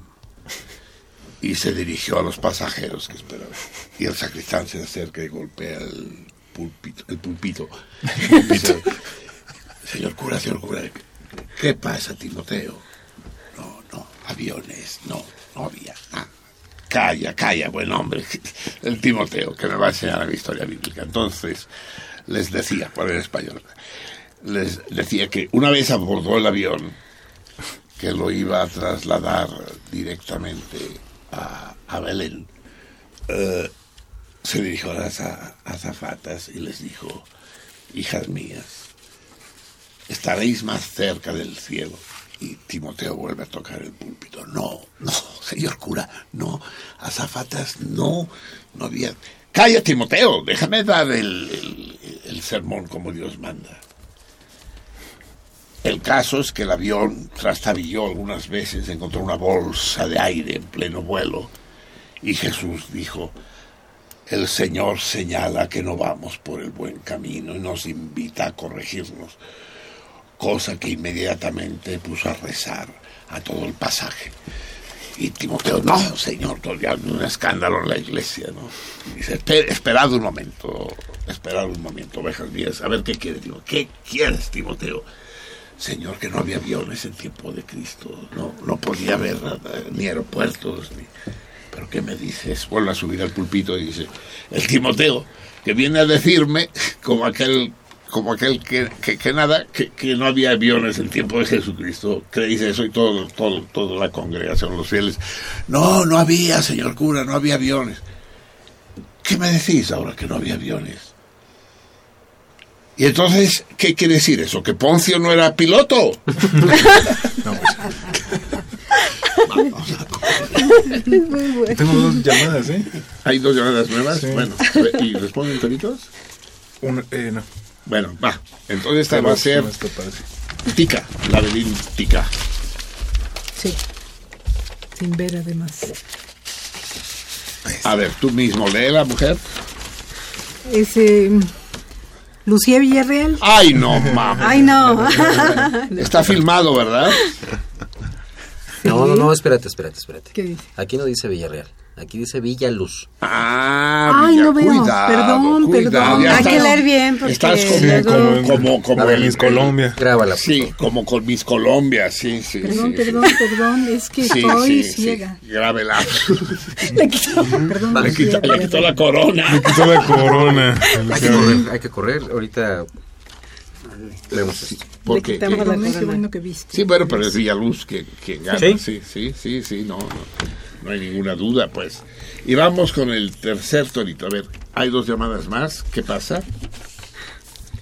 y se dirigió a los pasajeros que esperaban. Y el sacristán se acerca y golpea el El pulpito. [laughs] Señor cura, señor cura, ¿qué pasa, Timoteo? No, no, aviones, no, no había. Calla, calla, buen hombre. [laughs] El Timoteo, que me va a enseñar la historia bíblica. Entonces, les decía, por el español, les decía que una vez abordó el avión, que lo iba a trasladar directamente a, a Belén, eh, se dirigió a las azafatas y les dijo, hijas mías, estaréis más cerca del cielo. Y Timoteo vuelve a tocar el púlpito. No, no, señor cura, no, azafatas, no, no había... Calla, Timoteo, déjame dar el, el- el sermón como Dios manda. El caso es que el avión trastabilló algunas veces, encontró una bolsa de aire en pleno vuelo y Jesús dijo, el Señor señala que no vamos por el buen camino y nos invita a corregirnos, cosa que inmediatamente puso a rezar a todo el pasaje. Y Timoteo, no, Señor, todavía hay un escándalo en la iglesia, ¿no? Dice, "Espe- esperad un momento, es- esperar un momento, ovejas mías. A ver qué quieres, digo. ¿Qué quieres, Timoteo? Señor, que no había aviones en tiempo de Cristo. No, no podía haber eh, ni aeropuertos. Ni... ¿Pero qué me dices? Vuelve a subir al pulpito y dice, el Timoteo, que viene a decirme, como aquel como aquel que, que, que nada, que, que, no había aviones en tiempo de Jesucristo, que dice eso y todo, todo, toda la congregación, los fieles. No, no había, señor cura, no había aviones. ¿Qué me decís ahora que no había aviones? Y entonces, ¿qué quiere decir eso? ¿Que Poncio no era piloto? [laughs] [laughs] [laughs] Tengo dos llamadas, ¿eh? ¿Hay dos llamadas nuevas? Sí. Bueno, ¿y responden toritos? Una, eh, no. Bueno, va. Entonces esta va a ser. Tica, la Belín Tica. Sí. Sin ver además. A ver, tú mismo lee la mujer. Es eh, Lucía Villarreal. Ay, no, mames. Ay, no. [laughs] Está filmado, ¿verdad? No, no, no, espérate, espérate, espérate. ¿Qué dice? Aquí no dice Villarreal, aquí dice Villaluz. Ah, Ay, Villa, no veo. cuidado, Perdón, cuidado, perdón. Hay que leer bien porque Estás como, luego- como, como, como de el- Miss Colombia. Grábala. Sí, como con Miss Colombia, sí, sí. Perdón, sí, perdón, perdón. Es que Sí, estoy sí, sí, ciega. Grábela. [laughs] Le quitó, perdón. Le quitó, le quitó la corona. Quitó la corona. Hay que correr, hay que correr. Ahorita vemos esto. Porque. Qué bueno que viste. sí, bueno, pero es Villaluz que, que gana. ¿Sí? Sí, sí, sí, sí, no, no, no hay ninguna duda, pues. Y vamos con el tercer torito. A ver, hay dos llamadas más. ¿Qué pasa?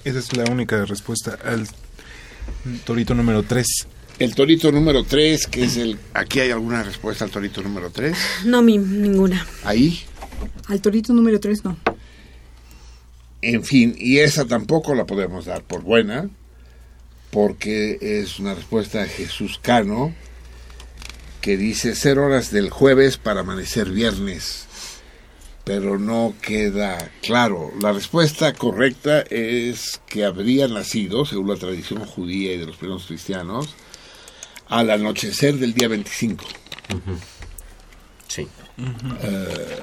Esa es la única respuesta al torito número 3. El torito número 3, que es el... ¿Aquí hay alguna respuesta al torito número 3? No, mi, ninguna. Ahí. Al torito número 3 no. En fin, y esa tampoco la podemos dar por buena, porque es una respuesta de Jesús Cano, que dice ser horas del jueves para amanecer viernes, pero no queda claro. La respuesta correcta es que habría nacido, según la tradición judía y de los primeros cristianos, al anochecer del día 25. Sí. Eh,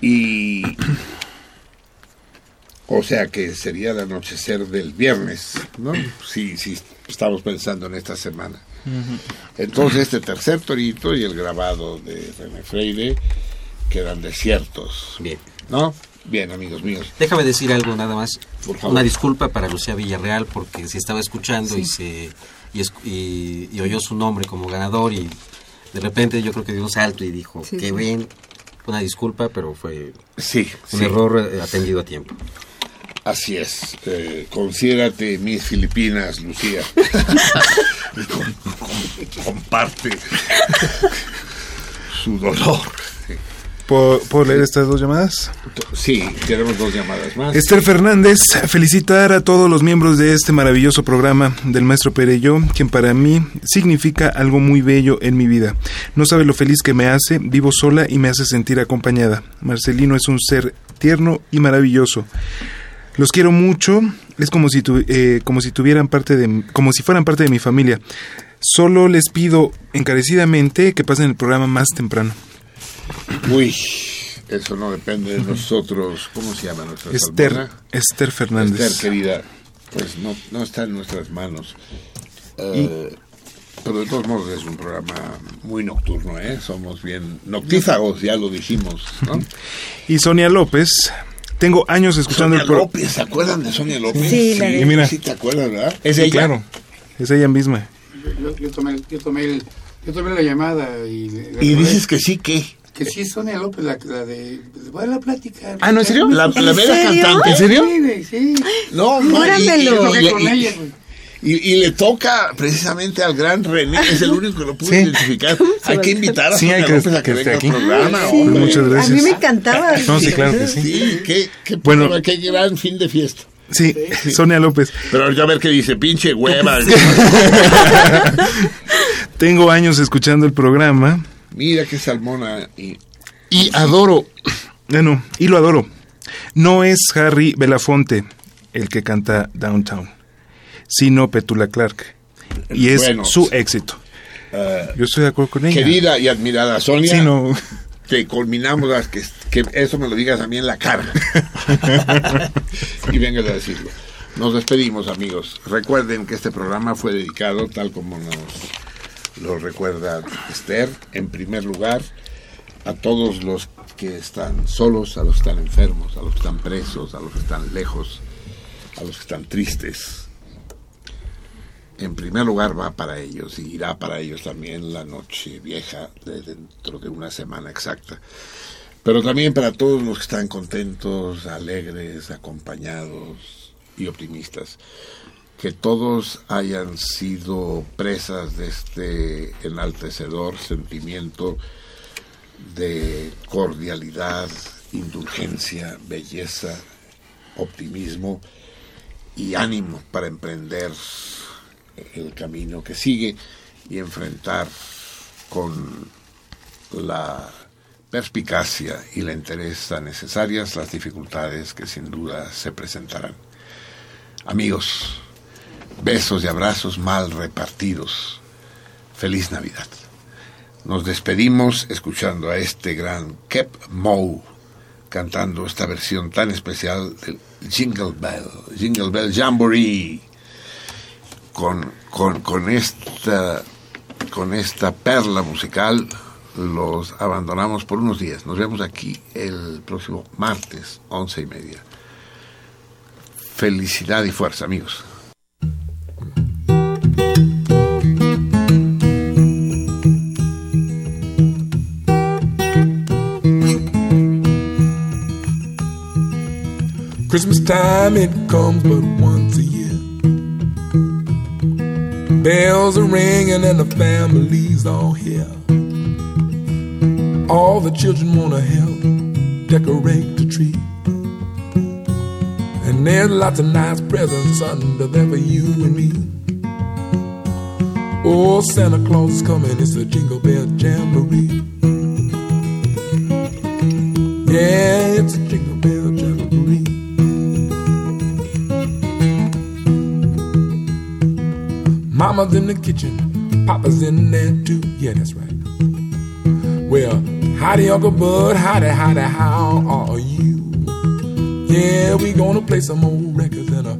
y o sea que sería el anochecer del viernes, ¿no? [clears throat] Sí, sí, estamos pensando en esta semana. Entonces este tercer torito y el grabado de René Freire quedan desiertos, Bien. ¿no? Bien, amigos míos. Déjame decir algo nada más. Por favor. Una disculpa para Lucía Villarreal porque si estaba escuchando y se y, es- y- y oyó su nombre como ganador y de repente yo creo que dio un salto y dijo Sí, que sí. bien. Una disculpa, pero fue Sí, un sí, error eh, atendido a tiempo. Así es. Eh, considérate mis Filipinas, Lucía. [laughs] Comparte su dolor. ¿Puedo, puedo leer estas dos llamadas? Sí, tenemos dos llamadas más. Esther Fernández, felicitar a todos los miembros de este maravilloso programa del maestro Pereyó, quien para mí significa algo muy bello en mi vida. No sabe lo feliz que me hace, vivo sola y me hace sentir acompañada. Marcelino es un ser tierno y maravilloso. Los quiero mucho, es como si, tu- eh, como si tuvieran parte de, como si fueran parte de mi familia. Solo les pido encarecidamente que pasen el programa más temprano. Uy, eso no depende de nosotros. ¿Cómo se llama nuestra Esther? Esther Fernández. Esther, querida. Pues no, no está en nuestras manos. Eh, pero de todos modos es un programa muy nocturno, ¿eh? Somos bien noctífagos, ya lo dijimos, ¿no? [laughs] Y Sonia López, tengo años escuchando Sonia el programa. López, ¿se acuerdan de Sonia López? Sí, la de- Y mira. sí te acuerdas, ¿verdad? Es Sí, ella. claro, es ella misma. Yo, yo tomé, yo, tomé el- yo tomé la llamada y... Y dices que sí, ¿qué? Que sí, Sonia López, la, la de... Voy a la plática. Ah, ¿no, en serio? La, la ¿En vera serio? cantante. ¿En serio? Sí, güey, sí. No, no, y- y- y- y- y- le toca precisamente al gran René, es el único que lo pudo Sí. identificar. Hay que invitar a Sí, Sonia que- López a que, venga aquí. al programa. Sí. hombre. Muchas gracias. A mí me encantaba. No, sí, claro que sí. Sí, qué, qué, Bueno. bueno, qué gran fin de fiesta. Sí, Sonia López. Pero ya a ver qué dice, pinche hueva. [laughs] Tengo años escuchando el programa Mira qué salmona. Y, y adoro, bueno, y lo adoro. No es Harry Belafonte el que canta Downtown, sino Petula Clark. Y es Bueno, su éxito. eh, Yo estoy de acuerdo con ella. querida y admirada Sonia, Sí, no. que culminamos las que, que eso me lo digas a mí en la cara. [laughs] y venga a decirlo. Nos despedimos, amigos. Recuerden que este programa fue dedicado, tal como nos lo recuerda Esther, en primer lugar, a todos los que están solos, a los que están enfermos, a los que están presos, a los que están lejos, a los que están tristes. En primer lugar va para ellos y irá para ellos también la noche vieja de dentro de una semana exacta. Pero también para todos los que están contentos, alegres, acompañados y optimistas. Que todos hayan sido presas de este enaltecedor sentimiento de cordialidad, indulgencia, belleza, optimismo y ánimo para emprender el camino que sigue y enfrentar con la perspicacia y la entereza necesarias las dificultades que sin duda se presentarán. Amigos, besos y abrazos mal repartidos. Feliz Navidad. Nos despedimos escuchando a este gran Kep Moe cantando esta versión tan especial del Jingle Bell, Jingle Bell Jamboree. Con, con, con, esta, con esta perla musical los abandonamos por unos días. Nos vemos aquí el próximo martes, once y media. Felicidad y fuerza, amigos. Christmas time, it comes but once a year. Bells are ringing and the family's all here. All the children wanna help decorate the tree. And there's lots of nice presents under there for you and me. Oh, Santa Claus is coming, it's a jingle bell jamboree. Yeah, it's a jingle bell jamboree. Mama's in the kitchen, Papa's in there too. Yeah, that's right. Well, howdy, Uncle Bud, howdy, howdy, how are you? Yeah, we gonna play some old records and a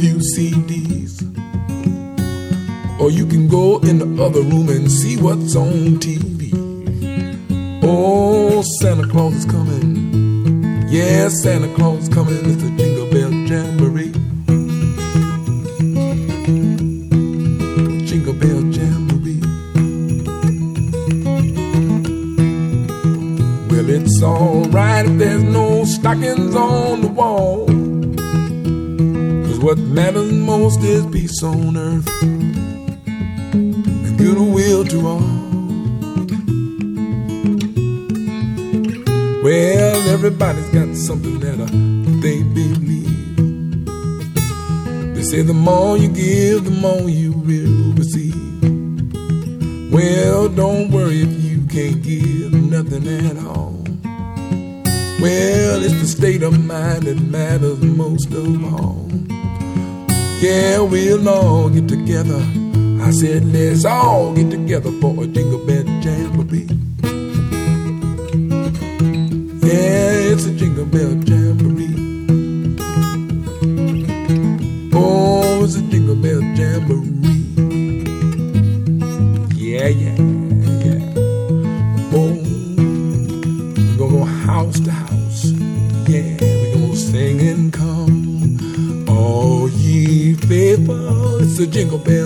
few CDs. Or you can go in the other room and see what's on TV. Oh, Santa Claus is coming. Yeah, Santa Claus is coming. It's a jingle bell jamboree. Stockings on the wall. Cause what matters most is peace on earth and goodwill to all. Well, everybody's got something that uh, they believe. They say the more you give, the more you will receive. Well, don't worry if you can't give nothing at all. Well, it's the state of mind that matters most of all. Yeah, we'll all get together. I said, let's all get together for a jingle bell jam jamboree. Yeah, it's a jingle bell jam jamboree. Oh, it's a jingle bell jam jamboree. Faithful, it's a jingle bell